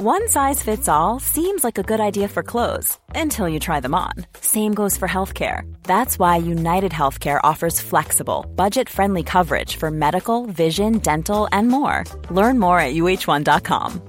One size fits all seems like a good idea for clothes until you try them on. Same goes for healthcare. That's why United Healthcare offers flexible, budget friendly coverage for medical, vision, dental, and more. Learn more at uh1.com.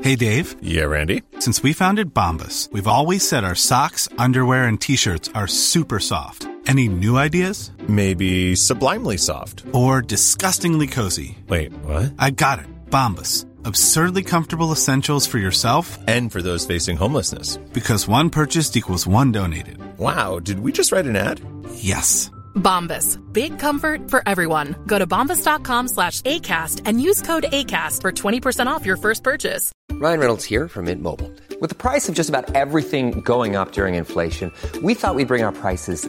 Hey Dave. Yeah, Randy. Since we founded Bombus, we've always said our socks, underwear, and t shirts are super soft. Any new ideas? Maybe sublimely soft. Or disgustingly cozy? Wait, what? I got it. Bombus. Absurdly comfortable essentials for yourself And for those facing homelessness. because one purchased equals one donated. Wow, did we just write an ad? Yes. Bombas. Big comfort for everyone. Go to bombas.com slash ACAST and use code ACAST for 20% off your first purchase. Ryan Reynolds here from Mint Mobile. With the price of just about everything going up during inflation, we thought we'd bring our prices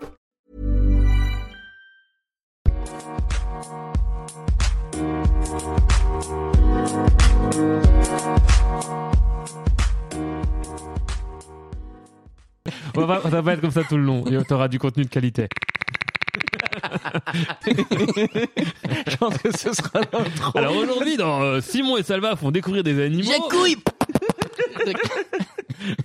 On va, ça va pas être comme ça tout le long. Et t'auras du contenu de qualité. Je pense que ce sera l'intro. Alors aujourd'hui, dans euh, Simon et Salva font découvrir des animaux. Jacouille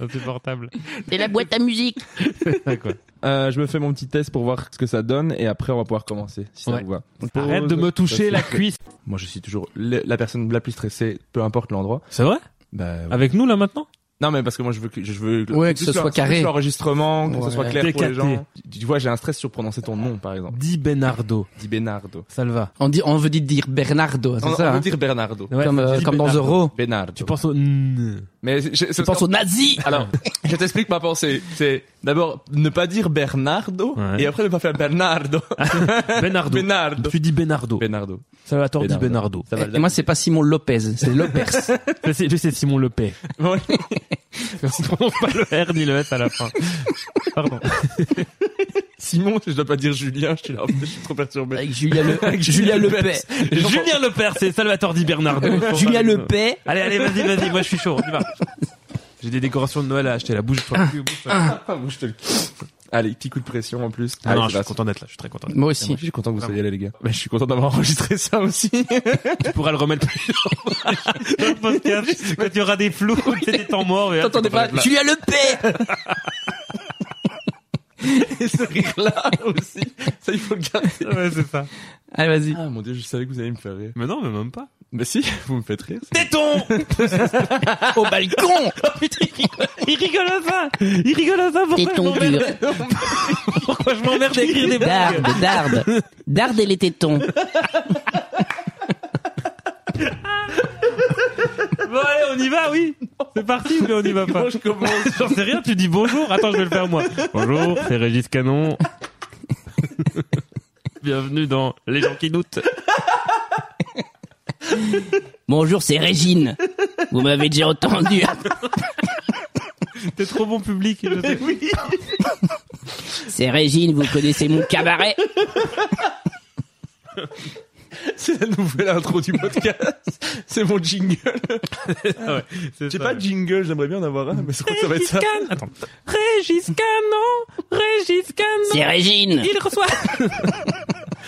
Insupportable. C'est la boîte à musique. C'est ça, quoi. Euh, je me fais mon petit test pour voir ce que ça donne et après on va pouvoir commencer si ça Ouais. vous va. Arrête de me toucher la cuisse. Moi je suis toujours le- la personne la plus stressée, peu importe l'endroit. C'est vrai? Bah, ouais. Avec nous là maintenant? Non mais parce que moi je veux que je veux Ouais, que ce soit carré. l'enregistrement, que Ouais. ce soit clair pour les gens. Tu, vois, j'ai un stress sur prononcer ton nom par exemple. Di Benardo. Di Benardo. Salva. On dit, on veut dire Bernardo, On, c'est on ça veut hein dire Bernardo. Ouais, Comme, euh, Di comme dans. Euro. Bernardo. Tu penses au N. Mais je, je- Tu penses aux nazis Alors, je t'explique ma pensée. C'est d'abord ne pas dire Bernardo Ouais. et après ne pas faire Bernardo. Bernardo. Tu dis Benardo. Bernardo. Salvatore dit Benardo. Ça va, Et moi, c'est pas Simon Lopez, c'est sais, je sais Simon Lepay. Ouais. On ne prononce pas le R ni le S à la fin. Pardon. Simon, je dois pas dire Julien, je suis là, en fait, je suis trop perturbé. Avec Julia Le, Avec Julia Julien Lepay. Julien Lepère, c'est Salvatore Di Bernardo. Julia Lepay. Allez, allez, vas-y, vas-y, moi je suis chaud, on y va. J'ai des décorations de Noël à acheter, la bouge sur le cul, bouge sur le cul. Ah, bouge le cul. Allez, petit coup de pression en plus. Ah Allez, non, je suis content d'être là, je suis très content. d'être Moi Moi aussi. je suis content que vous soyez là, les gars. Bah, je suis content d'avoir enregistré ça aussi. Tu pourras le remettre plus dans le podcast quand il y aura des flous, c'est des temps morts. T'entendais tu pas être là. Julia Lepay Et ce rire-là aussi. Ça, il faut le garder. Ouais, c'est ça. Allez, vas-y. Ah, mon dieu, je savais que vous alliez me faire rire. Mais non, mais même pas. Bah si, vous me faites rire. Téton Au balcon Il rigole à ça Il rigole à ça, pourquoi Téton dur. Pourquoi je m'emmerde à écrire des blagues Darde, darde. Darde et les tétons. Bon allez, on y va, oui C'est parti ou bien on y va pas je commence. J'en sais rien, tu dis bonjour. Attends, je vais le faire moi. Bonjour, c'est Régis Canon. Bienvenue dans Les gens qui doutent. Bonjour, c'est Régine. Vous m'avez déjà entendu. T'es trop bon public. Je sais. C'est Régine, vous connaissez mon cabaret C'est la nouvelle intro du podcast. C'est mon jingle. Ah ouais, J'ai pas de jingle, j'aimerais bien en avoir un, mais je crois que ça va être ça. Can- Attends. Régis Canon Régis Canon C'est Régine Il reçoit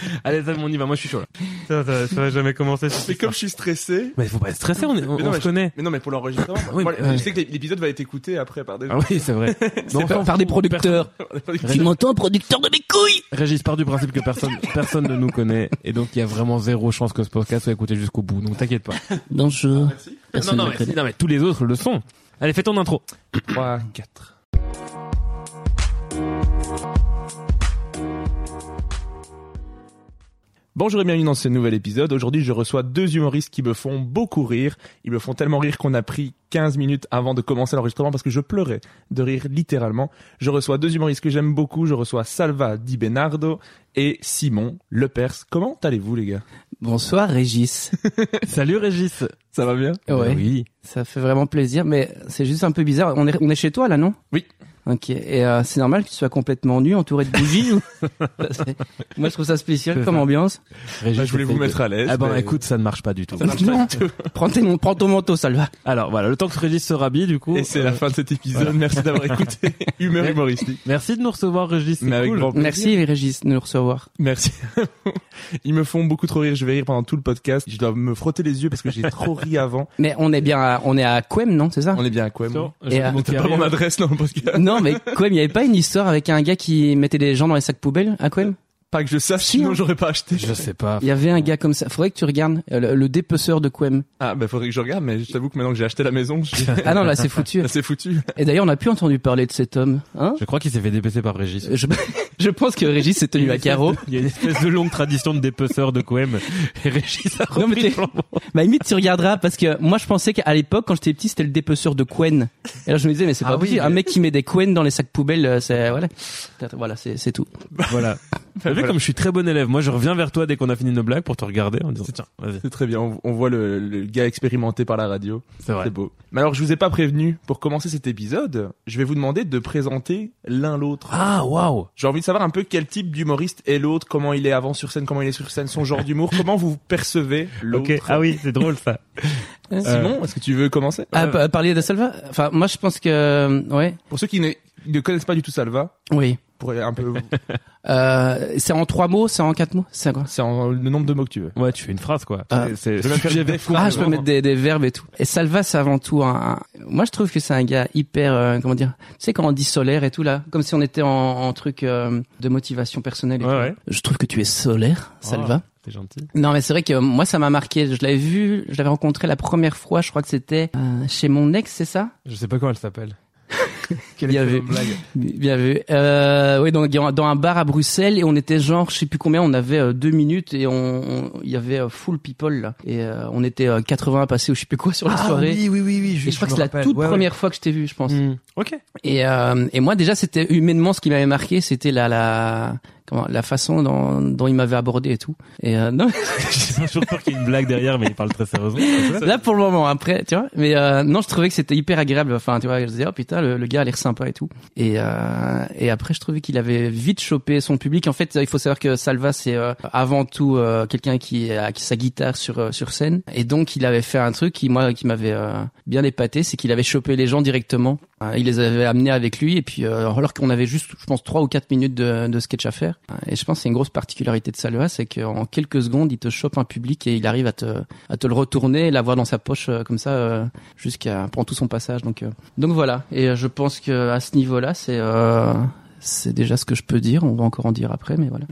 Allez, ça, on y va. Moi, je suis chaud là. Ça, ça, ça va jamais commencer. Mais comme je suis stressé. Mais faut pas être stressé, on, est, on, Mais non, on mais se connaît. Mais non, mais pour l'enregistrement. Oui, moi, mais- je sais que l'épisode va être écouté après par des Ah oui, c'est vrai. Non, par, par des producteurs. Tu m'entends, producteur de mes couilles Régis part du principe que personne, personne ne nous connaît et donc il y a vraiment zéro chance que ce podcast soit écouté jusqu'au bout. Donc t'inquiète pas. Bonjour. Non, Personne non, ne mais, connaît. non, mais tous les autres le sont. Allez, fais ton intro. 3, 4. Bonjour et bienvenue dans ce nouvel épisode. Aujourd'hui, je reçois deux humoristes qui me font beaucoup rire. Ils me font tellement rire qu'on a pris 15 minutes avant de commencer l'enregistrement parce que je pleurais de rire littéralement. Je reçois deux humoristes que j'aime beaucoup. Je reçois Salva Di Benardo et Simon Lepers. Comment allez-vous, les gars? Bonsoir, Régis. Salut Régis. Ça va bien? Ouais. Oui. Ça fait vraiment plaisir, mais c'est juste un peu bizarre. On est, on est chez toi, là, non? Oui. Ok. Et euh, c'est normal que tu sois complètement nu, entouré de bougies ou Moi, je trouve ça spécial comme ça. ambiance. Régis, Bah, je voulais vous mettre à l'aise, Ah ben mais- écoute, ça ne marche pas du tout. Non. prends, tes, prends ton manteau, ça le va. Alors voilà, le temps que Régis se rhabille du coup. Et c'est euh, la fin de cet épisode. Merci d'avoir écouté Humeur humoristique. Merci de nous recevoir Régis, c'est Mais avec cool. grand. Merci Régis de nous recevoir. Merci. Ils me font beaucoup trop rire. Je vais rire pendant tout le podcast. Je dois me frotter les yeux parce que j'ai trop ri avant. Mais on est bien, à, on est à Quem, non C'est ça? On est bien à moi Attention, Et, euh, a pas mon adresse podcast. Non, mais Quem, il y avait pas une histoire avec un gars qui mettait des gens dans les sacs poubelles à Quem Pas que je sache, Si, sinon hein. j'aurais pas acheté. Je sais pas. Il y avait un gars comme ça. Faudrait que tu regardes euh, le, le dépeceur de Quem. Ah, bah faudrait que je regarde, mais je t'avoue que maintenant que j'ai acheté la maison, je... Ah non, là c'est foutu. là, c'est foutu. Et d'ailleurs, on n'a plus entendu parler de cet homme. Hein? Je crois qu'il s'est fait dépêcer par Régis. je, je pense que Régis s'est tenu à carreau. Il y a une espèce de longue tradition de dépeceur de Coem. Et Régis a repris Non, mais le flambeau. Bah limite tu regarderas parce que moi je pensais qu'à l'époque quand j'étais petit c'était le dépeceur de Quen. Et là je me disais mais c'est Ah pas oui, possible. mais- Un mec qui met des Quen dans les sacs poubelles, euh, c'est voilà. Voilà, c'est tout. Voilà. T'as vu Voilà. comme je suis très bon élève. Moi, je reviens vers toi dès qu'on a fini nos blagues pour te regarder en disant tiens, vas-y. C'est très bien. On, on voit le, le gars expérimenté par la radio. C'est vrai. C'est beau. Mais alors, je vous ai pas prévenu. Pour commencer cet épisode, je vais vous demander de présenter l'un l'autre. Ah, waouh. J'ai envie de savoir un peu quel type d'humoriste est l'autre, comment il est avant sur scène, comment il est sur scène, son genre d'humour, comment vous percevez l'autre? Ok. Ah oui, c'est drôle ça. Simon, est-ce que tu veux commencer? Ah, pa- parler de Salva Enfin moi je pense que ouais, Pour ceux qui ne, ne connaissent pas du tout Salva, oui. pour un peu, Euh, c'est en trois mots, c'est en quatre mots, c'est quoi c'est en- le nombre de mots que tu veux. Ouais, tu fais une phrase quoi. Ah. C'est Je des. Ah, je peux mettre des, des verbes et tout. Et Salva, c'est avant tout un, Moi, je trouve que c'est un gars hyper, euh, comment dire, tu sais quand on dit solaire et tout là, comme si on était en, en truc euh, de motivation personnelle. Et Ouais, tout. ouais. Je trouve que tu es solaire, Salva. Oh, C'est gentil. Non, mais c'est vrai que moi, ça m'a marqué. Je l'avais vu, je l'avais rencontré la première fois. Je crois que c'était euh, chez mon ex, c'est ça? Je sais pas comment elle s'appelle. Bien vu. Bien vu. Euh, oui, donc dans un bar à Bruxelles et on était genre, je sais plus combien, on avait euh, deux minutes et on, on- il y avait euh, full people là et euh, on était euh, 80 à passer ou je sais plus quoi sur la soirée. Ah oui, oui, oui. Et je crois que c'est la toute première fois que je t'ai vu, je pense. Ok. Et, euh, et moi déjà c'était humainement ce qui m'avait marqué, c'était la la comment la façon dont, dont il m'avait abordé et tout. Et euh, non, J'ai toujours peur qu'il y ait une blague derrière, mais il parle très sérieusement. là pour le moment après, tu vois. Mais euh, non, je trouvais que c'était hyper agréable. Enfin, tu vois, je disais oh putain, le, le gars a l'air et tout. Et euh, et après je trouvais qu'il avait vite chopé son public. En fait, il faut savoir que Salva c'est euh, avant tout euh, quelqu'un qui a sa guitare sur euh, sur scène. Et donc il avait fait un truc qui moi qui m'avait euh, bien épaté, c'est qu'il avait chopé les gens directement. Euh, Il les avait amenés avec lui et puis euh, alors qu'on avait juste je pense trois ou quatre minutes de, de sketch à faire. Et je pense que c'est une grosse particularité de Salva, c'est qu'en quelques secondes il te chope un public et il arrive à te à te le retourner, et l'avoir dans sa poche euh, comme ça euh, jusqu'à pendant tout son passage. Donc euh, donc voilà. Et euh, je pense que à ce niveau-là c'est euh, c'est déjà ce que je peux dire. On va encore en dire après, mais voilà.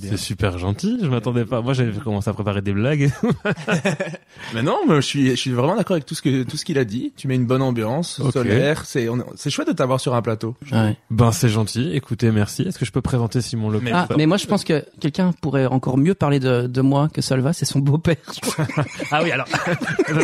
C'est super gentil. Je m'attendais pas. Moi, j'avais commencé à préparer des blagues. Mais non, mais je suis, je suis vraiment d'accord avec tout ce que, tout ce qu'il a dit. Tu mets une bonne ambiance, Ok. solaire. C'est, c'est chouette de t'avoir sur un plateau. Ouais. ben, c'est gentil. Écoutez, merci. Est-ce que je peux présenter Simon Leclerc? Ah, mais moi je pense que quelqu'un pourrait encore mieux parler de, de moi que Salva, c'est son beau-père. Ah oui, alors ça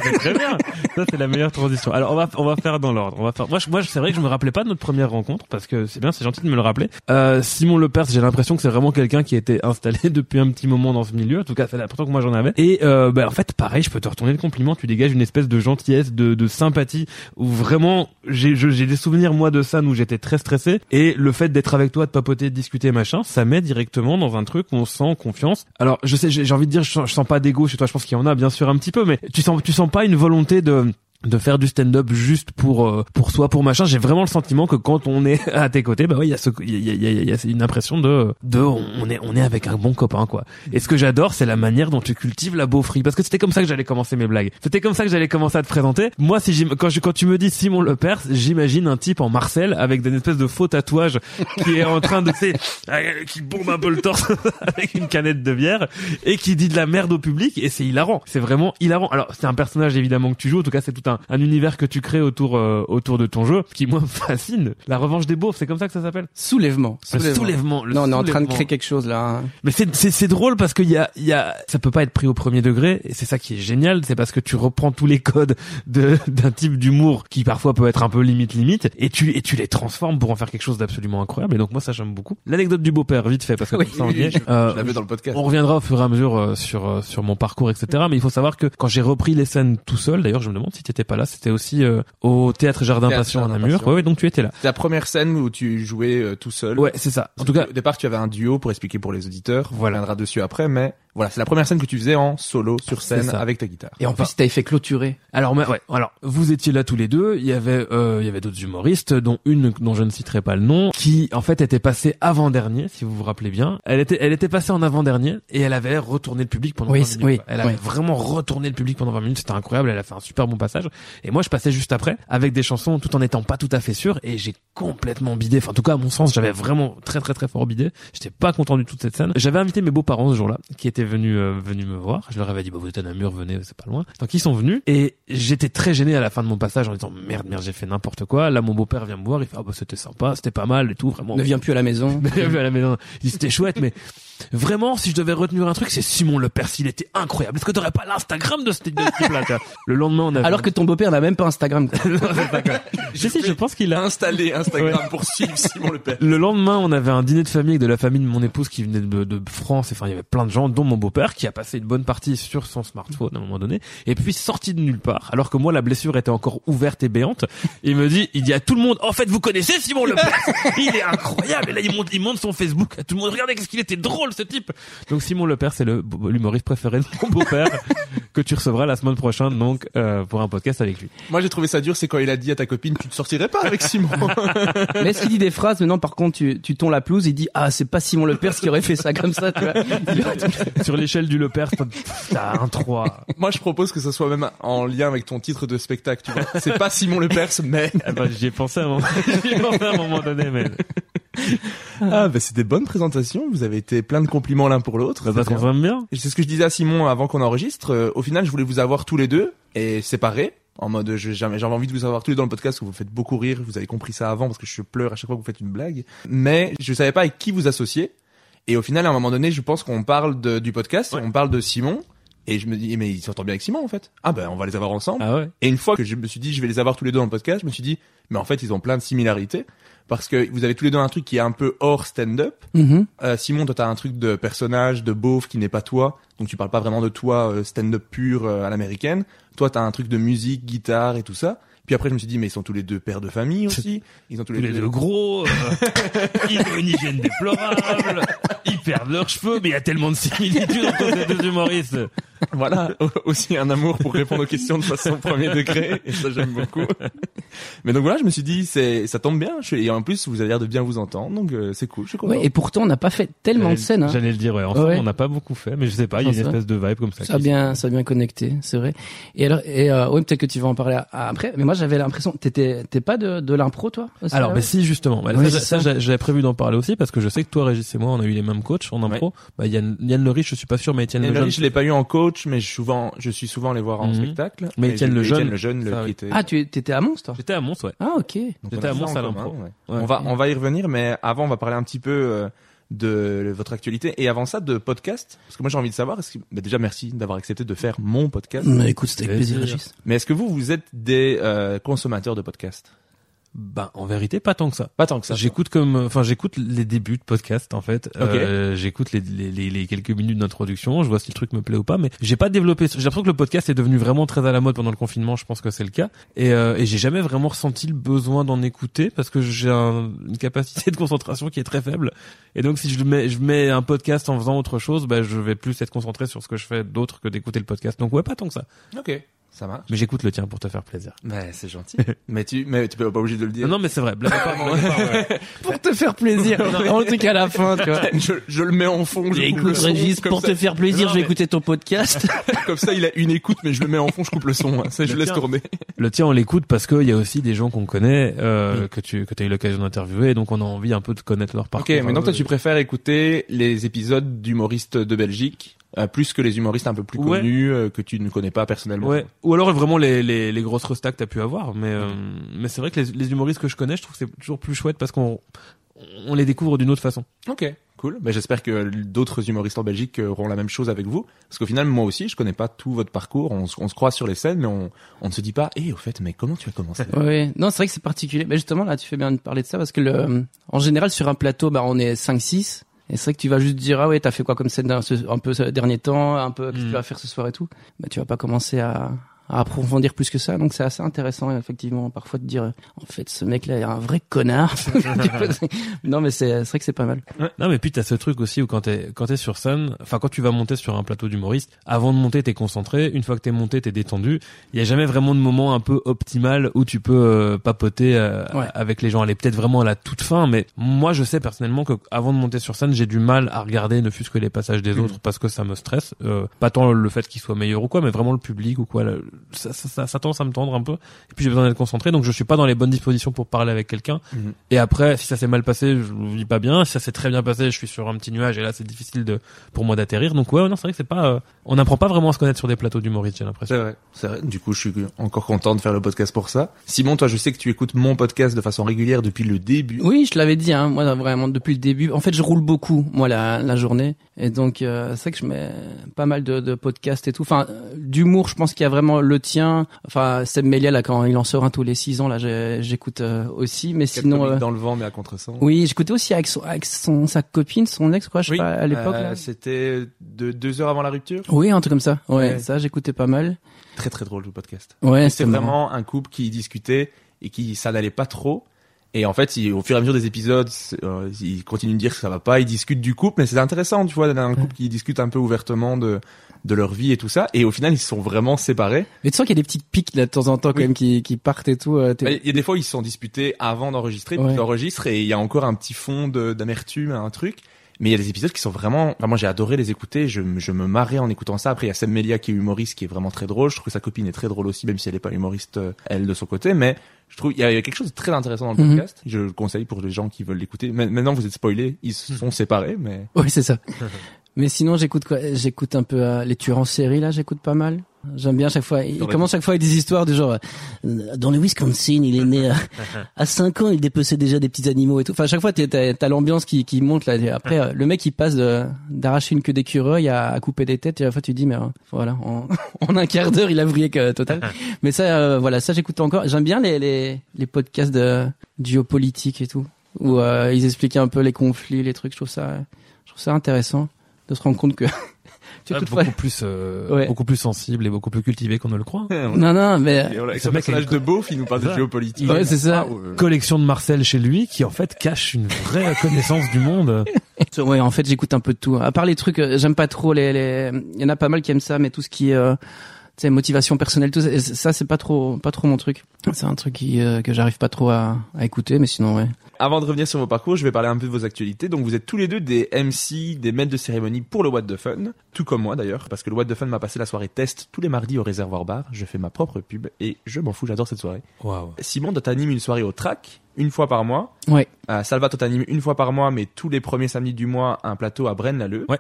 c'est très bien. Ça c'est la meilleure transition. Alors on va on va faire dans l'ordre. On va faire. Moi je- moi c'est vrai que je me rappelais pas de notre première rencontre parce que c'est bien, c'est gentil de me le rappeler. Euh, Simon Lepers, j'ai l'impression que c'est vraiment quelqu'un qui a installé depuis un petit moment dans ce milieu. En tout cas, c'est que moi j'en avais. Et euh, bah, en fait, pareil, je peux te retourner le compliment. Tu dégages une espèce de gentillesse, de, de sympathie où vraiment j'ai des souvenirs moi de ça où j'étais très stressé et le fait d'être avec toi, de papoter, de discuter machin, ça met directement dans un truc où on sent confiance. Alors je sais, j'ai j'ai envie de dire, je sens, je sens pas d'ego chez toi. Je pense qu'il y en a bien sûr un petit peu, mais tu sens tu sens pas une volonté de de faire du stand-up juste pour euh, pour soi pour machin. J'ai vraiment le sentiment que quand on est à tes côtés bah ouais il y a ce il y a, y a, y a une impression de de on est on est avec un bon copain quoi. Et ce que j'adore c'est la manière dont tu cultives la beaufrie. Parce que c'était comme ça que j'allais commencer mes blagues. C'était comme ça que j'allais commencer à te présenter. Moi si quand je, quand tu me dis Simon Lepers j'imagine un type en Marcel avec des espèces de faux tatouages qui est en train de qui bombe un peu le torse avec une canette de bière et qui dit de la merde au public et c'est hilarant. C'est vraiment hilarant. Alors c'est un personnage évidemment que tu joues. En tout cas c'est tout un, un univers que tu crées autour euh, autour de ton jeu qui moi me fascine la revanche des beaufs c'est comme ça que ça s'appelle? Soulèvement. le soulèvement, le non, on est en train de soulèvement. créer quelque chose là. hein. Mais c'est c'est c'est drôle parce qu'il y a il y a ça peut pas être pris au premier degré et c'est ça qui est génial, c'est parce que tu reprends tous les codes de d'un type d'humour qui parfois peut être un peu limite limite et tu et tu les transformes pour en faire quelque chose d'absolument incroyable et donc moi ça j'aime beaucoup. L'anecdote du beau-père vite fait parce que Oui, comme ça, on y est. je- Euh, je l'avais dans le podcast. on reviendra au fur et à mesure euh, sur euh, sur mon parcours etc. Mais il faut savoir que quand j'ai repris les scènes tout seul, d'ailleurs je me demande si t'étais pas là. C'était aussi euh, au théâtre Jardin Théâtre Passion à Namur. Passion. Ouais, ouais, donc tu étais là. C'est la première scène où tu jouais euh, tout seul. Ouais, c'est ça. En tout cas, au départ, tu avais un duo pour expliquer pour les auditeurs. Voilà. On reviendra dessus après, mais voilà, c'est la première scène que tu faisais en solo sur scène avec ta guitare. Et en plus, t'avais fait clôturer. Alors, mais, ouais, alors vous étiez là tous les deux. Il y avait, euh, il y avait d'autres humoristes, dont une dont je ne citerai pas le nom, qui en fait était passée avant dernier, si vous vous rappelez bien. Elle était, elle était passée en avant dernier et elle avait retourné le public pendant Oui, 20 c'est- minutes. oui, Elle avait oui. vraiment retourné le public pendant 20 minutes. C'était incroyable. Elle a fait un super bon passage. Et moi, je passais juste après avec des chansons, tout en étant pas tout à fait sûr. Et j'ai complètement bidé. Enfin, en tout cas, à mon sens, j'avais vraiment très très très fort bidé. J'étais pas content du tout de cette scène. J'avais invité mes beaux-parents ce jour-là, qui étaient venus euh, venus me voir. Je leur avais dit, bah vous êtes à Namur, venez, c'est pas loin. Donc ils sont venus et j'étais très gêné à la fin de mon passage en disant merde merde j'ai fait n'importe quoi. Là mon beau-père vient me voir, il fait ah bah c'était sympa, c'était pas mal et tout vraiment. Ne viens plus à la maison. à la maison. Il dit, C'était chouette, mais vraiment, si je devais retenir un truc, c'est Simon Lepers. Il était incroyable. Est-ce que t'aurais pas l'Instagram de ce type vois Le lendemain, on avait. Alors que ton beau-père n'a même pas Instagram. je sais, je pense qu'il a. installé Instagram pour suivre Simon Le Père. Le lendemain, on avait un dîner de famille avec de la famille de mon épouse qui venait de, de France. Enfin, il y avait plein de gens, dont mon beau-père, qui a passé une bonne partie sur son smartphone à un moment donné. Et puis, sorti de nulle part, alors que moi, la blessure était encore ouverte et béante, il me dit, il dit à tout le monde, en fait, vous connaissez Simon Lepers Il est incroyable. Et là, il monte, il monte son Facebook à tout le monde. Regardez qu'est-ce qu'il était drôle, ce type. Donc, Simon Lepers, c'est le l'humoriste préféré de mon beau-père que tu recevras la semaine prochaine, donc, euh, pour un podcast avec lui. Moi, j'ai trouvé ça dur, c'est quand il a dit à ta copine, tu te sortirais pas avec Simon. Mais est-ce qu'il dit des phrases Maintenant, par contre, tu, tu tons la pelouse, il dit ah c'est pas Simon Lepers qui aurait fait ça comme ça, tu vois. Sur l'échelle du Lepers, t'as- t'as un 3. Moi, je propose que ce soit même en lien avec ton titre de spectacle, tu vois. C'est pas Simon Le Pers, mais... Ah bah, j'y ai pensé à un moment, j'y ai pensé à un moment donné, mais. Ah, bah, c'est des bonnes présentations. Vous avez été plein de compliments l'un pour l'autre. Bah, s'aime bien. C'est ce que je disais à Simon avant qu'on enregistre. Euh, au final, je voulais vous avoir tous les deux et séparés. En mode, j'avais j'avais envie de vous avoir tous les deux dans le podcast, que vous faites beaucoup rire. Vous avez compris ça avant parce que je pleure à chaque fois que vous faites une blague. Mais je savais pas avec qui vous associer. Et au final, à un moment donné, je pense qu'on parle de, du podcast, on parle de Simon. Et je me dis, mais il s'entend bien avec Simon, en fait. Ah ben, on va les avoir ensemble. Ah ouais. Et une fois que je me suis dit, je vais les avoir tous les deux dans le podcast, je me suis dit, mais en fait, ils ont plein de similarités. Parce que vous avez tous les deux un truc qui est un peu hors stand-up. Mhm. Euh, Simon, toi, t'as un truc de personnage, de beauf qui n'est pas toi. Donc tu parles pas vraiment de toi, euh, stand-up pur euh, à l'américaine. Toi, t'as un truc de musique, guitare et tout ça. Puis après, je me suis dit, mais ils sont tous les deux pères de famille aussi. Ils ont tous Tous les deux gros, euh, ils ont une hygiène déplorable, ils perdent leurs cheveux, mais il y a tellement de similitudes entre ces deux humoristes. Voilà, aussi un amour pour répondre aux questions de façon premier degré, et ça j'aime beaucoup. Mais donc voilà, je me suis dit, c'est, ça tombe bien, et en plus vous avez l'air de bien vous entendre, donc euh, c'est cool, je suis content. Ouais, et pourtant, on n'a pas fait tellement de scènes. Hein. J'allais le dire, ouais. Enfin, Ouais. on n'a pas beaucoup fait, mais je sais pas, il y a une espèce de vibe comme ça. Ça a bien, ça a bien connecté, c'est vrai. Et alors, et euh, ouais, peut-être que tu vas en parler à- à- après. Mais moi, j'avais l'impression, t'étais, t'es pas de, de l'impro, toi aussi, Alors, mais si, justement. Bah, Ouais, ça, j'avais prévu d'en parler aussi parce que je sais que toi, Régis et moi, on a eu les mêmes coachs en impro. Bah, Yann, Yann Le Riche, je suis pas sûr, mais Étienne Le Larry, je l'ai pas eu en coach, mais je, souvent, je suis souvent allé voir en Mhm. spectacle. Mais Étienne j'ai le Jeune, Étienne le jeune, le- ça, qui oui. était. Ah, tu t'étais à Mons, toi? J'étais à Mons, ouais. Ah, ok. Donc, J'étais à Mons à l'impro. ouais. Ouais. On va, on va y revenir, mais avant, on va parler un petit peu euh, de votre actualité et avant ça de podcast, parce que moi j'ai envie de savoir. Est-ce que, bah, déjà, merci d'avoir accepté de faire mon podcast. Mais écoute, c'était avec plaisir, Plaisir. Régis. Mais est-ce que vous, vous êtes des euh, consommateurs de podcasts? Ben, en vérité, pas tant que ça. Pas tant que ça. J'écoute comme, enfin, j'écoute les débuts de podcast, en fait. Euh, j'écoute les, les, les, les quelques minutes d'introduction, je vois si le truc me plaît ou pas, mais j'ai pas développé, j'ai l'impression que le podcast est devenu vraiment très à la mode pendant le confinement, je pense que c'est le cas. Et, euh, et j'ai jamais vraiment ressenti le besoin d'en écouter parce que j'ai un- une capacité de concentration qui est très faible. Et donc, si je mets, je mets un podcast en faisant autre chose, ben, je vais plus être concentré sur ce que je fais d'autre que d'écouter le podcast. Donc, ouais, pas tant que ça. Ok, ça marche. Mais j'écoute le tien pour te faire plaisir. Mais c'est gentil. mais tu, mais tu peux pas obligé de le dire. Non, non, mais c'est vrai, blague ouais. Pour te faire plaisir. En tout cas, à la fin, tu vois. je, je le mets en fond. Je écoute, Régis, pour ça. te faire plaisir, Non, je vais mais- écouter ton podcast. Comme ça, il a une écoute, mais je le mets en fond, je coupe le son. hein. Ça, je Le laisse tien. tourner. Le tien, on l'écoute parce qu'il y a aussi des gens qu'on connaît, euh, que tu que as eu l'occasion d'interviewer, et donc on a envie un peu de connaître leur Ok, parcours. mais donc toi, Euh, tu préfères écouter les épisodes d'humoristes de Belgique euh, plus que les humoristes un peu plus Ouais. connus euh, que tu ne connais pas personnellement. Ouais. Ou alors vraiment les, les, les grosses restas que t'as pu avoir. Mais, euh, mais c'est vrai que les, les humoristes que je connais, je trouve que c'est toujours plus chouette parce qu'on on les découvre d'une autre façon. Ok, cool. Ben, j'espère que d'autres humoristes en Belgique euh, auront la même chose avec vous. Parce qu'au final, moi aussi, je connais pas tout votre parcours. On, se- on se croise sur les scènes, mais on, on ne se dit pas, eh, au fait, mais comment tu as commencé? Oui, non, c'est vrai que c'est particulier. Mais justement, là, tu fais bien de parler de ça parce que le, en général, sur un plateau, bah, on est 5-6. Et c'est vrai que tu vas juste dire, ah ouais, t'as fait quoi comme scène dans ce- un peu ce dernier temps, un peu, qu'est-ce que Mm. tu vas faire ce soir et tout. Bah, tu vas pas commencer à, à approfondir plus que ça. Donc c'est assez intéressant effectivement parfois de dire en fait ce mec là est un vrai connard. non mais c'est c'est vrai que c'est pas mal. Non mais puis t'as ce truc aussi où quand t'es quand t'es sur scène, enfin quand tu vas monter sur un plateau d'humoriste, avant de monter t'es concentré, une fois que t'es monté t'es détendu. Il y a jamais vraiment de moment un peu optimal où tu peux euh, papoter euh, Ouais. avec les gens. Elle est peut-être vraiment à la toute fin, mais moi je sais personnellement que avant de monter sur scène j'ai du mal à regarder ne fût-ce que les passages des autres parce que ça me stresse. Euh, pas tant le fait qu'ils soient meilleurs ou quoi, mais vraiment le public ou quoi. Le- ça, ça, ça, ça tend à me tendre un peu. Et puis j'ai besoin d'être concentré, donc je suis pas dans les bonnes dispositions pour parler avec quelqu'un. Mhm. Et après, si ça s'est mal passé, je le vis pas bien. Si ça s'est très bien passé, je suis sur un petit nuage et là c'est difficile de pour moi d'atterrir. Donc ouais, non, c'est vrai que c'est pas, euh, on n'apprend pas vraiment à se connaître sur des plateaux d'humoristes, j'ai l'impression. C'est vrai, c'est vrai. Du coup, je suis encore content de faire le podcast pour ça. Simon, toi, je sais que tu écoutes mon podcast de façon régulière depuis le début. Oui, je l'avais dit, hein, moi vraiment depuis le début. En fait, je roule beaucoup moi la, la journée, et donc euh, c'est vrai que je mets pas mal de, de podcasts et tout. Enfin, d'humour, je pense qu'il y a vraiment le tien. Enfin, Seb Melia là quand il en sort un tous les six ans là, j'écoute euh, aussi. Mais sinon, euh, dans le vent, mais à contresens. oui, j'écoutais aussi avec son, avec son sa copine, son ex, quoi, je sais pas à l'époque. euh. C'était de deux heures avant la rupture? Oui, un truc comme ça. Ouais, Ouais. ça j'écoutais pas mal. Très très drôle le podcast. Ouais, C'est vraiment un couple qui discutait et qui ça n'allait pas trop. Et en fait, il- au fur et à mesure des épisodes, euh, ils continuent de dire que ça va pas, ils discutent du couple, mais c'est intéressant, tu vois, d'un couple qui discute un peu ouvertement de de leur vie et tout ça. Et au final, ils se sont vraiment séparés. Mais tu sens qu'il y a des petites piques là de temps en temps quand même qui, qui partent et tout. euh, Mais Il y a des fois, ils se sont disputés avant d'enregistrer, puis Ouais. enregistrent et il y a encore un petit fond d'amertume, un truc. Mais il y a des épisodes qui sont vraiment, enfin, moi j'ai adoré les écouter, je, me- je me marrais en écoutant ça. Après il y a Sam Melia qui est humoriste, qui est vraiment très drôle. Je trouve que sa copine est très drôle aussi, même si elle est pas humoriste euh, elle de son côté. Mais je trouve il y a, quelque chose de très intéressant dans le Mhm. podcast. Je le conseille pour les gens qui veulent l'écouter. Ma- Maintenant vous êtes spoilés, ils se sont séparés, mais Oui, c'est ça. Mais sinon, j'écoute quoi J'écoute un peu euh, les tueurs en série là. J'écoute pas mal. J'aime bien chaque fois. Il commence chaque fois avec des histoires du genre euh, dans le Wisconsin, il est né à, à 5 ans, il dépeçait déjà des petits animaux et tout. Enfin, à chaque fois, t'as- t'as l'ambiance qui, qui monte là. Après, euh, le mec il passe d'arracher une queue d'écureuil à, à couper des têtes. Et à la fois, tu dis mais euh, voilà, en, en un quart d'heure, il a vrillé que total. mais ça, euh, voilà, ça j'écoute encore. J'aime bien les, les les podcasts de géopolitique et tout où euh, ils expliquaient un peu les conflits, les trucs. Je trouve ça, je trouve ça intéressant de se rendre compte que tu vois, toutefois- beaucoup plus, euh, Ouais. beaucoup plus sensible et beaucoup plus cultivé qu'on ne le croit. Non, non, mais avec Ce personnage de beauf, il nous parle de Ça. géopolitique. Ouais, c'est ça. Euh. Collection de Marcel chez lui qui en fait cache une vraie connaissance du monde. ouais, en fait, j'écoute un peu de tout. À part les trucs, euh, j'aime pas trop les, les. Il y en a pas mal qui aiment ça, mais tout ce qui est, euh, tu sais, motivation personnelle, tout ça, ça, c'est pas trop, pas trop mon truc. C'est un truc qui, euh, que j'arrive pas trop à, à écouter, mais sinon, ouais. Avant de revenir sur vos parcours, je vais parler un peu de vos actualités. Donc vous êtes tous les deux des MC, des maîtres de cérémonie pour le What the Fun, tout comme moi d'ailleurs, parce que le What the Fun m'a passé la soirée test tous les mardis au Réservoir Bar. Je fais ma propre pub et je m'en fous, j'adore cette soirée. Waouh. Simon, t'animes une soirée au track une fois par mois. Ouais. Euh, Salva, toi t'animes une fois par mois, mais tous les premiers samedis du mois, un plateau à Braine-l'Alleud. Ouais.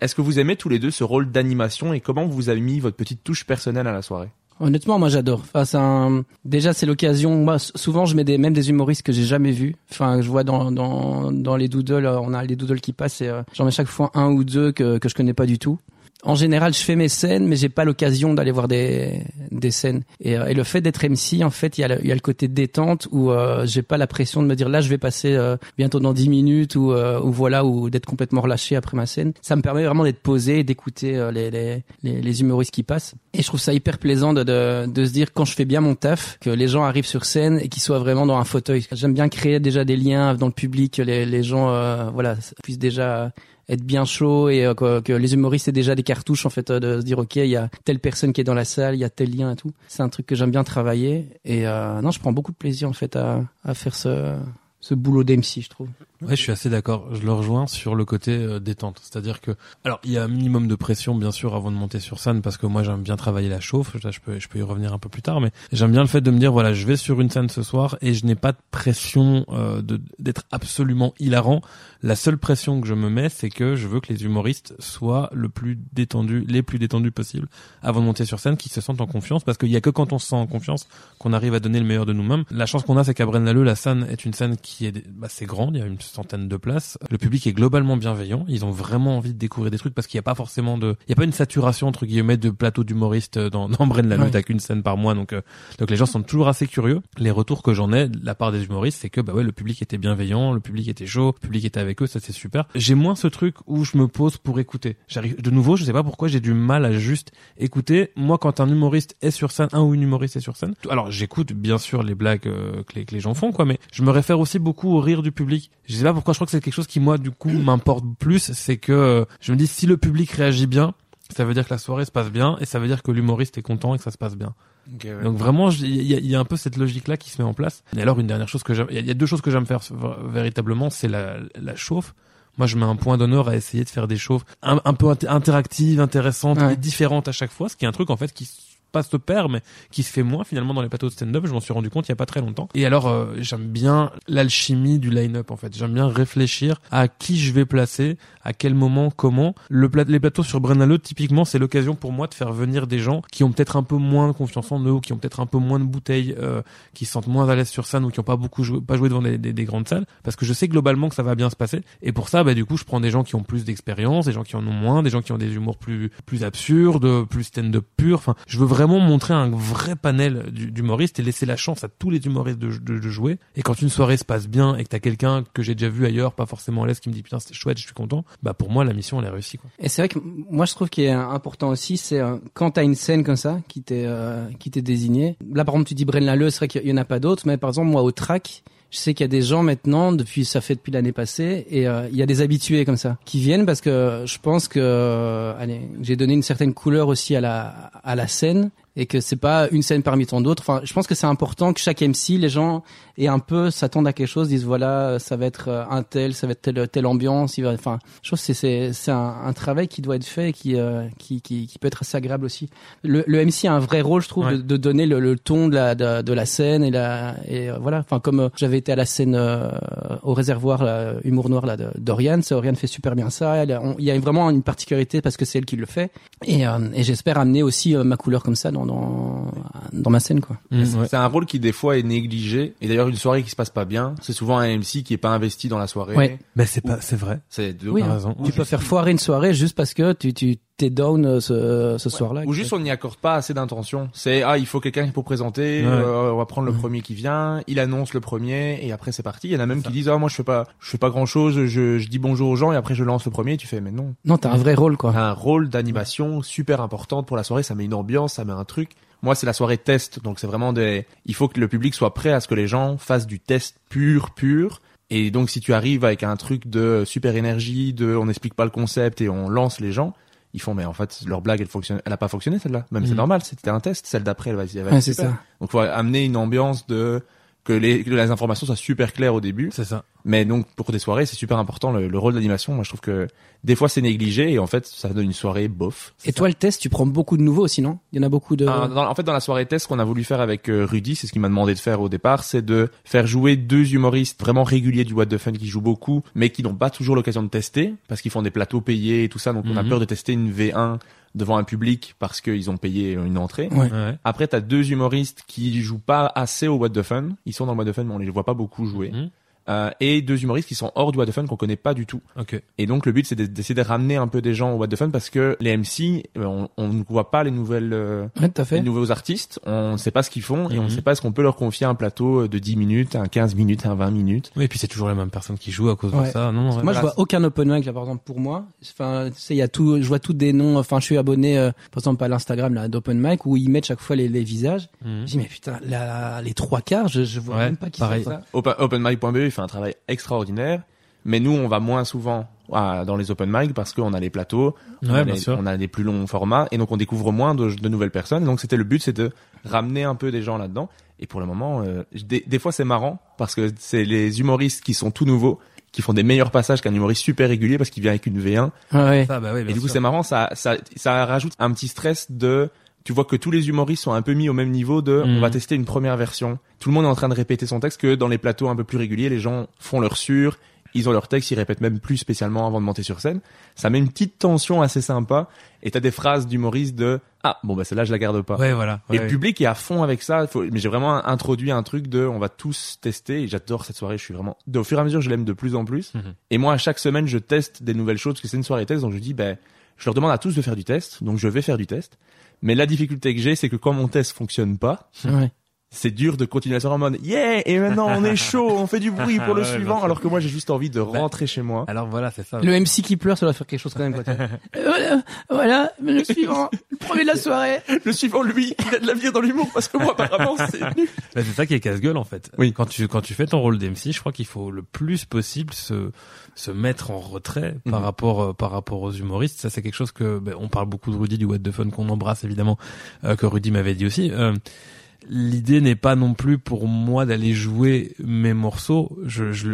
Est-ce que vous aimez tous les deux ce rôle d'animation et comment vous avez mis votre petite touche personnelle à la soirée? Honnêtement, moi j'adore. Enfin, un... déjà c'est l'occasion. Moi, souvent je mets des même des humoristes que j'ai jamais vus. Enfin, je vois dans dans dans les doodles, euh, on a les doodles qui passent et euh, j'en mets chaque fois un ou deux que que je connais pas du tout. En général, je fais mes scènes, mais j'ai pas l'occasion d'aller voir des des scènes. Et, euh, et le fait d'être MC, en fait, il y a le, y a le côté détente où euh, j'ai pas la pression de me dire là je vais passer euh, bientôt dans 10 minutes ou euh, ou voilà ou d'être complètement relâché après ma scène. Ça me permet vraiment d'être posé d'écouter euh, les, les les les humoristes qui passent. Et je trouve ça hyper plaisant de, de, de se dire quand je fais bien mon taf, que les gens arrivent sur scène et qu'ils soient vraiment dans un fauteuil. J'aime bien créer déjà des liens dans le public, que les, les gens euh, voilà puissent déjà être bien chaud et euh, que, que les humoristes aient déjà des cartouches en fait euh, de se dire ok il y a telle personne qui est dans la salle, il y a tel lien et tout. C'est un truc que j'aime bien travailler et euh, non je prends beaucoup de plaisir en fait à, à faire ce ce boulot d'MC je trouve. Ouais, je suis assez d'accord. Je le rejoins sur le côté euh, détente. C'est-à-dire que, alors, il y a un minimum de pression, bien sûr, avant de monter sur scène, parce que moi, j'aime bien travailler la chauffe. Ça, je peux, je peux y revenir un peu plus tard, mais j'aime bien le fait de me dire, voilà, je vais sur une scène ce soir et je n'ai pas de pression euh, de d'être absolument hilarant. La seule pression que je me mets, c'est que je veux que les humoristes soient le plus détendus, les plus détendus possible avant de monter sur scène, qu'ils se sentent en confiance, parce qu'il y a que quand on se sent en confiance qu'on arrive à donner le meilleur de nous-mêmes. La chance qu'on a, c'est qu'à Braine-l'Alleud, la scène est une scène qui est, bah, c'est grande. Centaines de places. Le public est globalement bienveillant. Ils ont vraiment envie de découvrir des trucs parce qu'il n'y a pas forcément de, il y a pas une saturation entre guillemets de plateaux d'humoristes dans, dans Brain la Ouais. T'as qu'une scène par mois, donc euh, donc les gens sont toujours assez curieux. Les retours que j'en ai de la part des humoristes, c'est que bah ouais, le public était bienveillant, le public était chaud, le public était avec eux, ça c'est super. J'ai moins ce truc où je me pose pour écouter. J'arrive de nouveau, je sais pas pourquoi j'ai du mal à juste écouter. Moi, quand un humoriste est sur scène, un ou une humoriste est sur scène, alors j'écoute bien sûr les blagues euh, que, les, que les gens font, quoi, mais je me réfère aussi beaucoup au rire du public. Sais pas pourquoi, je crois que c'est quelque chose qui moi du coup m'importe plus, c'est que euh, je me dis si le public réagit bien, ça veut dire que la soirée se passe bien et ça veut dire que l'humoriste est content et que ça se passe bien. Donc vraiment, je- il y, a- il y a un peu cette logique-là qui se met en place. Et alors une dernière chose que j'aime, il y a- il y a deux choses que j'aime faire véritablement, c'est la, la chauffe. Moi, je mets un point d'honneur à essayer de faire des chauffes un, un peu interactives, intéressantes Ouais. et différentes à chaque fois, ce qui est un truc en fait qui s- pas se perd, mais qui se fait moins finalement dans les plateaux de stand-up. Je m'en suis rendu compte il y a pas très longtemps. Et alors, euh, j'aime bien l'alchimie du line-up en fait. J'aime bien réfléchir à qui je vais placer, à quel moment, comment. Le pla- les plateaux sur Brennaleux, typiquement, c'est l'occasion pour moi de faire venir des gens qui ont peut-être un peu moins de confiance en eux, qui ont peut-être un peu moins de bouteilles, euh, qui se sentent moins à l'aise sur scène ou qui ont pas beaucoup joué, pas joué devant des, des- des grandes salles, parce que je sais globalement que ça va bien se passer. Et pour ça, bah du coup, je prends des gens qui ont plus d'expérience, des gens qui en ont moins, des gens qui ont des humours plus plus absurdes, plus stand-up pur. Enfin, je veux vraiment montrer un vrai panel d'humoristes et laisser la chance à tous les humoristes de, jouer. Et quand une soirée se passe bien et que t'as quelqu'un que j'ai déjà vu ailleurs, pas forcément à l'aise, qui me dit putain c'était chouette, je suis content, bah pour moi la mission elle est réussie. Quoi. Et c'est vrai que moi je trouve qu'il est important aussi, c'est euh, quand t'as une scène comme ça qui t'est euh, qui désignée. Là par exemple tu dis Brain Lalleux, c'est vrai qu'il y en a pas d'autres, mais par exemple moi au track, je sais qu'il y a des gens maintenant depuis ça fait depuis l'année passée et euh, il y a des habitués comme ça qui viennent parce que je pense que euh, allez j'ai donné une certaine couleur aussi à la à la scène et que c'est pas une scène parmi tant d'autres. Enfin, je pense que c'est important que chaque MC, les gens aient un peu s'attendent à quelque chose, disent voilà, ça va être euh, un tel, ça va être telle telle ambiance. Il va, enfin, je trouve que c'est un, un travail qui doit être fait et qui euh, qui, qui qui peut être assez agréable aussi. Le, le MC a un vrai rôle, je trouve, Ouais. de, de donner le, le ton de la de, de la scène et la et euh, voilà. Enfin, comme euh, j'avais été à la scène euh, au réservoir là, humour noir là de- d'Oriane, ça, Oriane fait super bien ça. Il y a vraiment une particularité parce que c'est elle qui le fait et euh, et j'espère amener aussi ma couleur comme ça dans dans dans ma scène quoi. Mmh, ouais. C'est un rôle qui des fois est négligé. Et d'ailleurs, une soirée qui se passe pas bien, c'est souvent un MC qui est pas investi dans la soirée. Ouais. Mais c'est pas, c'est vrai. C'est de- Oui, hein. raison. Tu peux faire foirer une soirée juste parce que tu tu t'es down euh, ce ce soir-là. Ou juste on n'y accorde pas assez d'intention. C'est ah il faut quelqu'un pour présenter, Ouais. euh, on va prendre le premier qui vient, il annonce le premier et après c'est parti. Il y en a même qui disent ah moi je fais pas je fais pas grand chose, je, je dis bonjour aux gens et après je lance le premier. Tu fais mais non. Non, t'as un vrai rôle quoi. T'as un rôle d'animation super important pour la soirée, ça met une ambiance, ça met un truc. Moi, c'est la soirée test, donc c'est vraiment des. Il faut que le public soit prêt à ce que les gens fassent du test pur, pur. Et donc, si tu arrives avec un truc de super énergie, de on n'explique pas le concept et on lance les gens, ils font mais en fait leur blague elle fonctionne, elle a pas fonctionné celle-là. Même c'est Mhm. normal, c'était un test. Celle d'après elle va, elle va Ouais, c'est ça. Donc, faut amener une ambiance de que les, que les informations soient super claires au début. C'est ça. Mais donc pour des soirées, c'est super important le, le rôle d'animation. Moi, je trouve que des fois c'est négligé et en fait ça donne une soirée bof. Et toi, le test, tu prends beaucoup de nouveaux aussi, non? Il y en a beaucoup de. Ah, dans- en fait, dans la soirée test qu'on a voulu faire avec euh, Rudy, c'est ce qu'il m'a demandé de faire au départ, c'est de faire jouer deux humoristes vraiment réguliers du What the Fun qui jouent beaucoup, mais qui n'ont pas toujours l'occasion de tester parce qu'ils font des plateaux payés et tout ça. Donc on a Mhm. peur de tester une V1 devant un public parce qu'ils ont payé une entrée. Ouais. Ouais. Après, t'as deux humoristes qui jouent pas assez au What the Fun. Ils sont dans le What the Fun, mais on les voit pas beaucoup jouer. Mhm. Euh, et deux humoristes qui sont hors du What the Fun qu'on connaît pas du tout. Ok. Et donc le but c'est de- d'essayer de ramener un peu des gens au What the Fun parce que les MC, euh, on, on ne voit pas les nouvelles, euh, Ouais, tout à les fait. nouveaux artistes, on ne sait pas ce qu'ils font et on ne Mhm. sait pas est-ce qu'on peut leur confier un plateau de 10 minutes, un 15 minutes, un 20 minutes. Oui, et puis c'est toujours la même personne qui joue à cause Ouais. de ça. Non, ouais. Moi, je vois aucun open mic là, par exemple, pour moi. Enfin, tu sais, il y a tout. Je vois tous des noms. Enfin, je suis abonné, euh, par exemple, à l'Instagram là d'open mic où ils mettent chaque fois les, les visages. Mhm. Je dis mais putain, la, les trois quarts, je, je vois Ouais, même pas qui c'est ça. Open, openmic.be il fait un travail extraordinaire, mais nous on va moins souvent à- dans les open mic parce qu'on a les plateaux, on, Ouais, a bien les- on a des plus longs formats et donc on découvre moins de, de nouvelles personnes. Donc c'était le but, c'est de ramener un peu des gens là-dedans. Et pour le moment, euh, des, des fois c'est marrant parce que c'est les humoristes qui sont tout nouveaux qui font des meilleurs passages qu'un humoriste super régulier parce qu'il vient avec une V1 Ouais, ouais. Ça, bah oui, Et du coup, c'est marrant, ça, ça, ça rajoute un petit stress de, tu vois que tous les humoristes sont un peu mis au même niveau de, Mhm. on va tester une première version. Tout le monde est en train de répéter son texte que dans les plateaux un peu plus réguliers, les gens font leur sur, ils ont leur texte, ils répètent même plus spécialement avant de monter sur scène. Ça met une petite tension assez sympa. Et t'as des phrases d'humoristes de ah bon bah celle-là je la garde pas. Ouais, voilà. Et le ouais. public est à fond avec ça. Faut- Mais j'ai vraiment introduit un truc de on va tous tester. Et j'adore cette soirée. Je suis vraiment. Au fur et à mesure, je l'aime de plus en plus. Mhm. Et moi, à chaque semaine, je teste des nouvelles choses parce que c'est une soirée test. Donc je dis ben je leur demande à tous de faire du test. Donc je vais faire du test. Mais la difficulté que j'ai, c'est que quand mon test fonctionne pas. C'est dur de continuer soirée en mode yeah et maintenant on est chaud, on fait du bruit pour le Ouais, suivant. Alors que moi, j'ai juste envie de rentrer chez moi. Alors voilà, c'est ça. Le MC qui pleure, ça doit faire quelque chose quand même. Quoi, tu vois. Euh, voilà, voilà, le suivant, le premier de la soirée. Le suivant, lui, il a de l'avenir dans l'humour parce que moi, apparemment, c'est nul. Bah, c'est ça qui est casse-gueule en fait. Oui. Quand tu quand tu fais ton rôle d'MC, je crois qu'il faut le plus possible se se mettre en retrait par Mhm. rapport euh, par rapport aux humoristes. Ça c'est quelque chose que ben, on parle beaucoup de Rudy du What the Fun qu'on embrasse évidemment euh, que Rudy m'avait dit aussi. Euh, L'idée n'est pas non plus pour moi d'aller jouer mes morceaux. Je, je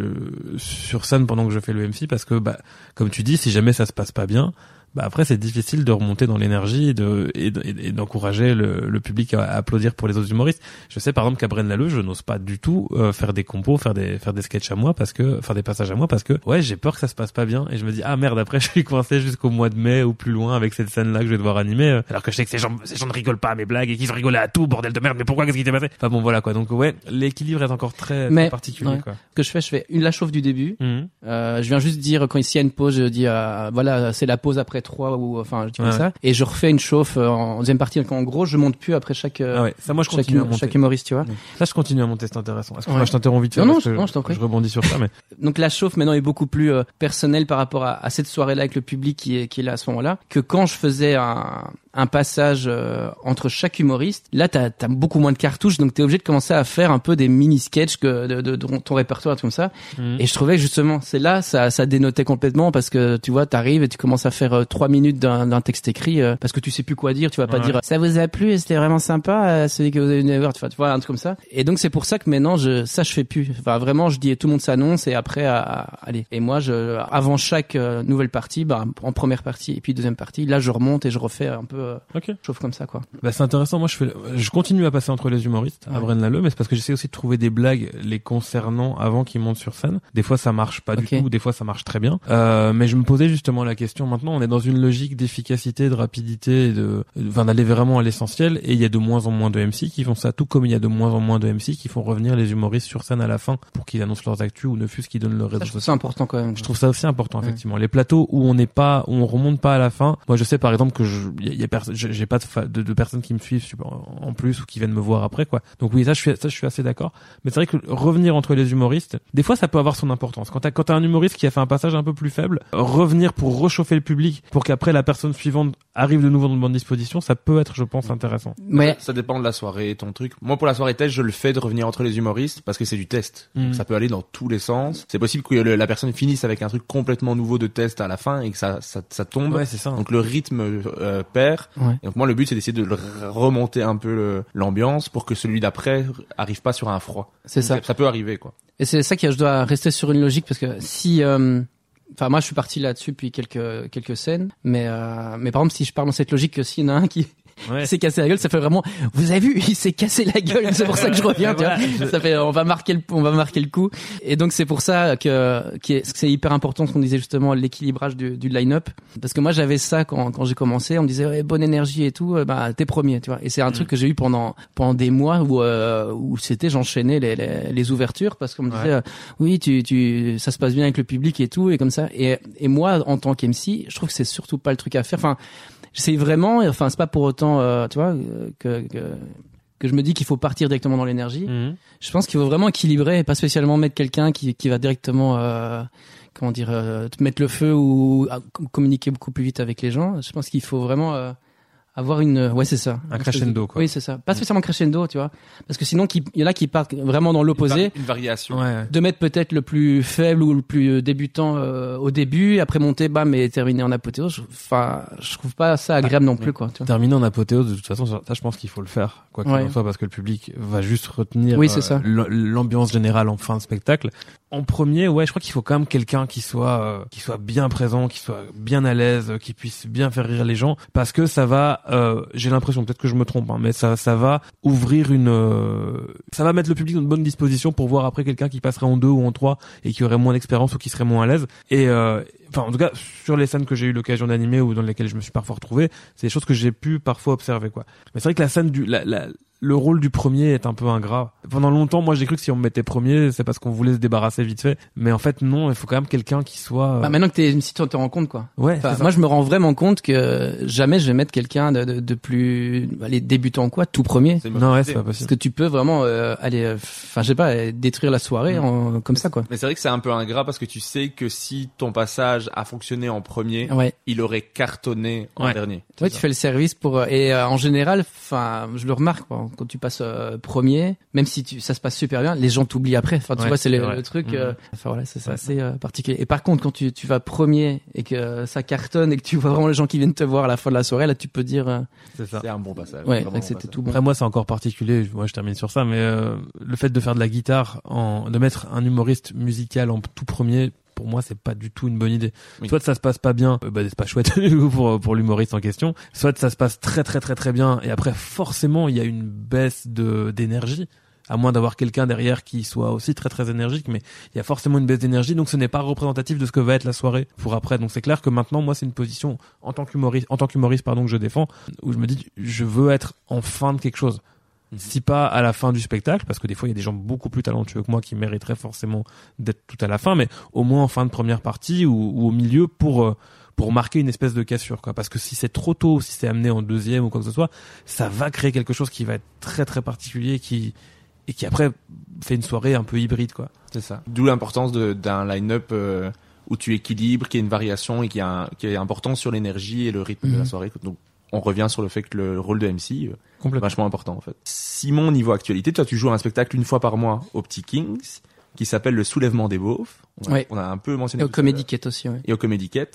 sur scène pendant que je fais le MC parce que bah comme tu dis si jamais ça se passe pas bien bah après c'est difficile de remonter dans l'énergie et de et, de- et d'encourager le, le public à, à applaudir pour les autres humoristes. Je sais par exemple qu'à Braine Lalleux, je n'ose pas du tout euh, faire des compos, faire des faire des sketchs à moi parce que faire des passages à moi parce que ouais, j'ai peur que ça se passe pas bien et je me dis ah merde, après je suis coincé jusqu'au mois de mai ou plus loin avec cette scène là que je vais devoir animer euh, alors que je sais que ces gens ces gens ne rigolent pas à mes blagues et qu'ils ont rigolé à tout bordel de merde, mais pourquoi qu'est-ce qui s'est passé? Enfin bon voilà quoi. Donc ouais, l'équilibre est encore très, particulier ouais. quoi. Ce que je fais, je fais une la chauffe du début. Mhm. Euh, je viens juste dire quand ici il y a une pause, je dis euh, voilà c'est la pause après trois ou enfin je dis comme Ouais. ça et je refais une chauffe euh, en deuxième partie. Donc en gros je monte plus après chaque euh, Ah ouais, ça moi je chaque, continue à monter. chaque humoriste tu vois. Ça je continue à monter, c'est intéressant. Est-ce que Ouais. je t'interromps vite Non, non, je- non, je. Je rebondis sur ça mais Donc la chauffe maintenant est beaucoup plus euh, personnelle par rapport à, à cette soirée-là avec le public qui est, qui est là à ce moment-là que quand je faisais un, un passage euh, entre chaque humoriste. Là, t'as as beaucoup moins de cartouches, donc t'es obligé de commencer à faire un peu des mini-sketchs que de, de, de ton répertoire, comme ça. Mhm. Et je trouvais que justement, c'est là, ça, ça dénotait complètement parce que tu vois, t'arrives et tu commences à faire euh, trois minutes d'un texte écrit euh, parce que tu sais plus quoi dire. Tu vas pas Ouais. dire ça vous a plu c'était vraiment sympa, euh, celui que vous avez venu voir. Tu vois, tu vois, un truc comme ça. Et donc c'est pour ça que maintenant, je, ça je fais plus. Enfin vraiment, je dis tout le monde s'annonce et après, à, à- allez. Et moi, je, avant chaque euh, nouvelle partie, bah, en première partie et puis deuxième partie, là je remonte et je refais un peu euh, Ok. chauffe comme ça quoi. Bah, c'est intéressant. Moi, je fais, je continue à passer entre les humoristes à Ouais. Braine-l'Alleud, mais c'est parce que j'essaie aussi de trouver des blagues les concernant avant qu'ils montent sur scène. Des fois, ça marche pas du tout, des fois, ça marche très bien. Euh, mais je me posais justement la question. Maintenant, on est dans une logique d'efficacité, de rapidité, et de, enfin, d'aller vraiment à l'essentiel. Et il y a de moins en moins de MC qui font ça, tout comme il y a de moins en moins de MC qui font revenir les humoristes sur scène à la fin pour qu'ils annoncent leurs actus ou ne fût-ce qu'ils donnent leur réseau je trouve social. ça important quand même. Je trouve ça aussi important Ouais. effectivement. Les plateaux où on n'est pas, où on remonte pas à la fin. Moi, je sais par exemple que je, y a, y a j'ai j'ai pas de, fa- de, de personnes qui me suivent en plus ou qui viennent me voir après quoi. Donc oui, ça je suis, ça je suis assez d'accord. Mais c'est vrai que revenir entre les humoristes, des fois ça peut avoir son importance. Quand t'as quand t'as un humoriste qui a fait un passage un peu plus faible, revenir pour réchauffer le public, pour qu'après la personne suivante arrive de nouveau dans de bonnes dispositions, ça peut être, je pense, intéressant. Mais Ça dépend de la soirée, ton truc. Moi, pour la soirée test, je le fais de revenir entre les humoristes parce que c'est du test. Donc, Mhm. ça peut aller dans tous les sens. C'est possible que le- la personne finisse avec un truc complètement nouveau de test à la fin et que ça, ça, ça tombe. Ouais, c'est ça. Donc le rythme euh, perd. Ouais. Et donc moi, le but, c'est d'essayer de remonter un peu l'ambiance pour que celui d'après arrive pas sur un froid. c'est ça. Ça peut arriver, quoi. Et c'est ça que je dois rester sur une logique parce que si, euh, enfin moi je suis parti là-dessus depuis quelques quelques scènes, mais euh, mais par exemple si je parle dans cette logique que s'il y en a un qui Ouais. qui s'est cassé la gueule, ça fait vraiment. Vous avez vu, il s'est cassé la gueule. C'est pour ça que je reviens. tu vois. Ça fait, on va marquer le, on va marquer le coup. Et donc c'est pour ça que, que c'est hyper important ce qu'on disait justement l'équilibrage du, du line-up. Parce que moi j'avais ça quand, quand j'ai commencé. On me disait ouais, bonne énergie et tout. euh, Bah t'es premier, tu vois. Et c'est un truc que j'ai eu pendant pendant des mois où euh, où c'était j'enchaînais les, les les ouvertures parce qu'on me disait euh, oui tu tu ça se passe bien avec le public et tout et comme ça. Et et moi en tant qu'MC, je trouve que c'est surtout pas le truc à faire. Enfin j'essaie vraiment et enfin c'est pas pour autant euh, tu vois euh, que, que que je me dis qu'il faut partir directement dans l'énergie Mhm. je pense qu'il faut vraiment équilibrer et pas spécialement mettre quelqu'un qui qui va directement euh, comment dire te mettre le feu ou com- communiquer beaucoup plus vite avec les gens je pense qu'il faut vraiment avoir une ouais c'est ça Un crescendo, quoi. oui c'est ça pas spécialement crescendo tu vois parce que sinon il y en a qui partent vraiment dans l'opposé Une variation. Ouais. de mettre peut-être le plus faible ou le plus euh, débutant euh, au début après monter bam et terminer en apothéose Je- enfin je trouve pas ça agréable non plus quoi tu vois. Terminer en apothéose, de toute façon, ça, ça, je pense qu'il faut le faire, quoi qu'il Ouais. en soit, parce que le public va juste retenir Oui, c'est ça. l- l'ambiance générale en fin de spectacle. En premier, ouais, je crois qu'il faut quand même quelqu'un qui soit euh, qui soit bien présent, qui soit bien à l'aise, euh, qui puisse bien faire rire les gens, parce que ça va euh, j'ai l'impression, peut-être que je me trompe, hein, mais ça, ça va ouvrir une, euh, ça va mettre le public dans une bonne disposition pour voir après quelqu'un qui passerait en deux ou en trois et qui aurait moins d'expérience ou qui serait moins à l'aise. Et euh, enfin, en tout cas, sur les scènes que j'ai eu l'occasion d'animer ou dans lesquelles je me suis parfois retrouvé, c'est des choses que j'ai pu parfois observer, quoi. Mais c'est vrai que la scène du, la, la, le rôle du premier est un peu ingrat. Pendant longtemps, moi, j'ai cru que si on me mettait premier, c'est parce qu'on voulait se débarrasser vite fait. Mais en fait, non, il faut quand même quelqu'un qui soit. euh, Bah, maintenant que t'es, si tu te rends compte, quoi. Ouais. Enfin, moi, je me rends vraiment compte que jamais je vais mettre quelqu'un de, de, de plus, les débutants quoi, tout premier. Non, ouais, c'est pas Parce possible. que tu peux vraiment euh, aller, euh, enfin, je sais pas, détruire la soirée en, comme ça, quoi. Mais c'est vrai que c'est un peu ingrat parce que tu sais que si ton passage a fonctionné en premier, Ouais. il aurait cartonné en Ouais. dernier. Ouais, tu fais le service pour euh, et euh, en général, enfin, je le remarque quoi, quand tu passes euh, premier, même si tu, ça se passe super bien, les gens t'oublient après. Enfin, tu Ouais, vois, c'est le, truc. Mhm. euh, enfin voilà, c'est Ouais. assez euh, particulier. Et par contre, quand tu, tu vas premier et que ça cartonne et que tu vois vraiment les gens qui viennent te voir à la fin de la soirée, là, tu peux dire, euh, C'est ça. C'est un bon passage. ouais, c'était tout bon. Après moi c'est encore particulier, moi je termine sur ça, mais euh, le fait de faire de la guitare, en, de mettre un humoriste musical en tout premier, pour moi c'est pas du tout une bonne idée. Oui. Soit ça se passe pas bien, euh, bah c'est pas chouette pour pour l'humoriste en question. Soit ça se passe très très très très bien et après forcément il y a une baisse de d'énergie. À moins d'avoir quelqu'un derrière qui soit aussi très très énergique, mais il y a forcément une baisse d'énergie, donc ce n'est pas représentatif de ce que va être la soirée pour après. Donc c'est clair que maintenant, moi, c'est une position en tant qu'humoriste, en tant qu'humoriste, pardon, que je défends, où je me dis, je veux être en fin de quelque chose si pas à la fin du spectacle, parce que des fois il y a des gens beaucoup plus talentueux que moi qui mériteraient forcément d'être tout à la fin, mais au moins en fin de première partie ou, ou au milieu pour euh, pour marquer une espèce de cassure, quoi. Parce que si c'est trop tôt, si c'est amené en deuxième ou quoi que ce soit, ça va créer quelque chose qui va être très très particulier, qui et qui après fait une soirée un peu hybride, quoi. C'est ça. D'où l'importance d'un line-up euh, où tu équilibres, qui a une variation et qui, a un- qui est important sur l'énergie et le rythme de la Mhm. soirée. Donc, on revient sur le fait que le rôle de MC euh, est Complètement. vachement important en fait. Simon, niveau actualité, toi tu joues un spectacle une fois par mois au Petit Kings qui s'appelle Le Soulèvement des Beaufs. On a, Ouais. on a un peu mentionné Et au Quête aussi, ouais. Et au Cat.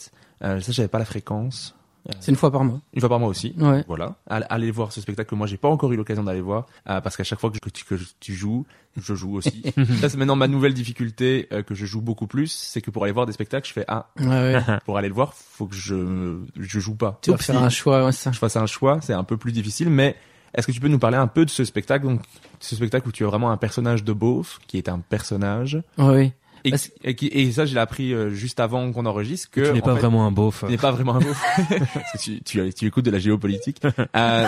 Euh, ça, j'avais pas la fréquence. C'est une fois par mois. Une fois par mois aussi. Ouais. Voilà. Allez, voir ce spectacle que moi j'ai pas encore eu l'occasion d'aller voir euh, parce qu'à chaque fois que, tu, que tu joues, je joue aussi. ça c'est maintenant ma nouvelle difficulté euh, que je joue beaucoup plus, c'est que pour aller voir des spectacles, je fais ah Ouais, ouais. pour aller le voir, faut que je je joue pas. tu Sauf faire un choix, ouais, ça. je fasse un choix, c'est un peu plus difficile, mais est-ce que tu peux nous parler un peu de ce spectacle, donc ce spectacle où tu as vraiment un personnage de beauf qui est un personnage ouais. Et, Parce- et, qui- et ça je l'ai appris euh, juste avant qu'on enregistre que Tu n'es pas fait, vraiment un beauf. tu n'es pas vraiment un beauf. Parce que tu, tu, tu écoutes de la géopolitique. Euh,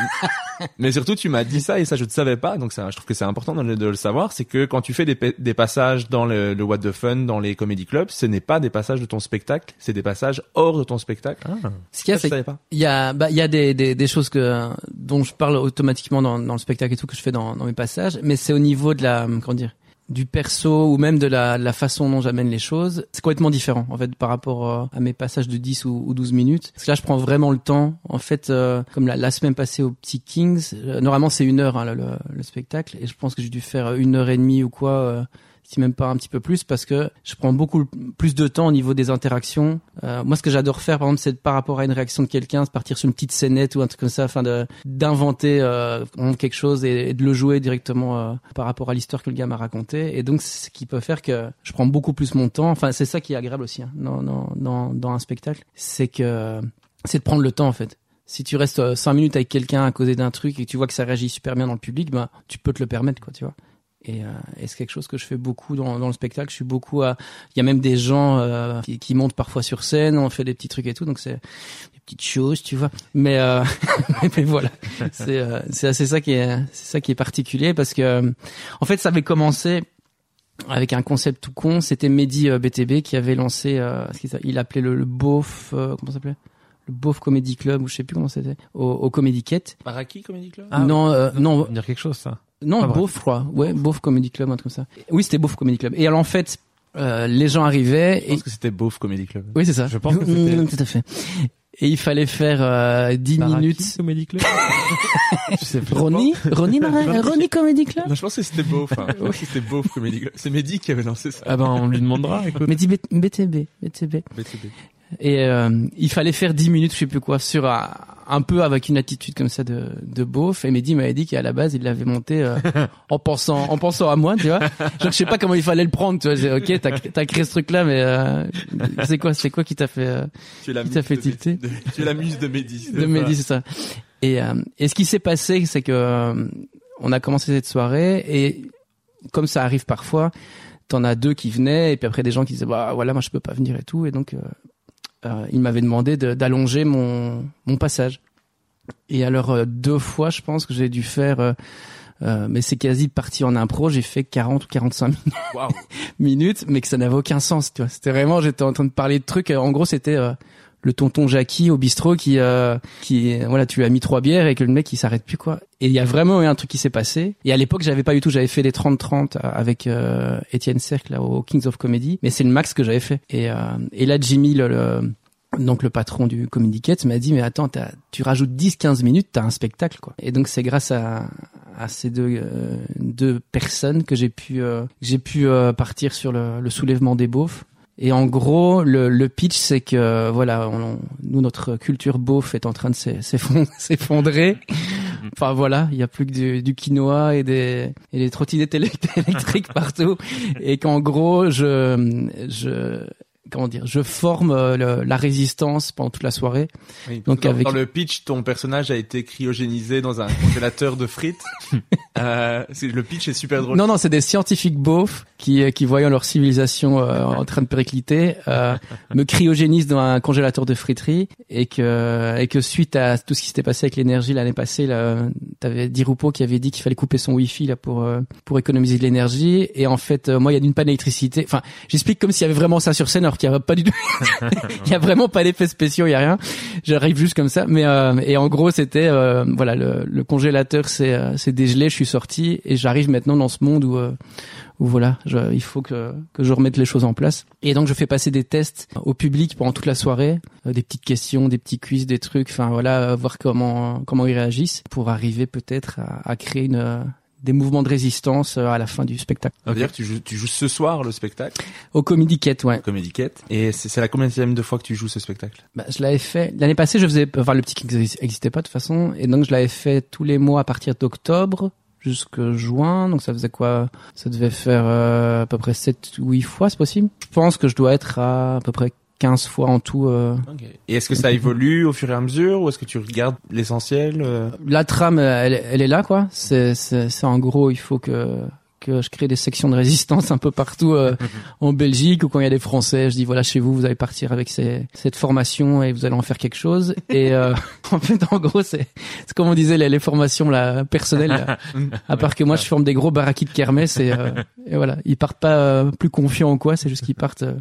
mais surtout, tu m'as dit ça et ça, je ne savais pas. Donc, ça, je trouve que c'est important de, le- de le savoir. C'est que quand tu fais des, des passages dans le, le What the Fun, dans les comedy clubs, ce n'est pas des passages de ton spectacle, c'est des passages hors de ton spectacle. Ce qu'il y a, c'est savais pas. Il y a, bah, il y a des, des, des choses que, dont je parle automatiquement dans, dans le spectacle et tout que je fais dans, dans mes passages, mais c'est au niveau de la, comment dire, du perso ou même de la, la façon dont j'amène les choses. C'est complètement différent, en fait, par rapport euh, à mes passages de 10 ou, ou 12 minutes. Parce que là, je prends vraiment le temps. En fait, euh, comme la, la semaine passée au Petit Kings, euh, normalement, c'est une heure, hein, le, le, le spectacle. Et je pense que j'ai dû faire une heure et demie ou quoi, euh, même pas un petit peu plus, parce que je prends beaucoup plus de temps au niveau des interactions. Euh, moi, ce que j'adore faire, par exemple, c'est de, par rapport à une réaction de quelqu'un, c'est partir sur une petite scénette ou un truc comme ça, afin de d'inventer euh, quelque chose et, de le jouer directement euh, par rapport à l'histoire que le gars m'a raconté. Et donc, ce qui peut faire que je prends beaucoup plus mon temps. Enfin, c'est ça qui est agréable aussi hein, dans, dans, dans, un spectacle, c'est que c'est de prendre le temps en fait. Si tu restes euh, cinq minutes avec quelqu'un à causer d'un truc et que tu vois que ça réagit super bien dans le public, bah tu peux te le permettre quoi, tu vois. Et, euh, et c'est quelque chose que je fais beaucoup dans, dans le spectacle. Je suis beaucoup à. Il y a même des gens euh, qui, qui montent parfois sur scène. On fait des petits trucs et tout. Donc c'est des petites choses, tu vois. Mais euh, mais voilà, c'est euh, c'est assez ça qui est c'est ça qui est particulier parce que euh, en fait ça avait commencé avec un concept tout con. C'était Mehdi euh, BTB qui avait lancé. Euh, ce qu'il s'a- il appelait le, le beauf. euh, comment ça s'appelait? Le beauf comedy club ou je sais plus comment c'était. Au, au Comedy Quête. Maraki Comedy Club? Non euh, non dire quelque chose, ça. Non. Beauf, je crois. Ouais, Beauf Comedy Club, un truc comme ça. Oui, c'était Beauf Comedy Club. Et alors, en fait, euh, les gens arrivaient Je et... pense que c'était Beauf Comedy Club. Oui, c'est ça. Je pense que c'était- Mm, Tout à fait. Et il fallait faire euh, 10 Baraki minutes. Comedy Club. je sais plus. Ronnie Ronnie, Marais- Ronnie Comedy Club Non, je pense que c'était Beauf. Hein. C'était Beauf Comedy Club. C'est Mehdi qui avait lancé ça. Ah ben on lui demandera. Écoute. B- BTB, BTB. BTB. Et euh, il fallait faire 10 minutes, je sais plus quoi, sur un, un peu avec une attitude comme ça de, de beauf. Et Mehdi m'avait dit qu'à la base, il l'avait monté euh, en pensant en pensant à moi, tu vois. Genre, je sais pas comment il fallait le prendre, tu vois. J'ai ok, t'as t'as créé ce truc-là, mais euh, c'est quoi, c'est quoi qui t'a fait euh, Tu Qui t'a fait tilter de- Tu es la muse de Mehdi. de. Mehdi, c'est ça. Et, euh, et ce qui s'est passé, c'est que euh, on a commencé cette soirée et comme ça arrive parfois, t'en as deux qui venaient et puis après des gens qui disaient bah voilà moi je peux pas venir et tout et donc euh, euh, ils m'avaient demandé de- d'allonger mon mon passage. Et alors euh, deux fois je pense que j'ai dû faire euh, euh, mais c'est quasi parti en impro, j'ai fait 40 ou 45 minutes minutes, mais que ça n'avait aucun sens, tu vois. C'était vraiment, j'étais en train de parler de trucs. En gros, c'était euh, le tonton Jackie au bistrot qui, euh, qui, euh, voilà, tu lui as mis trois bières et que le mec il s'arrête plus quoi. Et il y a vraiment eu un truc qui s'est passé. Et à l'époque, j'avais pas du tout, j'avais fait les 30-30 avec euh, Étienne Cercle au Kings of Comedy, mais c'est le max que j'avais fait. Et, euh, et là, Jimmy, le, le- donc le patron du Comedy Cat m'a dit mais attends tu rajoutes 10-15 minutes t'as un spectacle quoi et donc c'est grâce à, à ces deux euh, deux personnes que j'ai pu euh, j'ai pu euh, partir sur le, le soulèvement des beaufs et en gros le, le pitch c'est que voilà on- nous notre culture beauf est en train de s'e- s'effon- s'effondrer. Enfin voilà il y a plus que du, du quinoa et des et des trottinettes élect- électriques partout. Et qu'en gros je je comment dire, je forme euh, le- la résistance pendant toute la soirée. Oui. Donc dans, avec- dans le pitch, ton personnage a été cryogénisé dans un congélateur de frites. euh, le pitch est super drôle. Non, non, c'est des scientifiques beaufs qui, euh, qui voyant leur civilisation euh, en train de péricliter, euh, me cryogénisent dans un congélateur de friterie et que, et que suite à tout ce qui s'était passé avec l'énergie l'année passée, là, t'avais Di Rupo qui avait dit qu'il fallait couper son wifi là pour euh, pour économiser de l'énergie et en fait euh, moi il y a une panne d'électricité. Enfin, j'explique comme s'il y avait vraiment ça sur scène il y a vraiment pas d'effets spéciaux, il y a rien. J'arrive juste comme ça, mais euh, et en gros c'était euh, voilà le, le congélateur c'est euh, dégelé, je suis sorti et j'arrive maintenant dans ce monde où euh, où voilà, je- il faut que, que je remette les choses en place. Et donc je fais passer des tests au public pendant toute la soirée, euh, des petites questions, des petits quiz, des trucs, enfin voilà, euh, voir comment comment ils réagissent pour arriver peut-être à, à créer une des mouvements de résistance euh, à la fin du spectacle. Ça veut dire que tu joues, tu joues ce soir le spectacle, Au Comedy Cat, ouais. Comédie Quête. Et c'est c'est la combien de fois que tu joues ce spectacle? Bah, je l'avais fait l'année passée. Je faisais, enfin le petit qui n'existait pas de toute façon, et donc je l'avais fait tous les mois à partir d'octobre jusque juin. Donc ça faisait quoi? Ça devait faire euh, à peu près 7 ou 8 fois, c'est possible? Je pense que je dois être à à peu près 15 fois en tout. euh. Et est-ce que ça évolue au fur et à mesure ou est-ce que tu regardes l'essentiel euh? La trame, elle, elle est là, quoi. C'est, c'est, c'est en gros, il faut que que je crée des sections de résistance un peu partout euh, en Belgique ou quand il y a des Français, je dis voilà chez vous vous allez partir avec ces, cette formation et vous allez en faire quelque chose. Et euh, en fait en gros c'est c'est comme on disait les, les formations là personnelles là. à part que moi je forme des gros baraquis de kermesse et, euh, et voilà. Ils partent pas euh, plus confiants ou quoi c'est juste qu'ils partent euh,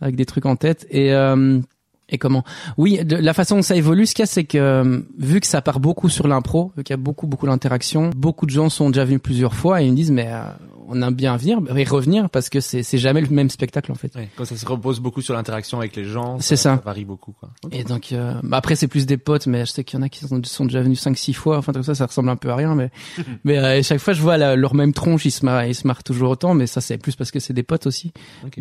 avec des trucs en tête. Et euh, et comment? Oui, de, la façon dont ça évolue, ce qu'il y a, c'est que euh, vu que ça part beaucoup sur l'impro, vu qu'il y a beaucoup beaucoup d'interactions, beaucoup de gens sont déjà venus plusieurs fois et ils me disent mais euh, on aime bien venir et revenir parce que c'est c'est jamais le même spectacle en fait. Ouais, Quand ça se repose beaucoup sur l'interaction avec les gens, C'est ça. varie beaucoup. Quoi. Et donc euh, bah après c'est plus des potes, mais je sais qu'il y en a qui sont, sont déjà venus 5 6 fois, enfin tout ça ça ressemble un peu à rien, mais mais euh, chaque fois je vois la- leur même tronche, ils se marrent, ils se marrent toujours autant, mais ça c'est plus parce que c'est des potes aussi.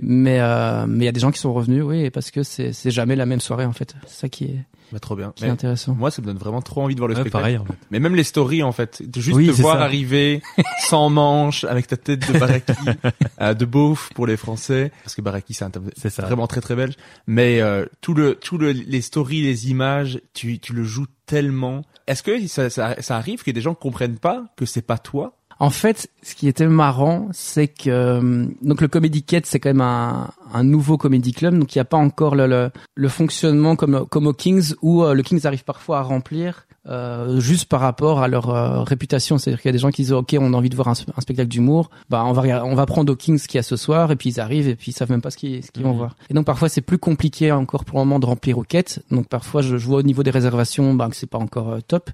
Mais euh, mais il y a des gens qui sont revenus, oui, parce que c'est c'est jamais la même soirée en fait. C'est ça qui est Bah, trop bien. qui est Mais intéressant. moi, ça me donne vraiment trop envie de voir le Ouais, spectacle. pareil en fait. Mais même les stories, en fait, de juste Oui, te c'est voir ça. arriver sans manche, avec ta tête de baraki, euh, de beauf pour les Français, parce que baraki c'est un terme C'est vraiment très très belge. Mais euh, tout le tout le les stories, les images, tu tu le joues tellement. Est-ce que ça, ça ça arrive que des gens comprennent pas que c'est pas toi? En fait, ce qui était marrant, c'est que euh, donc le Comedy Cat, c'est quand même un, un nouveau comedy club, donc il n'y a pas encore le, le, le fonctionnement comme comme au Kings où euh, le Kings arrive parfois à remplir euh, juste par rapport à leur euh, réputation. C'est-à-dire qu'il y a des gens qui disent ok, on a envie de voir un, un spectacle d'humour, bah on va on va prendre au Kings ce qu'il y a ce soir, et puis ils arrivent et puis ils savent même pas ce qu'ils ce qu'ils vont voir. Et donc parfois c'est plus compliqué encore pour le moment de remplir aux quêtes. Donc parfois je, je vois au niveau des réservations, bah que c'est pas encore top.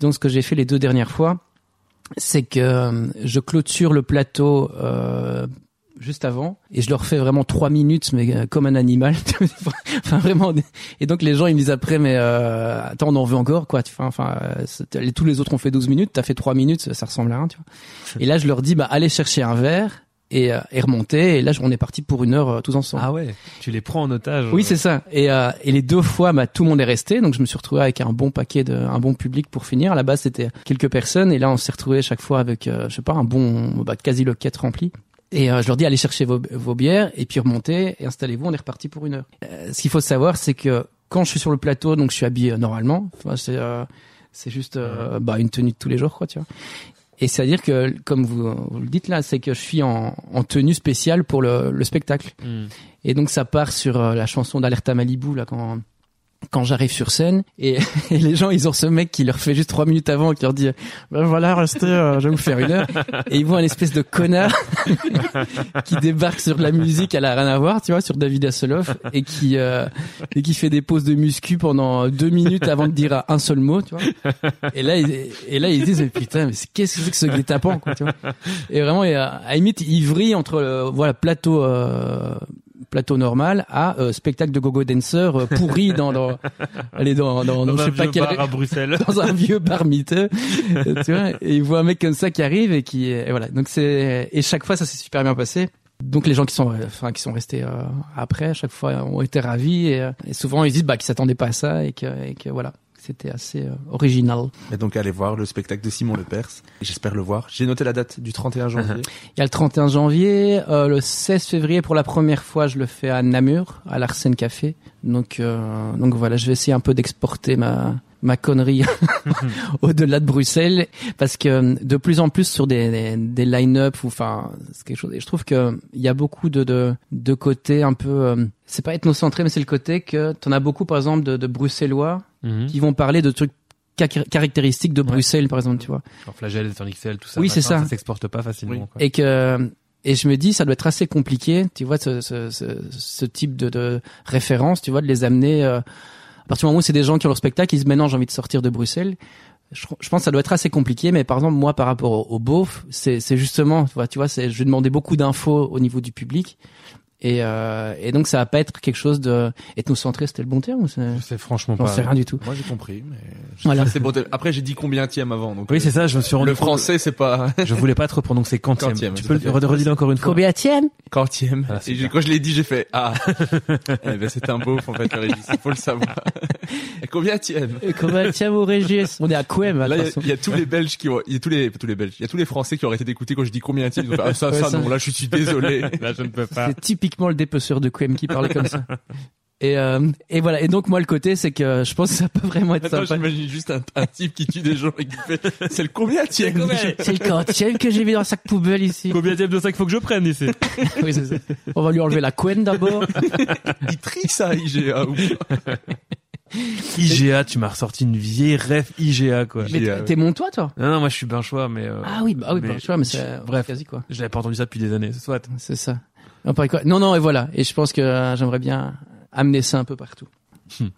Donc ce que j'ai fait les deux dernières fois c'est que euh, je clôture le plateau euh, juste avant et je leur fais vraiment trois minutes mais euh, comme un animal. Enfin vraiment et donc les gens ils me disent après mais euh, attends on en veut encore quoi tu vois enfin euh, tous les autres ont fait 12 minutes t'as fait trois minutes ça, ça ressemble à rien tu vois. Et là je leur dis bah allez chercher un verre et, euh, et remonter et là on est parti pour une heure euh, tous ensemble Ah ouais, tu les prends en otage. oui, c'est ça. Et, euh, et les deux fois, bah, tout le monde est resté, donc je me suis retrouvé avec un bon paquet de, un bon public pour finir. À la base, c'était quelques personnes, et là, on s'est retrouvé chaque fois avec, euh, je sais pas, un bon, bah, quasi le rempli. Et euh, je leur dis allez chercher vos, vos bières et puis remontez et installez-vous. On est reparti pour une heure. Euh, ce qu'il faut savoir, c'est que quand je suis sur le plateau, donc je suis habillé euh, normalement. Enfin, c'est euh, C'est juste euh, bah, une tenue de tous les jours, quoi, tu vois. Et c'est-à-dire que, comme vous, vous le dites là, c'est que je suis en, en tenue spéciale pour le, le spectacle. Hmm. Et donc ça part sur euh, la chanson d'Alerta Malibu là quand quand j'arrive sur scène et, et les gens ils ont ce mec qui leur fait juste trois minutes avant qui leur dit ben voilà restez euh, je vais vous faire une heure. Et ils voient un espèce de connard qui débarque sur de la musique elle a rien à voir tu vois sur David Hasselhoff et qui euh, et qui fait des pauses de muscu pendant deux minutes avant de dire un seul mot tu vois. Et là ils, et là ils disent mais putain mais qu'est-ce que c'est que ce guet-apens quoi tu vois. Et vraiment et à, à limite ils vrillent entre le, voilà plateau euh, plateau normal à euh, spectacle de gogo dancer euh, pourri dans dans allez dans dans, dans Dans je un sais pas vieux quel bar à Bruxelles. dans un vieux bar miteux. Euh, tu vois et il voit un mec comme ça qui arrive et qui et voilà. Donc c'est et chaque fois ça s'est super bien passé. Donc les gens qui sont euh, enfin qui sont restés euh, après à chaque fois ont été ravis et, euh, et souvent ils disent bah qu'ils s'attendaient pas à ça et que et que voilà c'était assez euh, original Et donc allez voir le spectacle de Simon Lepers. J'espère le voir. J'ai noté la date du 31 janvier. Il y a le 31 janvier, euh, le 16 février pour la première fois, je le fais à Namur, à l'Arsène Café. Donc, euh, donc voilà, je vais essayer un peu d'exporter ma ma connerie au-delà de Bruxelles, parce que euh, de plus en plus sur des des, des line-up ou enfin c'est quelque chose. Et je trouve que il y a beaucoup de de de côtés un peu, euh, c'est pas ethnocentré, mais c'est le côté que t'en as beaucoup par exemple de, de bruxellois Mhm. qui vont parler de trucs ca- caractéristiques de Bruxelles par exemple, tu vois. Genre flagelle, en XL, tout ça. Oui, c'est ça. Ça s'exporte pas facilement. quoi. et que et je me dis ça doit être assez compliqué tu vois ce, ce, ce, ce type de, de référence tu vois de les amener euh, à partir du moment où c'est des gens qui ont leur spectacle ils se disent maintenant j'ai envie de sortir de Bruxelles je, je pense que ça doit être assez compliqué mais par exemple moi par rapport au, au beauf c'est c'est justement tu vois tu vois c'est je vais demander beaucoup d'infos au niveau du public et euh, et donc ça va pas être quelque chose de ethnocentré c'était le bon terme ou c'est C'est franchement pas. sais rien du tout Moi j'ai compris, mais Voilà. c'est bon. Après j'ai dit combien tième avant, donc Oui, c'est ça, je me suis rendu le français c'est pas Je voulais pas trop prononcer quantième. Quantième, tu peux le re- redire encore une fois. combien tienne quantième. Ah, c'est Et quand je l'ai dit, j'ai fait ah. eh ben c'est un beauf en fait, le Régis. Il faut le savoir. Et combien tième combien tienne au Régis on est à Couem Là, il y a- il y, a tous les Belges qui ont, il y a tous les, tous les Belges, il y a tous les Français qui ont arrêté d'écouter quand je dis combien tième. Ils ont fait, ah, ça, Ouais, ça, ça. non, là, je suis désolé. Là, je ne peux pas. C'est typiquement le dépeceur de Quem qui parlait comme ça. Et, euh, et voilà. Et donc moi le côté c'est que je pense que ça peut vraiment être Attends, sympa. j'imagine juste un, un type qui tue des gens et qui fait, c'est le combien C'est le quantième que j'ai vu dans le sac poubelle ici. Combien de sacs faut que je prenne ici? Oui, c'est ça. On va lui enlever la couenne d'abord. Il trie ça, IGA, IGA, tu m'as ressorti une vieille ref IGA quoi. Mais t'es- mon toi toi? Non, non, moi je suis benchois, mais. euh, Ah oui, bah oui, mais- vois, mais c'est Bref. quasi quoi. Je l'avais pas entendu ça depuis des années. Soit. C'est ça. Non, non, non, et voilà. Et je pense que euh, j'aimerais bien amener ça un peu partout.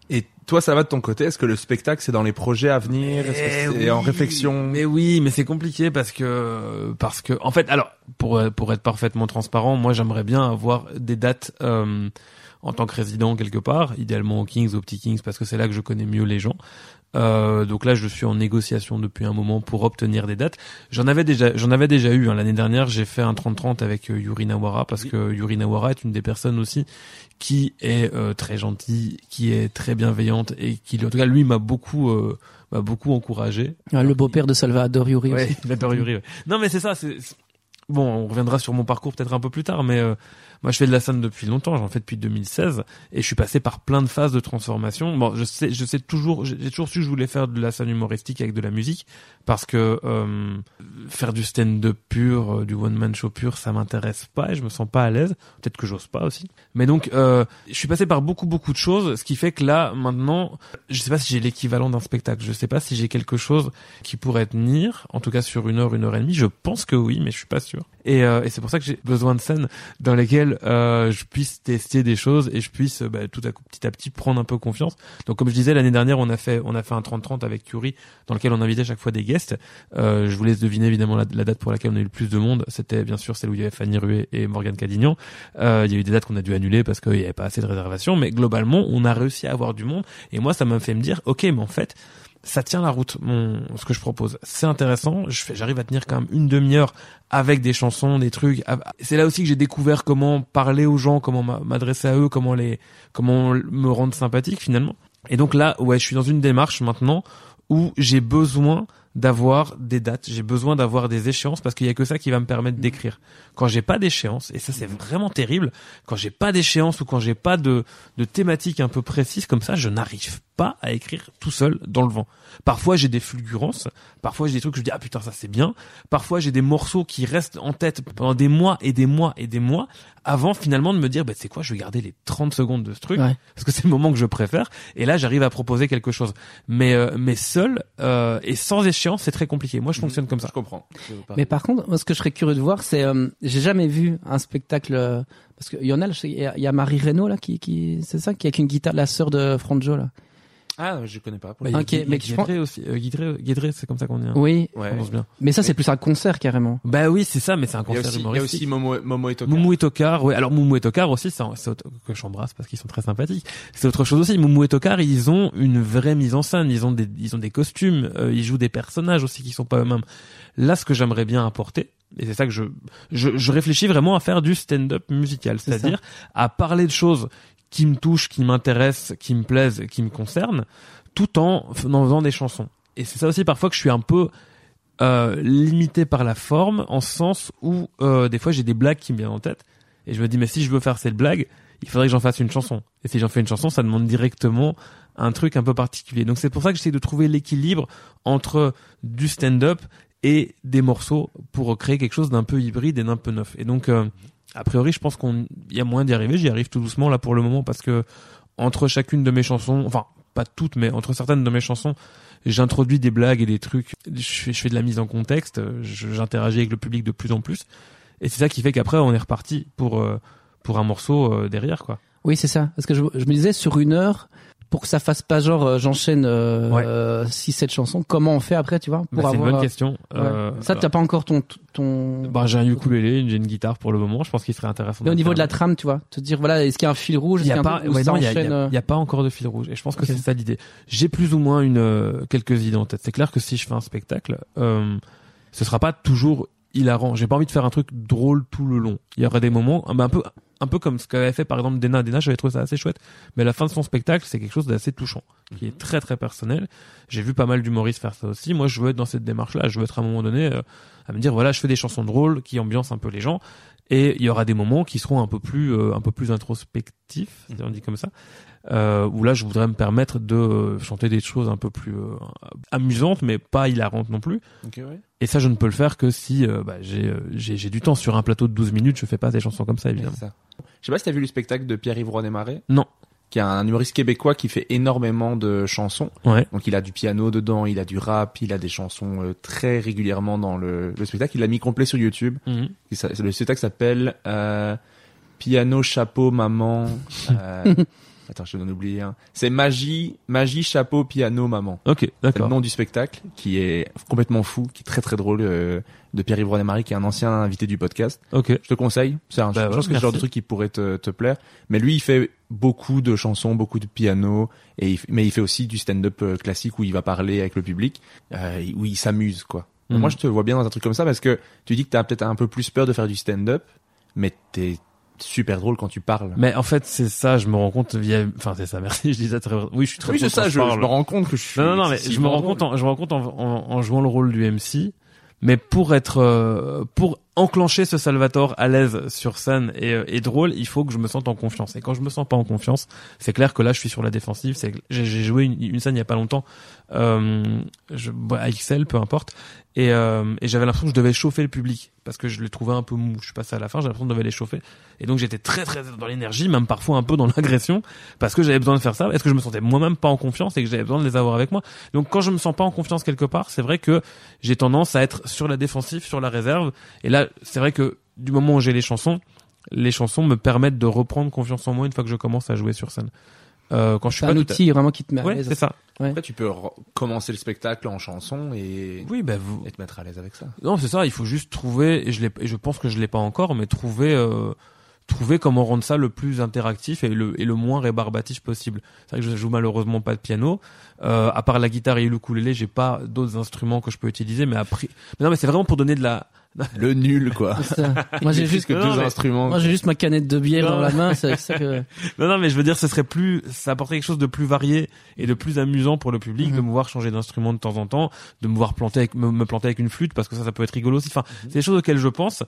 Et toi, ça va de ton côté? Est-ce que le spectacle, c'est dans les projets à venir? Est-ce que c'est Eh en oui, réflexion? Mais oui, mais c'est compliqué parce que parce que en fait, alors pour pour être parfaitement transparent, moi j'aimerais bien avoir des dates euh, en tant que résident quelque part, idéalement au Kings, au Petit Kings, parce que c'est là que je connais mieux les gens. Euh, donc là, je suis en négociation depuis un moment pour obtenir des dates. J'en avais déjà, j'en avais déjà eu hein. l'année dernière. J'ai fait un 30-30 avec euh, Yuri Nawara parce que Yuri Nawara est une des personnes aussi qui est euh, très gentille, qui est très bienveillante et qui, en tout cas, lui m'a beaucoup, euh, m'a beaucoup encouragé. Ah, Le beau-père de Salvador Yuri Ouais, aussi. il adore Yuri, ouais. Non, mais c'est ça. C'est c'est- bon. On reviendra sur mon parcours peut-être un peu plus tard, mais euh, moi, je fais de la scène depuis longtemps. J'en fais depuis 2016 et je suis passé par plein de phases de transformation. Bon, je sais, je sais toujours, j'ai toujours su que je voulais faire de la scène humoristique avec de la musique parce que euh, faire du stand-up pur, euh, du one-man show pur, ça m'intéresse pas et je me sens pas à l'aise. Peut-être que j'ose pas aussi. Mais donc, euh, je suis passé par beaucoup, beaucoup de choses, ce qui fait que là, maintenant, je sais pas si j'ai l'équivalent d'un spectacle. Je sais pas si j'ai quelque chose qui pourrait tenir, en tout cas sur une heure, une heure et demie. Je pense que oui, mais je suis pas sûr. Et, euh, et c'est pour ça que j'ai besoin de scènes dans lesquelles euh, je puisse tester des choses et je puisse euh, bah, tout à coup, petit à petit, prendre un peu confiance. Donc, comme je disais l'année dernière, on a fait, on a fait un 30-30 avec Curie, dans lequel on invitait chaque fois des guests. Euh, je vous laisse deviner évidemment la, la date pour laquelle on a eu le plus de monde. C'était bien sûr celle où il y avait Fanny Ruet et Morgane Cadignan. Euh, il y a eu des dates qu'on a dû annuler parce qu'il n'y avait pas assez de réservations, mais globalement, on a réussi à avoir du monde. Et moi, ça m'a fait me dire, ok, mais en fait, ça tient la route, mon, ce que je propose. C'est intéressant. J'arrive à tenir quand même une demi-heure avec des chansons, des trucs. Ah, C'est là aussi que j'ai découvert comment parler aux gens, comment m'a- m'adresser à eux, comment les, comment me rendre sympathique finalement. Et donc là, ouais, je suis dans une démarche maintenant où j'ai besoin d'avoir des dates, j'ai besoin d'avoir des échéances parce qu'il y a que ça qui va me permettre d'écrire. Quand j'ai pas d'échéance, et ça c'est vraiment terrible, quand j'ai pas d'échéance ou quand j'ai pas de, de thématique un peu précise comme ça, je n'arrive pas à écrire tout seul dans le vent. Parfois j'ai des fulgurances, parfois j'ai des trucs que je dis ah putain ça c'est bien, parfois j'ai des morceaux qui restent en tête pendant des mois et des mois et des mois avant finalement de me dire bah c'est quoi je vais garder les 30 secondes de ce truc Ouais. parce que c'est le moment que je préfère et là j'arrive à proposer quelque chose. Mais euh, mais seul euh, et sans échéance c'est très compliqué. Moi je fonctionne comme ça. Je comprends. Mais par contre, moi, ce que je serais curieux de voir, c'est, euh, j'ai jamais vu un spectacle euh, parce qu'il y en a, je sais, il y a- il y a Marie Reynaud là qui, qui, c'est ça, qui est avec une guitare, la sœur de Franjo là. Ah, je connais pas. Bah, Ok, mais je pense- Guidré aussi. Euh, Guidré, Guidré, c'est comme ça qu'on dit. hein. Oui, Ouais. Bien. mais ça c'est plus un concert carrément. Bah oui, c'est ça, mais c'est un concert aussi, il y a aussi Momo, Momo et Toka. Moumou et Tokar, ouais. Alors Moumou et Tokar aussi, c'est que j'embrasse parce qu'ils sont très sympathiques. C'est autre chose aussi. Moumou et Tokar, ils ont une vraie mise en scène. Ils ont des, ils ont des costumes. euh, ils jouent des personnages aussi qui sont pas eux-mêmes. Là, ce que j'aimerais bien apporter, et c'est ça que je, je, je réfléchis vraiment à faire du stand-up musical, C'est c'est-à-dire à parler de choses qui me touchent, qui m'intéressent, qui me plaisent, qui me concernent, tout en en faisant des chansons. Et c'est ça aussi parfois que je suis un peu euh, limité par la forme, en sens où euh, des fois j'ai des blagues qui me viennent en tête et je me dis mais si je veux faire cette blague, il faudrait que j'en fasse une chanson. Et si j'en fais une chanson, ça demande directement un truc un peu particulier. Donc c'est pour ça que j'essaie de trouver l'équilibre entre du stand-up et des morceaux pour créer quelque chose d'un peu hybride et d'un peu neuf. Et donc euh, a priori, je pense qu'on y a moyen d'y arriver. J'y arrive tout doucement là pour le moment parce que entre chacune de mes chansons, enfin pas toutes, mais entre certaines de mes chansons, j'introduis des blagues et des trucs. Je fais, de la mise en contexte. J'interagis avec le public de plus en plus. Et c'est ça qui fait qu'après on est reparti pour euh, pour un morceau euh, derrière quoi. Oui, c'est ça. Parce que je me disais sur une heure, pour que ça fasse pas genre euh, j'enchaîne euh, Ouais. euh, six sept chansons, comment on fait après, tu vois, pour Bah, c'est une avoir bonne euh, question. ouais. Euh, ça, t'as pas encore ton ton. bah, j'ai un ukulélé, j'ai une guitare pour le moment. Je pense qu'il serait intéressant. Mais au niveau de la trame, tu vois, te dire voilà, est-ce qu'il y a un fil rouge, il y a pas, où ouais, il y a, il y il y a pas encore de fil rouge. Et je pense que c'est ça l'idée. J'ai plus ou moins une quelques idées en tête. C'est clair que si je fais un spectacle, ce sera pas toujours hilarant. J'ai pas envie de faire un truc drôle tout le long. Il y aura des moments, ah, bah, un peu, un peu comme ce qu'avait fait par exemple Dena. Dena, j'avais trouvé ça assez chouette. Mais la fin de son spectacle, c'est quelque chose d'assez touchant, qui est très très personnel. J'ai vu pas mal d'humoristes faire ça aussi. Moi, je veux être dans cette démarche-là. Je veux être à un moment donné euh, à me dire voilà, je fais des chansons drôles qui ambiancent un peu les gens. Et il y aura des moments qui seront un peu plus, euh, un peu plus introspectifs, si on dit comme ça. Euh, où là, je voudrais me permettre de euh, chanter des choses un peu plus euh, amusantes, mais pas hilarantes non plus. Ok, ouais. Et ça, je ne peux le faire que si bah, j'ai, j'ai j'ai du temps sur un plateau de 12 minutes. Je fais pas des chansons comme ça, évidemment. Ça. Je sais pas si t'as vu le spectacle de Pierre-Yves Roy Desmarais, Non. qui est un humoriste québécois qui fait énormément de chansons. Ouais. Donc il a du piano dedans, il a du rap, il a des chansons euh, très régulièrement dans le, le spectacle. Il l'a mis complet sur YouTube. Mhm. Ça- Le spectacle s'appelle euh, Piano, chapeau, maman. euh, Attends, je vais en oublier un. C'est magie, magie, chapeau, piano, maman. Ok, C'est le d'accord. nom du spectacle qui est complètement fou, qui est très très drôle euh, de Pierre-Yves Desmarais, qui est un ancien invité du podcast. Ok. Je te conseille. C'est un, Bah je ouais, pense que c'est le genre de truc qui pourrait te, te plaire. Mais lui, il fait beaucoup de chansons, beaucoup de piano, et il, mais il fait aussi du stand-up euh, classique où il va parler avec le public, euh, où il s'amuse, quoi. Mhm. Moi, je te vois bien dans un truc comme ça parce que tu dis que t'as peut-être un peu plus peur de faire du stand-up, mais t'es super drôle quand tu parles. Mais en fait, c'est ça. Je me rends compte via. Enfin, c'est ça. Merci. Je dis ça très. Oui, je suis très. oui, c'est ça. Je, me rends compte que je suis. Non, non, non, mais je me rends compte, en, je me rends compte en, en, en jouant le rôle du MC. Mais pour être, euh, pour enclencher ce Salvatore à l'aise sur scène et, euh, et drôle, il faut que je me sente en confiance. Et quand je me sens pas en confiance, c'est clair que là, je suis sur la défensive. C'est, que j'ai, j'ai joué une, une scène il y a pas longtemps, euh, je, bah, à XL, peu importe. Et, euh, et j'avais l'impression que je devais chauffer le public parce que je les trouvais un peu mou. Je suis à la fin, j'avais l'impression que je les chauffer. Et donc j'étais très très dans l'énergie, même parfois un peu dans l'agression, parce que j'avais besoin de faire ça. Est-ce que je me sentais moi-même pas en confiance et que j'avais besoin de les avoir avec moi? Donc quand je me sens pas en confiance quelque part, c'est vrai que j'ai tendance à être sur la défensive, sur la réserve. Et là, c'est vrai que du moment où j'ai les chansons, les chansons me permettent de reprendre confiance en moi une fois que je commence à jouer sur scène. Euh, quand je suis C'est pas un tout outil vraiment qui te met à Ouais, l'aise. c'est ça. Après, tu peux commencer le spectacle en chanson et, Oui, bah vous, et te mettre à l'aise avec ça. Non, c'est ça. Il faut juste trouver, et je l'ai, et je pense que je l'ai pas encore, mais trouver, euh, trouver comment rendre ça le plus interactif et le, et le moins rébarbatif possible. C'est vrai que je joue malheureusement pas de piano. Euh, à part la guitare et le ukulélé, j'ai pas d'autres instruments que je peux utiliser. Mais après, mais non, mais c'est vraiment pour donner de la. Le nul, quoi. Moi j'ai juste que Non, deux mais- instruments. moi j'ai juste ma canette de bière Non. dans la main, ça que Non, non, mais je veux dire, ce serait plus, ça apporterait quelque chose de plus varié et de plus amusant pour le public Mhm. de me voir changer d'instrument de temps en temps, de me voir planter avec, me, me planter avec une flûte parce que ça, ça peut être rigolo aussi. Enfin, Mhm. c'est des choses auxquelles je pense.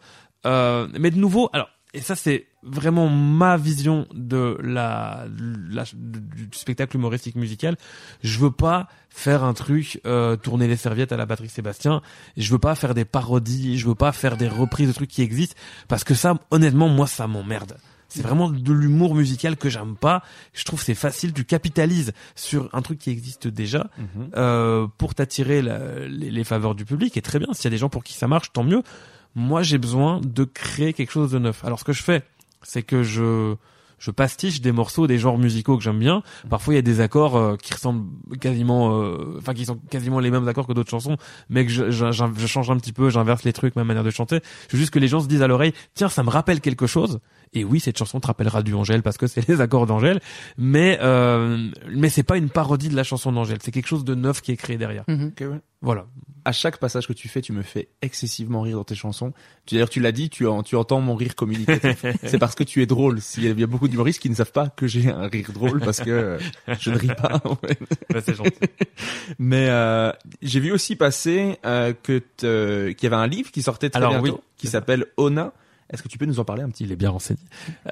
Euh, mais de nouveau, alors, et ça c'est vraiment ma vision de la, la- du spectacle humoristique musical. Je veux pas faire un truc euh, tourner les serviettes à la Patrick Sébastien. Je veux pas faire des parodies. Je veux pas faire des reprises de trucs qui existent parce que ça, honnêtement, moi, ça m'emmerde. C'est vraiment de l'humour musical que j'aime pas. Je trouve que c'est facile. Tu capitalises sur un truc qui existe déjà euh, pour t'attirer les faveurs du public. Et très bien, s'il y a des gens pour qui ça marche, tant mieux. Moi, j'ai besoin de créer quelque chose de neuf. Alors, ce que je fais, c'est que je je pastiche des morceaux, des genres musicaux que j'aime bien. Parfois, il y a des accords euh, qui ressemblent quasiment, euh, enfin, qui sont quasiment les mêmes accords que d'autres chansons, mais que je, je, je change un petit peu, j'inverse les trucs, ma manière de chanter. Je veux juste que les gens se disent à l'oreille, tiens, ça me rappelle quelque chose. Et oui, cette chanson te rappellera du Angèle parce que c'est les accords d'Angèle, mais euh, mais c'est pas une parodie de la chanson d'Angèle. C'est quelque chose de neuf qui est créé derrière. Ouais. Voilà. À chaque passage que tu fais, tu me fais excessivement rire dans tes chansons. D'ailleurs, tu l'as dit, tu, en- tu entends mon rire communicatif. c'est parce que tu es drôle. S'il y a- il y a beaucoup d'humoristes qui ne savent pas que j'ai un rire drôle parce que euh, je ne ris pas. ouais. Bah, c'est gentil. Mais euh, j'ai vu aussi passer euh, que qu'il y avait un livre qui sortait très Alors, bientôt, oui. qui s'appelle Ona. Est-ce que tu peux nous en parler un petit? Il est bien renseigné.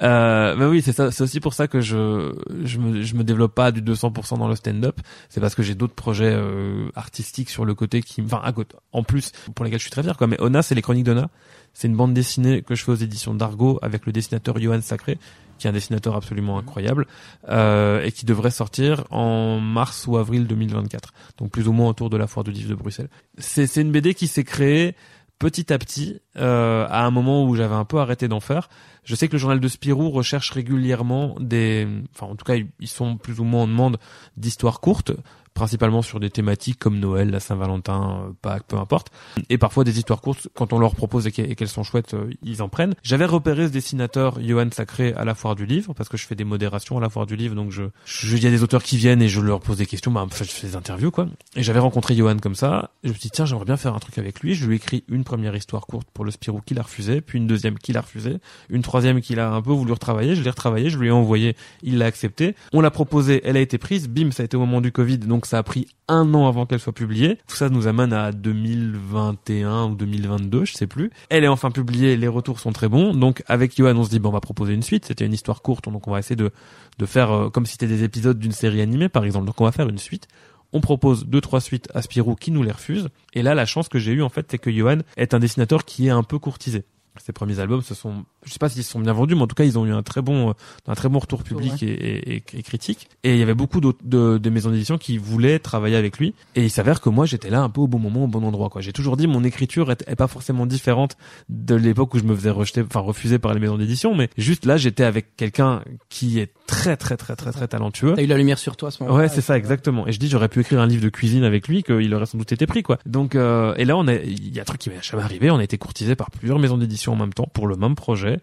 Euh, bah oui, c'est ça. C'est aussi pour ça que je je me je me développe pas du 200% dans le stand-up. C'est parce que j'ai d'autres projets euh, artistiques sur le côté qui, enfin, à côté, en plus pour lesquels je suis très fier. Quoi. Mais Ona, c'est les Chroniques d'Ona. C'est une bande dessinée que je fais aux éditions d'Argo avec le dessinateur Johan Sacré, qui est un dessinateur absolument incroyable euh, et qui devrait sortir en mars ou avril 2024. Donc plus ou moins autour de la foire du livre de Bruxelles. C'est c'est une BD qui s'est créée petit à petit, euh, à un moment où j'avais un peu arrêté d'en faire, je sais que le journal de Spirou recherche régulièrement des, enfin en tout cas ils sont plus ou moins en demande d'histoires courtes, principalement sur des thématiques comme Noël, la Saint-Valentin, euh, Pâques, peu importe, et parfois des histoires courtes quand on leur propose et qu'elles sont chouettes, euh, ils en prennent. J'avais repéré ce dessinateur Johan Sacré à la foire du livre parce que je fais des modérations à la foire du livre, donc je, je il y a des auteurs qui viennent et je leur pose des questions, bah je fais des interviews quoi. Et j'avais rencontré Johan comme ça, je me suis dit tiens j'aimerais bien faire un truc avec lui. Je lui ai écrit une première histoire courte pour le Spirou qu'il a refusé, puis une deuxième qu'il a refusé, une troisième qu'il a un peu voulu retravailler. Je l'ai retravaillé, je lui ai envoyé, il l'a accepté. On l'a proposé, elle a été prise. Bim, ça a été au moment du Covid, donc ça a pris un an avant qu'elle soit publiée. Tout ça nous amène à 2021 ou 2022, je sais plus. Elle est enfin publiée, les retours sont très bons. Donc avec Johan, on se dit bon, on va proposer une suite. C'était une histoire courte, donc on va essayer de de faire euh, comme si c'était des épisodes d'une série animée, par exemple. Donc on va faire une suite. On propose deux trois suites à Spirou qui nous les refuse. Et là, la chance que j'ai eue en fait, c'est que Johan est un dessinateur qui est un peu courtisé. Ses premiers albums, se sont, je sais pas s'ils se sont bien vendus, mais en tout cas, ils ont eu un très bon, euh, un très bon retour public et, et, et- et critique. Et il y avait beaucoup d'autres- de, de maisons d'édition qui voulaient travailler avec lui. Et il s'avère que moi, j'étais là un peu au bon moment, au bon endroit. Quoi. J'ai toujours dit, mon écriture est, est pas forcément différente de l'époque où je me faisais rejeter, enfin refuser par les maisons d'édition, mais juste là, j'étais avec quelqu'un qui est très, très, très, très, très talentueux. T'as eu la lumière sur toi à ce moment-là. Ouais, c'est ça, exactement. Et je dis, j'aurais pu écrire un livre de cuisine avec lui, qu'il aurait sans doute été pris, quoi. Donc, euh, et là, on a, il y a un truc qui m'est jamais arrivé. On a été courtisé par plusieurs maisons d'édition en même temps pour le même projet.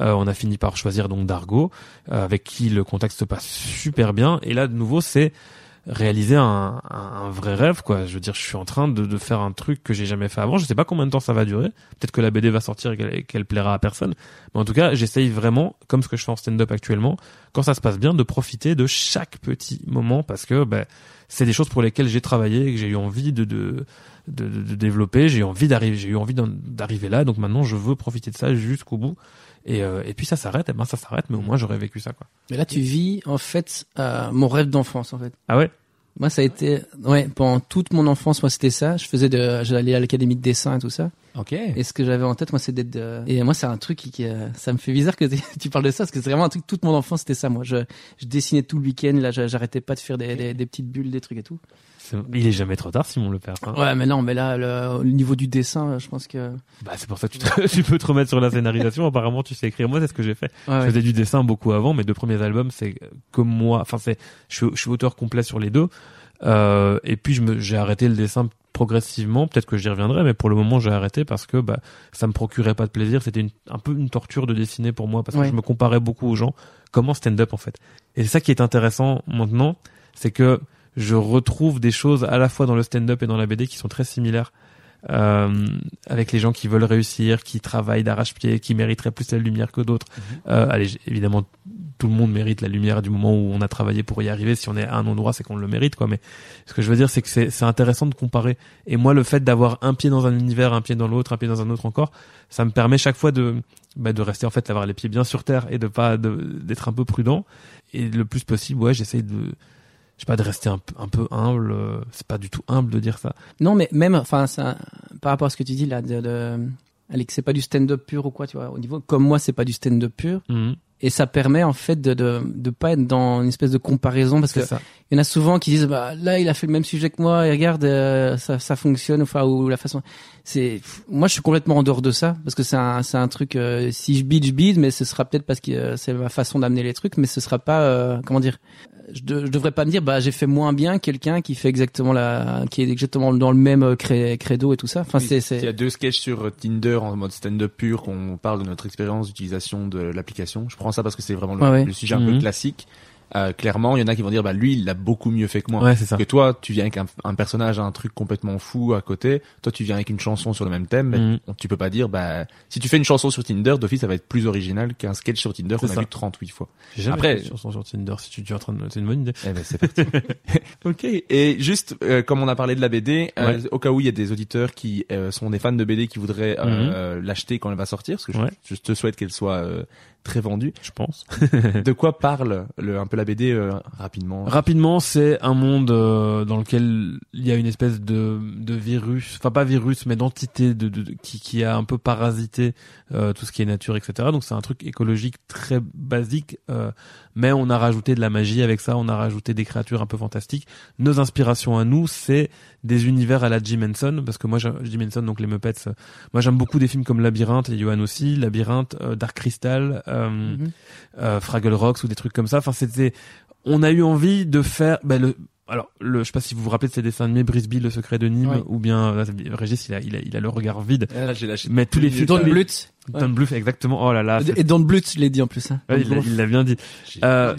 Euh, on a fini par choisir donc Dargo, euh, avec qui le contact se passe super bien. Et là, de nouveau, c'est réaliser un, un, vrai rêve, quoi. Je veux dire, je suis en train de, de faire un truc que j'ai jamais fait avant. Je sais pas combien de temps ça va durer. Peut-être que la BD va sortir et qu'elle plaira à personne. Mais en tout cas, j'essaye vraiment, comme ce que je fais en stand-up actuellement, quand ça se passe bien, de profiter de chaque petit moment parce que ben, c'est des choses pour lesquelles j'ai travaillé et que j'ai eu envie de, de, de, de- développer. J'ai eu envie d'arriver, j'ai eu envie d'arriver là. Donc maintenant, je veux profiter de ça jusqu'au bout. Et, euh, et puis ça s'arrête, et ben ça s'arrête, mais au moins j'aurais vécu ça, quoi. Mais là, tu vis en fait euh, mon rêve d'enfance en fait. Ah ouais? Moi, ça a été ouais pendant toute mon enfance, moi c'était ça. Je faisais de, j'allais à l'académie de dessin et tout ça. Ok. Et ce que j'avais en tête, moi, c'est d'être. de- Et moi, c'est un truc qui, qui, euh, ça me fait bizarre que tu parles de ça, parce que c'est vraiment un truc. Toute mon enfance, c'était ça. Moi, je, je dessinais tout le week-end. Là, j'a- j'arrêtais pas de faire des, des, des petites bulles, des trucs et tout. Il est jamais trop tard, Simon le père. hein. Ouais, mais non, mais là, le, au niveau du dessin, je pense que. Bah, c'est pour ça que tu, te- tu peux te remettre sur la scénarisation. Apparemment, tu sais écrire. Moi, c'est ce que j'ai fait. Ouais, Je ouais. faisais du dessin beaucoup avant. Mes deux premiers albums, c'est comme moi. Enfin, c'est, je suis, je suis auteur complet sur les deux. Euh, et puis, je me, j'ai arrêté le dessin progressivement. Peut-être que j'y reviendrai, mais pour le moment, j'ai arrêté parce que, bah, ça me procurait pas de plaisir. C'était une, un peu une torture de dessiner pour moi parce que je me comparais beaucoup aux gens. Comment stand-up, en fait? Et c'est ça qui est intéressant maintenant. C'est que je retrouve des choses à la fois dans le stand-up et dans la BD qui sont très similaires. euh, avec les gens qui veulent réussir, qui travaillent d'arrache-pied, qui mériteraient plus la lumière que d'autres. Mhm. Euh, allez, évidemment, tout le monde mérite la lumière du moment où on a travaillé pour y arriver. Si on est à un endroit, c'est qu'on le mérite, quoi. Mais ce que je veux dire, c'est que c'est c'est intéressant de comparer. Et moi, le fait d'avoir un pied dans un univers, un pied dans l'autre, un pied dans un autre encore, ça me permet chaque fois de bah, de rester en fait, d'avoir les pieds bien sur terre et de pas de- d'être un peu prudent. Et le plus possible, ouais, j'essaye de je sais pas de rester un, peu- un peu humble. euh, C'est pas du tout humble de dire ça. Non, mais même, enfin, ça, par rapport à ce que tu dis là, de, de, que c'est pas du stand-up pur ou quoi, tu vois. Au niveau, comme moi, c'est pas du stand-up pur. Mhm. Et ça permet, en fait, de, de, de pas être dans une espèce de comparaison parce que ça. il y en a souvent qui disent, bah, là, il a fait le même sujet que moi et regarde, euh, ça, ça fonctionne, enfin, ou la façon, c'est, moi, je suis complètement en dehors de ça parce que c'est un, c'est un truc, euh, si je bide, je bide, mais ce sera peut-être parce que euh, c'est ma façon d'amener les trucs, mais ce sera pas, euh, comment dire, je, de- je devrais pas me dire bah j'ai fait moins bien que quelqu'un qui fait exactement la qui est exactement dans le même euh, cré- credo et tout ça enfin Oui, c'est Il y a deux sketchs sur euh, Tinder en mode stand-up pur qu'on parle de notre expérience d'utilisation de l'application. Je prends ça parce que c'est vraiment le, Ouais, ouais. le sujet un peu Mhm. classique. Euh, clairement, il y en a qui vont dire bah lui il l'a beaucoup mieux fait que moi. Ouais, c'est ça. Que toi, tu viens avec un, un personnage, un truc complètement fou à côté. Toi, tu viens avec une chanson sur le même thème. mais on- tu peux pas dire bah si tu fais une chanson sur Tinder, d'office ça va être plus original qu'un sketch sur Tinder qu'on a vu 38 fois. J'ai jamais Après- fait de chanson sur Tinder. Si tu, es en train de, c'est une bonne idée. Eh ben c'est parti. ok. Et juste euh, comme on a parlé de la BD, euh, au cas où il y a des auditeurs qui euh, sont des fans de BD qui voudraient euh, l'acheter quand elle va sortir, parce que je. Ouais. je te souhaite qu'elle soit euh, très vendue. Je pense. De quoi parle le, un peu la BD euh, rapidement? Rapidement, c'est un monde euh, dans lequel il y a une espèce de, de virus, enfin pas virus, mais d'entité de, de- de- qui, qui a un peu parasité euh, tout ce qui est nature, etc. Donc c'est un truc écologique très basique, euh, mais on a rajouté de la magie avec ça, on a rajouté des créatures un peu fantastiques. Nos inspirations à nous, c'est des univers à la Jim Henson, parce que moi, Jim Henson, donc les Muppets, euh, moi j'aime beaucoup des films comme Labyrinthe, et Johan aussi, Labyrinthe, euh, Dark Crystal, euh, Mhm. euh, Fraggle Rocks ou des trucs comme ça. Enfin, c'était, on a eu envie de faire, ben, le, alors, le, je sais pas si vous vous rappelez de ces dessins animés Brisby, Le Secret de Nîmes, ou bien, là, Régis, il a, il a, il a le regard vide. Là, j'ai lâché. Mais tous les films, Don Bluth Don Bluth, exactement. Oh là là. et Don Bluth je l'ai dit en plus hein. ouais, il l'a- bien dit. J'ai Euh,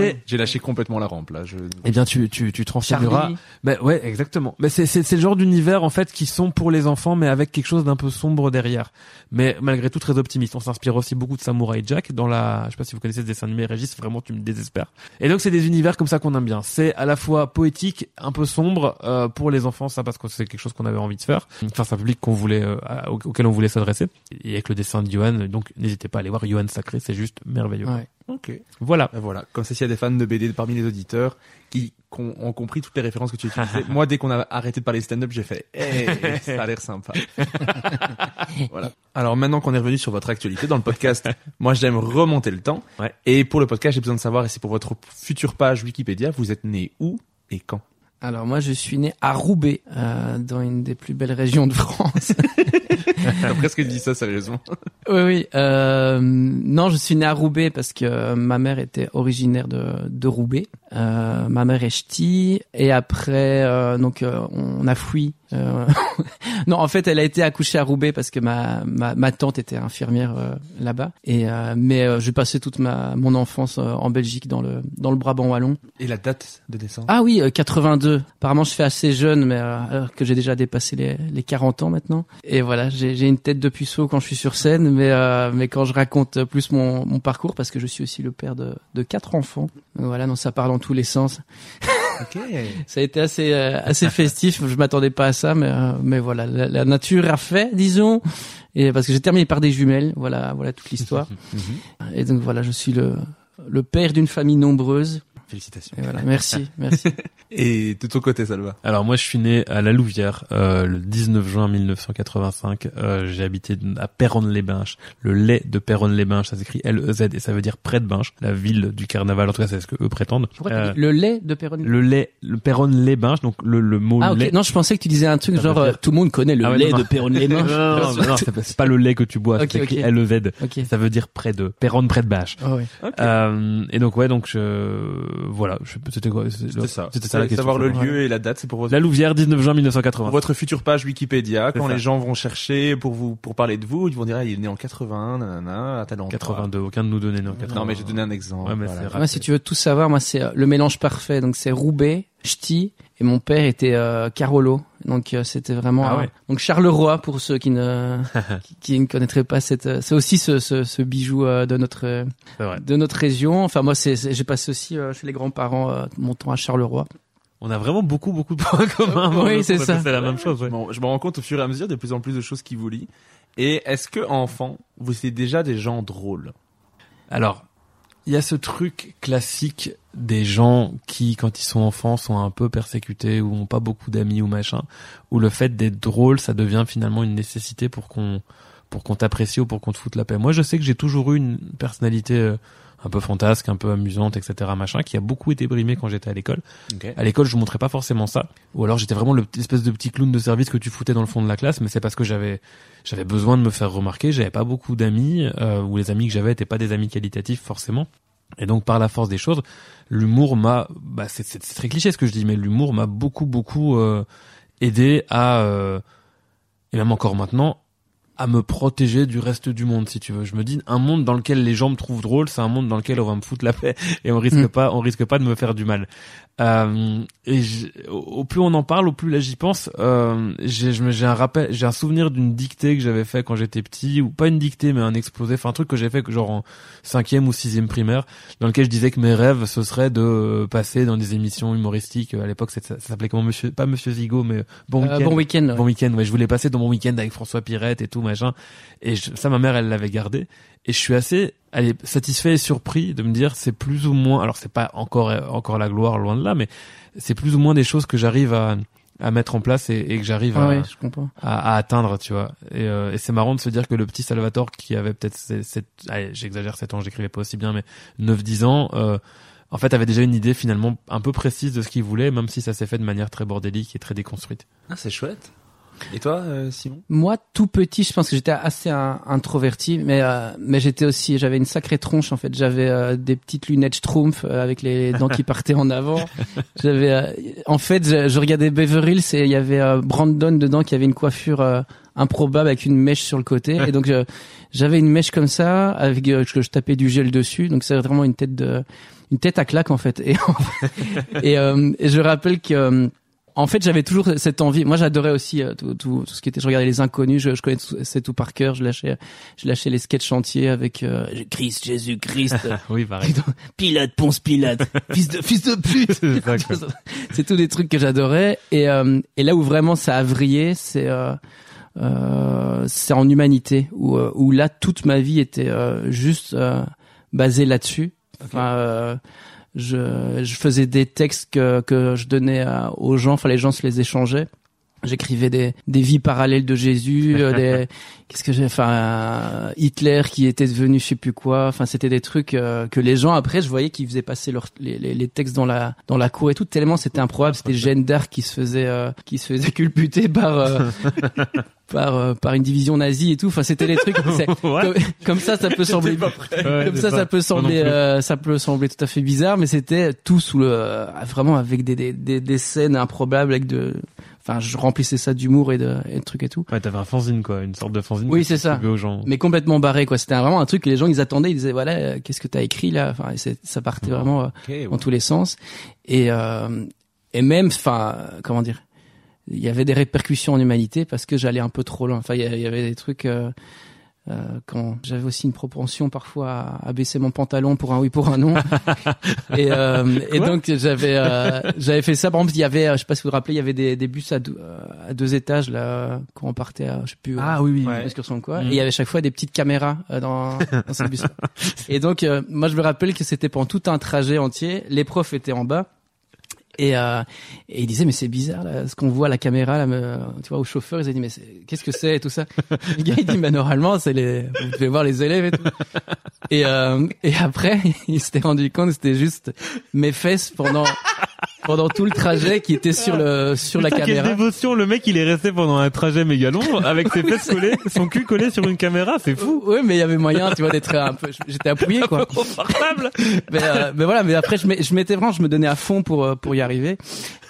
ouais. j'ai lâché complètement la rampe là. Je... eh bien, tu, tu, tu renseigneras. Charlie Ben ouais, exactement. Mais c'est c'est c'est le genre d'univers en fait qui sont pour les enfants, mais avec quelque chose d'un peu sombre derrière. Mais malgré tout très optimiste. On s'inspire aussi beaucoup de Samurai Jack dans la. Je sais pas si vous connaissez ce dessin animé Régis. Vraiment, tu me désespères. Et donc c'est des univers comme ça qu'on aime bien. C'est à la fois poétique, un peu sombre euh, pour les enfants, ça parce que c'est quelque chose qu'on avait envie de faire. Enfin, c'est un public qu'on voulait euh, auquel on voulait s'adresser. Et avec le dessin de Johan, donc n'hésitez pas à aller voir Johan Sacré, c'est juste merveilleux. Ouais. Ok. Voilà. Ben voilà. Comme ça, s'il y a des fans de BD parmi les auditeurs qui ont compris toutes les références que tu utilisais. Moi, dès qu'on a arrêté de parler stand-up, j'ai fait, eh, ça a l'air sympa. voilà. Alors maintenant qu'on est revenu sur votre actualité dans le podcast, moi j'aime remonter le temps. Ouais. Et pour le podcast, j'ai besoin de savoir, et c'est pour votre future page Wikipédia, vous êtes né où et quand? Alors moi je suis né à Roubaix euh, dans une des plus belles régions de France T'as presque dit ça sérieusement. Oui, oui. Euh, non, je suis né à Roubaix parce que ma mère était originaire de, de Roubaix. Euh, ma mère est ch'ti et après, euh, donc euh, on a fui. Euh, non, en fait, elle a été accouchée à Roubaix parce que ma ma, ma tante était infirmière euh, là-bas. Et euh, mais euh, j'ai passé toute ma mon enfance euh, en Belgique dans le dans le Brabant wallon. Et la date de naissance? Ah oui, euh, 82. Apparemment, je fais assez jeune, mais euh, alors que j'ai déjà dépassé les, les 40 ans maintenant. Et voilà, j'ai j'ai une tête de puceau quand je suis sur scène, mais euh, mais quand je raconte plus mon, mon parcours, parce que je suis aussi le père de, de quatre enfants. Donc voilà, donc ça part dans tous les sens. Ok. Ça a été assez euh, assez festif. Je m'attendais pas à ça, mais euh, mais voilà, la, la nature a fait, disons. Et parce que j'ai terminé par des jumelles. Voilà, voilà toute l'histoire. Et donc voilà, je suis le le père d'une famille nombreuse. Félicitations. Et voilà, merci, merci. Et de ton côté, Salva? Alors moi je suis né à La Louvière euh, le 19 juin 1985. Euh, j'ai habité à Péronne-les-Binches. Le lait de Péronne-les-Binches, ça s'écrit L-E-Z et ça veut dire près de Binches, la ville du carnaval. En tout cas c'est ce que eux prétendent. Pourquoi Euh, le lait de Péroni le lait, le Péronne-les-Binches, donc le, le mot Ah ok, lait. non je pensais que tu disais un truc Ça genre veut euh, dire- tout le monde connaît le Ah ouais, lait non, de non. Péronne les Non, non, non, non, non, c'est pas- le lait que tu bois, Ok, c'est écrit ok. L-E-Z. Ça veut dire près de, Péronne près de Binches. Ah ouais. Euh, et donc ouais, donc je, voilà, je- c'était quoi C'était ça. C'était ça la question. Savoir le lieu et la date, c'est pour votre La Louvière, 19 juin Pour 1980. votre future page Wikipédia, quand ça. les gens vont chercher pour vous pour parler de vous, ils vont dire ah, il est né en 81, nanana, à tel endroit. 82, aucun de nous donnait, non, 80. Non mais j'ai donné un exemple. Ouais, mais voilà. c'est Moi si tu veux tout savoir, moi c'est euh, le mélange parfait. Donc c'est Roubaix, Ch'ti et mon père était euh, Carolo. Donc euh, c'était vraiment Ah un- ouais. donc Charleroi pour ceux qui ne qui, qui ne connaîtraient pas cette euh, c'est aussi ce, ce, ce bijou euh, de notre de notre région. Enfin moi c'est j'ai passé aussi euh, chez les grands-parents euh, mon temps à Charleroi. On a vraiment beaucoup, beaucoup de points communs. Oui, c'est ça. C'est la même chose, ouais. Bon, je me rends compte au fur et à mesure de plus en plus de choses qui vous lient. Et est-ce que enfant, vous étiez déjà des gens drôles? Alors, il y a ce truc classique des gens qui, quand ils sont enfants, sont un peu persécutés ou ont pas beaucoup d'amis ou machin, où le fait d'être drôle, ça devient finalement une nécessité pour qu'on pour qu'on t'apprécie ou pour qu'on te foute la paix. Moi, je sais que j'ai toujours eu une personnalité euh, un peu fantasque, un peu amusante, etc., machin, qui a beaucoup été brimée quand j'étais à l'école. À l'école, je montrais pas forcément ça, ou alors j'étais vraiment le petit- espèce de petit clown de service que tu foutais dans le fond de la classe, mais c'est parce que j'avais j'avais besoin de me faire remarquer. J'avais pas beaucoup d'amis, euh, ou les amis que j'avais étaient pas des amis qualitatifs forcément. Et donc par la force des choses, l'humour m'a, bah c'est très cliché ce que je dis, mais l'humour m'a beaucoup beaucoup euh, aidé à, euh, et même encore maintenant, à me protéger du reste du monde si tu veux. Je me dis un monde dans lequel les gens me trouvent drôle, c'est un monde dans lequel on va me foutre la paix et on risque Mm. pas, on risque pas de me faire du mal. Euh, et je- au, plus on en parle, au plus là j'y pense. Euh, j'ai un rappel, j'ai un souvenir d'une dictée que j'avais fait quand j'étais petit, ou pas une dictée mais un exposé, enfin un truc que j'ai fait genre en cinquième ou sixième primaire, dans lequel je disais que mes rêves ce serait de passer dans des émissions humoristiques. À l'époque ça, ça s'appelait comment Monsieur, pas Monsieur Zigo mais Bon Euh, Week-end. bon week-end. ouais. Bon week-end, ouais. Je voulais passer dans mon week-end avec François Pirette et tout, machin. Et je- ça, ma mère, elle l'avait gardé. Et je suis assez allez, satisfait et surpris de me dire, c'est plus ou moins, alors c'est pas encore, encore la gloire, loin de là, mais c'est plus ou moins des choses que j'arrive à, à mettre en place et, et que j'arrive Ah à, ouais, je comprends. à, à atteindre, tu vois. Et, euh, et c'est marrant de se dire que le petit Salvatore qui avait peut-être, j'exagère 7 ans, j'écrivais pas aussi bien, mais 9-10 ans, euh, en fait, avait déjà une idée finalement un peu précise de ce qu'il voulait, même si ça s'est fait de manière très bordélique et très déconstruite. Ah, c'est chouette. Et toi, euh, Simon? Moi, tout petit, je pense que j'étais assez introverti, mais euh, mais j'étais aussi, j'avais une sacrée tronche en fait. J'avais euh, des petites lunettes Schtroumpf euh, avec les dents qui partaient en avant. J'avais, euh, en fait, je, je regardais Beverly Hills et il y avait euh, Brandon dedans qui avait une coiffure euh, improbable avec une mèche sur le côté. Et donc je- j'avais une mèche comme ça avec euh, que je tapais du gel dessus. Donc c'est vraiment une tête de une tête à claque en fait. Et et, euh, et je rappelle que en fait, j'avais toujours cette envie. Moi, j'adorais aussi euh, tout, tout, tout ce qui était. Je regardais les inconnus. Je, je connaissais tout par cœur. Je lâchais, je lâchais les sketchs chantiers avec euh, Christ, Jésus, Christ, oui, pareil. Pilate, Ponce Pilate, fils de fils de pute. C'est tous des trucs que j'adorais. Et euh, et là où vraiment ça a vrillé, c'est euh, c'est en humanité où où là toute ma vie était juste basée là-dessus. Enfin, euh, je, je faisais des textes que, que je donnais à- aux gens, enfin les gens se les échangeaient. J'écrivais des, des vies parallèles de Jésus, euh, des qu'est-ce que j'ai, enfin Hitler qui était devenu je sais plus quoi. Enfin c'était des trucs euh, que les gens après je voyais qu'ils faisaient passer leurs les, les, les textes dans la dans la cour et tout tellement c'était improbable. C'était Jeanne d'Arc qui se faisait euh, qui se faisait culbuter par euh, par euh, par une division nazie et tout. Enfin c'était des trucs comme, comme ça ça peut sembler Ouais, comme ça, ça peut sembler, euh, ça peut sembler tout à fait bizarre, mais c'était tout sous le, vraiment avec des, des, des, des scènes improbables avec de, enfin, je remplissais ça d'humour et de, et de trucs et tout. Ouais, t'avais un fanzine, quoi, une sorte de fanzine. Oui, c'est ça. aux gens. Mais complètement barré, quoi. C'était vraiment un truc que les gens, ils attendaient, ils disaient, voilà, euh, qu'est-ce que t'as écrit là? Enfin, ça partait vraiment euh, dans tous les sens. Et, euh, et même, enfin, euh, comment dire? Il y avait des répercussions en humanité parce que j'allais un peu trop loin. Enfin, il y y avait des trucs, euh, euh, quand j'avais aussi une propension parfois à, à baisser mon pantalon pour un oui pour un non. Et, euh, et donc j'avais euh, j'avais fait ça. Par exemple il y avait euh, je sais pas si vous vous rappelez il y avait des, des bus à deux, euh, à deux étages là quand on partait à, je sais plus Ah oui, oui. une excursion ou quoi Mm. et il y avait chaque fois des petites caméras euh, dans, dans ces bus et donc euh, moi je me rappelle que c'était pendant tout un trajet entier. Les profs étaient en bas et, euh, et il disait mais c'est bizarre là, ce qu'on voit à la caméra là, tu vois au chauffeur ils ont dit mais qu'est-ce que c'est et tout ça. Le gars il dit bah normalement c'est les vous devez voir les élèves et tout. Et euh, et après il s'était rendu compte c'était juste mes fesses pendant pendant tout le trajet qui était sur le sur la Putain, caméra. Quelle dévotion, le mec il est resté pendant un trajet méga long avec ses fesses collées, son cul collé sur une caméra, c'est fou. oui mais il y avait moyen tu vois d'être un peu j'étais appuyé quoi. Confortable. mais, euh, mais voilà mais après je m'étais vraiment je me donnais à fond pour euh, pour y arriver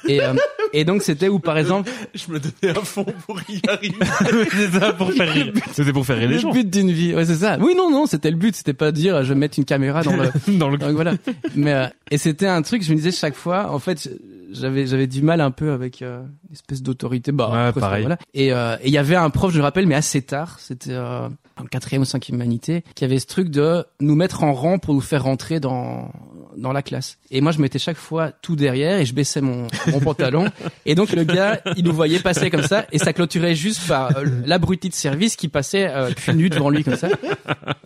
et euh, Et donc c'était où par exemple Je me donnais à fond pour y arriver. ça pour faire rire. C'était pour faire rire les gens. le but d'une vie. Ouais, c'est ça. Oui, non, non, c'était le but. C'était pas de dire je vais mettre une caméra dans le. Dans le Donc voilà. Mais euh, et c'était un truc. Je me disais chaque fois. En fait, j'avais j'avais du mal un peu avec euh, une espèce d'autorité. Bah Ouais, après, pareil. Voilà. Et euh, et il y avait un prof, je me rappelle, mais assez tard. C'était euh, en quatrième ou cinquième humanité, qui avait ce truc de nous mettre en rang pour nous faire rentrer dans dans la classe. Et moi, je mettais chaque fois tout derrière et je baissais mon, mon pantalon. Et donc, le gars, il nous voyait passer comme ça et ça clôturait juste par euh, l'abruti de service qui passait euh, nu devant lui comme ça.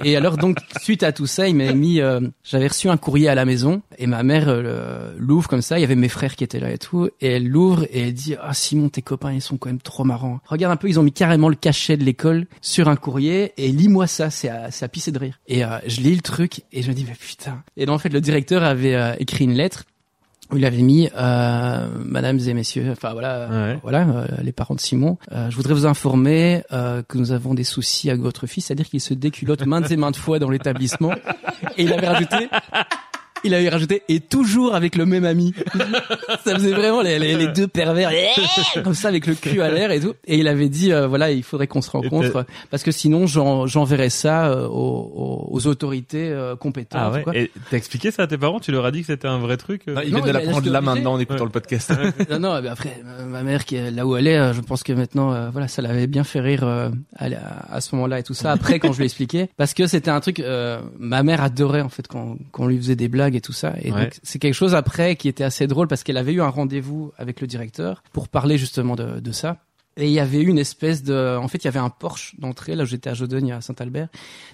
Et alors, donc, suite à tout ça, il m'avait mis, euh, j'avais reçu un courrier à la maison et ma mère euh, l'ouvre comme ça. Il y avait mes frères qui étaient là et tout. Et elle l'ouvre et elle dit, ah, Simon, tes copains, ils sont quand même trop marrants. Regarde un peu, ils ont mis carrément le cachet de l'école sur un courrier et lis-moi ça, c'est à, c'est à pisser de rire. Et euh, je lis le truc et je me dis, mais putain. Et donc, en fait, le directeur avait euh, écrit une lettre où il avait mis euh, Mesdames et Messieurs, enfin voilà, Ouais. voilà euh, les parents de Simon. euh, je voudrais vous informer euh, que nous avons des soucis avec votre fils, c'est-à-dire qu'il se déculotte maintes et maintes fois dans l'établissement. Et il avait rajouté. Il avait rajouté et toujours avec le même ami. ça faisait vraiment les, les, les deux pervers comme ça avec le cul à l'air et tout. Et il avait dit euh, voilà il faudrait qu'on se rencontre parce que sinon j'en- j'enverrai ça euh, aux, aux- aux autorités euh, compétentes. Ah ouais. quoi. Et t'as expliqué ça à tes parents? Tu leur as dit que c'était un vrai truc euh? Non, il vient de l'apprendre là maintenant en écoutant le podcast. non, non, mais après, ma mère qui est là où elle est, je pense que maintenant, euh, voilà, ça l'avait bien fait rire euh, à, ce moment-là et tout ça. Après, quand je lui ai expliqué, parce que c'était un truc, euh, ma mère adorait en fait quand, quand on lui faisait des blagues et tout ça. Et Ouais. donc, c'est quelque chose après qui était assez drôle parce qu'elle avait eu un rendez-vous avec le directeur pour parler justement de, de ça. Et il y avait une espèce de, en fait, il y avait un Porsche d'entrée. Là, où j'étais à Jodogne, à Saint-Albert.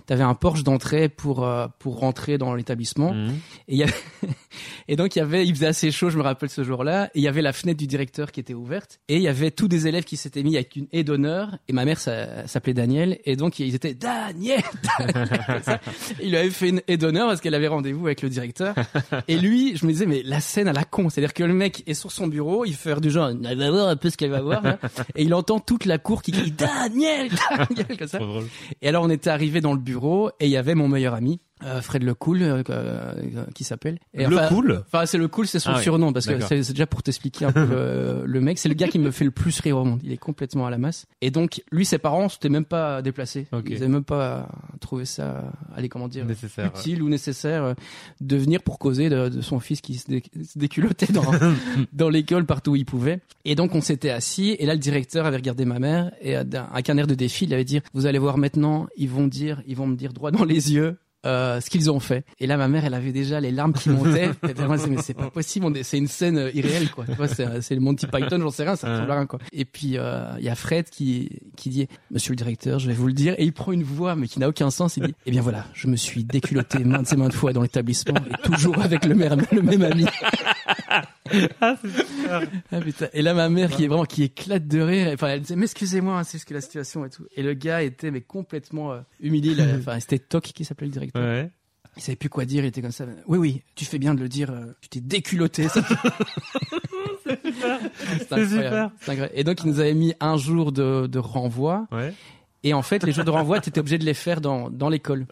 T'avais un Porsche d'entrée pour euh, pour rentrer dans l'établissement. Mhm. Et il y avait et donc il y avait, il faisait assez chaud, je me rappelle ce jour-là, et il y avait la fenêtre du directeur qui était ouverte, et il y avait tous des élèves qui s'étaient mis avec une haie d'honneur, et ma mère ça- s'appelait Daniel, et donc ils étaient Daniel. Il lui avait fait une haie d'honneur parce qu'elle avait rendez-vous avec le directeur, et lui, je me disais mais la scène à la con, c'est-à-dire que le mec est sur son bureau, il fait du genre, elle va voir un peu ce qu'elle va voir, là. et il entend toute la cour qui crie Daniel, Daniel comme ça. Et alors on était arrivé dans le bureau et il y avait mon meilleur ami. Euh, Fred Le Cool, euh, euh, qui s'appelle. Le enfin- Cool Enfin, c'est le cool, c'est son Ah oui. surnom parce que c'est déjà pour t'expliquer un peu le, le mec. C'est le gars qui me fait le plus rire au monde. Il est complètement à la masse. Et donc, lui, ses parents s'étaient même pas déplacés. Ok. Ils avaient même pas trouvé ça, allez, comment dire, Nécessaire. utile ou nécessaire euh, de venir pour causer de, de son fils qui se, dé- se déculottait dans, dans l'école partout où il pouvait. Et donc, on s'était assis et là, le directeur avait regardé ma mère et euh, avec un air de défi, il avait dit, vous allez voir maintenant, ils vont dire, ils vont me dire droit dans les yeux. Euh, ce qu'ils ont fait. Et là, ma mère, elle avait déjà les larmes qui montaient. Et moi, mais c'est pas possible, c'est une scène euh, irréelle, quoi. Tu vois, c'est, euh, c'est le Monty Python, j'en sais rien, ça ressemble à rien, quoi. Et puis, euh, il y a Fred qui, qui dit, monsieur le directeur, je vais vous le dire. Et il prend une voix, mais qui n'a aucun sens. Il dit, eh bien voilà, je me suis déculotté maintes et maintes fois dans l'établissement et toujours avec le le même ami. Ah, putain. Et là, ma mère qui est vraiment, qui éclate de rire. Enfin, elle disait, mais excusez-moi, hein, c'est juste que la situation et tout. Et le gars était, mais complètement euh, humilié. là. Enfin, c'était Toc qui s'appelait le directeur. Ouais. Il savait plus quoi dire, il était comme ça. Oui, oui, tu fais bien de le dire, euh, tu t'es déculotté. ça. c'est incroyable. super. C'est incroyable. Et donc, il nous avait mis un jour de, de renvoi. Ouais. Et en fait, les jours de renvoi, tu étais obligé de les faire dans, dans l'école.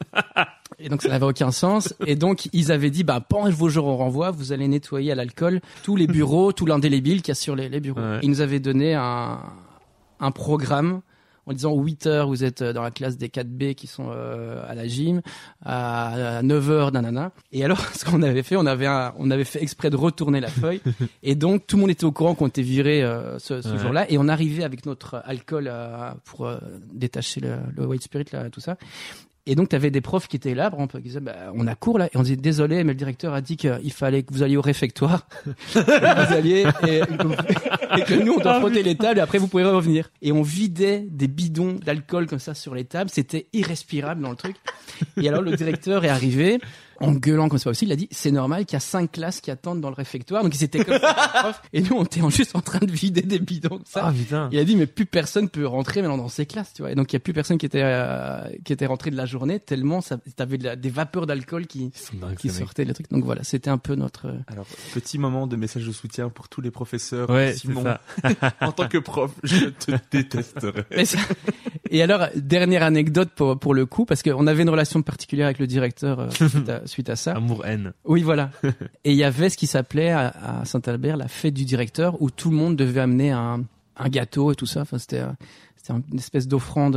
Et donc, ça n'avait aucun sens. Et donc, ils avaient dit, bah, pendant vos jours au renvoi, vous allez nettoyer à l'alcool tous les bureaux, tout l'indélébile qu'il y a sur les, les bureaux. Ouais. Ils nous avaient donné un, un programme en disant 8 heures, vous êtes dans la classe des 4B qui sont euh, à la gym, à 9 heures, nanana. Et alors, ce qu'on avait fait, on avait, un- on avait fait exprès de retourner la feuille. et donc, tout le monde était au courant qu'on était viré euh, ce, ce Ouais. jour-là. Et on arrivait avec notre alcool euh, pour euh, détacher le, le white spirit, là, tout ça. Et donc, tu avais des profs qui étaient là, par exemple, qui disaient, bah, on a cours là. Et on disait, désolé, mais le directeur a dit qu'il fallait que vous alliez au réfectoire. vous alliez, et, et que nous, on doit frotter les tables et après, vous pouvez revenir. Et on vidait des bidons d'alcool comme ça sur les tables. C'était irrespirable dans le truc. Et alors, le directeur est arrivé. En gueulant comme ça aussi, il a dit c'est normal qu'il y a cinq classes qui attendent dans le réfectoire, donc ils étaient comme ça, et nous on était juste en train de vider des bidons comme ça. Ah putain. Il a dit mais plus personne peut rentrer maintenant dans ces classes, tu vois. Et donc il y a plus personne qui était euh, qui était rentré de la journée tellement ça t'avais de la- des vapeurs d'alcool qui qui sortaient les trucs. Donc voilà, c'était un peu notre euh, Alors, petit moment de message de soutien pour tous les professeurs. Ouais, c'est Simon, ça. en tant que prof, je te détesterai. mais ça- Et alors, dernière anecdote pour, pour le coup, parce qu'on avait une relation particulière avec le directeur euh, suite, à, ça. Amour-haine. Oui, voilà. Et il y avait ce qui s'appelait à, à Saint-Albert la fête du directeur, où tout le monde devait amener un, un gâteau et tout ça. Enfin, c'était euh, c'était une espèce d'offrande.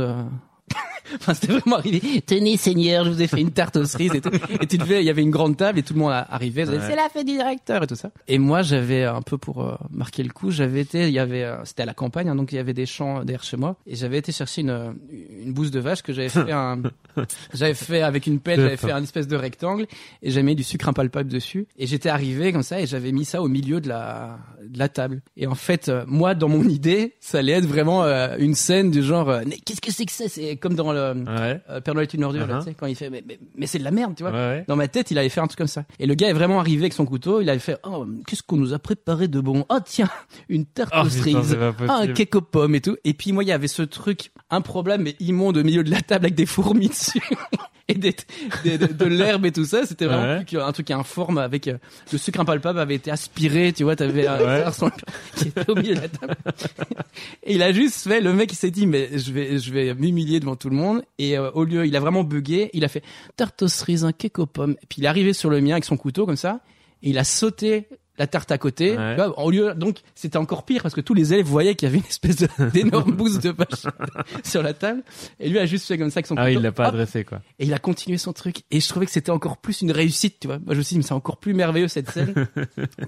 Enfin, c'était vraiment arrivé. Tenez, Seigneur, je vous ai fait une tarte aux cerises et tout. Et tu devais, il y avait une grande table et tout le monde arrivait. C'est la fête du directeur et tout ça. Et moi, j'avais un peu pour euh, marquer le coup, j'avais été, il y avait, euh, c'était à la campagne, hein, donc il y avait des champs derrière chez moi. Et j'avais été chercher une, une bouse de vache que j'avais fait un, j'avais fait avec une pelle, j'avais fait un espèce de rectangle et j'avais mis du sucre impalpable dessus. Et j'étais arrivé comme ça et j'avais mis ça au milieu de la, de la table. Et en fait, euh, moi, dans mon idée, ça allait être vraiment une scène du genre, mais qu'est-ce que c'est que ça? C'est comme dans le Ouais. euh, Père Noël est une ordure, là, Uh-huh. tu sais, quand il fait, mais, mais, mais c'est de la merde, tu vois. Ouais. Dans ma tête, il avait fait un truc comme ça. Et le gars est vraiment arrivé avec son couteau. Il avait fait, oh, qu'est-ce qu'on nous a préparé de bon? Oh tiens, une tarte Oh, aux cerises, Ah, un cake aux pommes et tout. Et puis moi, il y avait ce truc improbable mais immonde au milieu de la table avec des fourmis dessus. Et des, des- de, de l'herbe et tout ça, c'était vraiment Ouais. un truc, informe avec euh, le sucre impalpable avait été aspiré, tu vois, t'avais un Ouais. qui était au milieu de la table. Et il a juste fait, le mec il s'est dit mais je vais je vais m'humilier devant tout le monde. Et euh, au lieu il a vraiment bugué, il a fait tarte un cake et puis il est arrivé sur le mien avec son couteau comme ça. Et il a sauté la tarte à côté. Ouais. Au lieu donc c'était encore pire parce que tous les élèves voyaient qu'il y avait une espèce d'énorme bouse de vache sur la table et lui a juste fait comme ça avec son Ah, couteau. il l'a pas Hop, adressé, quoi. et il a continué son truc. Et je trouvais que c'était encore plus une réussite, tu vois. Moi, je me suis dit, mais c'est encore plus merveilleux cette scène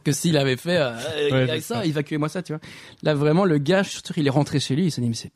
que s'il avait fait, euh, Ouais, il y a c'est ça, évacuez-moi ça, tu vois. Là, vraiment, le gars, je suis sûr, il est rentré chez lui, il s'est dit, mais c'est,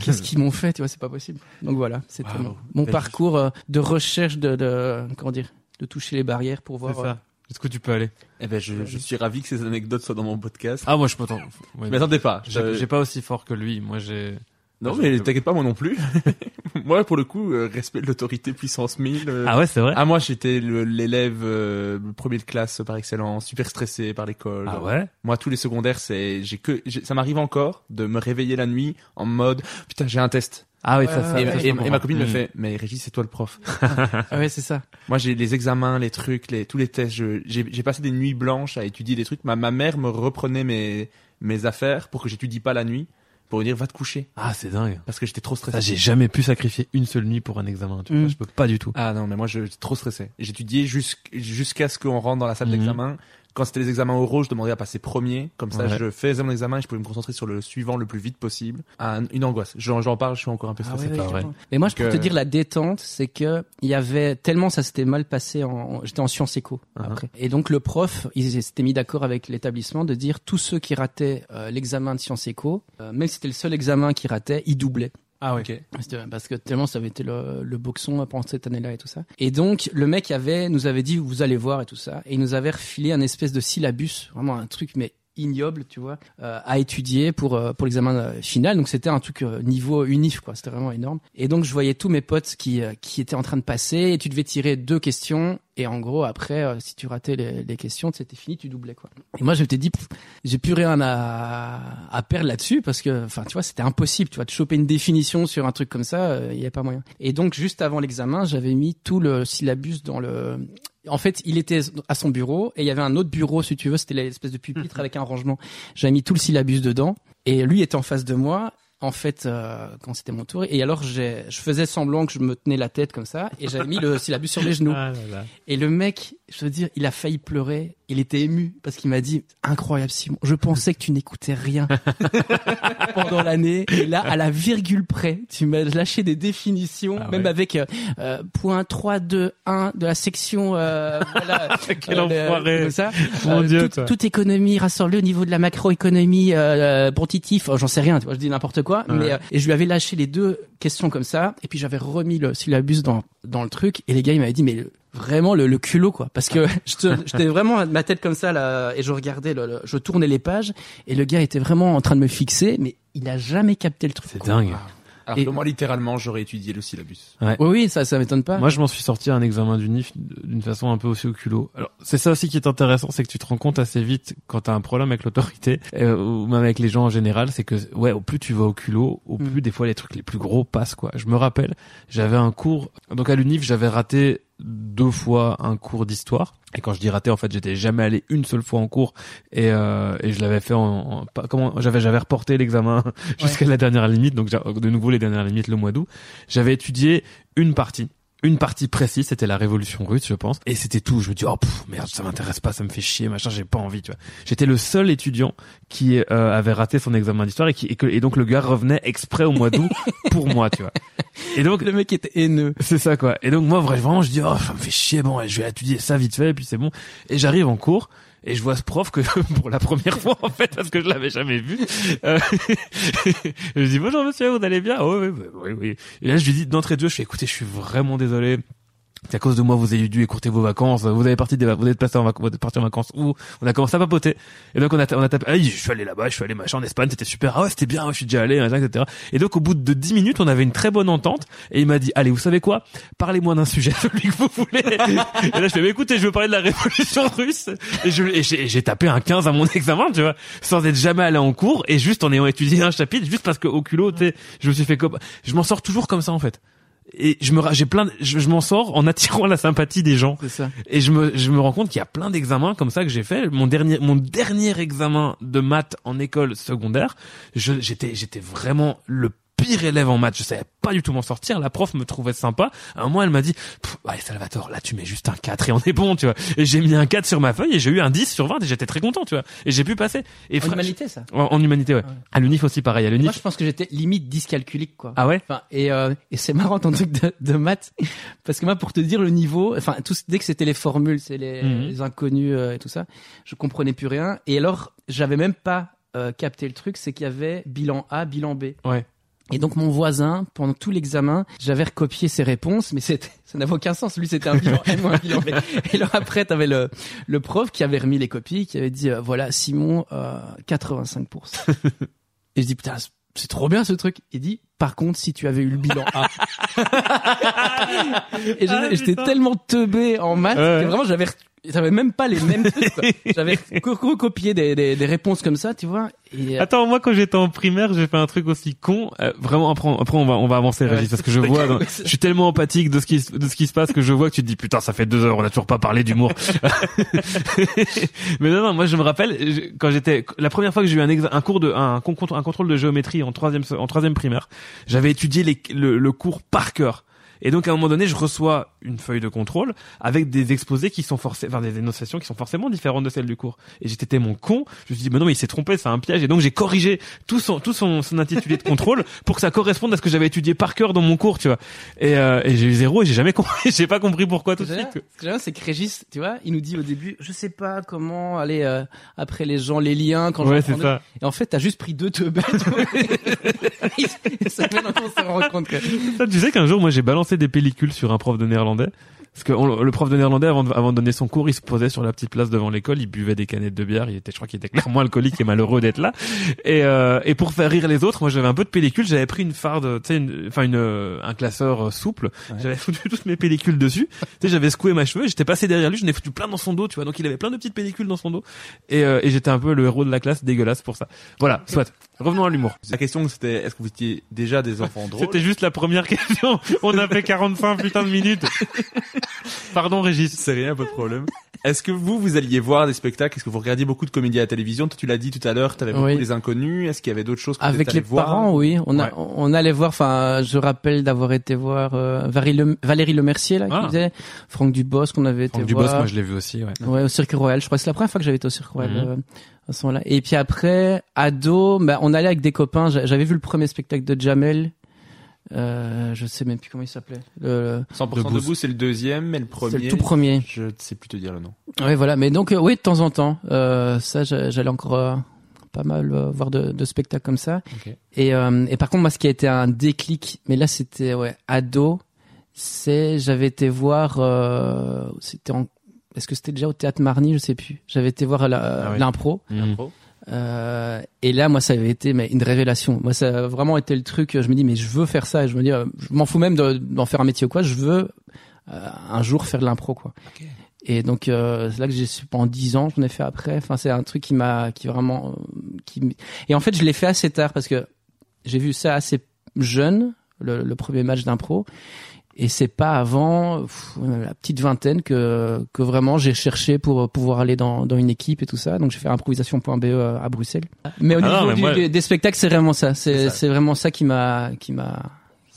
qu'est-ce qu'ils m'ont fait, tu vois, c'est pas possible. Donc voilà, c'était mon, parcours euh, de recherche de, de, comment dire, de toucher les barrières pour voir. Ça. Jusqu'où tu peux aller Eh ben, je, je suis ravi que ces anecdotes soient dans mon podcast. Ah, moi, je m'attends. Ouais, mais attendez pas. J'ai pas aussi fort que lui. Moi, j'ai. Non, je- mais t'inquiète pas, moi non plus. moi, pour le coup, euh, respect de l'autorité puissance 1000. euh, Ah ouais, c'est vrai. Ah, moi, j'étais l'élève euh, premier de classe par excellence, super stressé par l'école. Ah ouais? Moi, tous les secondaires, c'est, j'ai que, j'ai- ça m'arrive encore de me réveiller la nuit en mode, putain, j'ai un test. Ah oui, ça, ça. et, ça, et- ma copine me Hmm. fait, mais Régis, c'est toi le prof. Ah ouais, c'est ça. Moi, j'ai les examens, les trucs, les, tous les tests. J'ai passé des nuits blanches à étudier des trucs. Ma, ma mère me reprenait mes, mes affaires pour que j'étudie pas la nuit, pour dire, va te coucher. Ah, c'est dingue. Parce que j'étais trop stressé. J'ai jamais pu sacrifier une seule nuit pour un examen. Tu vois, Mm. je peux pas du tout. Ah non, mais moi, je- j'étais trop stressé. J'étudiais jusqu'- jusqu'à ce qu'on rentre dans la salle Mhm. d'examen. Quand c'était les examens oraux, je demandais à passer premier. Comme ça, Ouais. je faisais mon examen et je pouvais me concentrer sur le suivant le plus vite possible. Ah, une angoisse. J'en j'en parle, je suis encore un peu Ah stressé. ouais, ouais. Mais moi, je peux te euh, dire la détente, c'est que il y avait tellement ça s'était mal passé en, j'étais en sciences éco Uh-huh. après. Et donc le prof, il s'était mis d'accord avec l'établissement de dire tous ceux qui rataient euh, l'examen de sciences éco, euh, même si c'était le seul examen qui ratait, ils doublaient. Ah. C'était- Parce que tellement ça avait été le, le boxon pendant cette année-là et tout ça. Et donc le mec avait, nous avait dit vous allez voir et tout ça, et il nous avait refilé un espèce de syllabus, vraiment un truc mais ignoble, tu vois, euh, à étudier pour euh, pour l'examen euh, final. Donc c'était un truc euh, niveau unif quoi, c'était vraiment énorme. Et donc je voyais tous mes potes qui euh, qui étaient en train de passer et tu devais tirer deux questions et en gros après euh, si tu ratais les, les questions c'était fini, tu doublais quoi. Et moi je m'étais dit j'ai plus rien à à perdre là-dessus parce que enfin tu vois c'était impossible, tu vois, de choper une définition sur un truc comme ça, il y a pas moyen. Et donc juste avant l'examen, j'avais mis tout le syllabus dans le en fait, il était à son bureau et il y avait un autre bureau, si tu veux, c'était l'espèce de pupitre avec un rangement. J'avais mis tout le syllabus dedans et lui était en face de moi. En fait, euh, quand c'était mon tour, et alors j'ai, je faisais semblant que je me tenais la tête comme ça, et j'avais mis le syllabus sur les genoux. Ah là là. Et le mec, je veux dire, il a failli pleurer. Il était ému parce qu'il m'a dit incroyable Simon. Je pensais que tu n'écoutais rien pendant l'année. Et là, à la virgule près, tu m'as lâché des définitions, Ah même ouais. avec euh, euh, point 3, 2, 1 de la section. Euh, voilà, Quel euh, le- enfoiré. comme ça. Mon Dieu, toute, économie rassemblée au niveau de la macroéconomie euh. Oh, J'en sais rien, tu vois, je dis n'importe quoi. Ouais. Mais euh, et je lui avais lâché les deux questions comme ça. Et puis j'avais remis le syllabus dans dans le truc. Et les gars, ils m'avaient dit mais le- vraiment le, le culot quoi parce que j'étais vraiment ma tête comme ça là et je regardais le, le- je tournais les pages et le gars était vraiment en train de me fixer mais il a jamais capté le truc C'est dingue. Alors Et- que moi, littéralement, j'aurais étudié le syllabus. oui oui ça ça m'étonne pas Moi, je m'en suis sorti à un examen du NIF d'une façon un peu aussi au culot. Alors, c'est ça aussi qui est intéressant, c'est que tu te rends compte assez vite quand t'as un problème avec l'autorité, euh, ou même avec les gens en général, c'est que, ouais, au plus tu vas au culot, au plus Mm. des fois les trucs les plus gros passent, quoi. Je me rappelle, j'avais un cours, donc à l'UNIF, j'avais raté deux fois un cours d'histoire. Et quand je dis raté, en fait, j'étais jamais allé une seule fois en cours et, euh, et je l'avais fait en, comment j'avais j'avais reporté l'examen jusqu'à la dernière limite, donc de nouveau les dernières limites le mois d'août. J'avais étudié une partie. Une partie précise, c'était la révolution russe, je pense. Et c'était tout. Je me dis, oh, pff, merde, ça m'intéresse pas, ça me fait chier, machin, j'ai pas envie, tu vois. J'étais le seul étudiant qui euh, avait raté son examen d'histoire et, qui, et, que, et donc le gars revenait exprès au mois d'août pour moi, tu vois. Et donc, Le mec était haineux. c'est ça quoi. Et donc moi vraiment je dis oh ça me fait chier bon je vais étudier ça vite fait et puis c'est bon. Et j'arrive en cours et je vois ce prof que pour la première fois en fait parce que je l'avais jamais vu. Euh, je lui dis bonjour monsieur vous allez bien? Oh, oui, oui oui. Et là je lui dis d'entrée de jeu je fais écoutez je suis vraiment désolé. C'est à cause de moi vous avez dû écourter vos vacances, vous avez parti des, vous êtes passé en vacances, vous parti en vacances on a commencé à papoter. Et donc on a, tapé, ah, je suis allé là-bas, je suis allé machin en Espagne, c'était super, ah ouais, c'était bien, je suis déjà allé, etc. Et donc au bout de 10 minutes, on avait une très bonne entente et il m'a dit, allez, vous savez quoi? Parlez-moi d'un sujet, celui que vous voulez. Et là je fais, mais écoutez, je veux parler de la révolution russe. Et j'ai, tapé un 15 à mon examen, tu vois, sans être jamais allé en cours et juste en ayant étudié un chapitre, juste parce que au culot, je me suis fait copain. Je m'en sors toujours comme ça en fait. Et je me, j'ai plein, je, je m'en sors en attirant la sympathie des gens. Ça. Et je me, je me rends compte qu'il y a plein d'examens comme ça que j'ai fait. Mon dernier, mon dernier examen de maths en école secondaire, je- j'étais, j'étais vraiment le pire élève en maths. Je savais pas du tout m'en sortir. La prof me trouvait sympa. À un moment, elle m'a dit, ouais, Salvatore, là, tu mets juste un 4 et on est bon, tu vois. Et j'ai mis un 4 sur ma feuille et j'ai eu un 10 sur 20 et j'étais très content, tu vois. Et j'ai pu passer. Et En humanité, ça. En, en humanité, ouais. À l'unif aussi, pareil. À l'unif. Moi, je pense que j'étais limite dyscalculique, quoi. Ah ouais? Enfin, et, euh, et c'est marrant ton truc de, de maths, parce que moi, pour te dire le niveau, enfin, tout, dès que c'était les formules, c'est les, les inconnus euh, et tout ça, je comprenais plus rien. Et alors, j'avais même pas euh, capté le truc, c'est qu'il y avait bilan A, bilan B. Ouais. Et donc mon voisin, pendant tout l'examen, j'avais recopié ses réponses, mais c'était, ça n'avait aucun sens. Lui, c'était un bilan M un bilan B. Et alors après, t'avais le, le prof qui avait remis les copies, qui avait dit, euh, voilà, Simon, euh, 85%. Et je dis, putain, c'est- trop bien ce truc. Il dit, par contre, si tu avais eu le bilan A. et Ah, j'étais tellement teubé en maths Ouais. que vraiment, j'avais, j'avais même pas les mêmes trucs, quoi. J'avais co- recopié des, des, des réponses comme ça, tu vois. Et, euh, Attends, moi quand j'étais en primaire, j'ai fait un truc aussi con. Euh, vraiment, après, après on va on va avancer, Régis, Ouais. parce que je vois, dans- je suis tellement empathique de ce qui se- de ce qui se passe que je vois que tu te dis putain, ça fait deux heures, on a toujours pas parlé d'humour. Mais non, non, moi je me rappelle je- quand j'étais la première fois que j'ai eu un exa- un cours de un, un contrôle de géométrie en troisième en troisième primaire, j'avais étudié les- le, le cours par cœur. Et donc à un moment donné, je reçois une feuille de contrôle avec des exposés qui sont forcés, enfin des énonciations qui sont forcément différentes de celles du cours. Et j'étais tellement con, je me suis dit mais non mais il s'est trompé, c'est un piège. Et donc j'ai corrigé tout son tout son, son intitulé de contrôle pour que ça corresponde à ce que j'avais étudié par cœur dans mon cours, tu vois. Et, euh, et j'ai eu zéro et j'ai jamais compris, j'ai pas compris pourquoi tout de suite. ce c'est que Régis, tu vois, il nous dit au début, je sais pas comment aller euh, après les gens, les liens, quand Ouais, c'est ça. Et en fait, t'as juste pris deux te bêtes. ça fait longtemps qu'on se rend compte que. Ça, tu sais qu'un jour, moi, j'ai balancé des pellicules sur un prof de néerlandais. Parce que on- le prof de néerlandais, avant de, avant de donner son cours, il se posait sur la petite place devant l'école, il buvait des canettes de bière, il était, je crois qu'il était clairement alcoolique et malheureux d'être là. Et, euh, et pour faire rire les autres, moi j'avais un peu de pellicule, j'avais pris une farde, tu sais, une- enfin une, euh, un classeur euh, souple, j'avais foutu toutes mes pellicules dessus, tu sais, j'avais secoué ma cheveux, j'étais passé derrière lui, j'en ai foutu plein dans son dos, tu vois, donc il avait plein de petites pellicules dans son dos, et, euh, et j'étais un peu le héros de la classe, dégueulasse pour ça. Voilà, soit. Revenons à l'humour. La question c'était est-ce que vous étiez déjà des enfants drôles? C'était juste la première question. On a fait 45 putain de minutes. Pardon Régis. C'est rien, pas de problème. Est-ce que vous, vous alliez voir des spectacles? Est-ce que vous regardiez beaucoup de comédies à la télévision? Toi, tu l'as dit tout à l'heure, t'avais beaucoup Oui. les inconnus. Est-ce qu'il y avait d'autres choses que Avec les voir? parents, oui, on a, Ouais. on allait voir. Enfin, je rappelle d'avoir été voir euh, Valérie, Le, Valérie Lemercier là, Ah. qui faisait Franck Dubos qu'on avait été Franck Dubos, voir. moi je l'ai vu aussi, ouais. Ouais, au Cirque Royal. Je crois que c'est la première fois que j'avais été au Cirque Royal Mhm. euh, à ce moment-là. Et puis après, ado, bah, on allait avec des copains. J'a- J'avais vu le premier spectacle de Jamel. Euh, je sais même plus comment il s'appelait. Le, 100% Debout. debout, c'est le deuxième, mais le premier. c'est le tout premier. Je ne sais plus te dire le nom. Oui, voilà. Mais donc, euh, oui, de temps en temps, euh, ça, j'a- j'allais encore euh, pas mal euh, voir de, de spectacles comme ça. Et, euh, et par contre, moi, ce qui a été un déclic, mais là, c'était ouais, ado, c'est j'avais été voir, euh, c'était en, est-ce que c'était déjà au théâtre Marny, je sais plus. J'avais été voir Ah ouais. l'impro. Euh, et là, moi, ça avait été mais une révélation. Moi, ça a vraiment été le truc. Je me dis, mais je veux faire ça. Et je me dis, euh, je m'en fous même de- d'en faire un métier ou quoi. Je veux euh, un jour faire de l'impro, quoi. Et donc, euh, c'est là que j'ai su pendant dix ans. J'en ai fait après. Enfin, c'est un truc qui m'a, qui vraiment, euh, qui. Et en fait, je l'ai fait assez tard parce que j'ai vu ça assez jeune, le, le premier match d'impro. Et c'est pas avant pff, la petite vingtaine que que vraiment j'ai cherché pour pouvoir aller dans dans une équipe et tout ça. Donc j'ai fait improvisation.be à à Bruxelles. Mais au Ah niveau non, mais du- moi- des, spectacles, c'est vraiment ça. C'est ça. c'est vraiment ça qui m'a qui m'a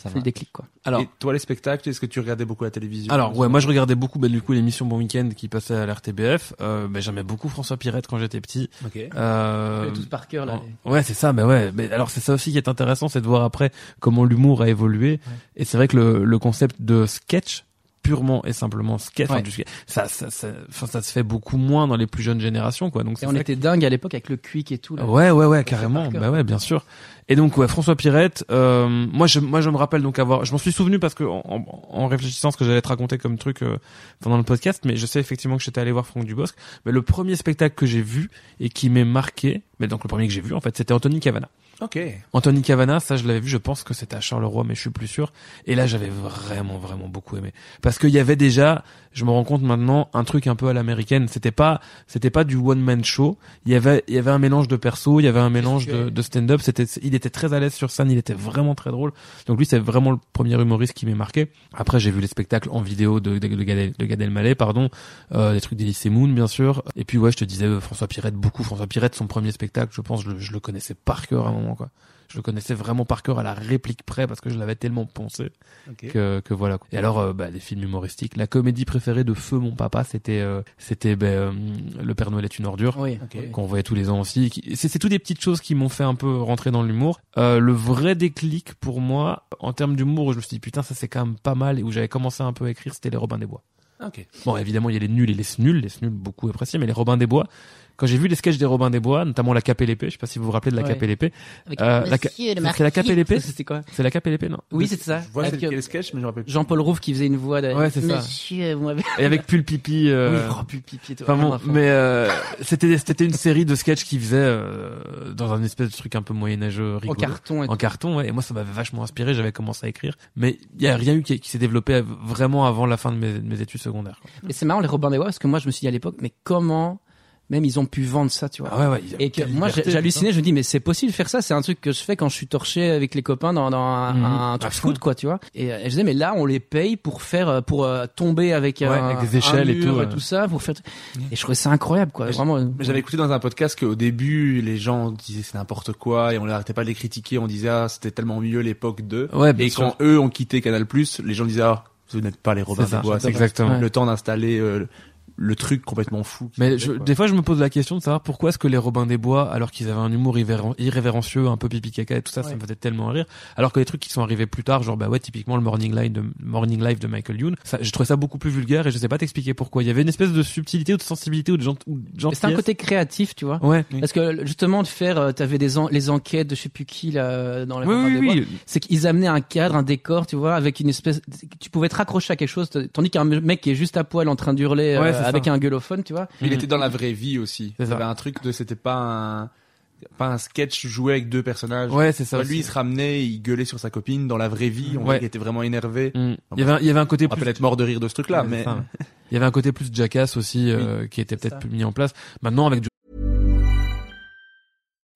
Ça fait le déclic quoi. Alors, et toi, les spectacles, est-ce que tu regardais beaucoup la télévision Alors ouais, moi je regardais beaucoup bah, du coup l'émission Bon Weekend qui passait à l'RTBF. Euh, bah, j'aimais beaucoup François Pirette quand j'étais petit. Ok. Euh, Tous par cœur là. Ouais, c'est ça, mais ouais. Mais alors c'est ça aussi qui est intéressant, c'est de voir après comment l'humour a évolué. Et c'est vrai que le, le concept de sketch purement et simplement sketch, Ouais. ça, ça, ça, enfin, ça se fait beaucoup moins dans les plus jeunes générations, quoi. Donc Et on était dingue à l'époque avec le quick et tout. Là. Ouais, ouais, ouais, carrément. Bah ouais, bien sûr. Et donc, ouais, François Pirette, euh, moi, je, moi, je me rappelle donc avoir, je m'en suis souvenu parce que en, en- réfléchissant à ce que j'allais te raconter comme truc euh, pendant le podcast, mais je sais effectivement que j'étais allé voir Franck Dubosc. Mais le premier spectacle que j'ai vu et qui m'est marqué, mais donc le premier que j'ai vu, en fait, c'était Anthony Cavana. Ok. Anthony Cavana, ça je l'avais vu, je pense que c'était à Charleroi, mais je suis plus sûr. Et là, j'avais vraiment, vraiment beaucoup aimé, parce qu'il y avait déjà, je me rends compte maintenant, un truc un peu à l'américaine. C'était pas, c'était pas du one man show. Il y avait, il y avait un mélange de perso, il y avait un mélange de, de stand-up. C'était, il était très à l'aise sur scène, il était vraiment très drôle. Donc lui, c'est vraiment le premier humoriste qui m'est marqué. Après, j'ai vu les spectacles en vidéo de, de, de, Gad, de Gad Elmaleh, pardon, euh, des trucs d'Elysée Moon, bien sûr. Et puis ouais, je te disais euh, François Pirette beaucoup. François Pirette, son premier spectacle, je pense, je, le- je le connaissais par cœur à un moment, quoi. Je le connaissais vraiment par cœur à la réplique près parce que je l'avais tellement pensé Ok. que, que voilà. quoi. Et alors, euh, bah, les films humoristiques. La comédie préférée de Feu mon papa, c'était euh, c'était ben, euh, Le Père Noël est une ordure Oui. Ok. qu'on voyait tous les ans aussi. qui- C'est c'est toutes des petites choses qui m'ont fait un peu rentrer dans l'humour. Euh, le vrai déclic pour moi, en termes d'humour, où je me suis dit putain ça c'est quand même pas mal et où j'avais commencé un peu à écrire, c'était les Robins des Bois. Ok. Bon évidemment il y a les nuls et les snuls, les snuls beaucoup appréciés, mais les Robins des Bois. Quand j'ai vu les sketchs des Robins des Bois, notamment la cape et l'épée, je sais pas si vous vous rappelez de la Ouais. cape et l'épée. Euh, c'est la cape et l'épée C'était quoi C'est la cape et l'épée non Oui, c'était ça. Je vois Avec, c'est euh, quel sketch, mais je me rappelle plus. Jean-Paul Rouve qui faisait une voix de Ouais, c'est ça. Monsieur, vous m'avez. Et avec Pull Pipi. Euh... Oui, oh, toi, Enfin bon, fond. mais euh, c'était c'était une série de sketchs qu'il faisait euh, dans un espèce de truc un peu moyenâgeux en rigolo. carton. Et En tout. carton, ouais. Et moi, ça m'avait vachement inspiré. J'avais commencé à écrire, mais il y a rien eu qui, qui s'est développé vraiment avant la fin de mes, de mes études secondaires. quoi. Et c'est marrant les Robins des Bois parce que moi je me suis dit à l'époque, mais comment même ils ont pu vendre ça, tu vois. Ah ouais, Et que moi j'hallucinais, je me dis mais c'est possible de faire ça, c'est un truc que je fais quand je suis torché avec les copains dans, dans un, Mhm. un truc foot quoi, tu vois. Et, euh, et je disais mais là on les paye pour faire euh, pour euh, tomber avec, Ouais, un, avec des échelles un et tout, ouais. ça pour faire et je trouvais ça incroyable quoi, Mais vraiment. J'avais écouté dans un podcast qu'au début, les gens disaient c'est n'importe quoi et on n'arrêtait pas de les critiquer. On disait ah c'était tellement mieux l'époque d'eux. Ouais, et sûr. quand eux ont quitté Canal+, les gens disaient ah vous n'êtes pas les ça, des Bois. c'est exactement. Le temps d'installer euh, le truc complètement fou. Mais je, des fois, je me pose la question de savoir pourquoi est-ce que les Robins des Bois, alors qu'ils avaient un humour irrévéren- irrévérencieux, un peu pipi caca et tout ça, ça me faisait tellement rire. Alors que les trucs qui sont arrivés plus tard, genre bah ouais, typiquement le Morning Live de Morning Live de Michael Youn, ça, j'ai trouvé ça beaucoup plus vulgaire et je sais pas t'expliquer pourquoi. Il y avait une espèce de subtilité ou de sensibilité ou de, gent ou de C'est un côté créatif, tu vois. Ouais. Parce que justement de faire, euh, t'avais des en- les enquêtes de je sais plus qui là dans les Oui, Robins oui, des Bois. oui. c'est qu'ils amenaient un cadre, un décor, tu vois, avec une espèce, tu pouvais te raccrocher à quelque chose, tandis qu'un mec qui est juste à poil en train d'hurler euh, Ouais. Avec un gueulophone, tu vois. Il Mhm. était dans la vraie vie aussi. C'est Il y avait un truc de c'était pas un pas un sketch joué avec deux personnages. Ouais, c'est ça. Toi, lui, il se ramenait, il gueulait sur sa copine dans la vraie vie. On Ouais. voyait qu'il était vraiment énervé. Mm. Il y avait, un- il y avait un côté On plus peut être mort de rire de ce truc-là, Ouais, mais. Il y avait un côté plus jackass aussi euh, qui était peut-être mis en place. Maintenant avec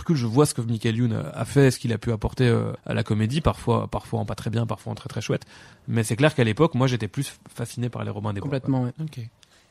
recul, je vois ce que Michael Youn a- fait, ce qu'il a pu apporter euh, à la comédie, parfois, parfois en pas très bien, parfois en très très chouette. Mais c'est clair qu'à l'époque, moi, j'étais plus fasciné par les Robins des. Complètement, ouais.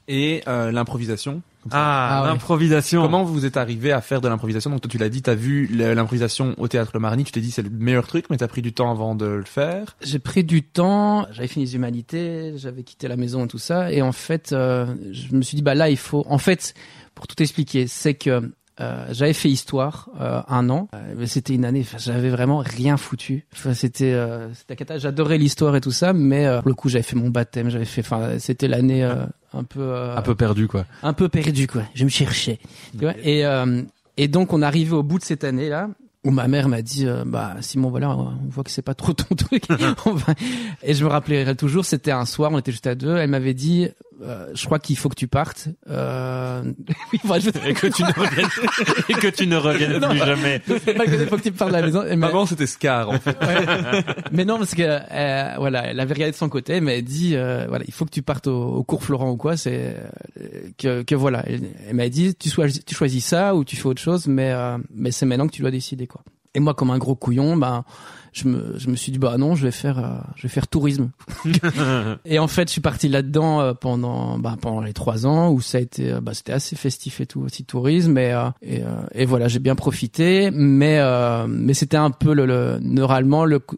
Et euh, l'improvisation? Ah, Ah ouais. l'improvisation. Comment vous êtes arrivé à faire de l'improvisation? Donc toi tu l'as dit, t'as vu l'improvisation au théâtre Le Marny, tu t'es dit c'est le meilleur truc, mais t'as pris du temps avant de le faire. J'ai pris du temps, j'avais fini les humanités, j'avais quitté la maison et tout ça, et en fait, euh, je me suis dit bah là il faut, en fait, pour tout expliquer, c'est que Euh, j'avais fait histoire euh, un an, euh, mais c'était une année. J'avais vraiment rien foutu. C'était euh, c'était cata. J'adorais l'histoire et tout ça, mais euh, pour le coup, j'avais fait mon baptême. J'avais fait. Enfin, c'était l'année euh, un peu euh, Un peu perdu quoi. un peu perdu quoi. Je me cherchais. Tu vois et euh, et donc on arrivait au bout de cette année là où ma mère m'a dit euh, bah Simon voilà on voit que c'est pas trop ton truc. On va- Et je me rappellerai toujours c'était un soir on était juste à deux. Elle m'avait dit euh, je crois qu'il faut que tu partes. Euh... oui, enfin, je Et que tu ne reviennes, et que tu ne reviennes Non. plus jamais. c'est pas que il faut que tu partes de la maison. Elle m'a- Avant, c'était Scar, en fait. mais non parce que euh, voilà elle avait regardé de son côté mais elle dit euh, voilà il faut que tu partes au, au cours Florent ou quoi c'est euh, que, que voilà elle, elle m'a dit tu choisis tu choisis ça ou tu fais autre chose mais euh, mais c'est maintenant que tu dois décider quoi et moi comme un gros couillon ben je me je me suis dit bah non je vais faire euh, je vais faire tourisme. Et en fait je suis parti là dedans euh, pendant bah, pendant les trois ans où ça a été euh, bah, c'était assez festif et tout aussi tourisme. Et euh, et, et voilà j'ai bien profité. Mais euh, mais c'était un peu le, le normalement le tu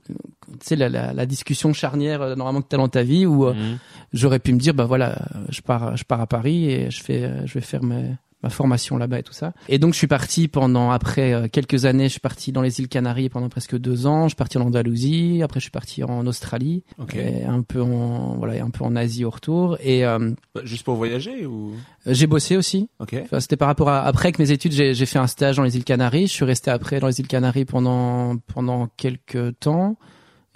sais la, la, la discussion charnière euh, normalement que t'as dans ta vie où euh, Mhm. j'aurais pu me dire bah voilà je pars je pars à Paris et je fais je vais faire mes ma formation là-bas et tout ça. Et donc je suis parti pendant après euh, quelques années, je suis parti dans les îles Canaries pendant presque deux ans. Je suis parti en Andalousie, après je suis parti en Australie, Ok. et un peu en voilà, et un peu en Asie au retour. Et euh, Bah, Juste pour voyager ou? j'ai bossé aussi. Ok. Enfin, c'était par rapport à après avec mes études, j'ai j'ai fait un stage dans les îles Canaries. Je suis resté après dans les îles Canaries pendant pendant quelques temps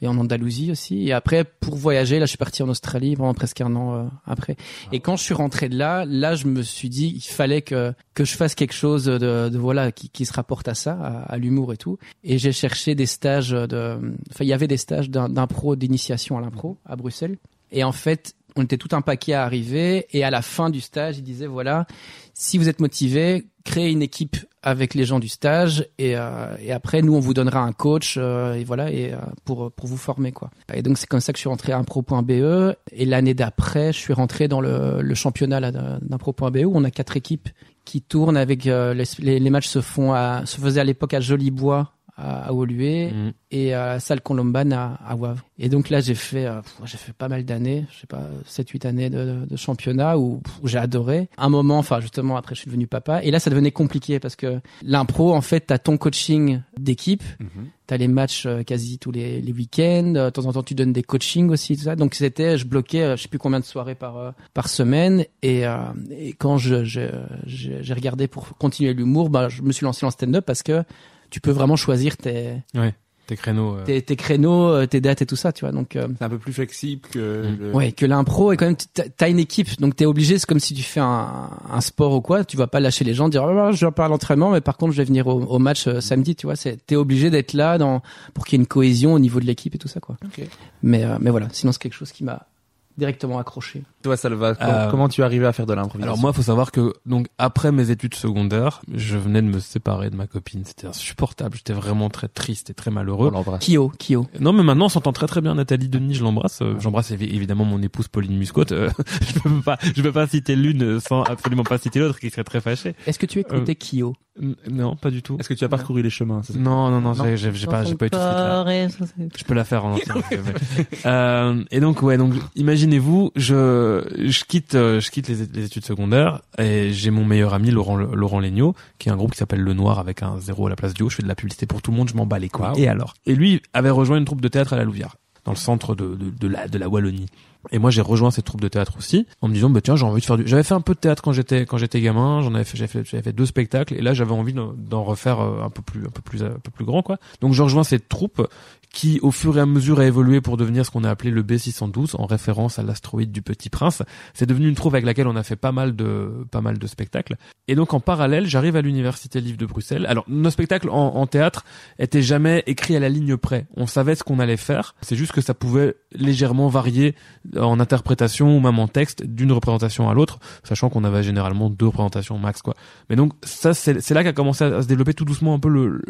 et en Andalousie aussi. Et après pour voyager, là je suis parti en Australie pendant presque un an euh, après. Et quand je suis rentré de là, là je me suis dit il fallait que que je fasse quelque chose de, de voilà qui, qui se rapporte à ça, à, à l'humour et tout. Et j'ai cherché des stages de, enfin il y avait des stages d'impro d'initiation à l'impro à Bruxelles. Et en fait on était tout un paquet à arriver et à la fin du stage, il disait voilà, si vous êtes motivé, créez une équipe avec les gens du stage et, euh, et après nous on vous donnera un coach euh, et voilà et euh, pour pour vous former quoi. Et donc c'est comme ça que je suis rentré à impro.be et l'année d'après, je suis rentré dans le, le championnat d'impro.be où on a quatre équipes qui tournent avec les, les, les matchs se font à se faisaient à l'époque à Jolibois à, à Woluwe Mhm. et à la salle Colombane à, à Wavre. Et donc là, j'ai fait, euh, j'ai fait pas mal d'années, je sais pas, 7-8 années de, de, championnat où, où j'ai adoré. Un moment, enfin justement, après je suis devenu papa. Et là, ça devenait compliqué parce que l'impro, en fait, t'as ton coaching d'équipe, t'as les matchs euh, quasi tous les, les week-ends. De temps en temps, tu donnes des coachings aussi, tout ça. Donc c'était, je bloquais, euh, je sais plus combien de soirées par euh, par semaine. Et, euh, et quand je je- je- j'ai regardé pour continuer l'humour, bah, je me suis lancé en stand-up parce que tu peux vraiment choisir tes Ouais. Tes créneaux. euh, tes, tes créneaux, euh, tes dates et tout ça, tu vois. Donc euh, C'est un peu plus flexible que Mm. le... ouais, que l'impro et quand même t'as une équipe, donc t'es obligé. C'est comme si tu fais un, un sport ou quoi. Tu vas pas lâcher les gens, dire oh je vais pas à l'entraînement, mais par contre je vais venir au, au match euh, samedi, tu vois. C'est t'es obligé d'être là dans pour qu'il y ait une cohésion au niveau de l'équipe et tout ça, quoi. Mais euh, mais voilà, sinon c'est quelque chose qui m'a directement accroché. Toi, Salva, Euh, comment tu es arrivé à faire de l'improvisation Alors moi, faut savoir que donc après mes études secondaires, je venais de me séparer de ma copine. C'était insupportable. J'étais vraiment très triste et très malheureux. on l'embrasse. Kyo, Kyo. Non, mais maintenant, on s'entend très très bien. Nathalie Denis, je l'embrasse. Euh, J'embrasse évi- évidemment mon épouse Pauline Muscotte. Euh, je peux pas, je peux pas citer l'une sans absolument pas citer l'autre, qui serait très fâché. Est-ce que tu écoutais Kyo? N- Non, pas du tout. Est-ce que tu as parcouru les chemins Non, non, non, Non. j'ai- pas, j'ai pas eu tout ce truc-là. Je peux la faire en entier. euh, et donc ouais, donc imaginez-vous, je je quitte euh, je quitte les, études secondaires et j'ai mon meilleur ami Laurent Laurent Legnaud qui est un groupe qui s'appelle Le Noir avec un zéro à la place du haut. Je fais de la publicité pour tout le monde, je m'en bats les couilles. Wow. Et alors? Et lui avait rejoint une troupe de théâtre à la Louvière, dans le centre de de, de la de la Wallonie. Et moi j'ai rejoint cette troupe de théâtre aussi en me disant bah tiens j'ai envie de faire du j'avais fait un peu de théâtre quand j'étais quand j'étais gamin j'en avais fait j'avais fait, j'avais fait deux spectacles et là j'avais envie d'en d'en refaire euh, un peu plus un peu plus un peu plus grand quoi donc je rejoins cette troupe qui au fur et à mesure a évolué pour devenir ce qu'on a appelé le B612 en référence à l'astéroïde du Petit Prince. C'est devenu une troupe avec laquelle on a fait pas mal de pas mal de spectacles. Et donc en parallèle, j'arrive à l'université libre de Bruxelles. Alors nos spectacles en, théâtre étaient jamais écrits à la ligne près. On savait ce qu'on allait faire. C'est juste que ça pouvait légèrement varier en interprétation ou même en texte d'une représentation à l'autre, sachant qu'on avait généralement deux représentations max quoi. Mais donc ça c'est là qu'a commencé à, se développer tout doucement un peu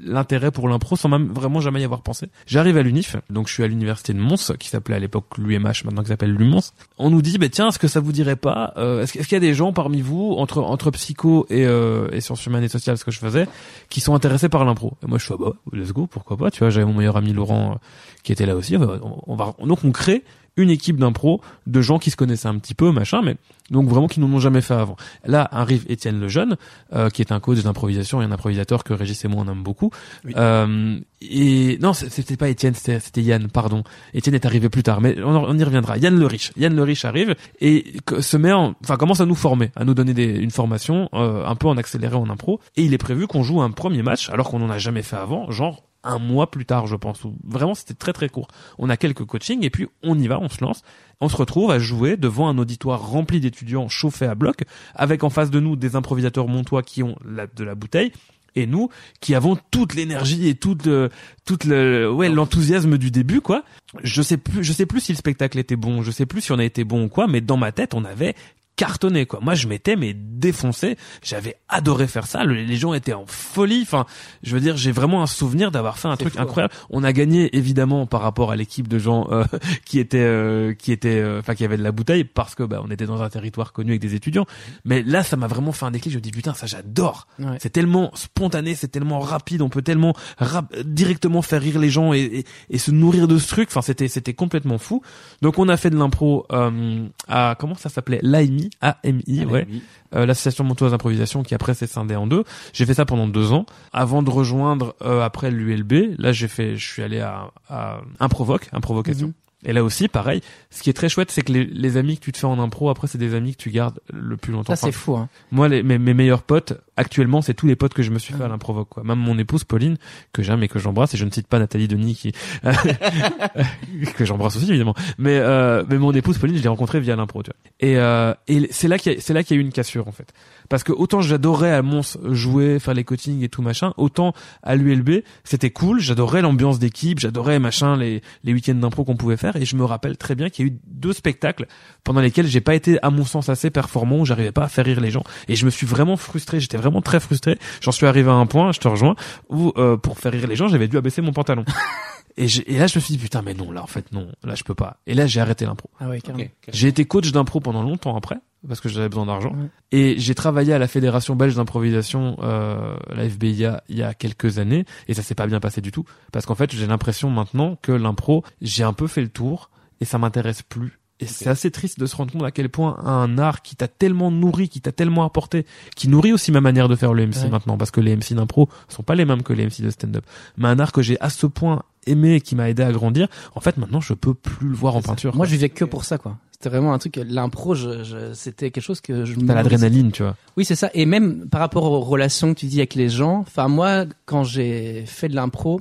l'intérêt pour l'impro sans même vraiment jamais y avoir pensé. J'arrive à l'UNIF, donc je suis à l'université de Mons qui s'appelait à l'époque l'UMH, maintenant qui s'appelle l'UMons. On nous dit bah tiens, est-ce que ça vous dirait pas euh, est-ce, qu'il y a des gens parmi vous entre entre psycho et euh, et sciences humaines et sociales ce que je faisais qui sont intéressés par l'impro? Et moi je suis ah bah let's go, pourquoi pas, tu vois, j'avais mon meilleur ami Laurent euh, qui était là aussi, on on va donc on crée une équipe d'impro de gens qui se connaissaient un petit peu, machin, mais donc vraiment qui n'en ont jamais fait avant. Là arrive Étienne Lejeune, euh, qui est un coach d'improvisation et un improvisateur que Régis et moi on aime beaucoup. Euh, et non, c'était pas Étienne, c'était Yann, pardon. Étienne est arrivé plus tard, mais on, on y reviendra. Yann le Riche, Yann le Riche arrive et se met, en, enfin commence à nous former, à nous donner des, une formation euh, un peu en accéléré en impro. Et il est prévu qu'on joue un premier match, alors qu'on n'en a jamais fait avant, genre un mois plus tard, je pense. Vraiment, c'était très très court. On a quelques coachings et puis on y va, on se lance. On se retrouve à jouer devant un auditoire rempli d'étudiants chauffés à bloc, avec en face de nous des improvisateurs montois qui ont de la bouteille. Et nous, qui avons toute l'énergie et toute le, toute le, ouais, l'enthousiasme du début, quoi. Je sais plus, je sais plus si le spectacle était bon, je sais plus si on a été bon ou quoi, mais dans ma tête, on avait cartonné quoi. Moi je m'étais mais défoncé, j'avais adoré faire ça, Le- les gens étaient en folie, enfin je veux dire j'ai vraiment un souvenir d'avoir fait un truc fou, hein. incroyable. On a gagné évidemment par rapport à l'équipe de gens euh, qui étaient euh, qui étaient euh, enfin qui avaient de la bouteille parce que bah on était dans un territoire connu avec des étudiants. Mais là ça m'a vraiment fait un déclic, je me dis putain ça j'adore. Ouais. C'est tellement spontané, c'est tellement rapide, on peut tellement rap- directement faire rire les gens et, et, et se nourrir de ce truc. Enfin, c'était c'était complètement fou. Donc on a fait de l'impro euh, à comment ça s'appelait? l'AMI, AMI, ouais, euh, l'association montoise d'improvisation qui après s'est scindée en deux. J'ai fait ça pendant deux ans avant de rejoindre euh, après l'ULB. Là j'ai fait, je suis allé à, à Improvoque, Improvocation. Et là aussi, pareil. Ce qui est très chouette, c'est que les, les amis que tu te fais en impro, après, c'est des amis que tu gardes le plus longtemps. Ça, c'est Enfin, fou, hein. moi, les, mes, mes meilleurs potes, actuellement, c'est tous les potes que je me suis fait à l'improvoque, quoi. Même mon épouse, Pauline, que j'aime et que j'embrasse, et je ne cite pas Nathalie Denis, qui, que j'embrasse aussi, évidemment. Mais, euh, mais mon épouse, Pauline, je l'ai rencontrée via l'impro, tu vois. Et, euh, et c'est là qu'il y a, c'est là qu'il y a eu une cassure, en fait. Parce que autant j'adorais à Mons jouer, faire les coachings et tout machin, autant à l'ULB, c'était cool, j'adorais l'ambiance d'équipe, j'adorais machin, les, les week-ends d'impro qu'on pouvait faire, et je me rappelle très bien qu'il y a eu deux spectacles pendant lesquels j'ai pas été, à mon sens, assez performant, où j'arrivais pas à faire rire les gens. Et je me suis vraiment frustré, j'étais vraiment très frustré. J'en suis arrivé à un point, je te rejoins, où, euh, pour faire rire les gens, j'avais dû abaisser mon pantalon. et, j'ai- et là, je me suis dit, putain, mais non, là, en fait, non, là, je peux pas. Et là, j'ai arrêté l'impro. Ah ouais, carrément. J'ai été coach d'impro pendant longtemps après, parce que j'avais besoin d'argent. Ouais. Et j'ai travaillé à la Fédération belge d'improvisation, euh, la FBIA, il y a quelques années, et ça s'est pas bien passé du tout. Parce qu'en fait, j'ai l'impression maintenant que l'impro, j'ai un peu fait le tour, et ça m'intéresse plus. Et c'est assez triste de se rendre compte à quel point un art qui t'a tellement nourri, qui t'a tellement apporté, qui nourrit aussi ma manière de faire le MC Ouais. maintenant, parce que les MC d'impro sont pas les mêmes que les MC de stand-up. Mais un art que j'ai à ce point aimé, et qui m'a aidé à grandir, en fait, maintenant, je peux plus le voir en peinture. Moi, quoi. je vivais que pour ça, quoi. C'était vraiment un truc, l'impro, je, je, c'était quelque chose que je T'as l'adrénaline, tu vois. Oui, c'est ça. Et même par rapport aux relations que tu dis avec les gens, enfin, moi, quand j'ai fait de l'impro,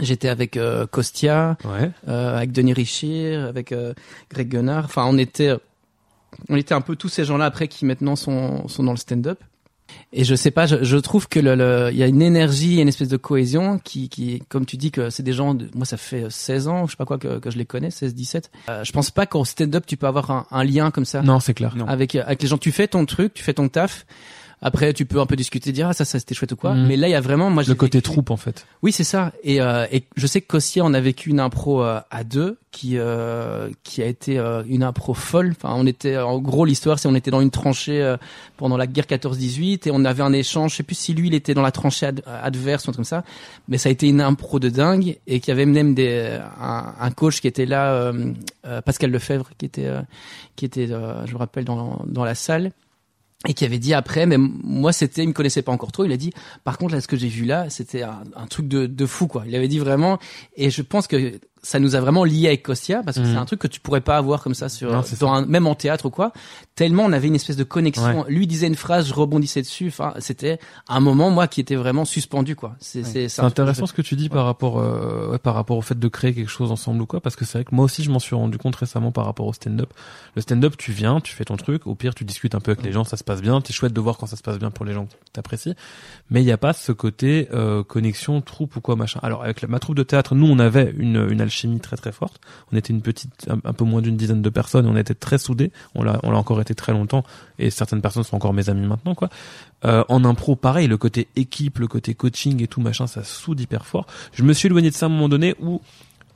j'étais avec euh, Costia, Ouais. euh, avec Denis Richir, avec euh, Greg Gunnard. Enfin, on était, on était un peu tous ces gens-là après qui maintenant sont, sont dans le stand-up. Et je sais pas, je, je trouve que le, le- il y a une énergie, une espèce de cohésion qui, qui, comme tu dis que c'est des gens, de, moi ça fait 16 ans, je sais pas quoi que, que je les connais, 16, 17. Euh, je pense pas qu'au stand-up tu peux avoir un, un lien comme ça Non, c'est clair. avec avec les gens. Tu fais ton truc, tu fais ton taf. Après, tu peux un peu discuter, dire ah ça, ça c'était chouette ou quoi. Mhm. Mais là, il y a vraiment moi Le côté vécu- troupe, en fait. oui, c'est ça. Et, euh, et je sais que Cossier, on a vécu une impro euh, à deux qui euh, qui a été euh, une impro folle. Enfin, on était en gros l'histoire, c'est on était dans une tranchée euh, pendant la guerre 14-18 et on avait un échange. Je sais plus si lui il était dans la tranchée ad- adverse ou un truc comme ça, mais ça a été une impro de dingue et qu'il y avait même des un, un coach qui était là, euh, euh, Pascal Lefebvre, qui était euh, qui était, euh, je me rappelle dans dans la salle et qui avait dit après, mais moi c'était, il me connaissait pas encore trop, il a dit, par contre là ce que j'ai vu là, c'était un, truc de, de fou quoi. Il avait dit vraiment, et je pense que ça nous a vraiment lié avec Kostia parce que c'est un truc que tu pourrais pas avoir comme ça sur, Non, c'est dans un, même en théâtre ou quoi. Tellement on avait une espèce de connexion. Lui disait une phrase, je rebondissais dessus. Enfin, c'était un moment moi qui était vraiment suspendu quoi. C'est c'est C'est intéressant ce que tu dis par rapport euh, ouais, par rapport au fait de créer quelque chose ensemble ou quoi parce que c'est vrai que moi aussi je m'en suis rendu compte récemment par rapport au stand-up. Le stand-up tu viens, tu fais ton truc, au pire tu discutes un peu avec les gens, ça se passe bien, c'est chouette de voir quand ça se passe bien pour les gens que t'apprécies. Mais il y a pas ce côté euh, connexion troupe ou quoi machin. Alors avec la, ma troupe de théâtre, nous on avait une une alchimie très très forte. On était une petite un, peu moins d'une dizaine de personnes, on était très soudés. On l'a on l'a encore été très longtemps et certaines personnes sont encore mes amis maintenant quoi. Euh, en impro, pareil, le côté équipe, le côté coaching et tout machin, ça soude hyper fort. Je me suis éloigné de ça à un moment donné où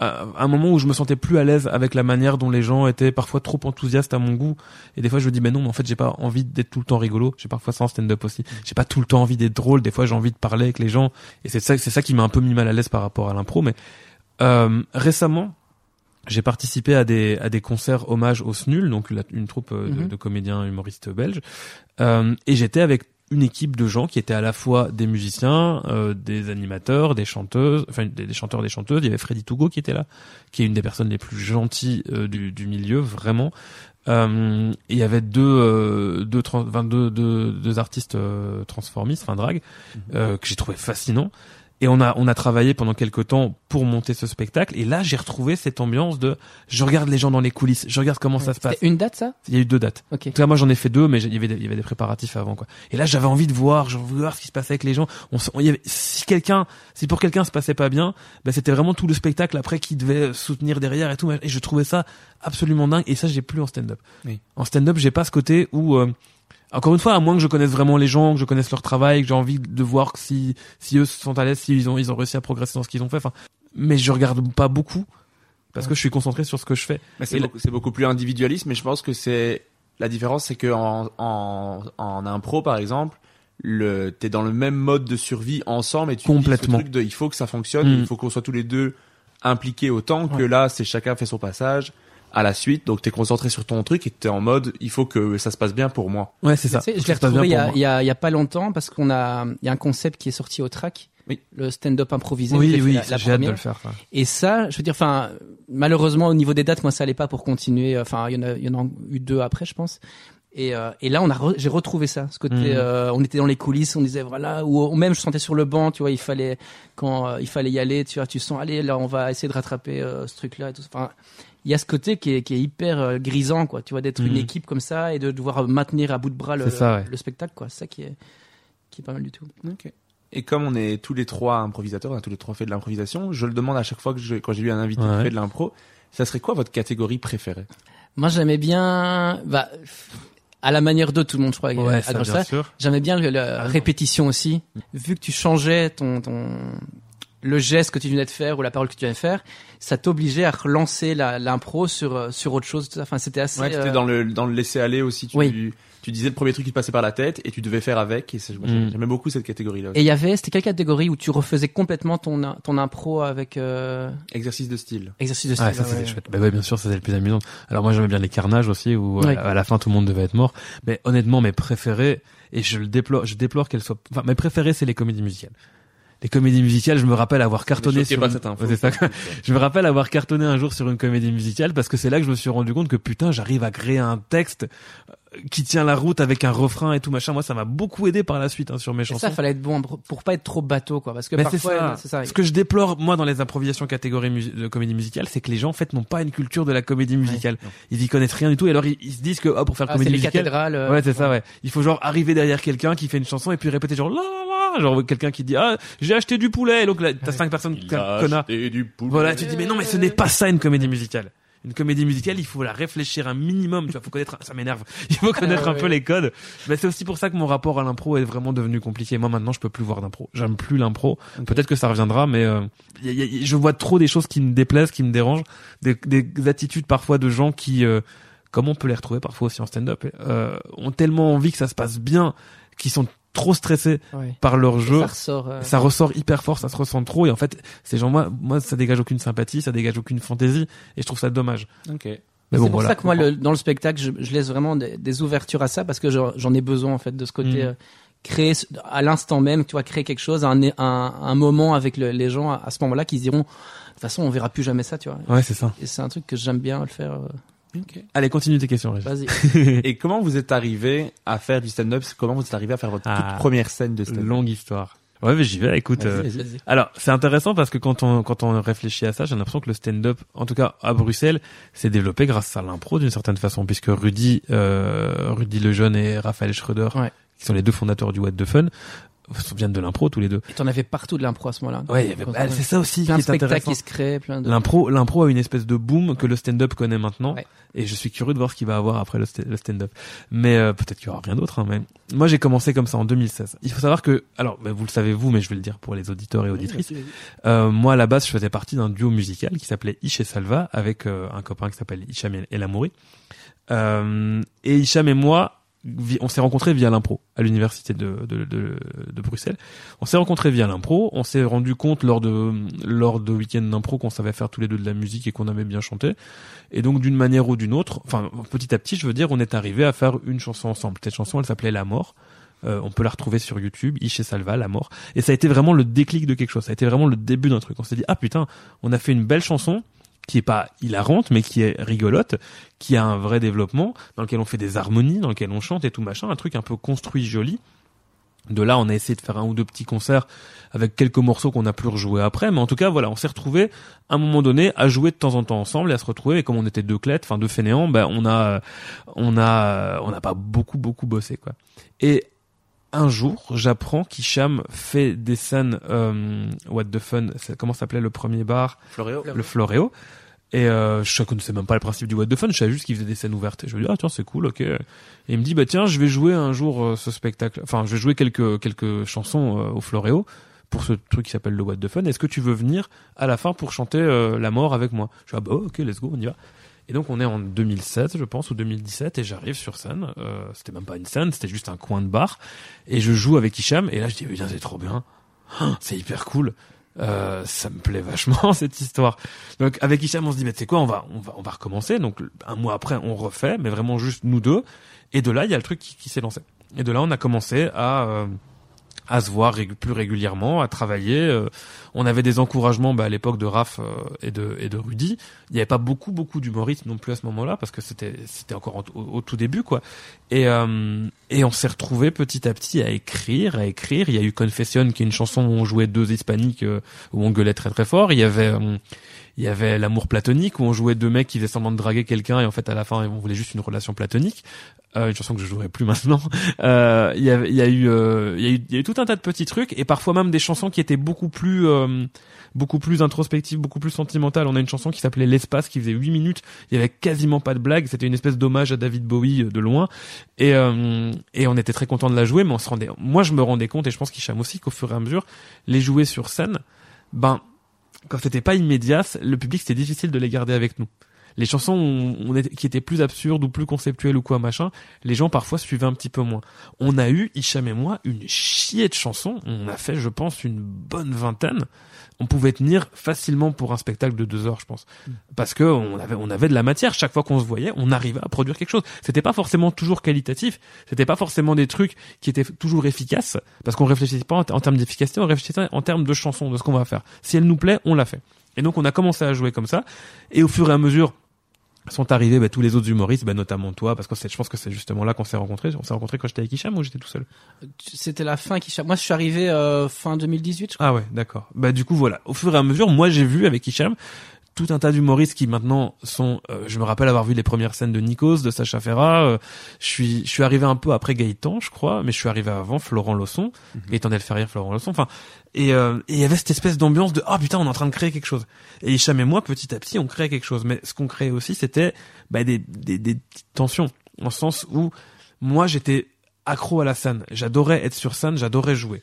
à un moment où je me sentais plus à l'aise avec la manière dont les gens étaient parfois trop enthousiastes à mon goût et des fois je me dis mais non mais en fait j'ai pas envie d'être tout le temps rigolo j'ai parfois ça en stand-up aussi j'ai pas tout le temps envie d'être drôle des fois j'ai envie de parler avec les gens et c'est ça c'est ça qui m'a un peu mis mal à l'aise par rapport à l'impro mais euh, récemment j'ai participé à des à des concerts hommage au SNUL, donc la- une troupe euh, de, Mhm. de comédiens humoristes belges, Euh, et j'étais avec une équipe de gens qui étaient à la fois des musiciens, euh, des animateurs, des chanteuses, enfin des, des chanteurs, des chanteuses. Il y avait Freddy Tougo qui était là, qui est une des personnes les plus gentilles euh, du, du milieu, vraiment. Euh, il y avait deux, deux, trans- deux, deux, artistes transformistes, enfin drag, euh, que j'ai trouvé fascinant. Et on a on a travaillé pendant quelques temps pour monter ce spectacle. Et là, j'ai retrouvé cette ambiance de je regarde les gens dans les coulisses, je regarde comment ça se passe. C'était une date ça? Il y a eu deux dates. Ok. En tout cas, moi j'en ai fait deux, mais il y avait des, il y avait des préparatifs avant quoi. Et là, j'avais envie de voir, je voulais voir ce qui se passait avec les gens. On, on- il y avait, si quelqu'un, si pour quelqu'un se passait pas bien, bah, c'était vraiment tout le spectacle après qui devait soutenir derrière et tout. Et je trouvais ça absolument dingue. Et ça, j'ai plus en stand-up. Oui. En stand-up, j'ai pas ce côté où euh, encore une fois, à moins que je connaisse vraiment les gens, que je connaisse leur travail, que j'ai envie de voir si si eux sont à l'aise, s'ils ont ils ont réussi à progresser dans ce qu'ils ont fait. Enfin, mais je regarde pas beaucoup parce que je suis concentré sur ce que je fais. Mais c'est beaucoup, c'est beaucoup plus individualiste, mais je pense que c'est la différence, c'est que en, en, en impro, par exemple, le t'es dans le même mode de survie ensemble et tu ce Complètement. truc de il faut que ça fonctionne, Mm. il faut qu'on soit tous les deux impliqués autant que Ouais. là, c'est chacun fait son passage à la suite, donc t'es concentré sur ton truc et t'es en mode il faut que ça se passe bien pour moi. Ouais, c'est ça. Je l'ai retrouvé il y, a, il y a il y a pas longtemps parce qu'on a il y a un concept qui est sorti au track. Oui. Le stand-up improvisé. Oui, oui, la- la j'ai hâte de le faire. Et ça, je veux dire, enfin, malheureusement au niveau des dates, moi ça allait pas pour continuer. Enfin, il y en a, il y en a eu deux après, je pense. Et, euh, et là, on a, re- j'ai retrouvé ça. Ce côté, Mhm. euh, on était dans les coulisses, on disait voilà, ou, ou même je sentais sur le banc, tu vois, il fallait quand euh, il fallait y aller, tu vois, tu sens, allez, là, on va essayer de rattraper euh, ce truc-là et tout. Enfin, il y a ce côté qui est, qui est hyper euh, grisant, quoi. Tu vois, d'être une Mhm. équipe comme ça et de devoir maintenir à bout de bras le, C'est ça, ouais. le spectacle, quoi. C'est ça qui est, qui est pas mal du tout. Et comme on est tous les trois improvisateurs, on a tous les trois fait de l'improvisation, je le demande à chaque fois que je, quand j'ai eu un invité qui Ouais. fait de l'impro, ça serait quoi votre catégorie préférée? Moi, j'aimais bien, bah, à la manière de tout le monde, je crois. Ouais, ça, ça. sûr. J'aimais bien la répétition aussi. Vu que tu changeais ton, ton, le geste que tu venais de faire ou la parole que tu venais de faire, ça t'obligeait à relancer la- l'impro sur, euh, sur autre chose. tout ça. Enfin, c'était assez. Ouais, euh, dans le dans le laisser aller aussi. Tu, Oui. tu disais le premier truc qui te passait par la tête et tu devais faire avec. Et c'est- moi, Mm. j'aimais beaucoup cette catégorie-là. Et il y avait, c'était quelle catégorie où tu refaisais complètement ton, ton impro avec euh, Exercice de style. exercice de style. Ouais, ça c'était ouais. chouette. Bah ouais, bien sûr, c'est le plus amusant. Alors moi j'aimais bien les carnages aussi où euh, Ouais. à la fin tout le monde devait être mort. Mais honnêtement, mes préférés et je le déplore, je déplore qu'elles soient. Enfin, mes préférés c'est les comédies musicales. Les comédies musicales, je me rappelle avoir cartonné sur une- cette info. Ça. je me rappelle avoir cartonné un jour sur une comédie musicale parce que c'est là que je me suis rendu compte que putain, j'arrive à créer un texte qui tient la route avec un refrain et tout machin. Moi, ça m'a beaucoup aidé par la suite hein, sur mes Et chansons. ça, fallait être bon pour pour pas être trop bateau, quoi. Parce que Mais c'est parfois, ça. c'est ça. Ce que je déplore, moi, dans les improvisations catégorie mus- de comédie musicale, c'est que les gens, en fait, n'ont pas une culture de la comédie musicale. Ils y connaissent rien du tout. Et alors, ils, ils se disent que, ah, pour faire Ah, comédie les musicale. cathédrales. euh, Ouais, c'est ça, ouais. Il faut genre arriver derrière quelqu'un qui fait une chanson et puis répéter genre, la la la, genre quelqu'un qui dit, ah, j'ai acheté du poulet. Et donc, là, t'as cinq personnes, connard. du poulet. Voilà, tu te dis, mais non, mais ce n'est pas ça une comédie musicale. Une comédie musicale, il faut la réfléchir un minimum, tu vois, faut connaître, ça m'énerve. Il faut connaître Ah, un peu les codes. Mais c'est aussi pour ça que mon rapport à l'impro est vraiment devenu compliqué. Moi, maintenant, je peux plus voir d'impro. J'aime plus l'impro. Peut-être que ça reviendra, mais euh, y a- y a- je vois trop des choses qui me déplaisent, qui me dérangent, des, des attitudes parfois de gens qui, euh, comme on peut les retrouver parfois aussi en stand-up, euh, ont tellement envie que ça se passe bien, qui sont trop stressés ouais. par leur jeu Ça ressort. euh, ça ressort hyper fort, ça se ressent trop et en fait ces gens moi moi ça dégage aucune sympathie, ça dégage aucune fantaisie et je trouve ça dommage. Ok. Mais c'est bon pour voilà. ça que moi, le- dans le spectacle, je, je laisse vraiment des, des ouvertures à ça parce que j'en ai besoin en fait de ce côté Mhm. euh, créer à l'instant même, tu vois, créer quelque chose, un, un, un moment avec le- les gens à, à ce moment-là qui se diront, de toute façon, on verra plus jamais ça, tu vois. Ouais, c'est ça. Et c'est un truc que j'aime bien le faire. Euh, Allez, continue tes questions Régis. Vas-y. Et comment vous êtes arrivé à faire du stand-up? Comment vous êtes arrivé à faire votre Ah. toute première scène de stand-up? Longue histoire. Ouais, mais j'y vais, écoute. Vas-y, euh, vas-y. Vas-y. Alors, c'est intéressant parce que quand on quand on réfléchit à ça, j'ai l'impression que le stand-up, en tout cas à Bruxelles, s'est développé grâce à l'impro d'une certaine façon, puisque Rudy, euh, Rudy Lejeune et Raphaël Schröder, Ouais. qui sont les deux fondateurs du What the Fun, viennent de l'impro tous les deux. Et t'en avais partout de l'impro à ce moment-là. Ouais, bah, c'est ça aussi plein qui est intéressant. qui se créent, plein de. L'impro, l'impro a une espèce de boom que le stand-up connaît maintenant, Ouais. et je suis curieux de voir ce qu'il va avoir après le, sta- le stand-up. Mais euh, peut-être qu'il y aura rien d'autre. Hein, mais moi, j'ai commencé comme ça en 2016. Il faut savoir que, alors, bah, vous le savez vous, mais je vais le dire pour les auditeurs et auditrices. Euh, moi, à la base, je faisais partie d'un duo musical qui s'appelait Ish et Salva avec euh, un copain qui s'appelle Hicham El Amouri. Euh, et Hicham et moi, on s'est rencontrés via l'impro à l'université de, de, de, de Bruxelles. On s'est rencontrés via l'impro. On s'est rendu compte lors de lors de week-ends d'impro qu'on savait faire tous les deux de la musique et qu'on aimait bien chanter. Et donc d'une manière ou d'une autre, enfin petit à petit, je veux dire, on est arrivé à faire une chanson ensemble. Cette chanson, elle s'appelait La Mort. Euh, on peut la retrouver sur YouTube, Iché Salva, La Mort. Et ça a été vraiment le déclic de quelque chose. Ça a été vraiment le début d'un truc. On s'est dit ah putain, on a fait une belle chanson qui est pas hilarante mais qui est rigolote, qui a un vrai développement, dans lequel on fait des harmonies, dans lequel on chante et tout machin, un truc un peu construit joli. De là, on a essayé de faire un ou deux petits concerts avec quelques morceaux qu'on a plus rejoués après, mais en tout cas, voilà, on s'est retrouvés à un moment donné à jouer de temps en temps ensemble et à se retrouver. Et comme on était deux clètes, enfin deux fainéants, ben on a, on a, on n'a pas beaucoup beaucoup bossé quoi. Et un jour, j'apprends qu'Hicham fait des scènes euh, What the Fun. Comment s'appelait le premier bar? Floréo. Le Floréo. Et euh, je connaissais même pas le principe du What the Fun. Je savais juste qu'il faisait des scènes ouvertes. Et je me dis ah tiens c'est cool ok. Et il me dit bah tiens je vais jouer un jour euh, ce spectacle. Enfin je vais jouer quelques quelques chansons euh, au Floréo pour ce truc qui s'appelle le What the Fun. Est-ce que tu veux venir à la fin pour chanter euh, la mort avec moi? Je dis ah bah ok let's go on y va. Et donc on est en 2016 je pense ou 2017 et j'arrive sur scène. Euh, c'était même pas une scène, c'était juste un coin de bar et je joue avec Hicham et là je dis putain c'est trop bien, Ah, c'est hyper cool. Euh, ça me plaît vachement cette histoire. Donc avec Hicham on se dit mais sais quoi on va on va on va recommencer. Donc un mois après on refait mais vraiment juste nous deux. Et de là il y a le truc qui, qui s'est lancé. Et de là on a commencé à euh, à se voir plus régulièrement, à travailler. euh, on avait des encouragements bah, à l'époque de Raph euh, et de et de Rudy. Il n'y avait pas beaucoup beaucoup d'humoristes non plus à ce moment-là parce que c'était c'était encore en- au, tout début quoi. Et euh, et on s'est retrouvé petit à petit à écrire, à écrire. Il y a eu Confession qui est une chanson où on jouait deux hispaniques euh, où on gueulait très très fort. Il y avait il y avait l'amour platonique où on jouait deux mecs qui faisaient semblant de draguer quelqu'un et en fait à la fin on voulait juste une relation platonique. Euh, une chanson que je jouerai plus maintenant. Euh, Il y, a, il y a eu, euh, il y a eu, y a eu tout un tas de petits trucs et parfois même des chansons qui étaient beaucoup plus, euh, beaucoup plus introspectives, beaucoup plus sentimentales. On a une chanson qui s'appelait L'espace qui faisait 8 minutes. Il y avait quasiment pas de blague. C'était une espèce d'hommage à David Bowie euh, de loin et euh, et on était très content de la jouer. Mais on se rendait, moi je me rendais compte et je pense qu'Hicham aussi qu'au fur et à mesure, les jouer sur scène, ben quand c'était pas immédiat, le public c'était difficile de les garder avec nous. Les chansons on, on était- qui étaient plus absurdes ou plus conceptuelles ou quoi machin, les gens parfois suivaient un petit peu moins. On a eu, Hicham et moi, une chier de chansons. On a fait, je pense, une bonne vingtaine. On pouvait tenir facilement pour un spectacle de deux heures, je pense, parce que on avait, on avait de la matière. Chaque fois qu'on se voyait, on arrivait à produire quelque chose. C'était pas forcément toujours qualitatif. C'était pas forcément des trucs qui étaient toujours efficaces, parce qu'on réfléchissait pas en, en termes d'efficacité, on réfléchissait en termes de chansons, de ce qu'on va faire. Si elle nous plaît, on l'a fait. Et donc on a commencé à jouer comme ça. Et au fur et à mesure, sont arrivés bah, tous les autres humoristes, bah, notamment toi, parce que je pense que c'est justement là qu'on s'est rencontrés. On s'est rencontrés quand j'étais avec Hicham ou j'étais tout seul C'était la fin qui. Moi, je suis arrivé euh, fin 2018. Je crois. Ah ouais, d'accord. Bah du coup voilà, au fur et à mesure, moi j'ai vu avec Hicham tout un tas d'humoristes qui maintenant sont euh, je me rappelle avoir vu les premières scènes de Nikos, de Sacha Ferra, euh, je suis je suis arrivé un peu après Gaëtan, je crois, mais je suis arrivé avant Florent Lawson, Gaëtan Delferrière, Florent Lawson, enfin et euh, et il y avait cette espèce d'ambiance de ah putain, on est en train de créer quelque chose. Et Hicham et moi petit à petit, on créait quelque chose, mais ce qu'on créait aussi c'était bah, des, des des petites tensions en ce sens où moi j'étais accro à la scène, j'adorais être sur scène, j'adorais jouer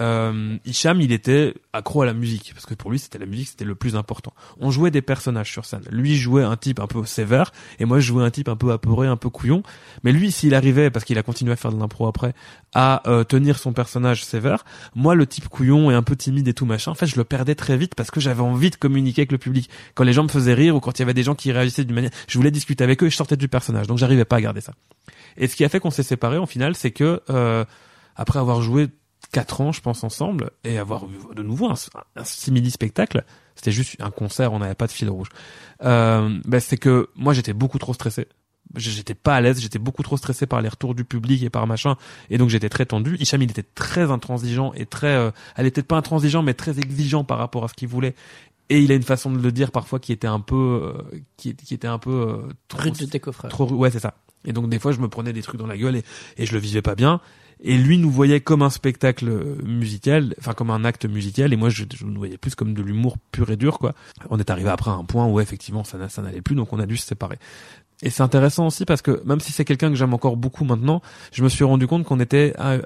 euh, Hicham, il était accro à la musique parce que pour lui, c'était la musique, c'était le plus important. On jouait des personnages sur scène. Lui jouait un type un peu sévère et moi je jouais un type un peu apeuré, un peu couillon. Mais lui, s'il arrivait, parce qu'il a continué à faire de l'impro après, à euh, tenir son personnage sévère, moi le type couillon et un peu timide et tout machin, en fait, je le perdais très vite parce que j'avais envie de communiquer avec le public. Quand les gens me faisaient rire ou quand il y avait des gens qui réagissaient d'une manière, je voulais discuter avec eux et je sortais du personnage, donc j'arrivais pas à garder ça. Et ce qui a fait qu'on s'est séparés, en final, c'est que euh, après avoir joué quatre ans, je pense, ensemble, et avoir vu de nouveau un, un simili spectacle. C'était juste un concert, on n'avait pas de fil rouge. Euh, ben, c'est que moi, j'étais beaucoup trop stressé. J'étais pas à l'aise, j'étais beaucoup trop stressé par les retours du public et par machin, et donc j'étais très tendu. Hicham, il était très intransigeant et très, euh, elle était pas intransigeant, mais très exigeant par rapport à ce qu'il voulait. Et il a une façon de le dire parfois qui était un peu, euh, qui, qui était un peu euh, trop, Rude de tes trop, ouais, c'est ça. Et donc des fois, je me prenais des trucs dans la gueule et, et je le vivais pas bien. Et lui nous voyait comme un spectacle musical, enfin comme un acte musical, et moi je, je nous voyais plus comme de l'humour pur et dur, quoi. On est arrivé après à un point où effectivement ça n'allait plus, donc on a dû se séparer. Et c'est intéressant aussi parce que même si c'est quelqu'un que j'aime encore beaucoup maintenant, je me suis rendu compte qu'on était à,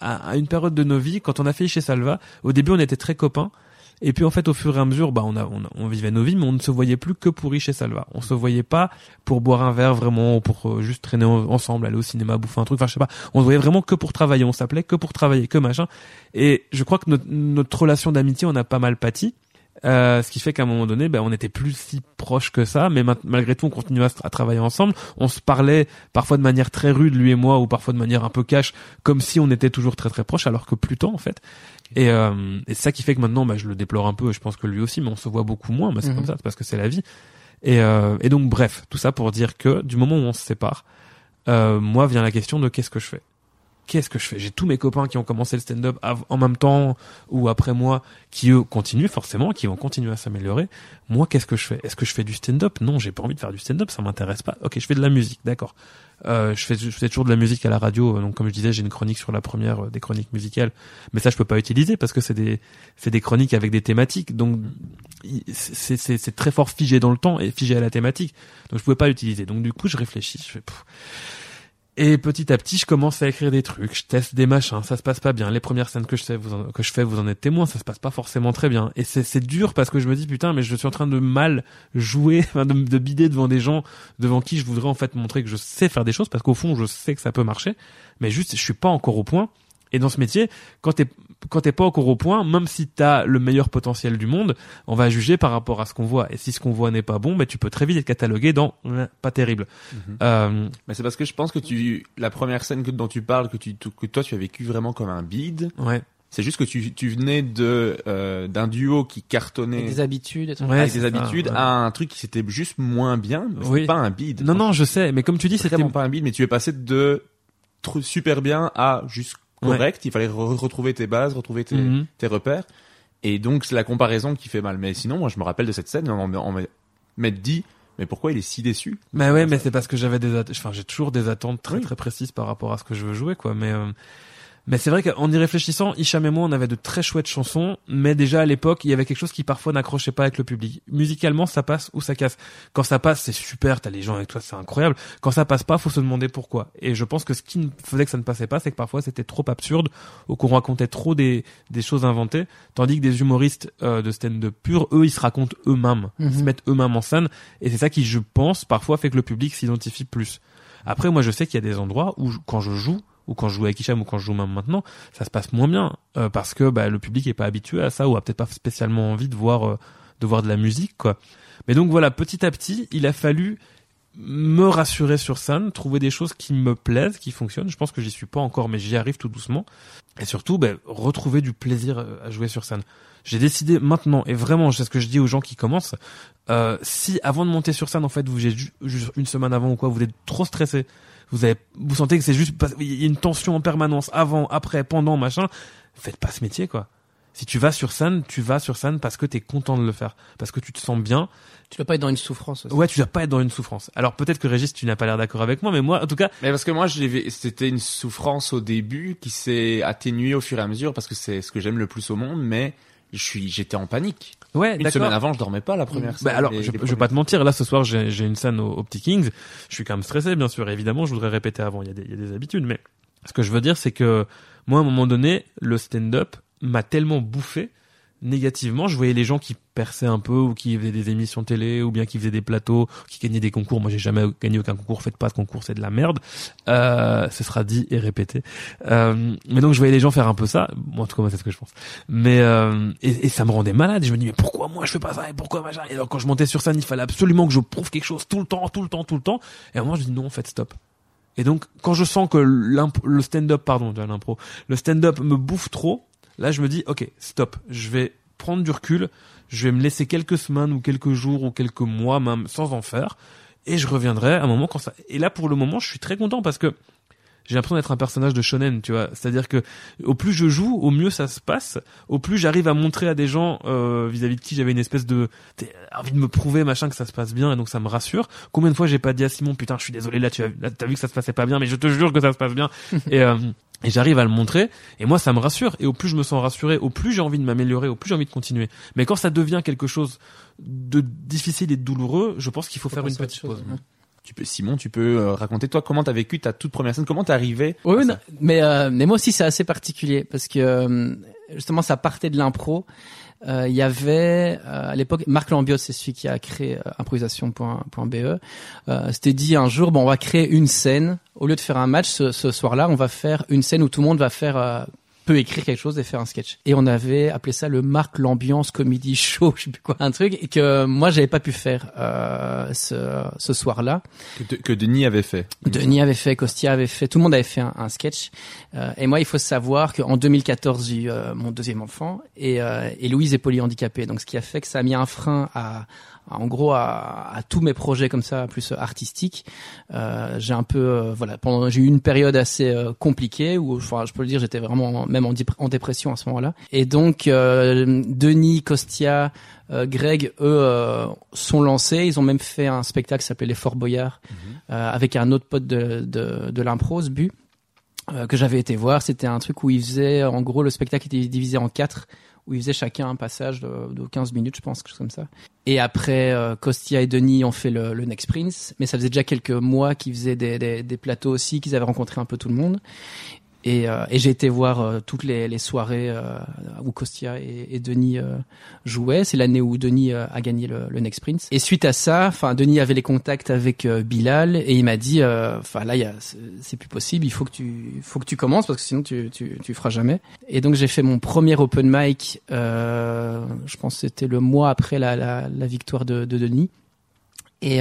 à- à une période de nos vies, quand on a fait chez Salva, au début on était très copains, Et puis en fait, au fur et à mesure, bah on a, on, on vivait nos vies, mais on ne se voyait plus que pour chez Salva. On se voyait pas pour boire un verre vraiment, ou pour euh, juste traîner en- ensemble, aller au cinéma, bouffer un truc. Enfin, je sais pas. On se voyait vraiment que pour travailler. On s'appelait que pour travailler, que machin. Et je crois que notre, notre relation d'amitié, on a pas mal pâti. Euh, ce qui fait qu'à un moment donné, ben, on n'était plus si proches que ça, mais ma- malgré tout, on continuait à travailler ensemble. On se parlait parfois de manière très rude, lui et moi, ou parfois de manière un peu cash, comme si on était toujours très très proches, alors que plus tant en fait. Et, euh, et c'est ça qui fait que maintenant, ben, je le déplore un peu, et je pense que lui aussi, mais on se voit beaucoup moins. Ben, c'est Mhm. comme ça, parce que c'est la vie. Et, euh, et donc, bref, tout ça pour dire que du moment où on se sépare, euh, moi vient la question de qu'est-ce que je fais qu'est-ce que je fais? J'ai tous mes copains qui ont commencé le stand-up en même temps ou après moi, qui eux continuent forcément, qui vont continuer à s'améliorer. Moi, qu'est-ce que je fais? Est-ce que je fais du stand-up? Non, j'ai pas envie de faire du stand-up, ça m'intéresse pas. Ok, je fais de la musique, d'accord. Euh, je fais, je fais toujours de la musique à la radio, euh, donc comme je disais, j'ai une chronique sur la première euh, des chroniques musicales, mais ça je peux pas utiliser parce que c'est des, c'est des chroniques avec des thématiques, donc c'est, c'est, c'est très fort figé dans le temps et figé à la thématique, donc je pouvais pas l'utiliser. Donc du coup, je réfléchis, je fais. pff, et petit à petit, je commence à écrire des trucs, je teste des machins, ça se passe pas bien. Les premières scènes que je fais, vous en, que je fais, vous en êtes témoin, ça se passe pas forcément très bien. Et c'est, dur parce que je me dis putain, mais je suis en train de mal jouer, de, de bider devant des gens devant qui je voudrais en fait montrer que je sais faire des choses parce qu'au fond, je sais que ça peut marcher, mais juste, je suis pas encore au point. Et dans ce métier, quand t'es quand t'es pas encore au point, même si t'as le meilleur potentiel du monde, on va juger par rapport à ce qu'on voit. Et si ce qu'on voit n'est pas bon, ben tu peux très vite être catalogué dans euh, pas terrible. Euh, Mais c'est parce que je pense que tu, la première scène que, dont tu parles, que tu, que toi tu as vécu vraiment comme un bide. ouais. C'est juste que tu, tu venais de, euh, d'un duo qui cartonnait Avec des habitudes. et tout. Ouais, avec des ça, habitudes ouais. à un truc qui c'était juste moins bien. mais Oui. C'était pas un bide. Non, non, je sais, mais comme tu dis, c'était vraiment pas un bide, mais tu es passé de tr- super bien à juste correct. Il fallait re- retrouver tes bases, retrouver tes, Mhm. tes repères. Et donc, c'est la comparaison qui fait mal. Mais sinon, moi, je me rappelle de cette scène, on, m'être dit, mais pourquoi il est si déçu? Mais ouais, mais c'est parce que j'avais des, enfin, j'ai toujours des attentes très Oui. très précises par rapport à ce que je veux jouer, quoi. Mais euh, mais c'est vrai qu'en y réfléchissant, Hicham et moi, on avait de très chouettes chansons, mais déjà à l'époque, il y avait quelque chose qui parfois n'accrochait pas avec le public. Musicalement, ça passe ou ça casse. Quand ça passe, c'est super, t'as les gens avec toi, c'est incroyable. Quand ça passe pas, faut se demander pourquoi. Et je pense que ce qui faisait que ça ne passait pas, c'est que parfois c'était trop absurde, ou qu'on racontait trop des des choses inventées, tandis que des humoristes euh, de stand-up pur, eux, ils se racontent eux-mêmes, ils se Mhm. mettent eux-mêmes en scène, et c'est ça qui, je pense, parfois fait que le public s'identifie plus. Après, moi, je sais qu'il y a des endroits où, quand je joue, ou quand je joue avec Hicham, ou quand je joue même maintenant, ça se passe moins bien, euh, parce que bah, le public est pas habitué à ça, ou a peut-être pas spécialement envie de voir, euh, de voir de la musique, quoi. Mais donc voilà, petit à petit, il a fallu me rassurer sur scène, trouver des choses qui me plaisent, qui fonctionnent. Je pense que j'y suis pas encore, mais j'y arrive tout doucement. Et surtout, ben, retrouver du plaisir euh, à jouer sur scène. J'ai décidé maintenant, et vraiment, c'est ce que je dis aux gens qui commencent, euh, si avant de monter sur scène, en fait, vous juste une semaine avant ou quoi, vous êtes trop stressé, vous avez, vous sentez que c'est juste, il y a une tension en permanence, avant, après, pendant, machin, faites pas ce métier, quoi. Si tu vas sur scène, tu vas sur scène parce que t'es content de le faire, parce que tu te sens bien, Tu dois pas être dans une souffrance. aussi. Ouais, tu dois pas être dans une souffrance. Alors peut-être que Régis, tu n'as pas l'air d'accord avec moi, mais moi, en tout cas, Mais parce que moi, c'était une souffrance au début qui s'est atténuée au fur et à mesure parce que c'est ce que j'aime le plus au monde, mais je suis, j'étais en panique. ouais, Une semaine avant, je dormais pas la première Bah scène. alors, les- je, les je vais pas te mentir. Là, ce soir, j'ai j'ai une scène au, au Petit Kings. Je suis quand même stressé, bien sûr. Évidemment, je voudrais répéter avant. Il y a des, il y a des habitudes, mais ce que je veux dire, c'est que moi, à un moment donné, le stand-up m'a tellement bouffé négativement. Je voyais les gens qui perçaient un peu ou qui faisaient des émissions télé ou bien qui faisaient des plateaux, qui gagnaient des concours. Moi, j'ai jamais gagné aucun concours. Faites pas de concours, c'est de la merde. Euh, ce sera dit et répété. Euh, mais donc, je voyais les gens faire un peu ça. Moi, en tout cas, moi, c'est ce que je pense. Mais euh, et, ça me rendait malade. Je me dis mais pourquoi moi je fais pas ça et pourquoi machin? Et alors quand je montais sur scène, il fallait absolument que je prouve quelque chose tout le temps, tout le temps, tout le temps. Et à je dis non, en fait, stop. Et donc, quand je sens que le stand-up, pardon, l'impro, le stand-up me bouffe trop, là, je me dis, ok, stop, je vais prendre du recul, je vais me laisser quelques semaines ou quelques jours ou quelques mois même sans en faire, et je reviendrai à un moment quand ça. Et là, pour le moment, je suis très content parce que j'ai l'impression d'être un personnage de shonen, tu vois. C'est-à-dire que au plus je joue, au mieux ça se passe, au plus j'arrive à montrer à des gens euh, vis-à-vis de qui j'avais une espèce de t'sais, envie de me prouver machin que ça se passe bien et donc ça me rassure. Combien de fois j'ai pas dit à Simon putain, je suis désolé là tu as là, t'as vu que ça se passait pas bien mais je te jure que ça se passe bien et euh, et j'arrive à le montrer et moi ça me rassure et au plus je me sens rassuré, au plus j'ai envie de m'améliorer, au plus j'ai envie de continuer. Mais quand ça devient quelque chose de difficile et de douloureux, je pense qu'il faut, Faut faire une petite chose, pause. Tu peux, Simon, tu peux euh, raconter toi comment t'as vécu ta toute première scène, comment t'es arrivé Oui, non, mais euh, mais moi aussi c'est assez particulier parce que euh, justement ça partait de l'impro. euh, il y avait euh, à l'époque Marc Lambiot, c'est celui qui a créé improvisation.be. Euh, C'était dit un jour, bon, on va créer une scène. Au lieu de faire un match ce, ce soir-là, on va faire une scène où tout le monde va faire euh, peut écrire quelque chose et faire un sketch. Et on avait appelé ça le Marc l'ambiance comedy show, je sais plus quoi, un truc et que moi j'avais pas pu faire euh, ce, ce soir-là. Que, que Denis avait fait. Denis avait fait, Costia avait fait, tout le monde avait fait un, un sketch. Euh, et moi, il faut savoir qu'en 2014, j'ai eu euh, mon deuxième enfant et, euh, et Louise est polyhandicapée. Donc, ce qui a fait que ça a mis un frein à, en gros, à, à, tous mes projets comme ça, plus artistiques. Euh, j'ai un peu, euh, voilà, pendant, j'ai eu une période assez euh, compliquée où, enfin, je peux le dire, j'étais vraiment même en, en, dépression à ce moment-là. Et donc, Denis, Costia, euh, Greg, eux, euh, sont lancés. Ils ont même fait un spectacle qui s'appelait Les Fort Boyards, mmh. euh, avec un autre pote de, de, de l'impro, Bu, que j'avais été voir. C'était un truc où ils faisaient, en gros, le spectacle était divisé en quatre, où ils faisaient chacun un passage de, de 15 minutes, je pense, quelque chose comme ça. Et après, Costia et Denis ont fait le, Next Prince, mais ça faisait déjà quelques mois qu'ils faisaient des plateaux aussi, qu'ils avaient rencontré un peu tout le monde. Et, euh, et j'ai été voir euh, toutes les, soirées euh, où Costia et, Denis jouaient. C'est l'année où Denis a gagné le, le, Next Prince. Et suite à ça, enfin Denis avait les contacts avec Bilal et il m'a dit, enfin là, c'est plus possible. Il faut que tu, faut que tu commences parce que sinon tu, tu, tu feras jamais. Et donc j'ai fait mon premier open mic. je pense que c'était le mois après la, la, victoire de, de Denis. Et,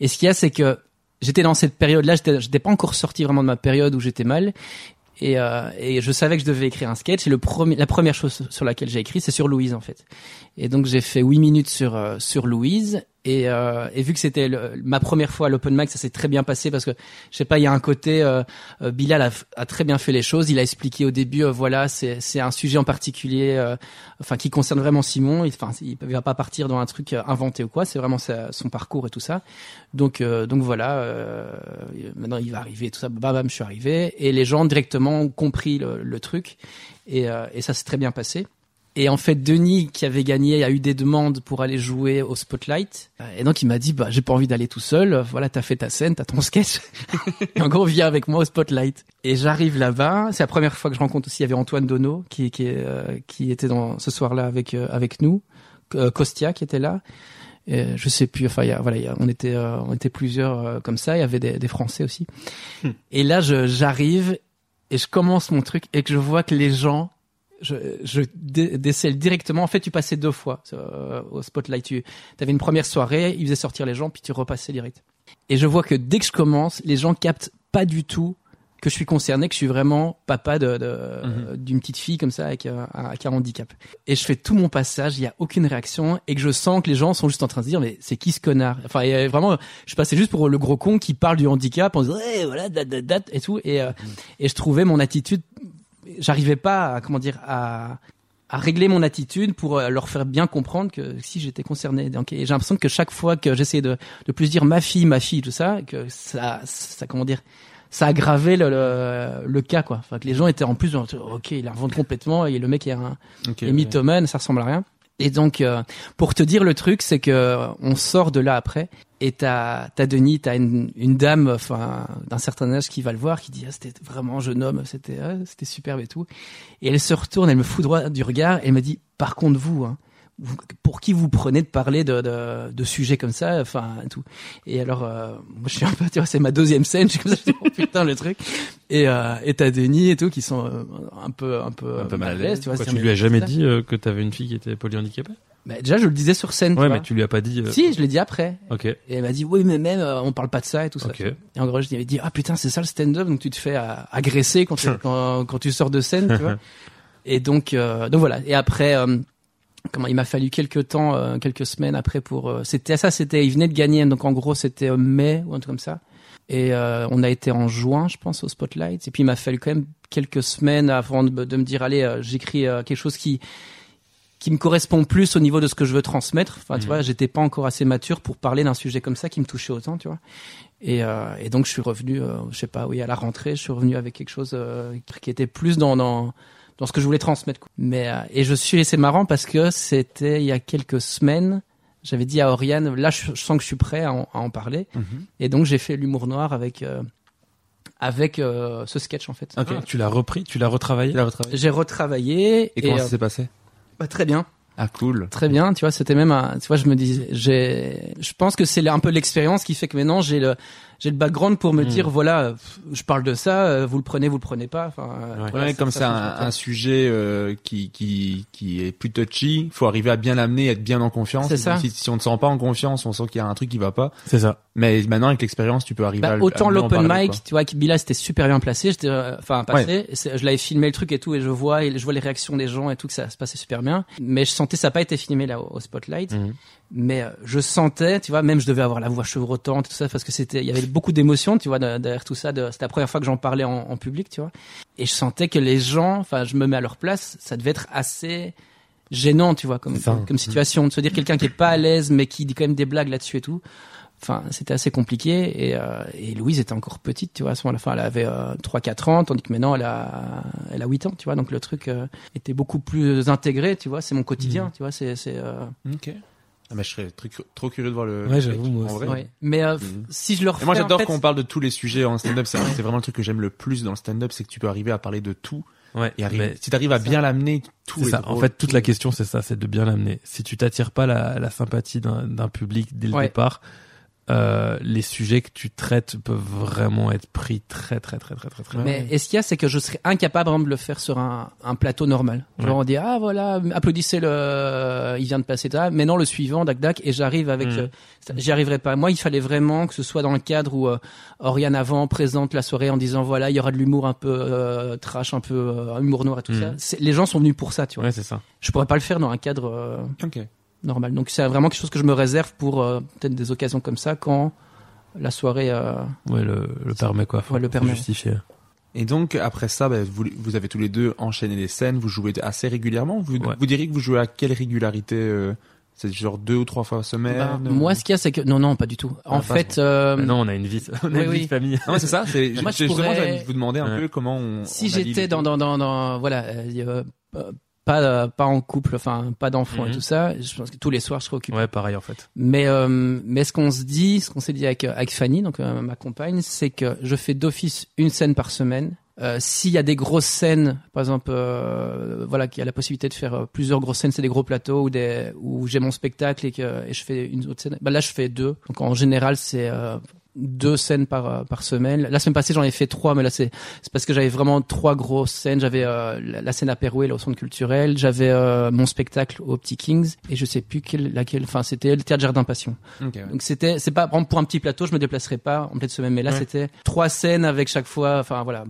et ce qu'il y a, c'est que j'étais dans cette période-là, j'étais pas encore sorti vraiment de ma période où j'étais mal, et, euh, et je savais que je devais écrire un sketch. Et le premier, la première chose sur laquelle j'ai écrit, c'est sur Louise en fait. Et donc j'ai fait huit minutes sur euh, sur Louise. Et, euh, et vu que c'était ma première fois à l'open mic, ça s'est très bien passé parce que je sais pas, il y a un côté euh, euh Bilal a, a, très bien fait les choses. Il a expliqué au début, euh, voilà, c'est un sujet en particulier, euh, enfin qui concerne vraiment Simon. Enfin, il, il va pas partir dans un truc inventé ou quoi. C'est vraiment son parcours et tout ça. Donc donc voilà. maintenant, il va arriver tout ça. Bam bam, je suis arrivé et les gens directement ont compris le, le truc et, et ça s'est très bien passé. Et en fait, Denis, qui avait gagné, a eu des demandes pour aller jouer au Spotlight. Et donc, il m'a dit, bah, j'ai pas envie d'aller tout seul. Voilà, t'as fait ta scène, t'as ton sketch. et en gros, viens avec moi au Spotlight. Et j'arrive là-bas. C'est la première fois que je rencontre aussi, il y avait Antoine Dono, qui, qui, euh, qui était dans, ce soir-là avec, euh, avec nous. Euh, Costia, qui était là. Et je sais plus, enfin, y a, voilà, y a, on était, euh, on était plusieurs euh, comme ça. Il y avait des, des Français aussi. Hmm. Et là, j'arrive et je commence mon truc et que je vois que les gens je, je décèle directement. En fait, tu passais deux fois euh, au spotlight. Tu avais une première soirée, ils faisaient sortir les gens, puis tu repassais direct. Et je vois que dès que je commence, les gens captent pas du tout que je suis concerné, que je suis vraiment papa de, de mm-hmm. d'une petite fille comme ça avec, un, avec un handicap. Et je fais tout mon passage, il y a aucune réaction et que je sens que les gens sont juste en train de se dire mais c'est qui ce connard? Enfin et vraiment, je passais juste pour le gros con qui parle du handicap en disant hey, voilà dat, dat, dat, et tout et, euh, et je trouvais mon attitude j'arrivais pas à, comment dire à à régler mon attitude pour euh, leur faire bien comprendre que si j'étais concerné. Donc, j'ai l'impression que chaque fois que j'essayais de, de plus dire ma fille, ma fille, tout ça, que ça, ça comment dire, ça aggravait le, le, le cas, quoi. Enfin, que les gens étaient en plus, ok, il invente complètement et le mec est un okay, est mythomane, ouais. ça ressemble à rien. Et donc, euh, pour te dire le truc, c'est que on sort de là après et t'as t'as Denis, t'as une, une dame, enfin d'un certain âge qui va le voir, qui dit ah, c'était vraiment un jeune homme, c'était ah, c'était superbe et tout. Et elle se retourne, elle me fout droit du regard, et elle me dit par contre vous, hein, pour qui vous prenez de parler de, de, de sujets comme ça, enfin tout. Et alors, euh, moi je suis un peu, tu vois, c'est ma deuxième scène, je suis comme ça, je dis, oh, putain le truc. Et euh, et t'as Denis et tout qui sont euh, un peu un peu, un peu mal à l'aise, tu vois. Quoi, tu lui as jamais dit euh, que t'avais une fille qui était polyhandicapée? Bah, déjà, je le disais sur scène. Ouais, tu mais tu lui as pas dit. Euh... Si, je l'ai dit après. Ok. Et elle m'a dit, oui, mais même, euh, on parle pas de ça et tout ça. Ok. Et en gros, je lui avais dit, ah putain, c'est ça le stand-up, donc tu te fais euh, agresser quand, tu, quand, quand tu sors de scène, tu vois. Et donc, euh, donc voilà. Et après, euh, comment il m'a fallu quelques temps, euh, quelques semaines après pour. euh, c'était ça, c'était, il venait de gagner, donc en gros, c'était euh, mai ou un truc comme ça. Et euh, on a été en juin, je pense, au Spotlight. Et puis il m'a fallu quand même quelques semaines avant de, de me dire, allez, euh, j'écris quelque chose qui qui me correspond plus au niveau de ce que je veux transmettre. Enfin, tu Mhm. vois, j'étais pas encore assez mature pour parler d'un sujet comme ça qui me touchait autant, tu vois. Et, euh, et donc je suis revenu, euh, je sais pas, oui, à la rentrée, je suis revenu avec quelque chose euh, qui était plus dans dans dans ce que je voulais transmettre. quoi. Mais euh, et je suis, c'est marrant parce que c'était il y a quelques semaines. J'avais dit à Oriane, là, je, je sens que je suis prêt à en, à en parler. Mhm. Et donc j'ai fait l'humour noir avec euh, avec euh, ce sketch en fait. Ok. Tu l'as repris, tu l'as retravaillé. J'ai retravaillé Et comment euh, ça s'est passé bah, très bien. Ah cool. Très bien, tu vois, c'était même un, tu vois, je me disais, j'ai, je pense que c'est un peu l'expérience qui fait que maintenant j'ai le, j'ai le background pour me Mm. dire, voilà, je parle de ça, euh, vous le prenez, vous le prenez pas, enfin, euh, Ouais, voilà, comme ça, c'est un, sujet euh, qui, qui, qui est plus touchy, faut arriver à bien l'amener, être bien en confiance. C'est ça. Si, si on ne sent pas en confiance, on sent qu'il y a un truc qui va pas. C'est ça. Mais maintenant, avec l'expérience, tu peux arriver Bah, à le- autant à mieux en l'open parler, mic, quoi. tu vois, Bila c'était super bien placé, j'étais, euh, enfin passé, je l'avais filmé le truc et tout, et je vois, et je vois les réactions des gens et tout que ça se passait super bien. Mais je sentais ça n'a pas été filmé là au, au spotlight, Mhm. Mais euh, je sentais, tu vois, même je devais avoir la voix chevrotante, tout ça, parce que c'était, il y avait beaucoup d'émotions, tu vois, de- derrière tout ça. de- C'était la première fois que j'en parlais en, en public, tu vois, et je sentais que les gens, enfin, je me mets à leur place, ça devait être assez gênant, tu vois, comme comme, comme situation, de se dire quelqu'un qui est pas à l'aise, mais qui dit quand même des blagues là-dessus et tout. Enfin, c'était assez compliqué et, euh, et Louise était encore petite, tu vois. À ce moment-là, enfin, elle avait euh, 3-4 ans, tandis que maintenant elle a, elle a 8 ans, tu vois. Donc le truc euh, était beaucoup plus intégré, tu vois. C'est mon quotidien, tu vois. C'est, c'est. euh, Ok. Ah, mais je serais très trop curieux de voir le. Ouais, j'avoue, moi en vrai. ouais. Mais euh, Mhm. si je le Et refais, moi, j'adore en fait, qu'on parle de tous les sujets en stand-up. C'est c'est vraiment le truc que j'aime le plus dans le stand-up, c'est que tu peux arriver à parler de tout. Ouais. Et arriver, mais si t'arrives à bien l'amener, tout c'est est ça. drôle. En fait, toute la question, c'est ça, c'est de bien l'amener. Si tu t'attires pas la, la sympathie d'un d'un public dès le Ouais. départ, euh, les sujets que tu traites peuvent vraiment être pris très, très, très, très, très, très. Mais est-ce qu'il y a, c'est que je serais incapable exemple, de le faire sur un, un plateau normal. Genre Ouais. on dit ah voilà, applaudissez le, il vient de passer ça. Mais non le suivant, dac dac, et j'arrive avec, Mm. euh, j'y arriverai pas. Moi il fallait vraiment que ce soit dans le cadre où euh, Oriane avant présente la soirée en disant voilà il y aura de l'humour un peu euh, trash, un peu euh, humour noir et tout Mm. ça. Les gens sont venus pour ça, tu vois. Ouais, c'est ça. Je pourrais pas le faire dans un cadre euh, Ok. Normal. Donc c'est vraiment quelque chose que je me réserve pour euh, peut-être des occasions comme ça quand la soirée. euh, Ouais, le, le permet quoi. Faut, Ouais, le permet. justifier. Et donc après ça, bah, vous, vous avez tous les deux enchaîné les scènes, vous jouez assez régulièrement. Vous, Ouais. vous diriez que vous jouez à quelle régularité euh, C'est genre deux ou trois fois semaine bah, euh moi ce qu'il y a c'est que non non pas du tout. En Ah, pas fait. euh, Mais non, on a une vie, on a oui, une oui. vie de famille. Non, c'est ça. C'est Moi, je justement, pourrais- j'allais vous demander un Ouais. peu comment on. si j'étais dans, dans, dans, dans, voilà, euh, euh, pas, euh, pas en couple, enfin, pas d'enfants et Mhm. tout ça, je pense que tous les soirs, je serais occupé. Ouais, pareil en fait. Mais, euh, mais ce qu'on se dit, ce qu'on s'est dit avec, euh, avec Fanny, donc euh, ma compagne, c'est que je fais d'office une scène par semaine. Euh, S'il y a des grosses scènes, par exemple, voilà, qu'il y a la possibilité de faire plusieurs grosses scènes, c'est des gros plateaux ou des où j'ai mon spectacle et que et je fais une autre scène. Bah là, je fais deux. Donc en général, c'est deux scènes par euh, par semaine. La semaine passée, j'en ai fait trois, mais là c'est c'est parce que j'avais vraiment trois grosses scènes. J'avais euh, la, la scène à Péroué, là, au centre culturel. J'avais euh, mon spectacle au Petit Kings et je sais plus quelle, laquelle. Enfin, c'était le théâtre Jardin Passion. Ouais. Donc c'était, c'est pas pour un petit plateau, je me déplacerai pas en pleine semaine, mais là Ouais. c'était trois scènes avec chaque fois, enfin voilà,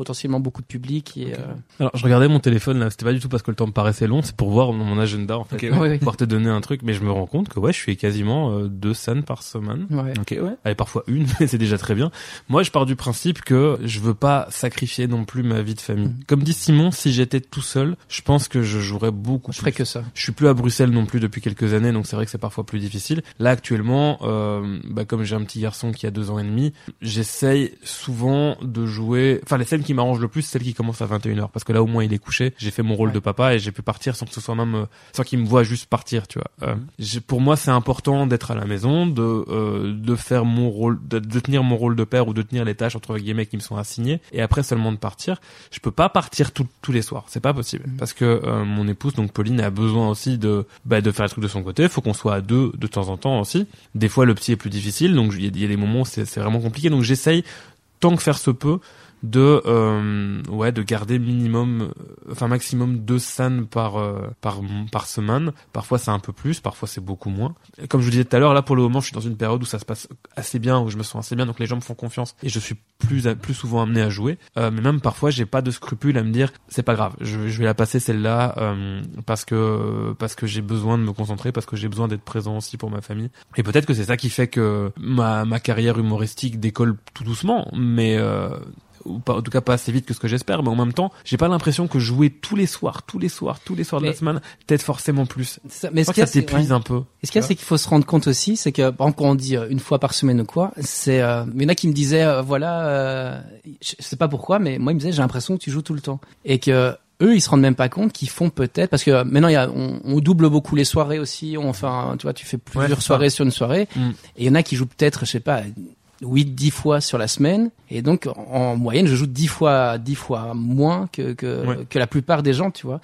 potentiellement beaucoup de public et. euh, Alors, je regardais mon téléphone là, c'était pas du tout parce que le temps me paraissait long, c'est pour voir mon agenda en fait, Ok, ouais. Oui. pouvoir te donner un truc, mais je me rends compte que ouais, je suis quasiment euh, deux scènes par semaine. ouais. Ok, ouais. Allez, parfois une, mais c'est déjà très bien. Moi, je pars du principe que je veux pas sacrifier non plus ma vie de famille. Mhm. Comme dit Simon, si j'étais tout seul, je pense que je jouerais beaucoup Je ferais plus. que ça. Je suis plus à Bruxelles non plus depuis quelques années, donc c'est vrai que c'est parfois plus difficile. Là actuellement, euh, bah, comme j'ai un petit garçon qui a deux ans et demi, j'essaye souvent de jouer. Enfin, les scènes qui m'arrangent le plus, c'est celles qui commencent à 21h, parce que là au moins il est couché. J'ai fait mon rôle Ouais. de papa et j'ai pu partir sans que ce soit même, euh, sans qu'il me voit juste partir, tu vois. Euh, j'ai- pour moi, c'est important d'être à la maison, de euh, de faire mon rôle, de, de tenir mon rôle de père ou de tenir les tâches entre guillemets qui me sont assignées, et après seulement de partir. Je peux pas partir tout- tous les soirs, c'est pas possible, parce que euh, mon épouse, donc Pauline, a besoin aussi de bah, de faire le truc de son côté. Faut qu'on soit à deux de temps en temps aussi. Des fois, le petit est plus difficile, donc il y, y a des moments c'est vraiment compliqué. Donc j'essaye tant que faire se peut de euh, ouais de garder minimum euh, enfin maximum deux scènes par euh, par par semaine. Parfois c'est un peu plus parfois c'est beaucoup moins. Comme je vous disais tout à l'heure là pour le moment je suis dans une période où ça se passe assez bien où je me sens assez bien donc les gens me font confiance et je suis plus plus souvent amené à jouer. Euh, mais même parfois j'ai pas de scrupule à me dire c'est pas grave je, je vais la passer celle-là euh, parce que parce que j'ai besoin de me concentrer parce que j'ai besoin d'être présent aussi pour ma famille. Et peut-être que c'est ça qui fait que ma ma carrière humoristique décolle tout doucement mais ou pas, en tout cas pas assez vite que ce que j'espère, mais en même temps, j'ai pas l'impression que jouer tous les soirs, tous les soirs, tous les soirs de Mais- la semaine, peut-être forcément plus. Ça. Mais Je ce que ça c'est- t'épuise ouais. un peu. Et ce qu'il y a, c'est qu'il faut se rendre compte aussi, c'est que, par exemple, quand on dit euh, une fois par semaine ou quoi, c'est, euh, il y en a qui me disaient, euh, voilà, euh, je sais pas pourquoi, mais moi, ils me disaient, j'ai l'impression que tu joues tout le temps. Et que, eux, ils se rendent même pas compte qu'ils font peut-être, parce que maintenant, il y a, on, on double beaucoup les soirées aussi, on un- tu vois, tu fais plusieurs soirées sur une soirée. Mm. Et il y en a qui jouent peut-être, je sais pas, 8, 10 fois sur la semaine. Et donc, en moyenne, je joue 10 fois, 10 fois moins que, que, Ouais. que la plupart des gens, tu vois.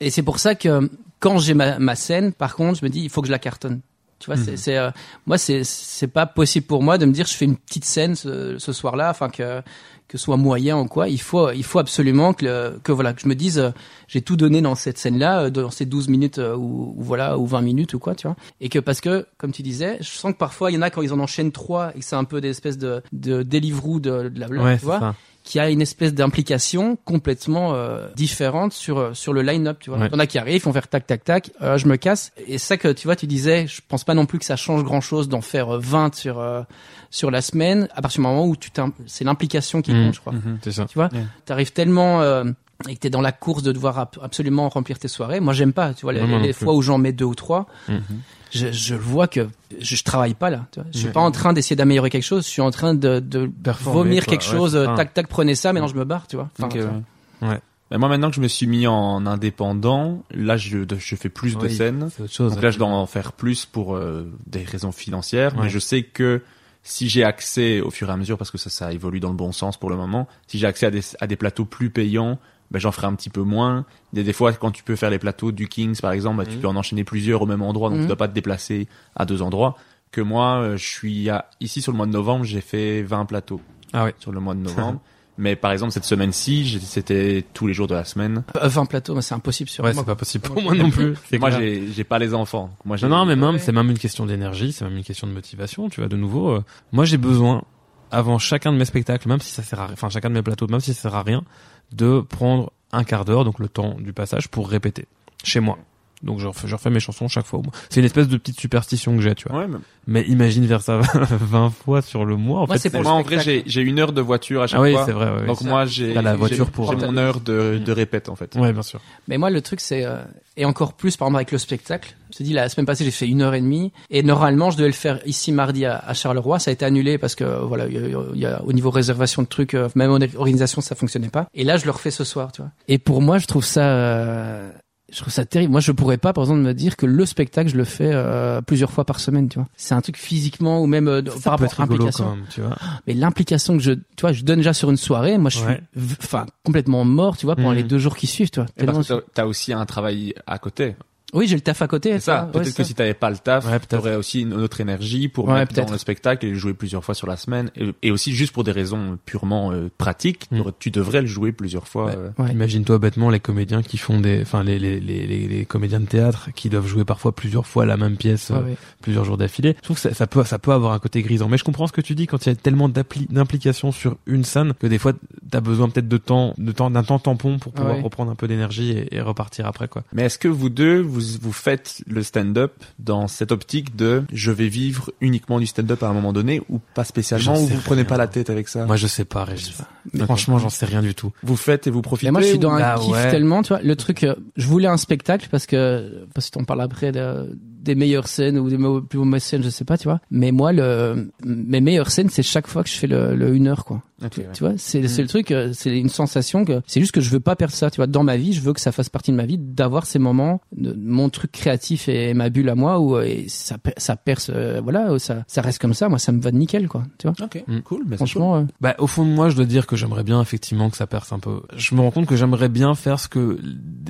Et c'est pour ça que quand j'ai ma, ma scène, par contre, je me dis, il faut que je la cartonne. Tu vois, c'est, c'est euh, moi, c'est c'est pas possible pour moi de me dire, je fais une petite scène ce, ce soir-là, afin que que ce soit moyen ou quoi. Il faut il faut absolument que le- que voilà que je me dise, euh, j'ai tout donné dans cette scène-là, euh, dans ces 12 minutes euh, ou, ou voilà ou 20 minutes ou quoi, tu vois. Et que parce que, comme tu disais, je sens que parfois il y en a quand ils en enchaînent trois et que c'est un peu des espèces de de Deliveroo de, de la Ouais, tu vois ça. Qui a une espèce d'implication complètement euh, différente sur euh, sur le line-up, tu vois. Ouais. Il y en a qui arrivent, ils font faire tac tac tac, euh, je me casse et ça que tu vois, tu disais, je pense pas non plus que ça change grand-chose d'en faire euh, 20 sur euh, sur la semaine à partir du moment où tu c'est l'implication qui Mhm. compte, je crois. C'est ça. Tu vois, t'arrives tellement euh, et que t'es dans la course de devoir ab- absolument remplir tes soirées. Moi, j'aime pas, tu vois, les, non les fois où j'en mets deux ou trois, Mhm. Je, je vois que je, je travaille pas là. Tu vois. Je suis pas en train d'essayer d'améliorer quelque chose. Je suis en train de, de vomir quoi. quelque Ouais, chose. euh, tac tac, prenez ça. Maintenant, je me barre. Tu vois. Enfin, Ok, tu vois. ouais. Ouais. Mais moi, maintenant que je me suis mis en indépendant, là, je, je fais plus de scènes. Chose. Donc là, je dois en faire plus pour euh, des raisons financières, mais je sais que si j'ai accès au fur et à mesure, parce que ça, ça évolue dans le bon sens pour le moment, si j'ai accès à des, à des plateaux plus payants, ben, j'en ferai un petit peu moins. Il y a des fois, quand tu peux faire les plateaux du Kings, par exemple, ben, tu Mhm. peux en enchaîner plusieurs au même endroit, donc Mhm. tu dois pas te déplacer à deux endroits. Que moi, euh, je suis à, ici sur le mois de novembre, j'ai fait 20 plateaux Ah ouais. sur le mois de novembre. mais par exemple, cette semaine-ci, j'ai- c'était tous les jours de la semaine. Euh, 20 plateaux, mais c'est impossible sur Ouais, moi. c'est pas possible pour moi non plus. C'est Moi, j'ai, j'ai pas les enfants. Moi, j'ai, Non, non, mais même, Ouais. c'est même une question d'énergie, c'est même une question de motivation, tu vois, de nouveau. euh, moi, j'ai besoin, avant chacun de mes spectacles, même si ça sert à rien, enfin, chacun de mes plateaux, même si ça sert à rien, de prendre un quart d'heure, donc le temps du passage, pour répéter. Chez moi. Donc, je refais, je refais mes chansons chaque fois. au moins. C'est une espèce de petite superstition que j'ai, tu vois. Ouais, mais- Mais imagine faire ça 20 fois sur le mois. En Moi, fait, c'est pour moi, en vrai, j'ai, une heure de voiture à chaque Ah oui, fois. c'est vrai. ouais, Donc moi, j'ai, la voiture pour- mon heure de, de répète, en fait. Ouais, bien sûr. Mais moi, le truc, c'est euh, et encore plus, par exemple, avec le spectacle. Je te dis, la semaine passée, j'ai fait une heure et demie, et normalement, je devais le faire ici mardi à, Charleroi. Ça a été annulé parce que voilà, y a- au niveau réservation de trucs, euh, même en organisation, ça fonctionnait pas. Et là, je le refais ce soir, tu vois. Et pour moi, je trouve ça. euh, je trouve ça terrible. Moi, je pourrais pas, par exemple, me dire que le spectacle, je le fais euh, plusieurs fois par semaine, tu vois. C'est un truc physiquement ou même euh, Ça par peut rapport être à rigolo l'implication. quand même, tu vois. Mais l'implication que je, tu vois, je donne déjà sur une soirée. Moi, je suis, Ouais. enfin, complètement mort, tu vois, pendant Mhm. les deux jours qui suivent, tu vois. Parce que t'as aussi un travail à côté. Oui, j'ai le taf à côté. C'est ça. Peut-être que ça. si t'avais pas le taf, Ouais, t'aurais aussi une autre énergie pour Ouais, mettre dans le spectacle et le jouer plusieurs fois sur la semaine. Et, et aussi juste pour des raisons purement euh, pratiques, Mm. tu devrais le jouer plusieurs fois. Ouais. euh. Ouais. Imagine-toi bêtement les comédiens qui font des, enfin les, les, les, les, les comédiens de théâtre qui doivent jouer parfois plusieurs fois la même pièce, Ouais, euh, ouais. plusieurs jours d'affilée. Je trouve que ça, ça peut, ça peut avoir un côté grisant. Mais je comprends ce que tu dis quand il y a tellement d'implications sur une scène que des fois t'as besoin peut-être de temps, de temps, d'un temps tampon pour pouvoir Ouais. reprendre un peu d'énergie et, et repartir après quoi. Mais est-ce que vous deux, vous, vous faites le stand-up dans cette optique de je vais vivre uniquement du stand-up à un moment donné ou pas spécialement ou vous prenez pas la tête avec ça? Moi je sais pas, Régis. Mais- Franchement, j'en sais rien du tout. Vous faites et vous profitez Mais moi, je suis dans ou- un Ah kiff ouais. tellement, tu vois. Le truc, euh, je voulais un spectacle parce que, parce qu'on parle après de- des meilleures scènes ou des plus mauvaises scènes, je sais pas, tu vois. Mais moi, le, mes meilleures scènes, c'est chaque fois que je fais le, le une heure, quoi. Tu, ouais. tu vois, c'est c'est le truc, euh, c'est une sensation que, c'est juste que je veux pas perdre ça, tu vois. Dans ma vie, je veux que ça fasse partie de ma vie, d'avoir ces moments, de mon truc créatif et ma bulle à moi où euh, et ça, ça perce, euh, voilà, où ça, ça reste comme ça. Moi, ça me va de nickel, quoi. Tu vois. Ok, Mm. cool. Mais c'est Franchement, euh, Bah, au fond de moi, je dois dire que j'aimerais bien effectivement que ça perce un peu. Je me rends compte que j'aimerais bien faire ce que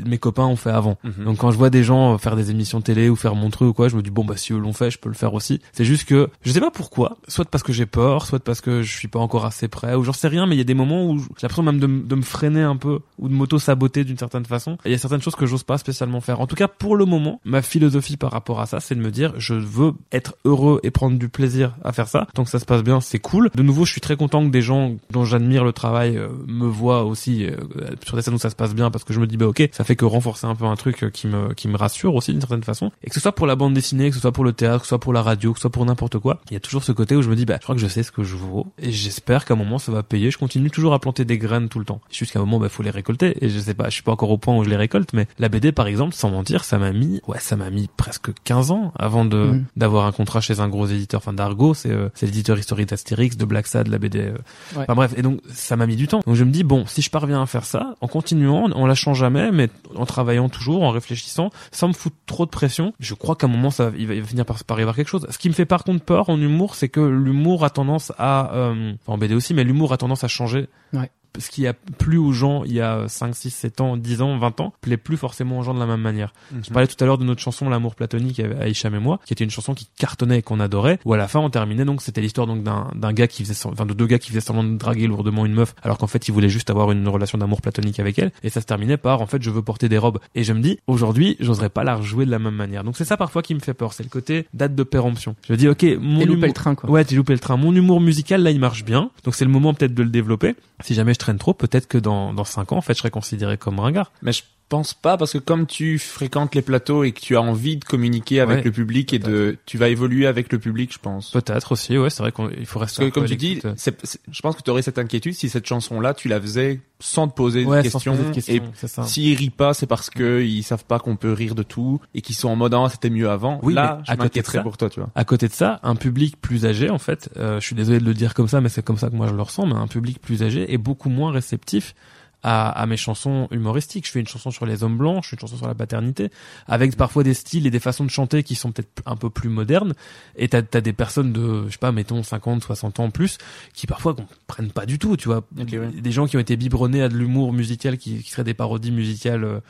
mes copains ont fait avant. cool. Mhm. Donc quand je vois des gens faire des émissions télé ou faire mon truc ou quoi, je me dis bon bah si eux l'ont fait, je peux le faire aussi. C'est juste que je sais pas pourquoi, soit parce que j'ai peur, soit parce que je suis pas encore assez prêt ou j'en sais rien, mais il y a des moments où j'ai l'impression même de, me freiner un peu ou de m'auto saboter d'une certaine façon. Il y a certaines choses que j'ose pas spécialement faire. En tout cas pour le moment, ma philosophie par rapport à ça, c'est de me dire je veux être heureux et prendre du plaisir à faire ça. Tant que ça se passe bien, c'est cool. De nouveau, je suis très content que des gens dont j'admire le travail euh, me voient aussi euh, sur des scènes où ça se passe bien parce que je me dis bah ok, ça fait que renforcer un peu un truc euh, qui me qui me rassure aussi d'une certaine façon. Et que ce soit pour la bande dessinée, que ce soit pour le théâtre, que ce soit pour la radio, que ce soit pour n'importe quoi, il y a toujours ce côté où je me dis bah je crois que je sais ce que je vaux et j'espère qu'à un moment ça va payer. Je continue toujours à planter des graines tout le temps. Jusqu'à un moment bah faut les récolter et je sais pas, je suis pas encore au point où je les récolte, mais la BD par exemple, sans mentir, ça m'a mis ouais ça m'a mis presque 15 ans avant de Mhm. d'avoir un contrat chez un gros éditeur. Enfin d'Argo, c'est euh, c'est l'éditeur historique d'Astérix, de Black Sad, la BD. euh. Ouais. Enfin bref, et donc ça m'a mis du temps. Donc je me dis bon, si je parviens à faire ça, en continuant, en lâchant jamais, mais en travaillant toujours, en réfléchissant, sans me foutre trop de pression, je crois qu'à un moment ça, va- il va, il va finir par, par y avoir quelque chose. Ce qui me fait par contre peur en humour, c'est que l'humour a tendance à, euh, enfin en BD aussi, mais l'humour a tendance à changer. Ouais. Ce qui a plu aux gens il y a 5, 6, 7 ans, 10 ans, 20 ans, plaît plus forcément aux gens de la même manière. Mhm. Je parlais tout à l'heure de notre chanson L'amour platonique avec Aïcham et moi, qui était une chanson qui cartonnait et qu'on adorait, où à la fin on terminait donc c'était l'histoire donc d'un d'un gars qui faisait enfin de deux gars qui faisaient semblant de draguer lourdement une meuf alors qu'en fait il voulait juste avoir une relation d'amour platonique avec elle et ça se terminait par en fait je veux porter des robes et je me dis aujourd'hui j'oserais pas la rejouer de la même manière. Donc c'est ça parfois qui me fait peur, c'est le côté date de péremption. Je dis OK, mon humour- le train, quoi. Ouais, t'es loupé le train. Mon humour musical là, il marche bien. Donc c'est le moment peut-être de le développer. Si jamais je traîne trop, peut-être que dans dans 5 ans en fait, je serais considéré comme ringard. Mais je pense pas parce que comme tu fréquentes les plateaux et que tu as envie de communiquer avec Ouais, le public et de, tu vas évoluer avec le public, je pense. Peut-être aussi, ouais, c'est vrai qu'il faut Parce rester que un peu comme tu dis, c'est- je pense que tu aurais cette inquiétude si cette chanson-là, tu la faisais sans te poser Ouais, de questions. poser de questions, et s'ils rient pas, c'est parce que ils savent pas qu'on peut rire de tout et qu'ils sont en mode ah c'était mieux avant. Oui, Là, je m'inquiéterais pour toi, tu vois. À côté de ça, un public plus âgé, en fait, euh, je suis désolé de le dire comme ça, mais c'est comme ça que moi je le ressens, mais un public plus âgé est beaucoup moins réceptif à, à mes chansons humoristiques. Je fais une chanson sur les hommes blancs, je fais une chanson sur la paternité, avec parfois des styles et des façons de chanter qui sont peut-être un peu plus modernes. Et t'as as des personnes de, je sais pas, mettons 50, 60 ans en plus, qui parfois comprennent pas du tout, tu vois. Ouais. Des gens qui ont été biberonnés à de l'humour musical, qui, qui seraient des parodies musicales euh,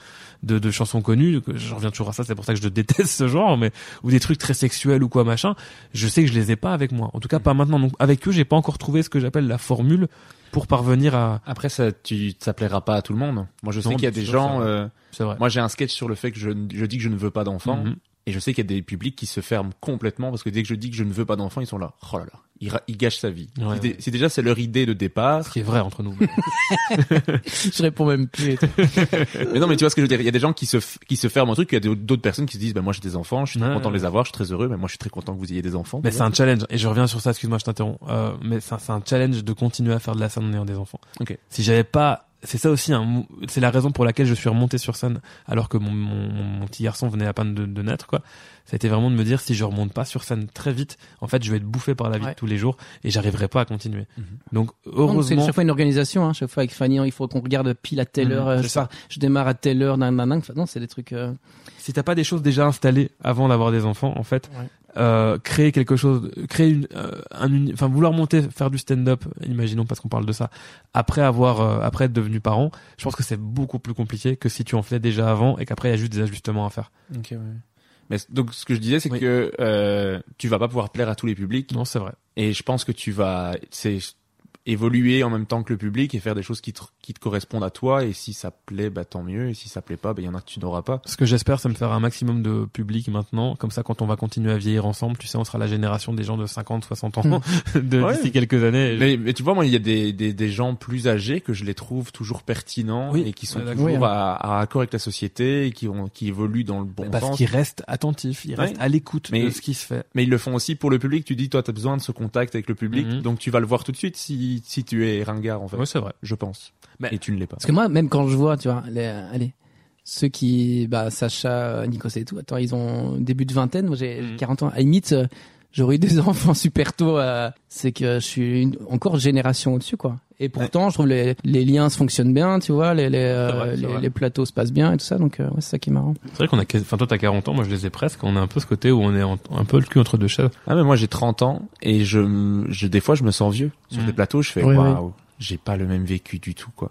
de, de chansons connues. que Je reviens toujours à ça, c'est pour ça que je déteste ce genre, mais ou des trucs très sexuels ou quoi machin. Je sais que je les ai pas avec moi. En tout cas, pas maintenant. Donc avec eux, j'ai pas encore trouvé ce que j'appelle la formule pour parvenir à. Après, ça, tu, ça plaira pas à tout le monde. Moi, je sais qu'il y a des gens. euh, vrai. moi, j'ai un sketch sur le fait que je, je dis que je ne veux pas d'enfants. Mhm. Et je sais qu'il y a des publics qui se ferment complètement parce que dès que je dis que je ne veux pas d'enfants, ils sont là. Oh là là, ils gâchent sa vie. Ouais, C'est- ouais. C'est déjà c'est leur idée de départ. Ce qui est vrai entre nous. Je réponds même plus. Mais non, mais tu vois ce que je veux dire. Il y a des gens qui se qui se ferment un truc. Il y a d'autres personnes qui se disent, bah moi j'ai des enfants, je suis très content de les avoir, je suis très heureux. Mais moi je suis très content que vous ayez des enfants. Mais c'est un challenge, et je reviens sur ça, excuse-moi, je t'interromps. Euh, mais c'est un, c'est un challenge de continuer à faire de la scène en ayant des enfants. Ok. Si j'avais pas, c'est ça aussi, un mou- c'est la raison pour laquelle je suis remonté sur scène alors que mon, mon, mon petit garçon venait à peine de, de naître, quoi. Ça a été vraiment de me dire si je remonte pas sur scène très vite, en fait, je vais être bouffé par la vie Ouais. de tous les jours et j'arriverai pas à continuer. Mhm. Donc Non, C'est heureusement, chaque fois une organisation. Hein. Chaque fois avec Fanny, il faut qu'on regarde pile à telle Mhm, heure. euh, c'est ça. Je démarre à telle heure. Nan, nan, nan. Enfin, Non, c'est des trucs. euh, si t'as pas des choses déjà installées avant d'avoir des enfants, en fait, Ouais. Euh, créer quelque chose, créer une, euh, un, uni- enfin vouloir monter, faire du stand-up, imaginons parce qu'on parle de ça, après avoir, euh, après être devenu parent, je pense que c'est beaucoup plus compliqué que si tu en faisais déjà avant et qu'après il y a juste des ajustements à faire. Ok, ouais. Mais c- donc ce que je disais, c'est Oui. que euh, tu vas pas pouvoir plaire à tous les publics. Non, c'est vrai. Et je pense que tu vas, c'est évoluer en même temps que le public et faire des choses qui te, qui te correspondent à toi. Et si ça plaît, bah tant mieux. Et si ça plaît pas, bah il y en a que tu n'auras pas. Ce que j'espère, c'est me faire un maximum de public maintenant. Comme ça, quand on va continuer à vieillir ensemble, tu sais, on sera la génération des gens de 50, 60 ans de Ouais. d'ici quelques années. Mais, mais tu vois, moi, il y a des, des, des gens plus âgés que je les trouve toujours pertinents Oui. et qui sont Ouais, toujours d'accord. à, à accord avec la société et qui, ont, qui évoluent dans le bon parce sens. qu'ils restent attentifs, ils Ouais. restent à l'écoute de ce qui se fait. Mais ils le font aussi pour le public. Tu dis, toi, t'as besoin de ce contact avec le public, Mhm. donc tu vas le voir tout de suite si, si tu es ringard, en fait. Ouais, c'est vrai. Je pense. Mais- Et tu ne l'es pas. Parce que moi, même quand je vois, tu vois, les, allez, ceux qui, bah, Sacha, Nikos et tout, attends, ils ont début de vingtaine, moi j'ai Mhm. 40 ans. À la limite, euh, j'aurais eu des enfants super tôt, euh, c'est que je suis une, encore génération au-dessus, quoi. Et pourtant, je trouve les, les liens se fonctionnent bien, tu vois, les, les, euh, vrai, les, plateaux se passent bien et tout ça, donc euh, ouais, c'est ça qui est marrant. C'est vrai qu'on a, enfin toi t'as 40 ans, moi je les ai presque. On a un peu ce côté où on est en- un peu le cul entre deux chaises. Ah mais moi j'ai 30 ans et je, je des fois je me sens vieux sur Mhm. des plateaux je fais waouh j'ai pas le même vécu du tout quoi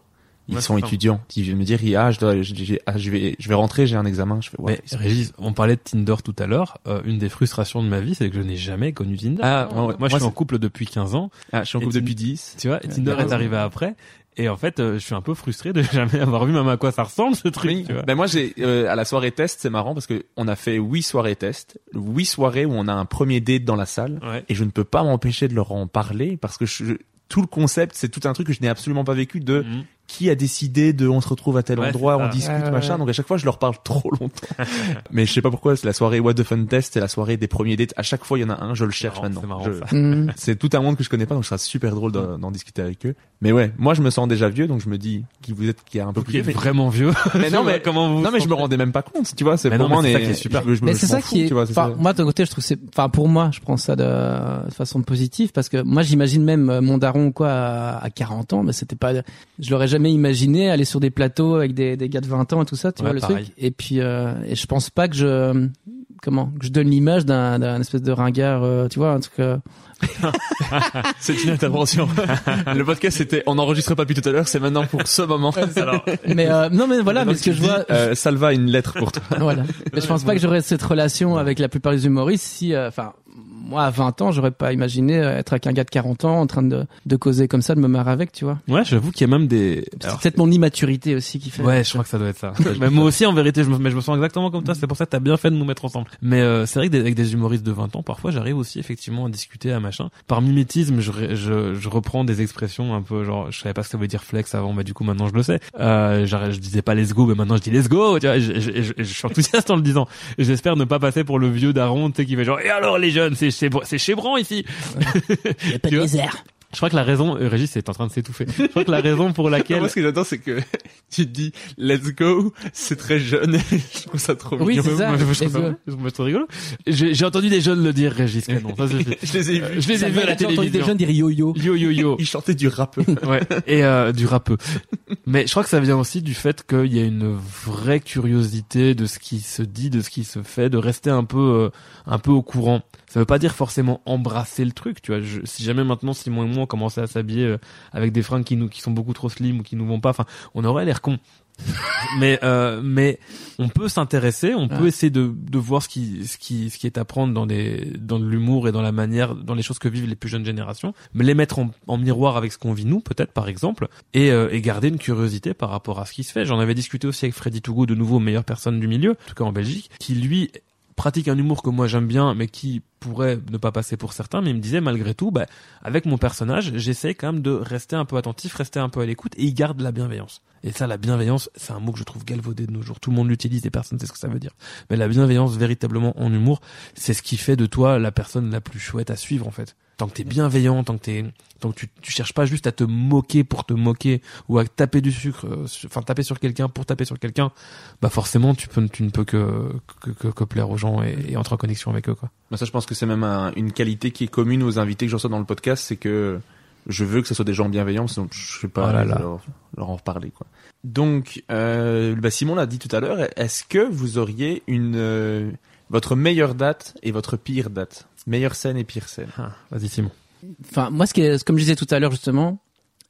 ils Ouais, sont étudiants ils viennent me dire ah je dois je, ah, je vais je vais rentrer j'ai un examen je fais ouais, Mais Régis, on parlait de Tinder tout à l'heure. Euh, une des frustrations de ma vie, c'est que je n'ai jamais connu Tinder. Ah, ouais, ouais. moi, je suis en couple depuis 15 ans. ah, je suis en couple depuis 10 Tu vois, et Tinder est arrivé après. Et en fait, euh, je suis un peu frustré de jamais avoir vu même à quoi ça ressemble ce truc. Oui. Tu vois. Ben moi j'ai euh, à la soirée test c'est marrant parce que on a fait huit soirées test huit soirées où on a un premier date dans la salle Ouais. et je ne peux pas m'empêcher de leur en parler parce que je, tout le concept c'est tout un truc que je n'ai absolument pas vécu de Mhm. Qui a décidé de on se retrouve à tel Ouais, endroit, on discute, ouais, machin. ouais. Donc à chaque fois, je leur parle trop longtemps. Mais je sais pas pourquoi, c'est la soirée What the Fun Test, c'est la soirée des premiers dates. À chaque fois, il y en a un, je le cherche marrant, maintenant. c'est marrant, Je-. C'est tout un monde que je connais pas, donc ce sera super drôle d'en discuter avec eux. Mais ouais, moi je me sens déjà vieux, donc je me dis qui vous êtes, qui est un peu plus vieux. mais- vraiment vieux. Mais non, mais comment vous non, mais je me rendais même pas compte, tu vois. C'est pour moi, c'est ça est- qui est super. Mais c'est ça qui est. tu vois, c'est Enfin, ça. moi, de ton côté, je trouve que c'est. Enfin, pour moi, je prends ça de, façon positive parce que moi, j'imagine même mon daron quoi à, à 40 ans, mais c'était pas. Je l'aurais jamais imaginé aller sur des plateaux avec des, des gars de 20 ans et tout ça, tu Ouais, vois le pareil. truc. Et puis, euh, et je pense pas que je comment que je donne l'image d'un d'un espèce de ringard, euh, tu vois, un truc. euh, C'est une intervention. le podcast c'était, on n'enregistre pas depuis tout à l'heure, c'est maintenant pour ce moment. Alors, mais euh, non, mais voilà, mais ce que je vois, euh, Salva a une lettre pour toi. voilà. Mais je pense pas que j'aurais cette relation avec la plupart des humoristes si, euh, enfin, moi à 20 ans, j'aurais pas imaginé euh, être avec un gars de 40 ans en train de, de causer comme ça, de me marrer avec, tu vois. Ouais, j'avoue qu'il y a même des. C'est peut-être mon immaturité aussi qui fait. Ouais, je crois que ça doit être ça. mais moi aussi, en vérité, je me, mais je me sens exactement comme toi. C'est pour ça que t'as bien fait de nous mettre ensemble. Mais euh, c'est vrai que des- avec des humoristes de 20 ans, parfois, j'arrive aussi effectivement à discuter à machin. Par mimétisme, je, je, je reprends des expressions un peu genre, je savais pas ce que ça veut dire flex avant, mais du coup maintenant je le sais. Euh, je disais pas let's go, mais maintenant je dis let's go. Tu vois, et je, je, je- je suis enthousiaste en le disant. J'espère ne pas passer pour le vieux daron, tu sais, qui fait genre, et alors les jeunes, c'est chez, c'est chez Bran ici. Il y a pas de désert. Je crois que la raison, euh, Régis est en train de s'étouffer. Je crois que la raison pour laquelle Moi, ce que j'adore, c'est que tu te dis let's go, c'est très jeune. je trouve ça trop Oui, mignon. c'est ça. Moi, je trouve ça- je trouve ça rigolo. J'ai j'ai entendu des jeunes le dire, Régis. Ça suffit. je les ai vus. Je les ai vus à la J'ai entendu des télévision. jeunes dire yo-yo? Yo yo yo. Ils chantaient du rap. Ouais. Et euh, du rappeux. Mais je crois que ça vient aussi du fait qu'il y a une vraie curiosité de ce qui se dit, de ce qui se fait, de rester un peu, euh, un peu au courant. Ça veut pas dire forcément embrasser le truc, tu vois. Je- si jamais maintenant Simon et moi on commençait à s'habiller euh, avec des fringues qui nous, qui sont beaucoup trop slim ou qui nous vont pas, enfin, on aurait l'air con. mais euh, mais on peut s'intéresser, on peut essayer de, de voir ce qui ce qui ce qui est à prendre dans les dans l'humour et dans la manière dans les choses que vivent les plus jeunes générations, mais les mettre en, en miroir avec ce qu'on vit nous peut-être par exemple et euh, et garder une curiosité par rapport à ce qui se fait. J'en avais discuté aussi avec Freddy Tougou, de nouveau meilleure personne du milieu, en tout cas en Belgique, qui lui pratique un humour que moi j'aime bien, mais qui pourrait ne pas passer pour certains, mais il me disait malgré tout, bah, avec mon personnage, j'essaie quand même de rester un peu attentif, rester un peu à l'écoute, et il garde la bienveillance. Et ça, la bienveillance, c'est un mot que je trouve galvaudé de nos jours. Tout le monde l'utilise et personne ne sait ce que ça veut dire. Mais la bienveillance, véritablement, en humour, c'est ce qui fait de toi la personne la plus chouette à suivre, en fait. Tant que t'es bienveillant, tant que t'es, tant que tu, tu cherches pas juste à te moquer pour te moquer, ou à taper du sucre, euh, enfin, taper sur quelqu'un pour taper sur quelqu'un, bah, forcément, tu peux, tu ne peux que, que, que, plaire aux gens et, et entrer en connexion avec eux, quoi. Moi, ça, je pense que c'est même un- une qualité qui est commune aux invités que je reçois dans le podcast, c'est que je veux que ce soit des gens bienveillants, sinon je sais pas Oh là là. Leur, leur en reparler, quoi. Donc, euh, bah, Simon l'a dit tout à l'heure, est-ce que vous auriez une, euh, votre meilleure date et votre pire date? Meilleure scène et pire scène. Ah, vas-y, Simon. Enfin, moi, ce qui est, comme je disais tout à l'heure justement,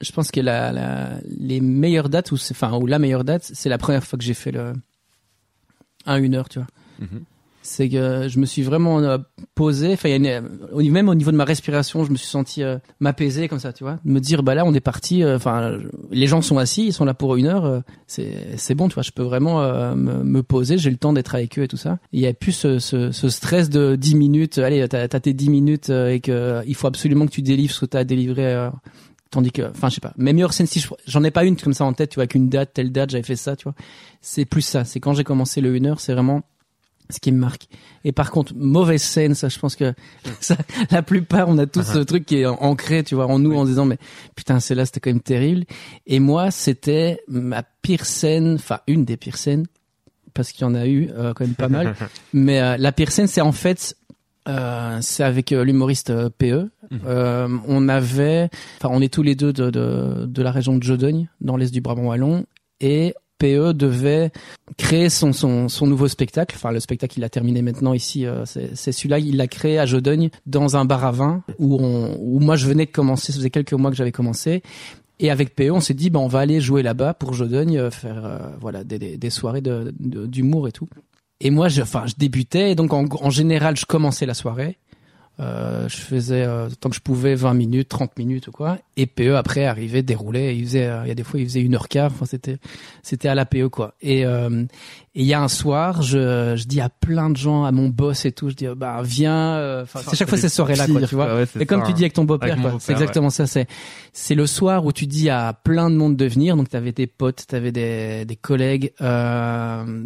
je pense que la, la, les meilleures dates ou enfin ou la meilleure date, c'est la première fois que j'ai fait le un une heure, tu vois. Mhm. C'est que je me suis vraiment euh, posé, enfin niveau- même au niveau de ma respiration, je me suis senti euh, m'apaiser comme ça, tu vois, me dire bah là on est parti, euh, enfin les gens sont assis, ils sont là pour une heure, euh, c'est c'est bon, tu vois, je peux vraiment euh, me, me poser, j'ai le temps d'être avec eux et tout ça. Il y a plus ce, ce, ce stress de 10 minutes, allez t'as as tes 10 minutes euh, et que euh, il faut absolument que tu délivres ce que t'as délivré. euh, Tandis que, enfin, je sais pas. Scène, si je- j'en ai pas une comme ça en tête, tu vois, qu'une date, telle date, j'avais fait ça, tu vois. C'est plus ça. C'est quand j'ai commencé le 1 heure, c'est vraiment ce qui me marque. Et par contre, mauvaise scène, ça, je pense que ça, la plupart, on a tous ce truc qui est ancré, tu vois, en nous, en disant, mais putain, celle-là, c'était quand même terrible. Et moi, c'était ma pire scène, enfin, une des pires scènes, parce qu'il y en a eu euh, quand même pas mal. mais euh, la pire scène, c'est en fait, euh, c'est avec euh, l'humoriste euh, PE. Euh, on avait, enfin, on est tous les deux de, de, de la région de Jodogne, dans l'est du Brabant wallon, et PE devait créer son, son, son nouveau spectacle. Enfin, le spectacle, il a terminé maintenant ici. euh, c'est celui-là, il l'a créé à Jodogne, dans un bar à vin, où, on, où moi je venais de commencer, ça faisait quelques mois que j'avais commencé. Et avec PE, on s'est dit, bah, on va aller jouer là-bas pour Jodogne, euh, faire euh, voilà des, des, soirées de- de- d'humour et tout. Et moi, je, enfin, je débutais, et donc en, en général, je commençais la soirée. Euh, je faisais euh, tant que je pouvais 20 minutes, 30 minutes ou quoi. Et PE après arrivait, déroulait. et Il faisait, euh, il y a des fois, il faisait une heure quart. Enfin, c'était, c'était à la PE quoi. Et euh, et il y a un soir, je, je dis à plein de gens, à mon boss et tout, je dis bah viens. euh, Enfin, c'est chaque fois ces soirées là quoi, tu vois. Ouais, Et comme ça, tu dis avec ton beau-père, quoi. c'est exactement ça. C'est c'est le soir où tu dis à plein de monde de venir. Donc t'avais tes potes, t'avais des des collègues euh,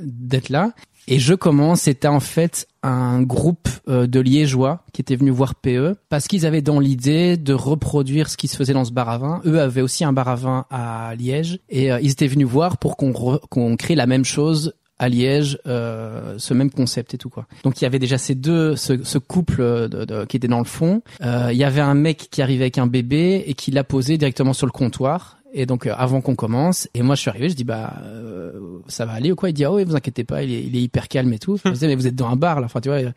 d'être là. Et je commence, c'était en fait un groupe euh, de Liégeois qui étaient venus voir PE parce qu'ils avaient dans l'idée de reproduire ce qui se faisait dans ce bar à vin. Eux avaient aussi un bar à vin à Liège et euh, ils étaient venus voir pour qu'on qu'on crée la même chose à Liège, euh, ce même concept et tout quoi. Donc il y avait déjà ces deux, ce, couple qui était dans le fond. Il y avait un mec qui arrivait avec un bébé et qui l'a posé directement sur le comptoir. Et donc euh, avant qu'on commence, et moi je suis arrivé, je dis bah euh, ça va aller ou quoi? Il dit ah oui, vous inquiétez pas, il est, il est hyper calme et tout. Je me disais mais vous êtes dans un bar là, enfin tu vois. Et,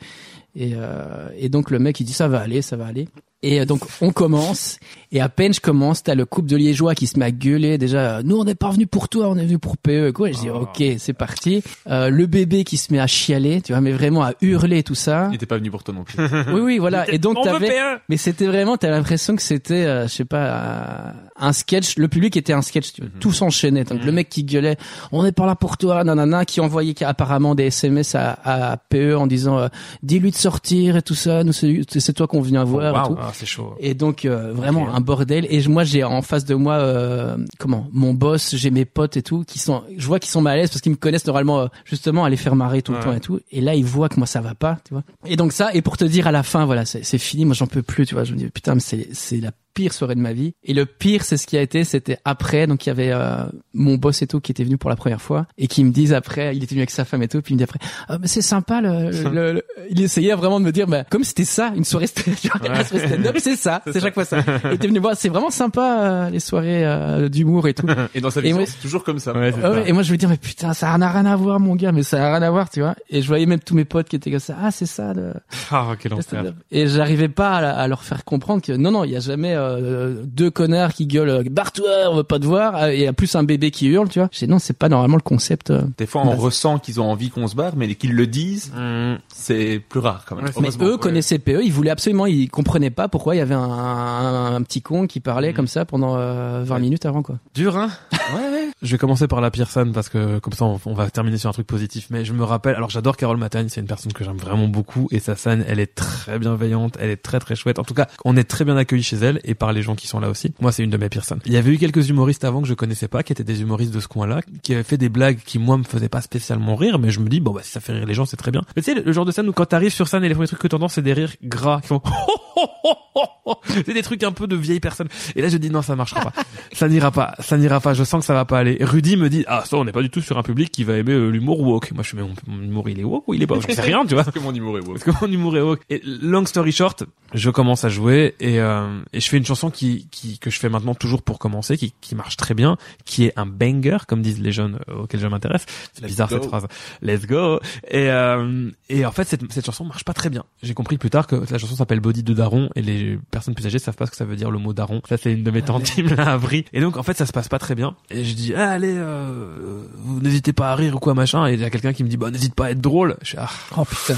euh, et donc le mec il dit ça va aller, ça va aller. Et euh, donc on commence et à peine je commence, t'as le couple de Liégeois qui se met à gueuler déjà. Nous on n'est pas venu pour toi, on est venu pour PE. Quoi. Et je dis ok c'est parti. Euh, le bébé qui se met à chialer, tu vois, mais vraiment à hurler tout ça. Il était pas venu pour toi non plus. Oui oui voilà. Et donc t'avais, PE. mais c'était vraiment, t'as l'impression que c'était, euh, je sais pas, euh, un sketch. Le public était un sketch, tu vois. Tout s'enchaînait. Donc le mec qui gueulait, on n'est pas là pour toi, nanana, qui envoyait apparemment des SMS à, à PE en disant, euh, dis-lui de sortir et tout ça. Nous c'est c'est toi qu'on vient voir et Waouh, tout. Ah, c'est chaud. Et donc euh, vraiment un bordel. Et moi j'ai en face de moi euh, comment mon boss, j'ai mes potes et tout qui sont, je vois qu'ils sont mal à l'aise parce qu'ils me connaissent normalement euh, justement à les faire marrer tout le temps et tout. Et là ils voient que moi ça va pas, tu vois. Et donc ça. Et pour te dire à la fin, voilà, c'est c'est fini. Moi j'en peux plus, tu vois. Je me dis putain, mais c'est c'est la pire soirée de ma vie. Et le pire, c'est ce qui a été, c'était après. Donc il y avait euh, mon boss et tout qui était venu pour la première fois et qui me disent après, il était venu avec sa femme et tout, puis il me dit après, ah, mais c'est sympa. Le, le- le- il essayait vraiment de me dire, bah, comme c'était ça, une soirée stand- soirée stand-up, c'est ça, c'est chaque fois ça. Il était venu voir, c'est vraiment sympa euh, les soirées euh, d'humour et tout. Et dans sa Et vie, moi- c'est toujours comme ça. Ouais, Ah ça. ouais, et moi je veux dire mais putain ça n'a rien à voir mon gars mais ça n'a rien à voir tu vois et je voyais même tous mes potes qui étaient comme ça ah c'est ça le, Ah, quel le enfer. stand-up. et j'arrivais pas à, à leur faire comprendre que non non il y a jamais euh, deux connards qui gueulent euh, barre-toi on veut pas te voir euh, et en plus un bébé qui hurle tu vois je dis non c'est pas normalement le concept euh. Des fois, on Bah, ressent qu'ils ont envie qu'on se barre, mais qu'ils le disent, Mmh. c'est plus rare quand même. Ouais, mais eux Ouais. connaissaient PE ils voulaient absolument ils comprenaient pas pourquoi il y avait un, un, un petit con qui parlait comme ça pendant euh, 20 minutes avant quoi Dur, hein Je vais commencer par la pire scène parce que comme ça on, on va terminer sur un truc positif. Mais je me rappelle, alors j'adore Carole Matagne, c'est une personne que j'aime vraiment beaucoup et sa scène, elle est très bienveillante, elle est très très chouette. En tout cas, on est très bien accueillis chez elle et par les gens qui sont là aussi. Moi, c'est une de mes pires scènes. Il y avait eu quelques humoristes avant que je connaissais pas, qui étaient des humoristes de ce coin-là, qui avaient fait des blagues qui moi me faisaient pas spécialement rire, mais je me dis bon bah si ça fait rire les gens, c'est très bien. Mais tu sais le genre de scène où quand t'arrives sur scène et les premiers trucs que t'entends c'est des rires gras qui font c'est des trucs un peu de vieille personne. Et là je dis non ça marchera pas, ça n'ira pas, ça n'ira pas. Je sens que ça va pas aller. Rudy me dit ah ça on n'est pas du tout sur un public qui va aimer euh, l'humour woke. Moi je suis mais mon, mon humour il est woke ou il est pas, j'en sais rien tu vois. Parce que mon humour est woke. Parce que mon humour est woke. Et long story short, je commence à jouer et, euh, et je fais une chanson qui, qui que je fais maintenant toujours pour commencer, qui, qui marche très bien, qui est un banger comme disent les jeunes euh, auxquels je m'intéresse. C'est bizarre go. cette phrase. Let's go. Et euh, et en fait cette, cette chanson marche pas très bien. J'ai compris plus tard que la chanson s'appelle Body de Daron et les personnes plus âgées savent pas ce que ça veut dire le mot Daron. Ça c'est une de mes qui me l'a appris. Et donc en fait ça se passe pas très bien. Et je dis ah, allez, euh, vous n'hésitez pas à rire ou quoi machin. Et il y a quelqu'un qui me dit bah n'hésite pas à être drôle. Je suis ah, oh putain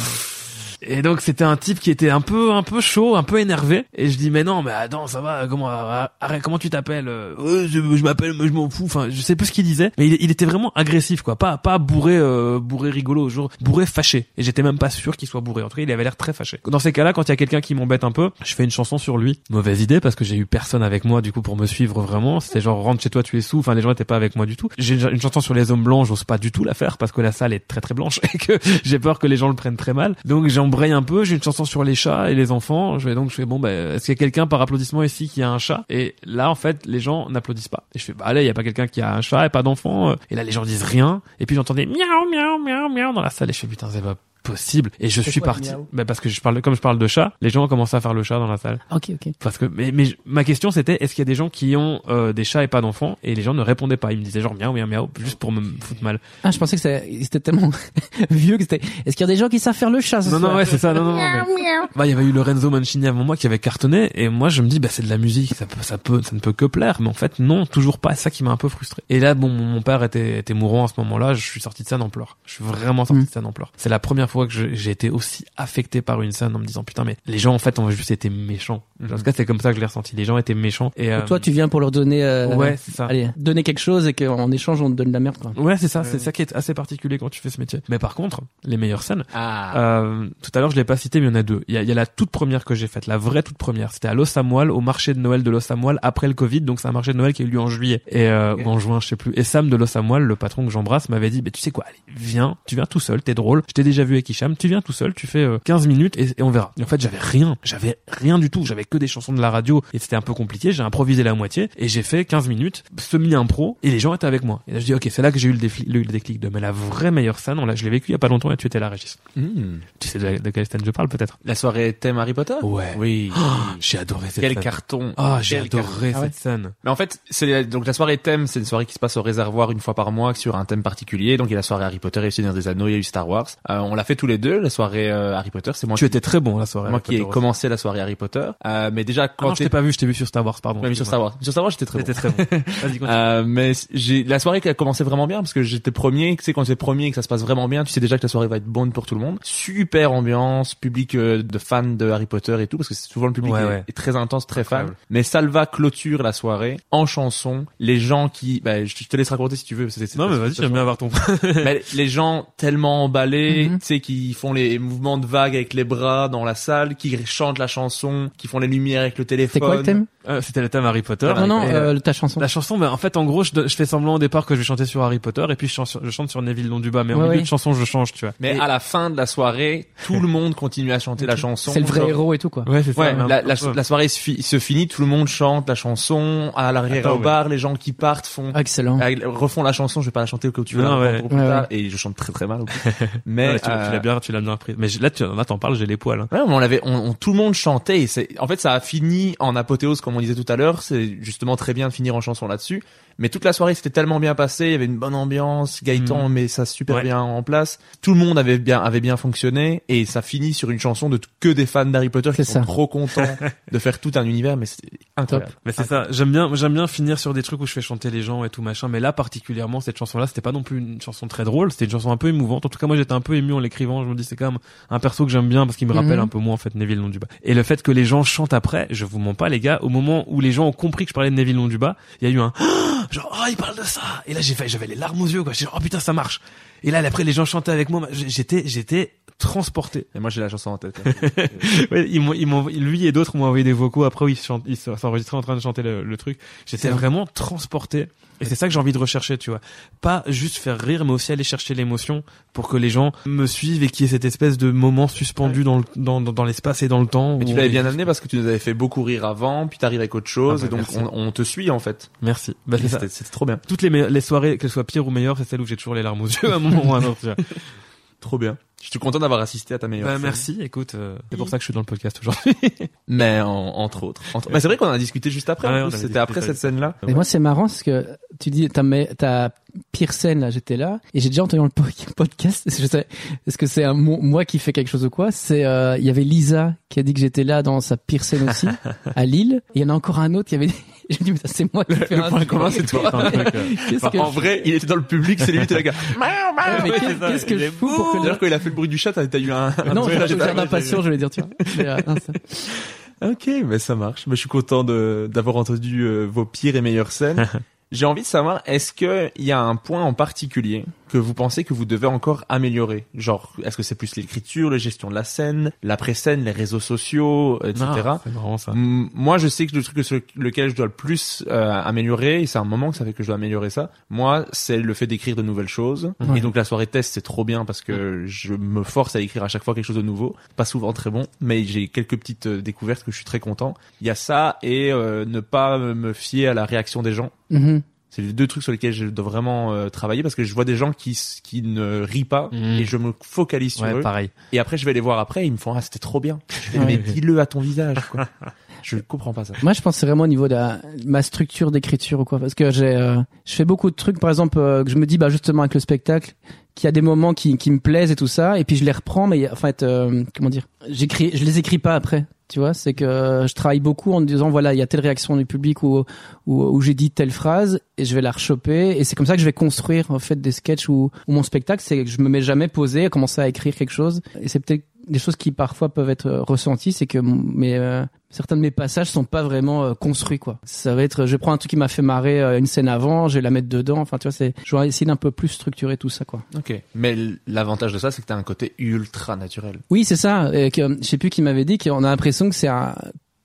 et donc c'était un type qui était un peu un peu chaud, un peu énervé. Et je dis mais non mais attends ça va comment arrête comment tu t'appelles euh, je, m'appelle je m'en fous. Enfin je sais plus ce qu'il disait mais il, il était vraiment agressif quoi, pas pas bourré euh, bourré rigolo, genre bourré fâché. Et j'étais même pas sûr qu'il soit bourré. En tout cas il avait l'air très fâché. Dans ces cas-là quand il y a quelqu'un qui m'embête un peu, je fais une chanson sur lui. Mauvaise idée parce que j'ai eu personne avec moi du coup pour me suivre vraiment. C'était genre rentre chez toi tu es sous. Enfin les gens étaient pas avec moi du tout. J'ai une chanson sur les hommes blancs, j'ose pas du tout la faire parce que la salle est très très blanche et que j'ai peur que les gens le prennent très mal. Donc j'embraye un peu. J'ai une chanson sur les chats et les enfants. Je vais donc je fais bon bah est-ce qu'il y a quelqu'un par applaudissement ici qui a un chat? Et là en fait les gens n'applaudissent pas. Et je fais bah allez il y a pas quelqu'un qui a un chat et pas d'enfant. Et là les gens disent rien. Et puis j'entendais miaou miaou miaou miaou dans la salle et je fais putain c'est pas possible. Et je suis quoi, parti. Bah parce que je parle comme je parle de chat les gens ont commencé à faire le chat dans la salle. Ok ok. Parce que mais, mais ma question c'était est-ce qu'il y a des gens qui ont euh, des chats et pas d'enfants et les gens ne répondaient pas? Ils me disaient genre miaou miaou miaou juste pour me foutre mal. Ah je pensais que c'était c'était tellement vieux que c'était est-ce qu'il y a des gens qui savent faire le chat ce non soir non ouais c'est ça non non, non mais- bah il y avait eu Lorenzo Mancini avant moi qui avait cartonné et moi je me dis bah c'est de la musique ça peut ça peut ça ne peut que plaire. Mais en fait non toujours pas. C'est ça qui m'a un peu frustré. Et là bon mon père était était mourant à ce moment-là. Je suis sorti de scène en pleurs. Je suis vraiment sorti Mm. de scène en pleurs. C'est la première fois que j'ai été aussi affecté par une scène en me disant putain mais les gens en fait ont juste été méchants en tout cas c'est comme ça que je l'ai ressenti les gens étaient méchants et euh, toi tu viens pour leur donner euh, ouais c'est ça allez donner quelque chose et qu'en échange on te donne de la merde quoi Ouais, c'est ça, c'est ça qui est assez particulier quand tu fais ce métier. Mais par contre, les meilleures scènes, ah euh, tout à l'heure je l'ai pas cité, mais il y en a deux. Il y a, il y a la toute première que j'ai faite, la vraie toute première. C'était à Los Samuel, au marché de Noël de Los Samuel après le Covid, donc c'est un marché de Noël qui a eu lieu en juillet et euh, ou en juin, je sais plus. Et Sam de Los Samuel, le patron que j'embrasse, m'avait dit, mais tu sais quoi, allez, viens, tu viens tout seul, t'es drôle. Je t'ai déjà vu avec Hicham, tu viens tout seul, tu fais euh, 15 minutes et, et on verra. Et en fait, j'avais rien, j'avais rien du tout, j'avais que des chansons de la radio et c'était un peu compliqué. J'ai improvisé la moitié et j'ai fait 15 minutes semi-impro et les gens étaient avec moi. Et là, je dis, ok, c'est là que j'ai eu le, le déclic de, mais la vraie meilleure scène, on l'a, je l'ai vécu il y a pas longtemps et tu étais là, Régis. Hmm. Tu sais de, de quelle scène je parle peut-être? La soirée thème Harry Potter? Ouais. Oui. J'ai adoré cette Quel scène. carton. Ah, j'ai adoré carton. cette scène. Mais en fait, c'est donc la soirée thème, c'est une soirée qui se passe au réservoir une fois par mois sur un thème particulier. Donc il y a la soirée Harry Potter et le Seigneur des Anneaux, il y a eu Star Wars. Euh, on l'a fait tous les deux. La soirée euh, Harry Potter, c'est moi. Tu qui, étais très bon la soirée. moi Harry qui ai commencé la soirée Harry Potter. Euh, mais déjà Ah quand non, je t'ai pas vu, je t'ai vu sur Star Wars, pardon. Ouais, mais sur Star Wars. Sur Star Wars, j'étais très bon. Très bon. Vas-y. Euh, mais j'ai la soirée qui a commencé vraiment bien parce que j'étais premier, tu sais quand tu es premier et que ça se passe vraiment bien, tu sais déjà que la soirée va être bonne pour tout le monde. Super ambiance, public euh, de fans de Harry Potter et tout parce que c'est souvent le public Ouais, est, ouais. est très intense, très fan. Incroyable. Mais Salva clôture la soirée en chanson, les gens qui bah, je te laisse raconter si tu veux. c'est- c'est- Non, mais vas-y, j'aime bien avoir ton. mais les gens tellement emballés, Mhm. tu sais, qui font les mouvements de vague avec les bras dans la salle, qui chantent la chanson, qui font les lumières avec le téléphone. C'est quoi le thème Euh, C'était le thème Harry Potter. Non, non, euh, ta chanson. La chanson, ben, en fait, en gros, je, je fais semblant au départ que je vais chanter sur Harry Potter, et puis je chante sur, je chante sur Neville Long du bas, mais en Ouais, milieu ouais. de chanson, je change, tu vois. Mais Et- à la fin de la soirée, tout le monde continue à chanter la chanson. C'est le vrai Genre- héros et tout quoi. Ouais, c'est ça. Ouais, la, soirée se, fi- se finit, tout le monde chante la chanson, à l'arrière au bar, les gens qui partent font, Excellent. euh, refont la chanson, je vais pas la chanter au où tu veux Non, ouais. et je chante très très mal. au plus. Mais, Ouais, tu, tu l'as bien, tu l'as bien repris. Mais là, tu, là, t'en parles, j'ai les poils. hein. Ouais, on l'avait, on, on- tout le monde chantait. Et c'est, en fait, ça a fini en apothéose, comme on disait tout à l'heure. C'est justement très bien de finir en chanson là-dessus. Mais toute la soirée, c'était tellement bien passé. Il y avait une bonne ambiance. Gaëtan Mhm. met ça super Ouais. bien en place. Tout le monde avait bien, avait bien fonctionné. Et ça finit sur une chanson de que des fans d'Harry Potter qui sont trop contents de faire tout un univers. Mais c'est incroyable. Mais c'est ça. J'aime bien, j'aime bien finir sur des trucs où je fais chanter les gens et tout machin. Mais là, particulièrement, cette chanson-là, c'était pas non plus une chanson très drôle. C'était une chanson un peu émouvante. En tout cas, moi, j'étais un peu ému en l'écrivant. Je me dis, c'est quand même un perso que j'aime bien parce qu'il me rappelle Mhm. un peu moi, en fait, Neville Londuba. Et le fait que les gens chantent après, je vous mens pas, les gars, au moment où les gens ont compris que je parlais de Neville Londuba, il y a eu un, genre, oh, il parle de ça. Et là, j'ai fait, j'avais les larmes aux yeux, quoi. J'ai dit, oh putain, ça marche. Et là, après, les gens chantaient avec moi. J'étais, j'étais transporté. Et moi, j'ai la chanson en tête. Ouais, ils m'ont, ils m'ont, lui et d'autres m'ont envoyé des vocaux après où ils chantent, ils s'enregistraient en train de chanter le, le truc. J'étais vraiment transporté. Et c'est ça que j'ai envie de rechercher, tu vois. Pas juste faire rire, mais aussi aller chercher l'émotion pour que les gens me suivent et qu'il y ait cette espèce de moment suspendu dans, le, dans, dans, dans l'espace et dans le temps. Mais tu l'avais bien amené parce que tu nous avais fait beaucoup rire avant, puis t'arrives avec autre chose, Ah bah, et donc on, on te suit en fait. Merci. Bah. C'était trop bien. Toutes les, les soirées, qu'elles soient pires ou meilleures, c'est celle où j'ai toujours les larmes aux yeux à un moment ou à un autre. tu vois. Trop bien. Je suis content d'avoir assisté à ta meilleure Bah, scène. merci. Écoute, euh, c'est pour ça que je suis dans le podcast aujourd'hui. Mais en- entre autres. Entre... Bah, c'est vrai qu'on en a discuté juste après. Ouais, avait C'était après cette scène-là. Mais moi, c'est marrant parce que tu dis ta, ta pire scène là, j'étais là et j'ai déjà entendu le po- podcast. Je sais, est-ce que c'est un mo- moi qui fais quelque chose ou quoi C'est euh, il y avait Lisa qui a dit que j'étais là dans sa pire scène aussi à Lille. Et il y en a encore un autre qui avait. dit- J'ai dit mais ça c'est moi qui fais le un point commun, c'est toi. Euh, Enfin, en je- vrai, il était dans le public, c'est lui, t'es le gars. Ouais, mais qu'est-ce que je fous pour que D'ailleurs, quand il a fait le bruit du chat, t'as eu un, un non, je là, j'étais- d'impatience, je vais dire, tu vois. Mais, euh, Ok, mais ça marche. Mais je suis content d'avoir entendu vos pires et meilleures scènes. J'ai envie de savoir, est-ce que il y a un point en particulier que vous pensez que vous devez encore améliorer? Genre, est-ce que c'est plus l'écriture, la gestion de la scène, l'après-scène, les réseaux sociaux, etc. Ah, c'est marrant ça. Moi, je sais que le truc sur lequel je dois le plus euh, améliorer, et c'est un moment que ça fait que je dois améliorer ça, moi, c'est le fait d'écrire de nouvelles choses. Ouais. Et donc la soirée test, c'est trop bien parce que je me force à écrire à chaque fois quelque chose de nouveau. Pas souvent très bon, mais j'ai quelques petites euh, découvertes que je suis très content. Il y a ça et euh, ne pas me fier à la réaction des gens. Mhm. C'est les deux trucs sur lesquels je dois vraiment euh, travailler parce que je vois des gens qui qui ne rient pas Mhm. et je me focalise sur Ouais, eux. pareil. Et après, je vais les voir après, ils me font ah c'était trop bien. Je fais, mais dis-le à ton visage quoi. je comprends pas ça. Moi, je pense que c'est vraiment au niveau de la- ma structure d'écriture ou quoi, parce que j'ai, euh, je fais beaucoup de trucs, par exemple, euh, que je me dis, bah justement avec le spectacle, qu'il y a des moments qui, qui me plaisent et tout ça, et puis je les reprends, mais en fait, euh, comment dire, j'écris, je les écris pas après. Tu vois, c'est que je travaille beaucoup en disant voilà, il y a telle réaction du public ou où, où j'ai dit telle phrase et je vais la rechoper. Et c'est comme ça que je vais construire en fait des sketchs ou mon spectacle, c'est que je me mets jamais posé à commencer à écrire quelque chose. Et c'est peut-être des choses qui parfois peuvent être euh, ressenties, c'est que mes euh, certains de mes passages sont pas vraiment euh, construits quoi. Ça va être je prends un truc qui m'a fait marrer euh, une scène avant, je vais la mettre dedans, enfin tu vois, c'est je vais essayer d'un peu plus structurer tout ça quoi. Ok. Mais l'avantage de ça, c'est que t'as un côté ultra naturel. Oui, c'est ça. Et que, je sais plus qui m'avait dit qu'on a l'impression que c'est un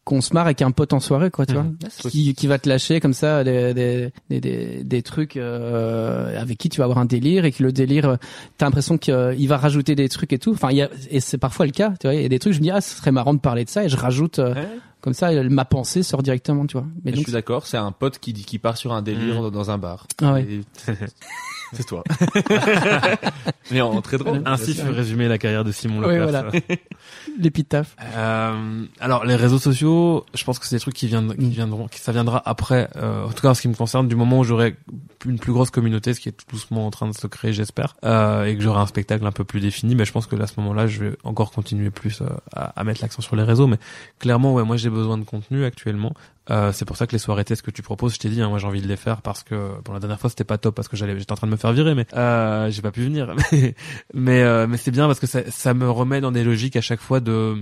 qu'on se marre avec un pote en soirée, quoi, tu vois, qui, qui va te lâcher comme ça des des des, des, des trucs euh, avec qui tu vas avoir un délire et que le délire, euh, t'as l'impression qu'il va rajouter des trucs et tout. Enfin, il y a et c'est parfois le cas, tu vois. Il y a des trucs, je me dis ah, ce serait marrant de parler de ça et je rajoute. euh, Comme ça, ma pensée sort directement, tu vois. Mais je suis d'accord, c'est un pote qui qui part sur un délire Mm. dans un bar. Ah ouais. Et- C'est toi. Mais en très drôle. Ainsi fut résumé la carrière de Simon Oui, Lepers. voilà. L'épitaphe. Euh, alors les réseaux sociaux, je pense que c'est des trucs qui, viennent, qui viendront, qui ça viendra après. Euh, en tout cas, en ce qui me concerne, du moment où j'aurai une plus grosse communauté, ce qui est tout doucement en train de se créer, j'espère, euh, et que j'aurai un spectacle un peu plus défini, mais je pense que là, à ce moment-là, je vais encore continuer plus euh, à, à mettre l'accent sur les réseaux. Mais clairement, ouais, moi j'ai besoin de contenu actuellement. Euh, c'est pour ça que les soirées tests que tu proposes, je t'ai dit, hein, moi j'ai envie de les faire parce que bon la dernière fois c'était pas top parce que j'allais, j'étais en train de me faire virer, mais euh, j'ai pas pu venir. mais euh, mais c'est bien parce que ça, ça me remet dans des logiques à chaque fois de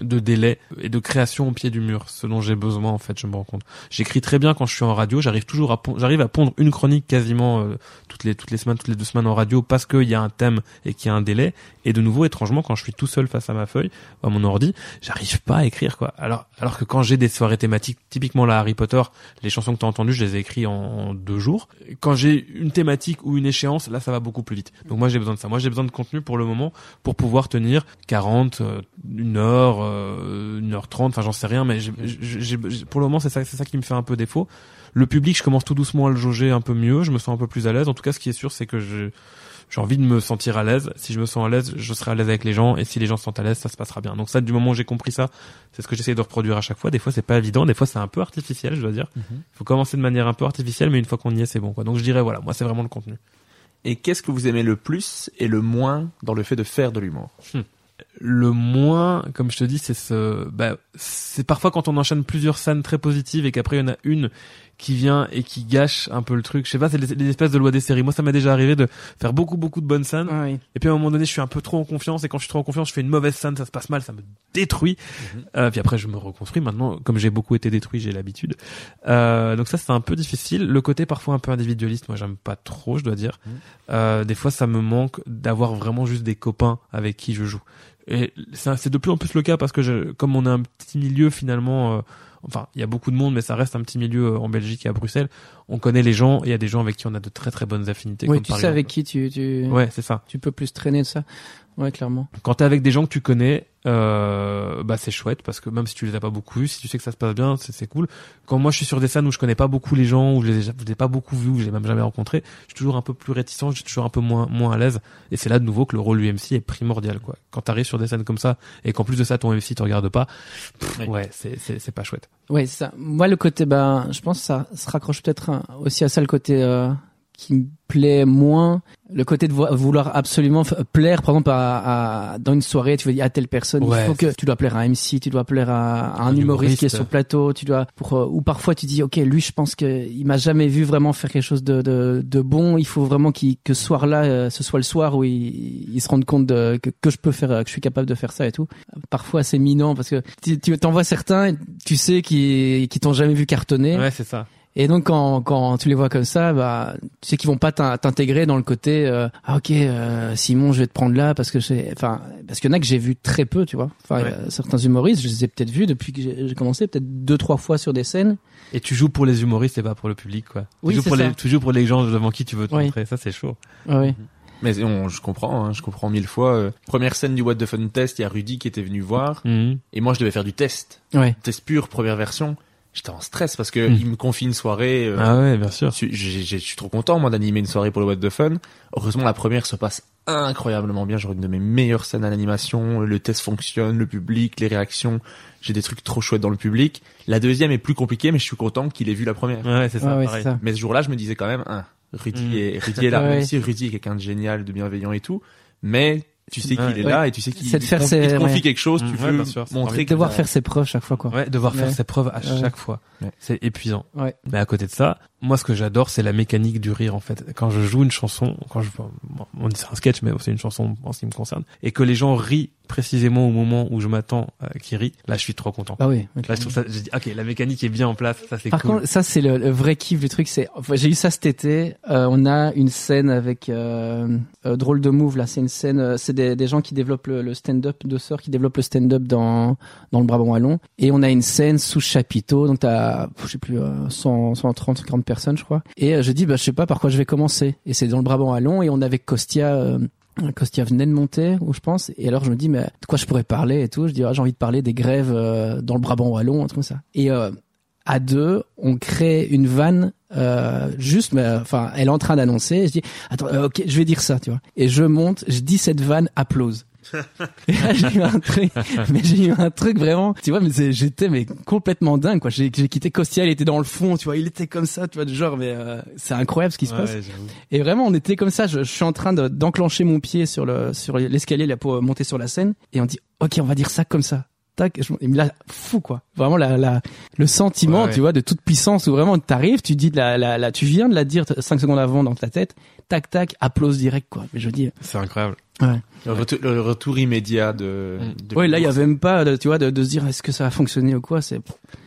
de délai et de création au pied du mur, ce dont j'ai besoin en fait. Je me rends compte. J'écris très bien quand je suis en radio. J'arrive toujours à j'arrive à pondre une chronique quasiment euh, toutes les toutes les semaines, toutes les deux semaines en radio parce qu'il y a un thème et qu'il y a un délai. Et de nouveau, étrangement, quand je suis tout seul face à ma feuille, à mon ordi, j'arrive pas à écrire quoi. Alors alors que quand j'ai des soirées thématiques, typiquement la Harry Potter, les chansons que tu as entendues, je les ai écrites en, deux jours. Quand j'ai une thématique ou une échéance, là ça va beaucoup plus vite. Donc moi j'ai besoin de ça. Moi j'ai besoin de contenu pour le moment pour pouvoir tenir 40, euh, une heure, euh, une heure trente, enfin j'en sais rien, mais pour le moment c'est ça, c'est ça qui me fait un peu défaut. Le public, je commence tout doucement à le jauger un peu mieux, je me sens un peu plus à l'aise. En tout cas, ce qui est sûr, c'est que je j'ai envie de me sentir à l'aise. Si je me sens à l'aise, je serai à l'aise avec les gens. Et si les gens se sentent à l'aise, ça se passera bien. Donc ça, du moment où j'ai compris ça, c'est ce que j'essaie de reproduire à chaque fois. Des fois, c'est pas évident. Des fois, c'est un peu artificiel, je dois dire. Il faut commencer de manière un peu artificielle, mais une fois qu'on y est, c'est bon. Quoi. Donc je dirais, voilà, moi, c'est vraiment le contenu. Et qu'est-ce que vous aimez le plus et le moins dans le fait de faire de l'humour? Le moins, comme je te dis, c'est ce, bah, c'est parfois quand on enchaîne plusieurs scènes très positives et qu'après il y en a une qui vient et qui gâche un peu le truc. Je sais pas, c'est les, les espèces de loi des séries. Moi, ça m'est déjà arrivé de faire beaucoup, beaucoup de bonnes scènes. Ah oui. Et puis à un moment donné, je suis un peu trop en confiance. Et quand je suis trop en confiance, je fais une mauvaise scène, ça se passe mal, ça me détruit. Euh, puis après, je me reconstruis. Maintenant, comme j'ai beaucoup été détruit, j'ai l'habitude. Euh, donc ça, c'est un peu difficile. Le côté parfois un peu individualiste, moi, j'aime pas trop, je dois dire. Euh, des fois, ça me manque d'avoir vraiment juste des copains avec qui je joue. Et c'est c'est de plus en plus le cas parce que je, comme on a un petit milieu finalement, euh, enfin il y a beaucoup de monde mais ça reste un petit milieu euh, en Belgique et à Bruxelles, on connaît les gens et il y a des gens avec qui on a de très très bonnes affinités. Oui, comme tu sais avec qui tu, tu, Ouais, c'est ça. tu peux plus traîner de ça. Ouais, clairement. Quand t'es avec des gens que tu connais, euh, bah c'est chouette parce que même si tu les as pas beaucoup vus, si tu sais que ça se passe bien, c'est cool. Quand moi je suis sur des scènes où je connais pas beaucoup les gens, où je les ai, je les ai pas beaucoup vus, où je les ai même jamais rencontrés, je suis toujours un peu plus réticent, je suis toujours un peu moins moins à l'aise. Et c'est là de nouveau que le rôle du MC est primordial quoi. Quand t'arrives sur des scènes comme ça et qu'en plus de ça ton MC te regarde pas, pff, ouais c'est c'est c'est pas chouette. Ouais, ça. Moi, le côté, ben, je pense que ça se raccroche peut-être hein, aussi à ça, le côté euh, qui me plaît moins. Le côté de vo- vouloir absolument plaire, par exemple, à, à- dans une soirée, tu veux dire à telle personne, Ouais, il faut que tu dois plaire à un MC, tu dois plaire à, à un, Un humoriste, qui est sur le plateau, tu dois pour euh, ou parfois tu dis ok lui je pense que il m'a jamais vu vraiment faire quelque chose de de, de bon, il faut vraiment qu'il que ce soir-là euh, ce soit le soir où il, il se rende compte de, que que je peux faire euh, que je suis capable de faire ça et tout. Parfois c'est minant parce que tu tu t'envoies certains, tu sais qui qui t'ont jamais vu cartonner. Ouais c'est ça. Et donc quand quand tu les vois comme ça, bah tu sais qu'ils vont pas t'in- t'intégrer dans le côté euh, ah ok euh, Simon je vais te prendre là parce que c'est enfin parce qu'il y en a que j'ai vu très peu tu vois. Enfin Ouais. euh, certains humoristes je les ai peut-être vus depuis que j'ai commencé peut-être deux trois fois sur des scènes. Et tu joues pour les humoristes et pas pour le public quoi. Oui, tu joues pour ça. les tu joues pour les gens devant qui tu veux te Oui. montrer. Ça c'est chaud. Ah ouais. Mais on, je comprends, hein, je comprends mille fois. euh, première scène du What the Fun test, il y a Rudy qui était venu voir, Mhm. et moi je devais faire du test, Ouais. test pur, première version. J'étais en stress parce que Mm. il me confie une soirée. euh, Ah ouais bien sûr. Je, suis- je trop content moi d'animer une soirée pour le What the Fun. Heureusement la première se passe incroyablement bien. J'aurai une de mes meilleures scènes à l'animation. Le test fonctionne, le public, les réactions. J'ai des trucs trop chouettes dans le public. La deuxième est plus compliquée, mais je suis content qu'il ait vu la première. Ouais c'est ça. Ouais, ça. Mais ce jour-là, je me disais quand même, hein, Rudy, Mm. est, Rudy est là. Ouais. Même si Rudy est quelqu'un de génial, de bienveillant et tout, mais tu sais qu'il Ouais. est là et tu sais qu'il faire il te ses- confie ouais. quelque chose. Tu veux sûr, montrer Devoir faire ses preuves chaque fois quoi. Ouais, devoir faire ses preuves à Ouais. chaque fois. Ouais. C'est épuisant. Ouais. Mais à côté de ça, moi, ce que j'adore, c'est la mécanique du rire, en fait. Quand je joue une chanson, quand je, on dit c'est un sketch, mais c'est une chanson en ce qui me concerne, et que les gens rient précisément au moment où je m'attends euh, qu'ils rient, là, je suis trop content. Ah oui. Là, je trouve ça, je dis, ok, la mécanique est bien en place, ça c'est Par cool. contre, ça c'est le, le vrai kiff du truc. C'est, enfin, j'ai eu ça cet été. Euh, on a une scène avec euh, drôle de move là. C'est une scène. c'est des, des gens qui développent le, le stand-up, deux sœurs qui développent le stand-up dans dans le Brabant wallon. Et on a une scène sous chapiteau. Donc t'as, je sais plus, euh, 100, 130, 140 personnes, je crois. Et euh, je dis, bah je sais pas par quoi je vais commencer. Et c'est dans le Brabant wallon. Et on est avec Costia. euh, venait de monter, je pense, et alors je me dis mais de quoi je pourrais parler et tout. Je dis ah, j'ai envie de parler des grèves euh, dans le Brabant wallon, un truc comme ça. Et à deux, on crée une vanne juste, mais enfin, elle est en train d'annoncer. Je dis attends, ok, je vais dire ça, tu vois. Et je monte, je dis cette vanne, applause. Et là, j'ai eu un truc, mais j'ai eu un truc vraiment, tu vois, mais j'étais mais complètement dingue, quoi. J'ai quitté Kostia, il était dans le fond, tu vois, il était comme ça, tu vois, du genre, mais euh, c'est incroyable ce qui se Ouais, passe. Et vraiment, on était comme ça. Je, je suis en train de- d'enclencher mon pied sur le sur l'escalier là pour monter sur la scène, et on dit, ok, on va dire ça comme ça. Tac, je, me l'a fou quoi. Vraiment la, la le sentiment, Ouais, ouais. tu vois, de toute puissance où vraiment t'arrives, tu dis de la, la, la tu viens de la dire cinq secondes avant dans ta tête, tac tac, applause direct quoi. Mais je dis, C'est incroyable. ouais. Le retour, le retour immédiat de. Mm. de Ouais, là il y avait même pas, de, tu vois, de, de se dire est-ce que ça va fonctionner ou quoi. C'est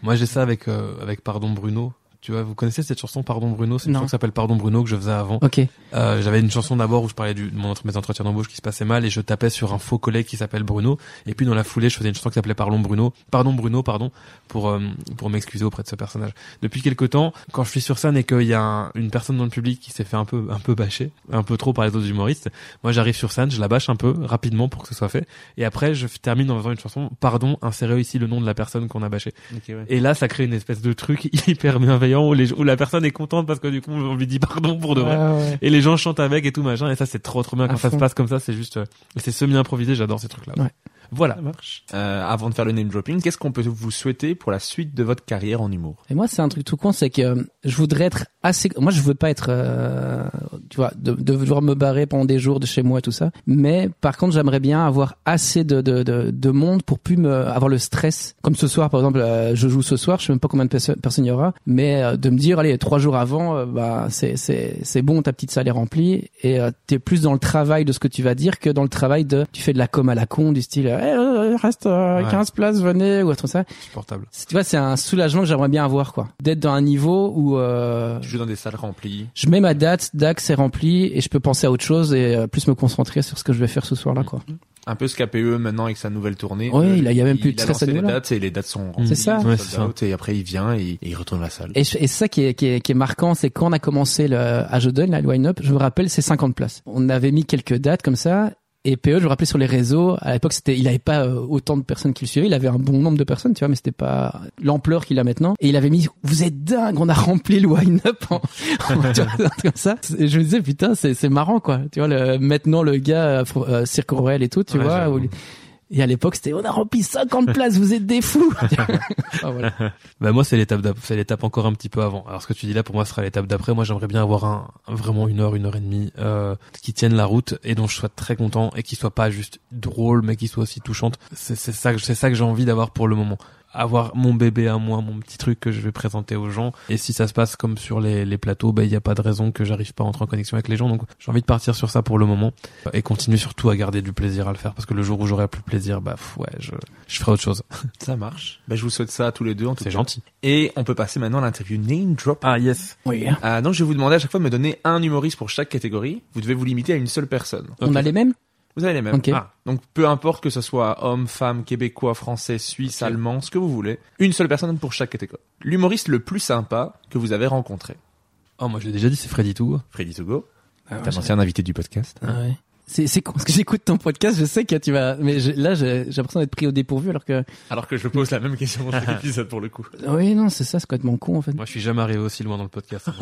Moi, j'ai ça avec euh, avec Pardon Bruno. Tu vois, vous connaissez cette chanson Pardon Bruno? C'est une Non. chanson qui s'appelle Pardon Bruno que je faisais avant. ok. Euh, j'avais une chanson d'abord où je parlais du, de mon, mes entretiens d'embauche qui se passaient mal et je tapais sur un faux collègue qui s'appelle Bruno. Et puis dans la foulée, je faisais une chanson qui s'appelait Parlons Bruno, pardon Bruno, pardon, pour euh, pour m'excuser auprès de ce personnage. Depuis quelque temps, quand je suis sur scène et qu'il y a un- une personne dans le public qui s'est fait un peu un peu bâcher, un peu trop par les autres humoristes, moi j'arrive sur scène, je la bâche un peu rapidement pour que ce soit fait. Et après, je termine en faisant une chanson, pardon, insérez ici le nom de la personne qu'on a bâché. Ok, ouais. Et là, ça crée une espèce de truc hyper bienveillant où, les, où la personne est contente parce que du coup, on lui dit pardon pour de vrai. Ouais. Et les gens chantent avec et tout machin. Et ça, c'est trop trop bien quand ça se passe comme ça. C'est juste, euh, c'est semi-improvisé. J'adore ces trucs-là. Ouais. Voilà. Euh, avant de faire le name dropping, qu'est-ce qu'on peut vous souhaiter pour la suite de votre carrière en humour? Et moi, c'est un truc tout con, c'est que euh, je voudrais être assez. Moi, je veux pas être, euh, tu vois, de, de devoir me barrer pendant des jours de chez moi, tout ça. Mais par contre, j'aimerais bien avoir assez de, de, de, de monde pour plus me avoir le stress. Comme ce soir, par exemple, euh, je joue ce soir, je sais même pas combien de perso- personnes il y aura, mais euh, de me dire, allez, trois jours avant, euh, bah c'est c'est c'est bon, ta petite salle est remplie et euh, t'es plus dans le travail de ce que tu vas dire que dans le travail de tu fais de la com à la con du style, eh, euh, reste euh, Ouais. 15 places, venez ou autre ça. Supportable. C'est- Tu vois, c'est un soulagement que j'aimerais bien avoir, quoi. D'être dans un niveau où euh, Tu joues dans des salles remplies. je mets ma date, dac, c'est rempli, et je peux penser à autre chose et euh, plus me concentrer sur ce que je vais faire ce soir-là, quoi. Un peu ce KPE maintenant avec sa nouvelle tournée. Oui, Euh, il a- il y a même plus de stress à les dates et les dates sont remplies. C'est ça. Ouais, ça. out, Et après, il vient et, et il retourne à la salle. Et, je- ça qui est, qui est, qui est marquant, c'est quand on a commencé le, à Je donne, la line-up, je me rappelle, c'est 50 places. On avait mis quelques dates comme ça, et PE, je me rappelais sur les réseaux, à l'époque, c'était, il avait pas euh, autant de personnes qui le suivaient, il avait un bon nombre de personnes, tu vois, mais c'était pas l'ampleur qu'il a maintenant. Et il avait mis, vous êtes dingue, on a rempli le line-up en, en- tu vois, comme ça. Et je me disais, putain, c'est, c'est marrant, quoi. Tu vois, le, maintenant, le gars, euh, Cirque Royal et tout, tu Ouais, vois, où et à l'époque, c'était, on a rempli 50 places, vous êtes des fous. Ah, voilà. Bah moi, c'est l'étape c'est l'étape encore un petit peu avant. Alors ce que tu dis là, pour moi, ce sera l'étape d'après. Moi, j'aimerais bien avoir un vraiment une heure, une heure et demie euh, qui tienne la route et dont je sois très content et qui soit pas juste drôle, mais qui soit aussi touchante. C'est c'est ça, que- c'est ça que j'ai envie d'avoir pour le moment. Avoir mon bébé à moi, mon petit truc que je vais présenter aux gens. Et si ça se passe comme sur les, les plateaux, bah il y a pas de raison que j'arrive pas à entrer en connexion avec les gens. Donc j'ai envie de partir sur ça pour le moment et continuer surtout à garder du plaisir à le faire parce que le jour où j'aurai plus de plaisir, bah pff, ouais, je je ferai autre chose. Ça marche. Bah, je vous souhaite ça à tous les deux en tout C'est cas. gentil. Et on peut passer maintenant à l'interview name drop. Ah yes. Oui. Ah, donc je vais vous demander à chaque fois de me donner un humoriste pour chaque catégorie. Vous devez vous limiter à une seule personne. On a les mêmes? Vous avez les mêmes. Ah, donc peu importe que ce soit homme, femme, québécois, français, suisse, allemand, ce que vous voulez. Une seule personne pour chaque catégorie. L'humoriste le plus sympa que vous avez rencontré. Oh moi je l'ai déjà dit, c'est Freddy Tour. Freddy Togo. Ah, T'as un ancien invité du podcast. Ah ouais. C'est, c'est con, parce que j'écoute ton podcast, je sais que tu vas, mais je- là, j'ai, j'ai l'impression d'être pris au dépourvu alors que, Alors que je pose la même question dans chaque épisode pour le coup. oui, non, c'est ça, c'est complètement con, en fait. Moi, je suis jamais arrivé aussi loin dans le podcast.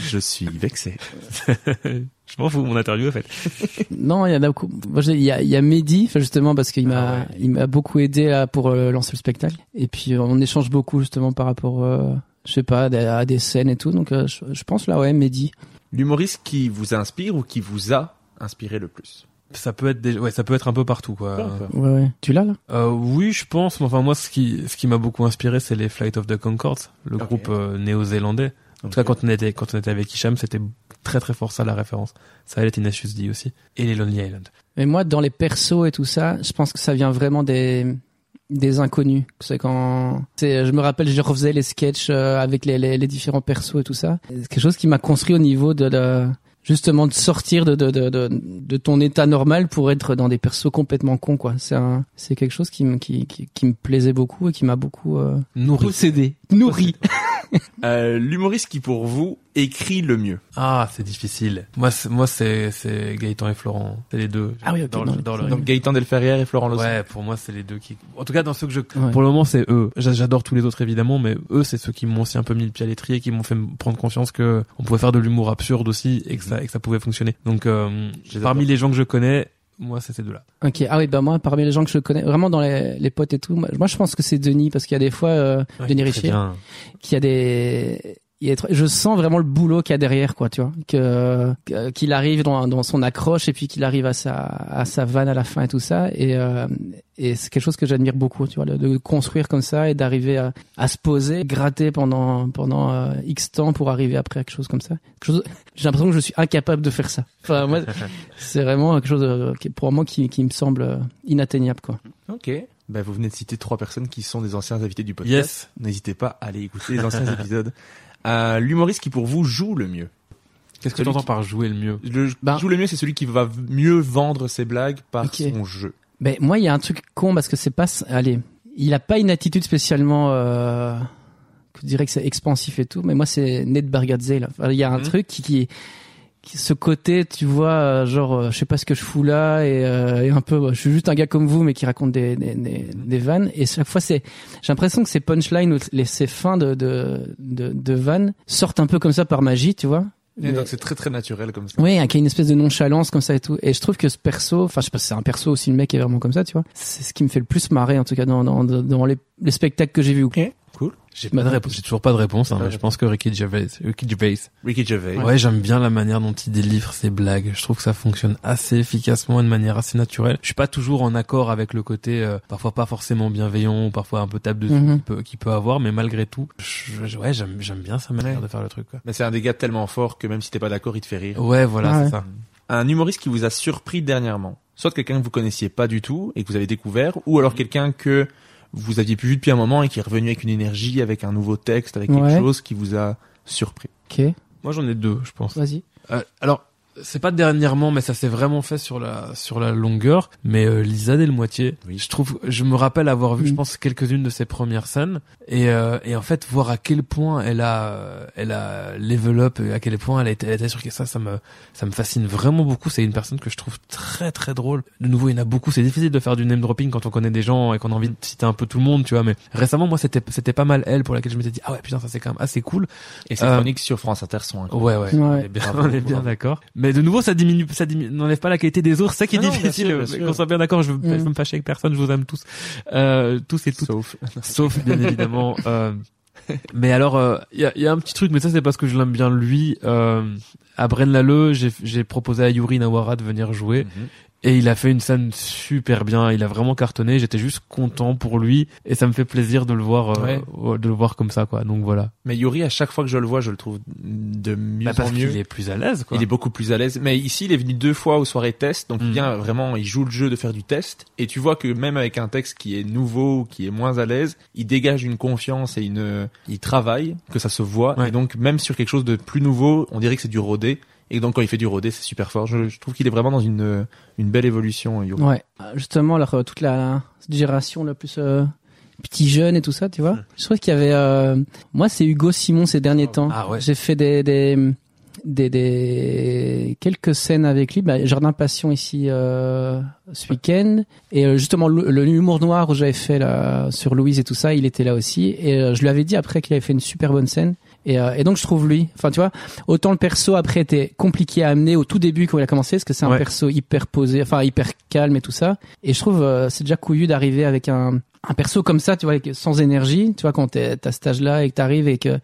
Je suis vexé. Je m'en fous, mon interview est faite. Non, il y en a beaucoup. Il y a, il y a Mehdi, justement, parce qu'il m'a, Ah ouais. il m'a beaucoup aidé là, pour euh, lancer le spectacle. Et puis, euh, on échange beaucoup, justement, par rapport, euh, je sais pas, à des, à des scènes et tout. Donc, euh, je, je pense là, ouais, Mehdi. L'humoriste qui vous inspire ou qui vous a inspiré le plus? Ça peut être déjà, ouais, ça peut être un peu partout, quoi. Ouais, ouais. Tu l'as, là? Euh, oui, je pense. Enfin, moi, ce qui, ce qui m'a beaucoup inspiré, c'est les Flight of the Concords, le groupe euh, néo-zélandais. En tout cas, quand on était, quand on était avec Hicham, c'était très très fort ça la référence. Ça, elle était Tenacious D aussi. Et les Lonely Island. Mais moi, dans les persos et tout ça, je pense que ça vient vraiment des des inconnus. C'est quand, c'est, je me rappelle, je refaisais les sketchs euh, avec les, les, les différents persos et tout ça. C'est quelque chose qui m'a construit au niveau de, de justement de sortir de, de, de, de, de ton état normal pour être dans des persos complètement cons, quoi. C'est un, c'est quelque chose qui me, qui, qui, qui me plaisait beaucoup et qui m'a beaucoup euh, Nourri. possédé, nourri. Euh, L'humoriste qui pour vous écrit le mieux. Ah, c'est difficile. Moi, c'est, moi, c'est, c'est Gaëtan et Florent. C'est les deux. Ah oui, Dans, le- dans le- Donc Gaëtan Delferrière et Florent Lozano. Ouais, pour moi, c'est les deux qui. En tout cas, dans ceux que je. Ouais. Pour le moment, c'est eux. J'a- J'adore tous les autres évidemment, mais eux, c'est ceux qui m'ont aussi un peu mis le pied à l'étrier, qui m'ont fait prendre conscience que on pouvait faire de l'humour absurde aussi et que ça, et que ça pouvait fonctionner. Donc, euh, parmi les gens que je connais, moi, c'est ces deux-là. Ok, ah oui, bah moi, parmi les gens que je connais, vraiment dans les, les potes et tout, moi, moi, je pense que c'est Denis, parce qu'il y a des fois, euh, Ouais, Denis qu'il y a des, il je sens vraiment le boulot qu'il y a derrière, quoi, tu vois, que, qu'il arrive dans, dans son accroche et puis qu'il arrive à sa, à sa vanne à la fin et tout ça, et, euh, et c'est quelque chose que j'admire beaucoup, tu vois, de construire comme ça et d'arriver à, à se poser, gratter pendant, pendant euh, X temps pour arriver après à quelque chose comme ça. Chose- J'ai l'impression que je suis incapable de faire ça. Enfin, moi, c'est vraiment quelque chose euh, qui, pour moi qui, qui me semble euh, inatteignable, quoi. Ok. Ben, vous venez de citer trois personnes qui sont des anciens invités du podcast. Yes. N'hésitez pas à aller écouter les anciens épisodes. Euh, L'humoriste qui pour vous joue le mieux. Qu'est-ce que tu entends qui- par jouer le mieux Le Ben- joue le mieux, c'est celui qui va mieux vendre ses blagues par son jeu. Ben moi, il y a un truc con parce que c'est pas, allez, il a pas une attitude spécialement, euh, je dirais que c'est expansif et tout, mais moi c'est Ned Bargatze là. Il y a un Mhm. truc qui, qui, qui- ce côté, tu vois, euh, genre, euh, je sais pas ce que je fous là et, euh, et un peu, je suis juste un gars comme vous mais qui raconte des des, des, des vannes et chaque fois c'est, j'ai l'impression que ces punchlines ou les ces fins de de de, de vannes sortent un peu comme ça par magie, tu vois. Et Mais- donc c'est très très naturel comme ça. oui, qui a une espèce de nonchalance comme ça et tout. Et je trouve que ce perso, enfin je sais pas si c'est un perso aussi le mec est vraiment comme ça, tu vois. C'est ce qui me fait le plus marrer en tout cas dans dans, dans les, les spectacles que j'ai vus. J'ai pas de réponse. J'ai toujours pas de réponse. Hein, Pas de mais je pense que Ricky Gervais, Ricky Gervais. Ricky Gervais. Ouais, j'aime bien la manière dont il délivre ses blagues. Je trouve que ça fonctionne assez efficacement et de manière assez naturelle. Je suis pas toujours en accord avec le côté euh, parfois pas forcément bienveillant ou parfois un peu tape dessus Mhm. qu'il peut, avoir, mais malgré tout, je, ouais, j'aime j'aime bien sa manière Ouais. de faire le truc. Quoi. Mais c'est un des gars tellement fort que même si t'es pas d'accord, il te fait rire. Ouais, voilà, Ah ouais. c'est ça. Un humoriste qui vous a surpris dernièrement. Soit quelqu'un que vous connaissiez pas du tout et que vous avez découvert, ou alors quelqu'un que vous aviez plus vu depuis un moment et qui est revenu avec une énergie, avec un nouveau texte, avec quelque Ouais. chose qui vous a surpris. Ok, Moi, j'en ai deux, je pense. vas-y. Euh, alors, c'est pas dernièrement, mais ça s'est vraiment fait sur la sur la longueur. Mais euh, Lisa Delmoitier, Oui. je trouve, je me rappelle avoir vu, je Mm. pense, quelques-unes de ses premières scènes, et euh, et en fait voir à quel point elle a elle a level up, et à quel point elle a été, elle a été sur ça, ça me ça me fascine vraiment beaucoup. C'est une personne que je trouve très très drôle. De nouveau, il y en a beaucoup. C'est difficile de faire du name dropping quand on connaît des gens et qu'on a envie de citer un peu tout le monde, tu vois. Mais récemment, moi, c'était c'était pas mal elle pour laquelle je m'étais dit ah ouais putain ça c'est quand même assez cool. Et ses Euh, chroniques sur France Inter sont incroyables. Ouais, ouais, Ouais. on est bien, d'accord. Mais de nouveau, ça diminue, ça diminue, n'enlève pas la qualité des autres. C'est ça qui est bien difficile. sûr, bien euh, sûr. Qu'on soit bien d'accord, je veux, Mm. je veux me fâcher avec personne, je vous aime tous, euh, tous et toutes, Sauf. sauf bien évidemment. Euh, mais alors, euh, il y, a, il y a un petit truc, mais ça c'est parce que je l'aime bien lui. Euh, à Braine Lalleux, j'ai j'ai proposé à Yuri Nawara de venir jouer. Mhm. Et il a fait une scène super bien. Il a vraiment cartonné. J'étais juste content pour lui. Et ça me fait plaisir de le voir, euh, Ouais. de le voir comme ça, quoi. Donc voilà. Mais Yuri, à chaque fois que je le vois, je le trouve de mieux Bah, parce en mieux. qu'il est plus à l'aise, quoi. Il est beaucoup plus à l'aise. Mais ici, il est venu deux fois aux soirées test, donc il Mm. vient vraiment, il joue le jeu de faire du test. Et tu vois que même avec un texte qui est nouveau, qui est moins à l'aise, il dégage une confiance et une, il travaille, que ça se voit. Ouais. Et donc même sur quelque chose de plus nouveau, on dirait que c'est du rodé. Et donc quand il fait du rodé, c'est super fort. Je, je trouve qu'il est vraiment dans une, une belle évolution, Yuri. Ouais, Euh, justement, alors, euh, toute la génération la plus euh, petit jeune et tout ça, tu vois. Je trouve qu'il y avait, euh, moi, c'est Hugo Simon ces derniers temps. Ah ouais. J'ai fait des, des des des quelques scènes avec lui, bah, Jardin Passion ici euh, ce week-end et euh, justement le, le humour noir où j'avais fait là sur Louise et tout ça, il était là aussi et euh, je lui avais dit après qu'il avait fait une super bonne scène et, euh, et donc je trouve lui, enfin tu vois, autant le perso après était compliqué à amener au tout début quand il a commencé parce que c'est un Ouais. perso hyper posé, enfin hyper calme et tout ça et je trouve euh, c'est déjà couillu d'arriver avec un un perso comme ça, tu vois, sans énergie, tu vois, quand t'es à cet âge-là et que t'arrives et que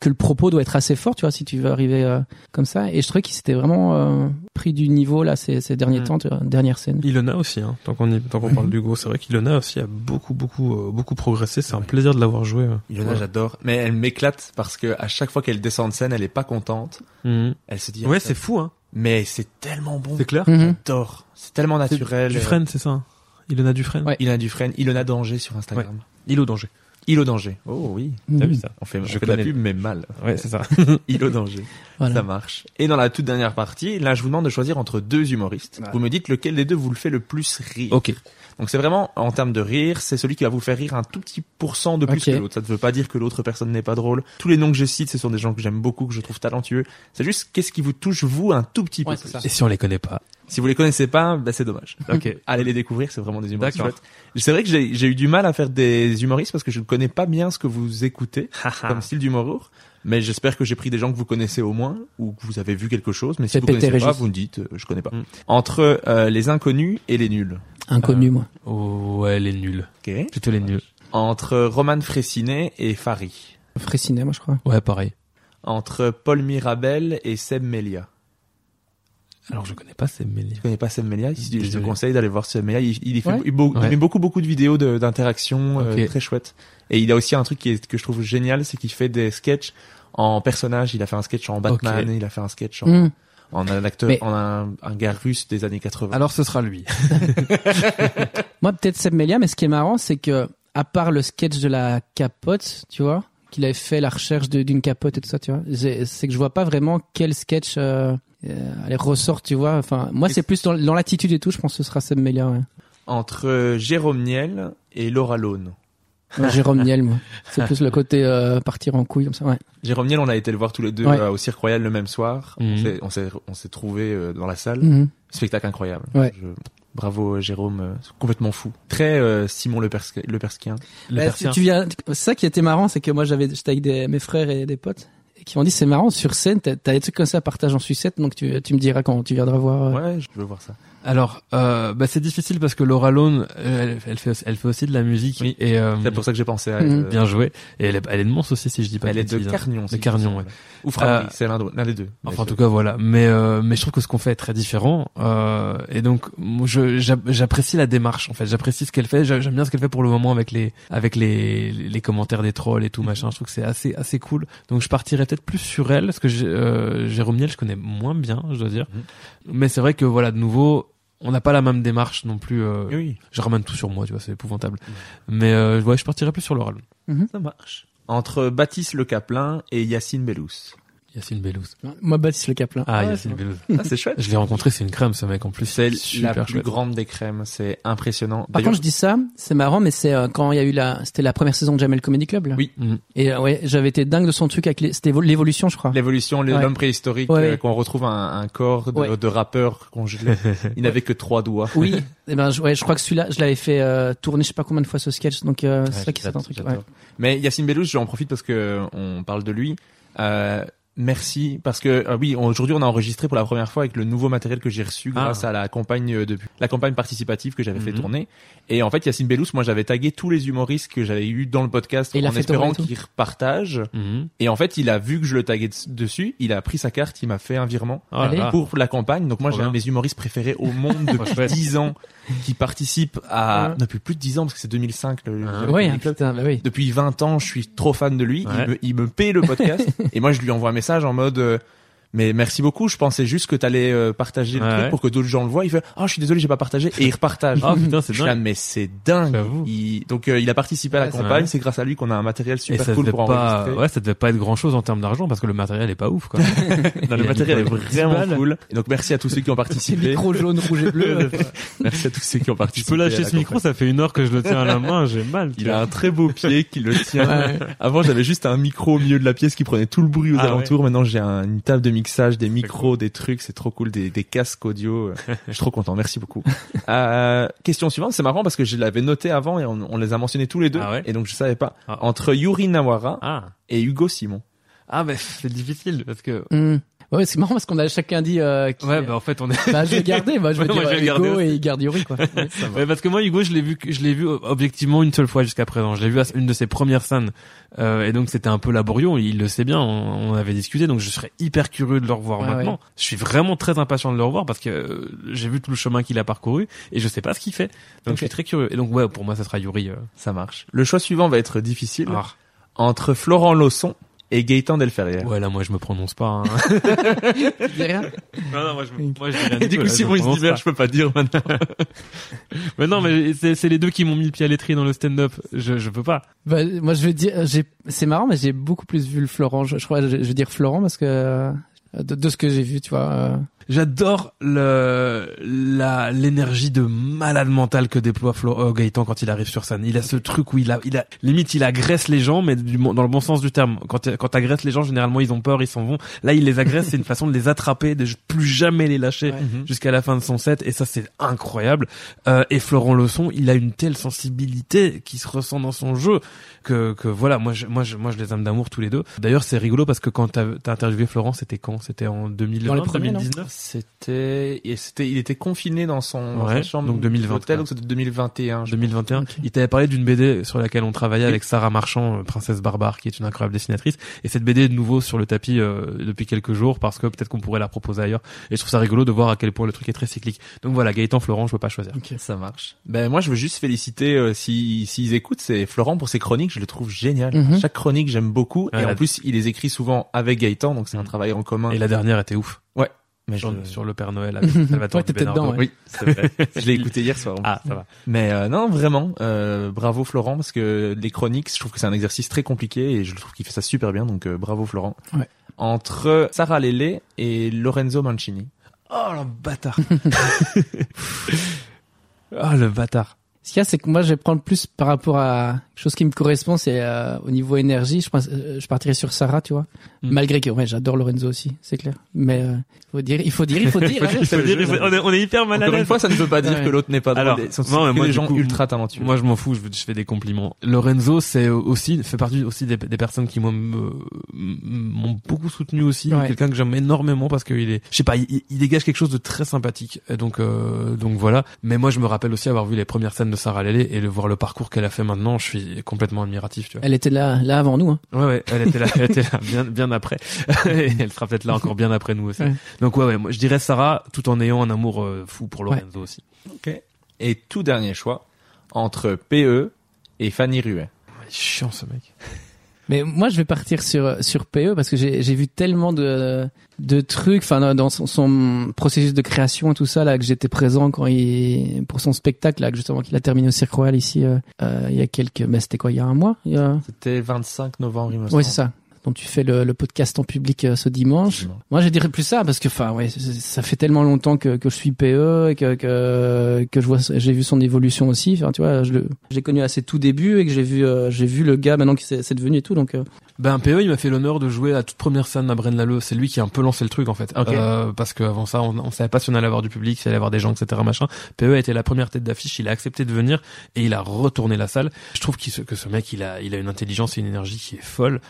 que le propos doit être assez fort, tu vois, si tu veux arriver euh, comme ça. Et je trouvais qu'il s'était vraiment euh, pris du niveau là ces, ces derniers Mm. temps, tu vois, dernière scène. Ilona aussi, hein, tant qu'on tant qu'on parle d'Hugo, c'est vrai qu'Ilona aussi a beaucoup beaucoup euh, beaucoup progressé. C'est un plaisir de l'avoir joué. ouais. Ilona, Ouais. j'adore. Mais elle m'éclate parce que à chaque fois qu'elle descend de scène, elle est pas contente. Mhm. Elle se dit, Ouais, ah, c'est fou, hein. mais c'est tellement bon. C'est clair. Mhm. J'adore. C'est tellement naturel. Dufresne, c'est ça. hein Ilona Dufresne. Ouais. Ilona Dufresne, Ilona Danger sur Instagram. Ilo danger. Île au danger. Oh oui. T'as vu ça On fait, on Je fait de la connais. pub, mais mal. Ouais, c'est ça. Île au danger. Voilà. Ça marche. Et dans la toute dernière partie, là, je vous demande de choisir entre deux humoristes. Vous me dites lequel des deux vous le fait le plus rire. ok. Donc c'est vraiment, en termes de rire, c'est celui qui va vous faire rire un tout petit pourcent de plus que l'autre. Ça ne veut pas dire que l'autre personne n'est pas drôle. Tous les noms que je cite, ce sont des gens que j'aime beaucoup, que je trouve talentueux. C'est juste qu'est-ce qui vous touche, vous, un tout petit Ouais, peu c'est plus. ça. Et si on les connaît pas Si vous les connaissez pas, bah, c'est dommage. Ok. Allez les découvrir, c'est vraiment des humoristes. C'est vrai que j'ai j'ai eu du mal à faire des humoristes parce que je ne connais pas bien ce que vous écoutez comme style d'humour. Mais j'espère que j'ai pris des gens que vous connaissez au moins ou que vous avez vu quelque chose. Mais si vous connaissez pas, vous me dites, euh, je connais pas. Mm. Entre euh, les inconnus et les nuls. Inconnu, moi. Oh, ouais, les nuls. Ok. Plutôt les nuls. Entre Roman Fressinet et Fari. Fraissinet, moi, je crois. Ouais, pareil. Entre Paul Mirabel et Seb Melia. Alors, je connais pas méliers. Tu connais pas Seb Melia? Je te conseille d'aller voir Seb Melia. Il, il, fait Ouais. il, beau- il Ouais. met beaucoup beaucoup de vidéos d'interaction euh, Ok. très chouettes. Et il a aussi un truc qui est, que je trouve génial, c'est qu'il fait des sketchs en personnages. Il a fait un sketch en Batman, il a fait un sketch en, Hmm. en un acteur, Mais- en un, un gars russe des années 80. Alors, ce sera lui. Moi, peut-être Seb Melia, mais ce qui est marrant, c'est que, à part le sketch de la capote, tu vois, qu'il avait fait la recherche d'une capote et tout ça, tu vois, c'est c'est que je vois pas vraiment quel sketch euh, euh, allez, ressort, tu vois. Enfin, moi, c'est plus dans, dans l'attitude et tout, je pense que ce sera Seb Melia, ouais. Entre euh, Jérôme Niel et Laura Lone. Ouais, Jérôme Niel, moi. C'est plus le côté euh, partir en couille, comme ça, ouais. Jérôme Niel, on a été le voir tous les deux Ouais. euh, au Cirque Royal le même soir. On Mhm. s'est- On s'est on s'est trouvé euh, dans la salle. Mhm. Spectacle incroyable. Ouais. Je- Bravo Jérôme, euh, complètement fou. Très euh, Simon Le, le Persquien. Le Bah, Persien. tu viens, c'est ça qui était marrant, c'est que moi j'avais, j'étais avec des, mes frères et des potes qui m'ont dit c'est marrant sur scène, t'as, des trucs comme ça à partage en sucette, donc tu, tu me diras quand tu viendras voir. euh, Ouais, je veux voir ça. Alors, euh, bah, c'est difficile parce que Laura Lone, elle, elle fait, elle fait aussi de la musique. Oui. Et, euh, C'est pour ça que j'ai pensé à elle. Mhm. euh, bien joué. Et elle est, elle est de Mons aussi, si je dis pas Elle est de hein. Carnion. De Carnion, ouais. Ou Frappry, Euh, c'est l'un de- l'un des deux. Enfin, en tout cas, voilà. Mais euh, mais je trouve que ce qu'on fait est très différent. Euh, et donc, moi, je j'ap- j'apprécie la démarche. En fait, j'apprécie ce qu'elle fait. J'a- J'aime bien ce qu'elle fait pour le moment avec les avec les les commentaires des trolls et tout machin. Je trouve que c'est assez assez cool. Donc, je partirais peut-être plus sur elle parce que j'ai- euh, Jérôme Niel, je connais moins bien, je dois dire. Mais c'est vrai que voilà, de nouveau. On n'a pas la même démarche non plus. euh, Oui, Je ramène tout sur moi, tu vois, c'est épouvantable. Mais euh, ouais, je partirais plus sur l'oral. ça marche. Entre Baptiste Le Caplin et Yacine Bellous. Yacine Bellouz. Moi, Baptiste Le Caplin. Ah, Ouais, Yacine Bellouz. Ah, c'est chouette. Je l'ai rencontré, c'est une crème, ce mec en plus. C'est super la plus chouette. grande des crèmes. C'est impressionnant. Par contre, je dis ça, c'est marrant, mais c'est euh, quand il y a eu la, c'était la première saison de Jamel Comedy Club. Là. Oui. Mhm. Et euh, ouais, j'avais été dingue de son truc avec les, c'était évo- l'évolution, je crois. L'évolution, le- Ouais. l'homme préhistorique, Ouais, euh, qu'on retrouve un, un corps de, Ouais. de rappeur congelé. Il n'avait que trois doigts. Oui. Et ben, je, ouais, je crois que celui-là, je l'avais fait euh, tourner, je sais pas combien de fois ce sketch, donc euh, c'est ça qui c'est un truc. Mais Yacine Bellous, j'en profite parce que on parle de lui. Euh, merci parce que euh, oui, aujourd'hui on a enregistré pour la première fois avec le nouveau matériel que j'ai reçu grâce à la campagne euh, de la campagne participative que j'avais fait Mhm. tourner. Et en fait, Yacine Bellous, moi j'avais tagué tous les humoristes que j'avais eu dans le podcast Et en espérant qu'ils repartagent. Mhm. Et en fait, il a vu que je le taguais des- dessus, il a pris sa carte, il m'a fait un virement Oh Allez. pour la campagne. Donc moi, j'ai un de bien. mes humoristes préférés au monde depuis chouette. 10 ans qui participe à Ouais. depuis plus de 10 ans parce que c'est 2005 le, le Ah. Ouais, putain, bah oui. Depuis 20 ans, je suis trop fan de lui. Ouais. Il, me, il me paye le podcast. et moi, je lui envoie un message en mode, euh, mais merci beaucoup. Je pensais juste que t'allais euh, partager le Ouais. truc pour que d'autres gens le voient. Il fait, oh, je suis désolé, j'ai pas partagé. Et il repartage. Ah putain, c'est Je là, dingue. mais c'est dingue. J'avoue. Il- Donc, euh, il a participé à la Ouais, campagne. C'est grâce à lui qu'on a un matériel super ça cool devait pour pas, enregistrer. ouais, ça devait pas être grand chose en termes d'argent parce que le matériel est pas ouf, quoi. Non, le matériel est vraiment 10 balles. cool. Et donc, merci à tous ceux qui ont participé. micro jaune, rouge et bleu. merci à tous ceux qui ont Tu participé. peux à lâcher ce micro, ça fait une heure que je le tiens à la main, j'ai mal. Il a un très beau pied qui le tient. Avant, j'avais juste un micro au milieu de la pièce qui prenait tout le bruit aux Ah alentours. Maintenant, j'ai un- une table de mixage, des micros, des trucs. C'est trop cool, des, des casques audio. Euh, Je suis trop content. Merci beaucoup. Euh, question suivante. C'est marrant parce que je l'avais noté avant et on, on les a mentionnés tous les deux. Ah ouais et donc, je savais pas. Ah. Entre Yuri Nawara Ah. et Hugo Simon. Ah, bah, c'est difficile parce que, Hum. Ouais, c'est marrant parce qu'on a chacun dit. Euh, qui- ouais, bah, en fait, on est, bah, je vais garder. Moi, je vais Ouais, moi, dire je vais Hugo et il garde Yuri, quoi. Ouais. Ouais, parce que moi, Hugo, je l'ai vu, je l'ai vu euh, objectivement une seule fois jusqu'à présent. Je l'ai vu à une de ses premières scènes, euh, et donc c'était un peu laborieux. Il le sait bien, on, on avait discuté, donc je serais hyper curieux de le revoir Ouais, maintenant. ouais. Je suis vraiment très impatient de le revoir parce que euh, j'ai vu tout le chemin qu'il a parcouru et je sais pas ce qu'il fait. Donc je suis très curieux. Et donc ouais, pour moi, ça sera Yuri. Euh. Ça marche. Le choix suivant va être difficile. Ah. Entre Florent Lawson et Gaëtan Delferrière. Ouais, là, moi, je me prononce pas. Hein. Tu dis rien? Non, non, moi, je, moi, je dis rien Et du coup, là, je Simon me il se pas. je peux pas dire maintenant. Mais non, mais c'est c'est les deux qui m'ont mis le pied à l'étrier dans le stand-up. Je, je peux pas. Bah, moi, je veux dire, j'ai, c'est marrant, mais j'ai beaucoup plus vu le Florent. Je, je crois, je, je veux dire Florent parce que euh, de, de ce que j'ai vu, tu vois. J'adore le la l'énergie de malade mental que déploie Flo, euh, Gaëtan quand il arrive sur scène. Il a ce truc où il a il a limite il agresse les gens mais du, dans le bon sens du terme. Quand quand t'agresses les gens généralement ils ont peur, ils s'en vont. Là il les agresse, c'est une façon de les attraper, de plus jamais les lâcher jusqu'à la fin de son set et ça c'est incroyable. Euh, et Florent Leçon, il a une telle sensibilité qui se ressent dans son jeu que que voilà, moi je moi je moi je les aime d'amour tous les deux. D'ailleurs, c'est rigolo parce que quand t'as t'as interviewé Florent, c'était quand? C'était en 2020, Dans les premiers, non? 2019 C'était, et c'était, il était confiné dans son, dans sa chambre. donc 2020, d'hôtel, quoi. donc c'était 2021. je 2021. Ok. Il t'avait parlé d'une BD sur laquelle on travaillait avec Sarah Marchand, euh, Princesse Barbare, qui est une incroyable dessinatrice. Et cette BD est de nouveau sur le tapis euh, depuis quelques jours parce que peut-être qu'on pourrait la proposer ailleurs. Et je trouve ça rigolo de voir à quel point le truc est très cyclique. Donc voilà, Gaëtan Florent, je peux pas choisir. Ok, ça marche. Ben moi je veux juste féliciter euh, si s'ils écoutent, c'est Florent pour ses chroniques, je le trouve génial. Mhm. Chaque chronique j'aime beaucoup Ouais, et en plus il les écrit souvent avec Gaëtan, donc c'est un Mhm. travail en commun. Et la dernière était ouf. Ouais, mais Sur, je... sur le Père Noël avec Salvatore Di t'étais dedans, ouais. oui, c'est vrai. je l'ai écouté hier soir. Ah, plus. ça va. Mais euh, non, vraiment, euh, bravo Florent parce que les chroniques, je trouve que c'est un exercice très compliqué et je trouve qu'il fait ça super bien, donc euh, bravo Florent. Ouais. Entre Sarah Lele et Lorenzo Mancini. Oh, le bâtard. oh, le bâtard. Ce qu'il y a, c'est que moi, je vais prendre plus par rapport à chose qui me correspond, c'est euh, au niveau énergie. Je pense, euh, je partirais sur Sarah, tu vois. Mm. Malgré que, ouais, j'adore Lorenzo aussi, c'est clair. Mais euh, faut dire, il faut dire, il faut dire. hein. Il faut dire, il faut- on, est, on est hyper mal à Encore une fois, ça ne veut pas dire Ouais. que l'autre n'est pas drôle. Alors, sont non, moi, des gens coup, ultra talentueux. Moi, je m'en fous, je, je fais des compliments. Lorenzo, c'est aussi, fait partie aussi des, des personnes qui m'ont beaucoup soutenu aussi. Ouais. Quelqu'un que j'aime énormément parce qu'il est, je sais pas, il, il dégage quelque chose de très sympathique. Et donc, euh, donc voilà. Mais moi, je me rappelle aussi avoir vu les premières scènes de Sarah Lele et le voir le parcours qu'elle a fait maintenant. Je suis complètement admiratif, tu vois. Elle était là, là avant nous. Hein. Ouais, ouais, elle était là, elle était là bien, bien après. et elle sera peut-être là encore bien après nous aussi. Ouais. Donc ouais, ouais, moi, je dirais Sarah, tout en ayant un amour euh, fou pour Lorenzo aussi. Ok. Et tout dernier choix entre PE et Fanny Ruet. Il est chiant ce mec. Mais moi, je vais partir sur sur PE parce que j'ai j'ai vu tellement de de trucs, enfin dans- son, son processus de création et tout ça là que j'étais présent quand il pour son spectacle là que justement qu'il a terminé au Cirque Royal ici euh, euh, il y a quelques, mais c'était quoi, il y a un mois, a... C'était 25 novembre, il me semble. Oui, c'est ça. Dont tu fais le, le podcast en public euh, ce dimanche. Moi, je dirais plus ça parce que, enfin, ouais, ça fait tellement longtemps que, que je suis PE et que que, que je vois, j'ai vu son évolution aussi. Enfin, tu vois, je le, j'ai connu à ses tout débuts et que j'ai vu, euh, j'ai vu le gars maintenant qui s'est devenu et tout. Donc, euh, Ben PE, il m'a fait l'honneur de jouer à la toute première scène à Braine-l'Alleud. C'est lui qui a un peu lancé le truc en fait. Ok. Euh, parce qu'avant ça, on, on savait pas si on allait avoir du public, si on allait avoir des gens, etc. Machin. PE a été la première tête d'affiche. Il a accepté de venir et il a retourné la salle. Je trouve se- que ce mec, il a, il a une intelligence et une énergie qui est folle.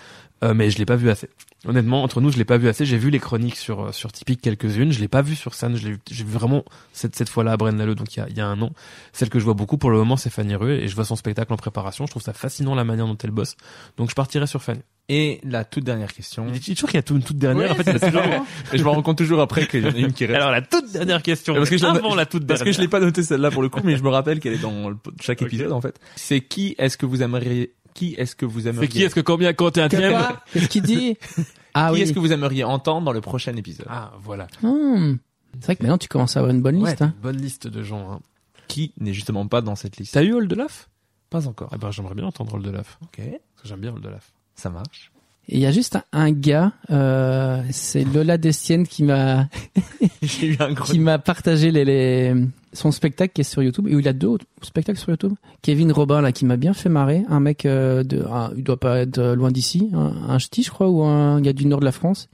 Euh, mais je l'ai pas vu assez. Honnêtement, entre nous, je l'ai pas vu assez. J'ai vu les chroniques sur euh, sur Typique quelques-unes. Je l'ai pas vu sur scène. Je l'ai vu- j'ai vu vraiment cette cette fois-là à Braine-l'Alleud, donc il y a il y a un an. Celle que je vois beaucoup pour le moment, c'est Fanny Ruet et je vois son spectacle en préparation. Je trouve ça fascinant la manière dont elle bosse. Donc je partirai sur Fanny. Et la toute dernière question. Il dit toujours qu'il y a tout- une toute dernière. en fait, il y a toujours- Et je me rends compte toujours après qu'il y en a une qui reste. Alors la toute dernière question. Parce que je l'ai- avant la toute Parce dernière. que je l'ai pas noté celle-là pour le coup, mais je me rappelle qu'elle est dans chaque épisode en fait. C'est qui est-ce que vous aimeriez qui est-ce que vous aimeriez C'est qui est-ce que combien quand t'es un Quoi Qu'est-ce qu'il dit Ah qui oui. est-ce que vous aimeriez entendre dans le prochain épisode Ah voilà. Hmm. C'est vrai que maintenant tu commences à avoir une bonne Ouais, liste. Hein. bonne liste de gens. Hein. Qui n'est justement pas dans cette liste T'as eu Oldelaf Pas encore. Ah ben j'aimerais bien entendre Oldelaf. Ok, Parce que j'aime bien Oldelaf. ça marche. Et il y a juste un, gars, euh, c'est Lola Destienne qui m'a J'ai eu un gros. qui m'a partagé les, les son spectacle qui est sur YouTube. Et il a deux autres spectacles sur YouTube. Kevin Robin là qui m'a bien fait marrer, un mec euh, de, il doit pas être loin d'ici, un, un ch'ti je crois ou un gars du nord de la France.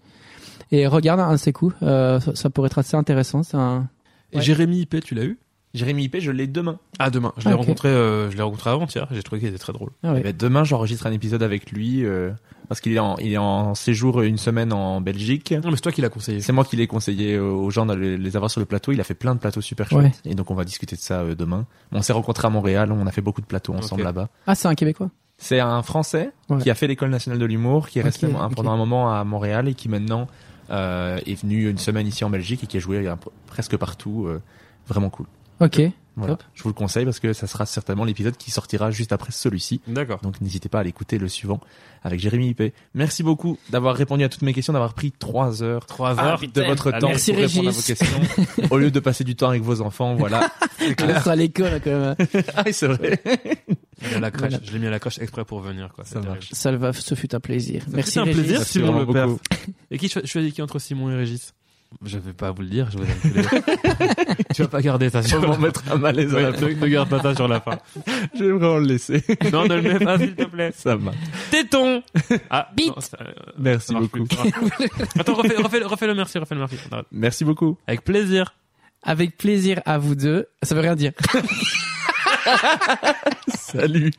Et regarde un de ses coups, euh, ça, ça pourrait être assez intéressant. C'est un Et Ouais. Jérémy IP, tu l'as eu? Jérémy IP, je l'ai demain. Ah demain. Je l'ai Ah, rencontré. euh, je l'ai rencontré avant-hier. J'ai trouvé qu'il était très drôle. ah ouais. Eh ben, demain, j'enregistre un épisode avec lui euh, parce qu'il est en il est en séjour une semaine en Belgique. Non mais c'est toi qui l'as conseillé. C'est moi qui l'ai conseillé aux gens d'aller les avoir sur le plateau. Il a fait plein de plateaux super chouettes. Ouais. Et donc, on va discuter de ça euh, demain. On s'est rencontrés à Montréal. On a fait beaucoup de plateaux ensemble là-bas. Ah c'est un Québécois. C'est un Français Ouais. qui a fait l'école nationale de l'humour, qui est resté un- ok. pendant un moment à Montréal et qui maintenant euh, est venu une semaine ici en Belgique et qui a joué presque partout. euh, vraiment cool. Ok. Voilà. Je vous le conseille parce que ça sera certainement l'épisode qui sortira juste après celui-ci. D'accord. Donc n'hésitez pas à l'écouter le suivant avec Jérémy Hippé. Merci beaucoup d'avoir répondu à toutes mes questions, d'avoir pris trois heures, Trois Ah, heures. de votre Ah, temps merci, pour répondre à vos questions, au lieu de passer du temps avec vos enfants. Voilà. On sera à l'école quand même. ah, c'est vrai. Je l'ai mis à la crèche. Voilà. Je l'ai mis à la crèche exprès pour venir, quoi. Ça C'est. Salva, ce fut un plaisir. Merci C'était un Régis. plaisir, Merci Simon Le Père. Et qui cho- choisit qui entre Simon et Régis? Je vais pas vous le dire, je vais vous le Tu vas pas garder ça Je sur vais la m'en mettre un malaise à la fin. ne, garde pas ça sur la fin. Je vais vraiment le laisser. Non, ne le mets pas, s'il te plaît. Ça marche. Téton Ah, Bite. non, ça, euh, Merci beaucoup. plus. Attends, refais, refais, refais le merci, refais le merci. Merci beaucoup. Avec plaisir. Avec plaisir à vous deux. Ça veut rien dire. Salut.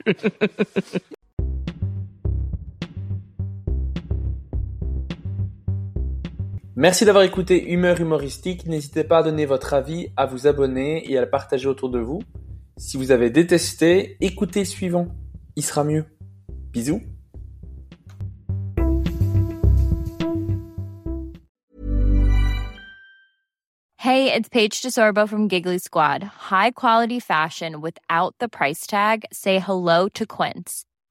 Merci d'avoir écouté Humeur humoristique. N'hésitez pas à donner votre avis, à vous abonner et à le partager autour de vous. Si vous avez détesté, écoutez suivant. Il sera mieux. Bisous. Hey, it's Paige DeSorbo from Giggly Squad. High quality fashion without the price tag. Say hello to Quince.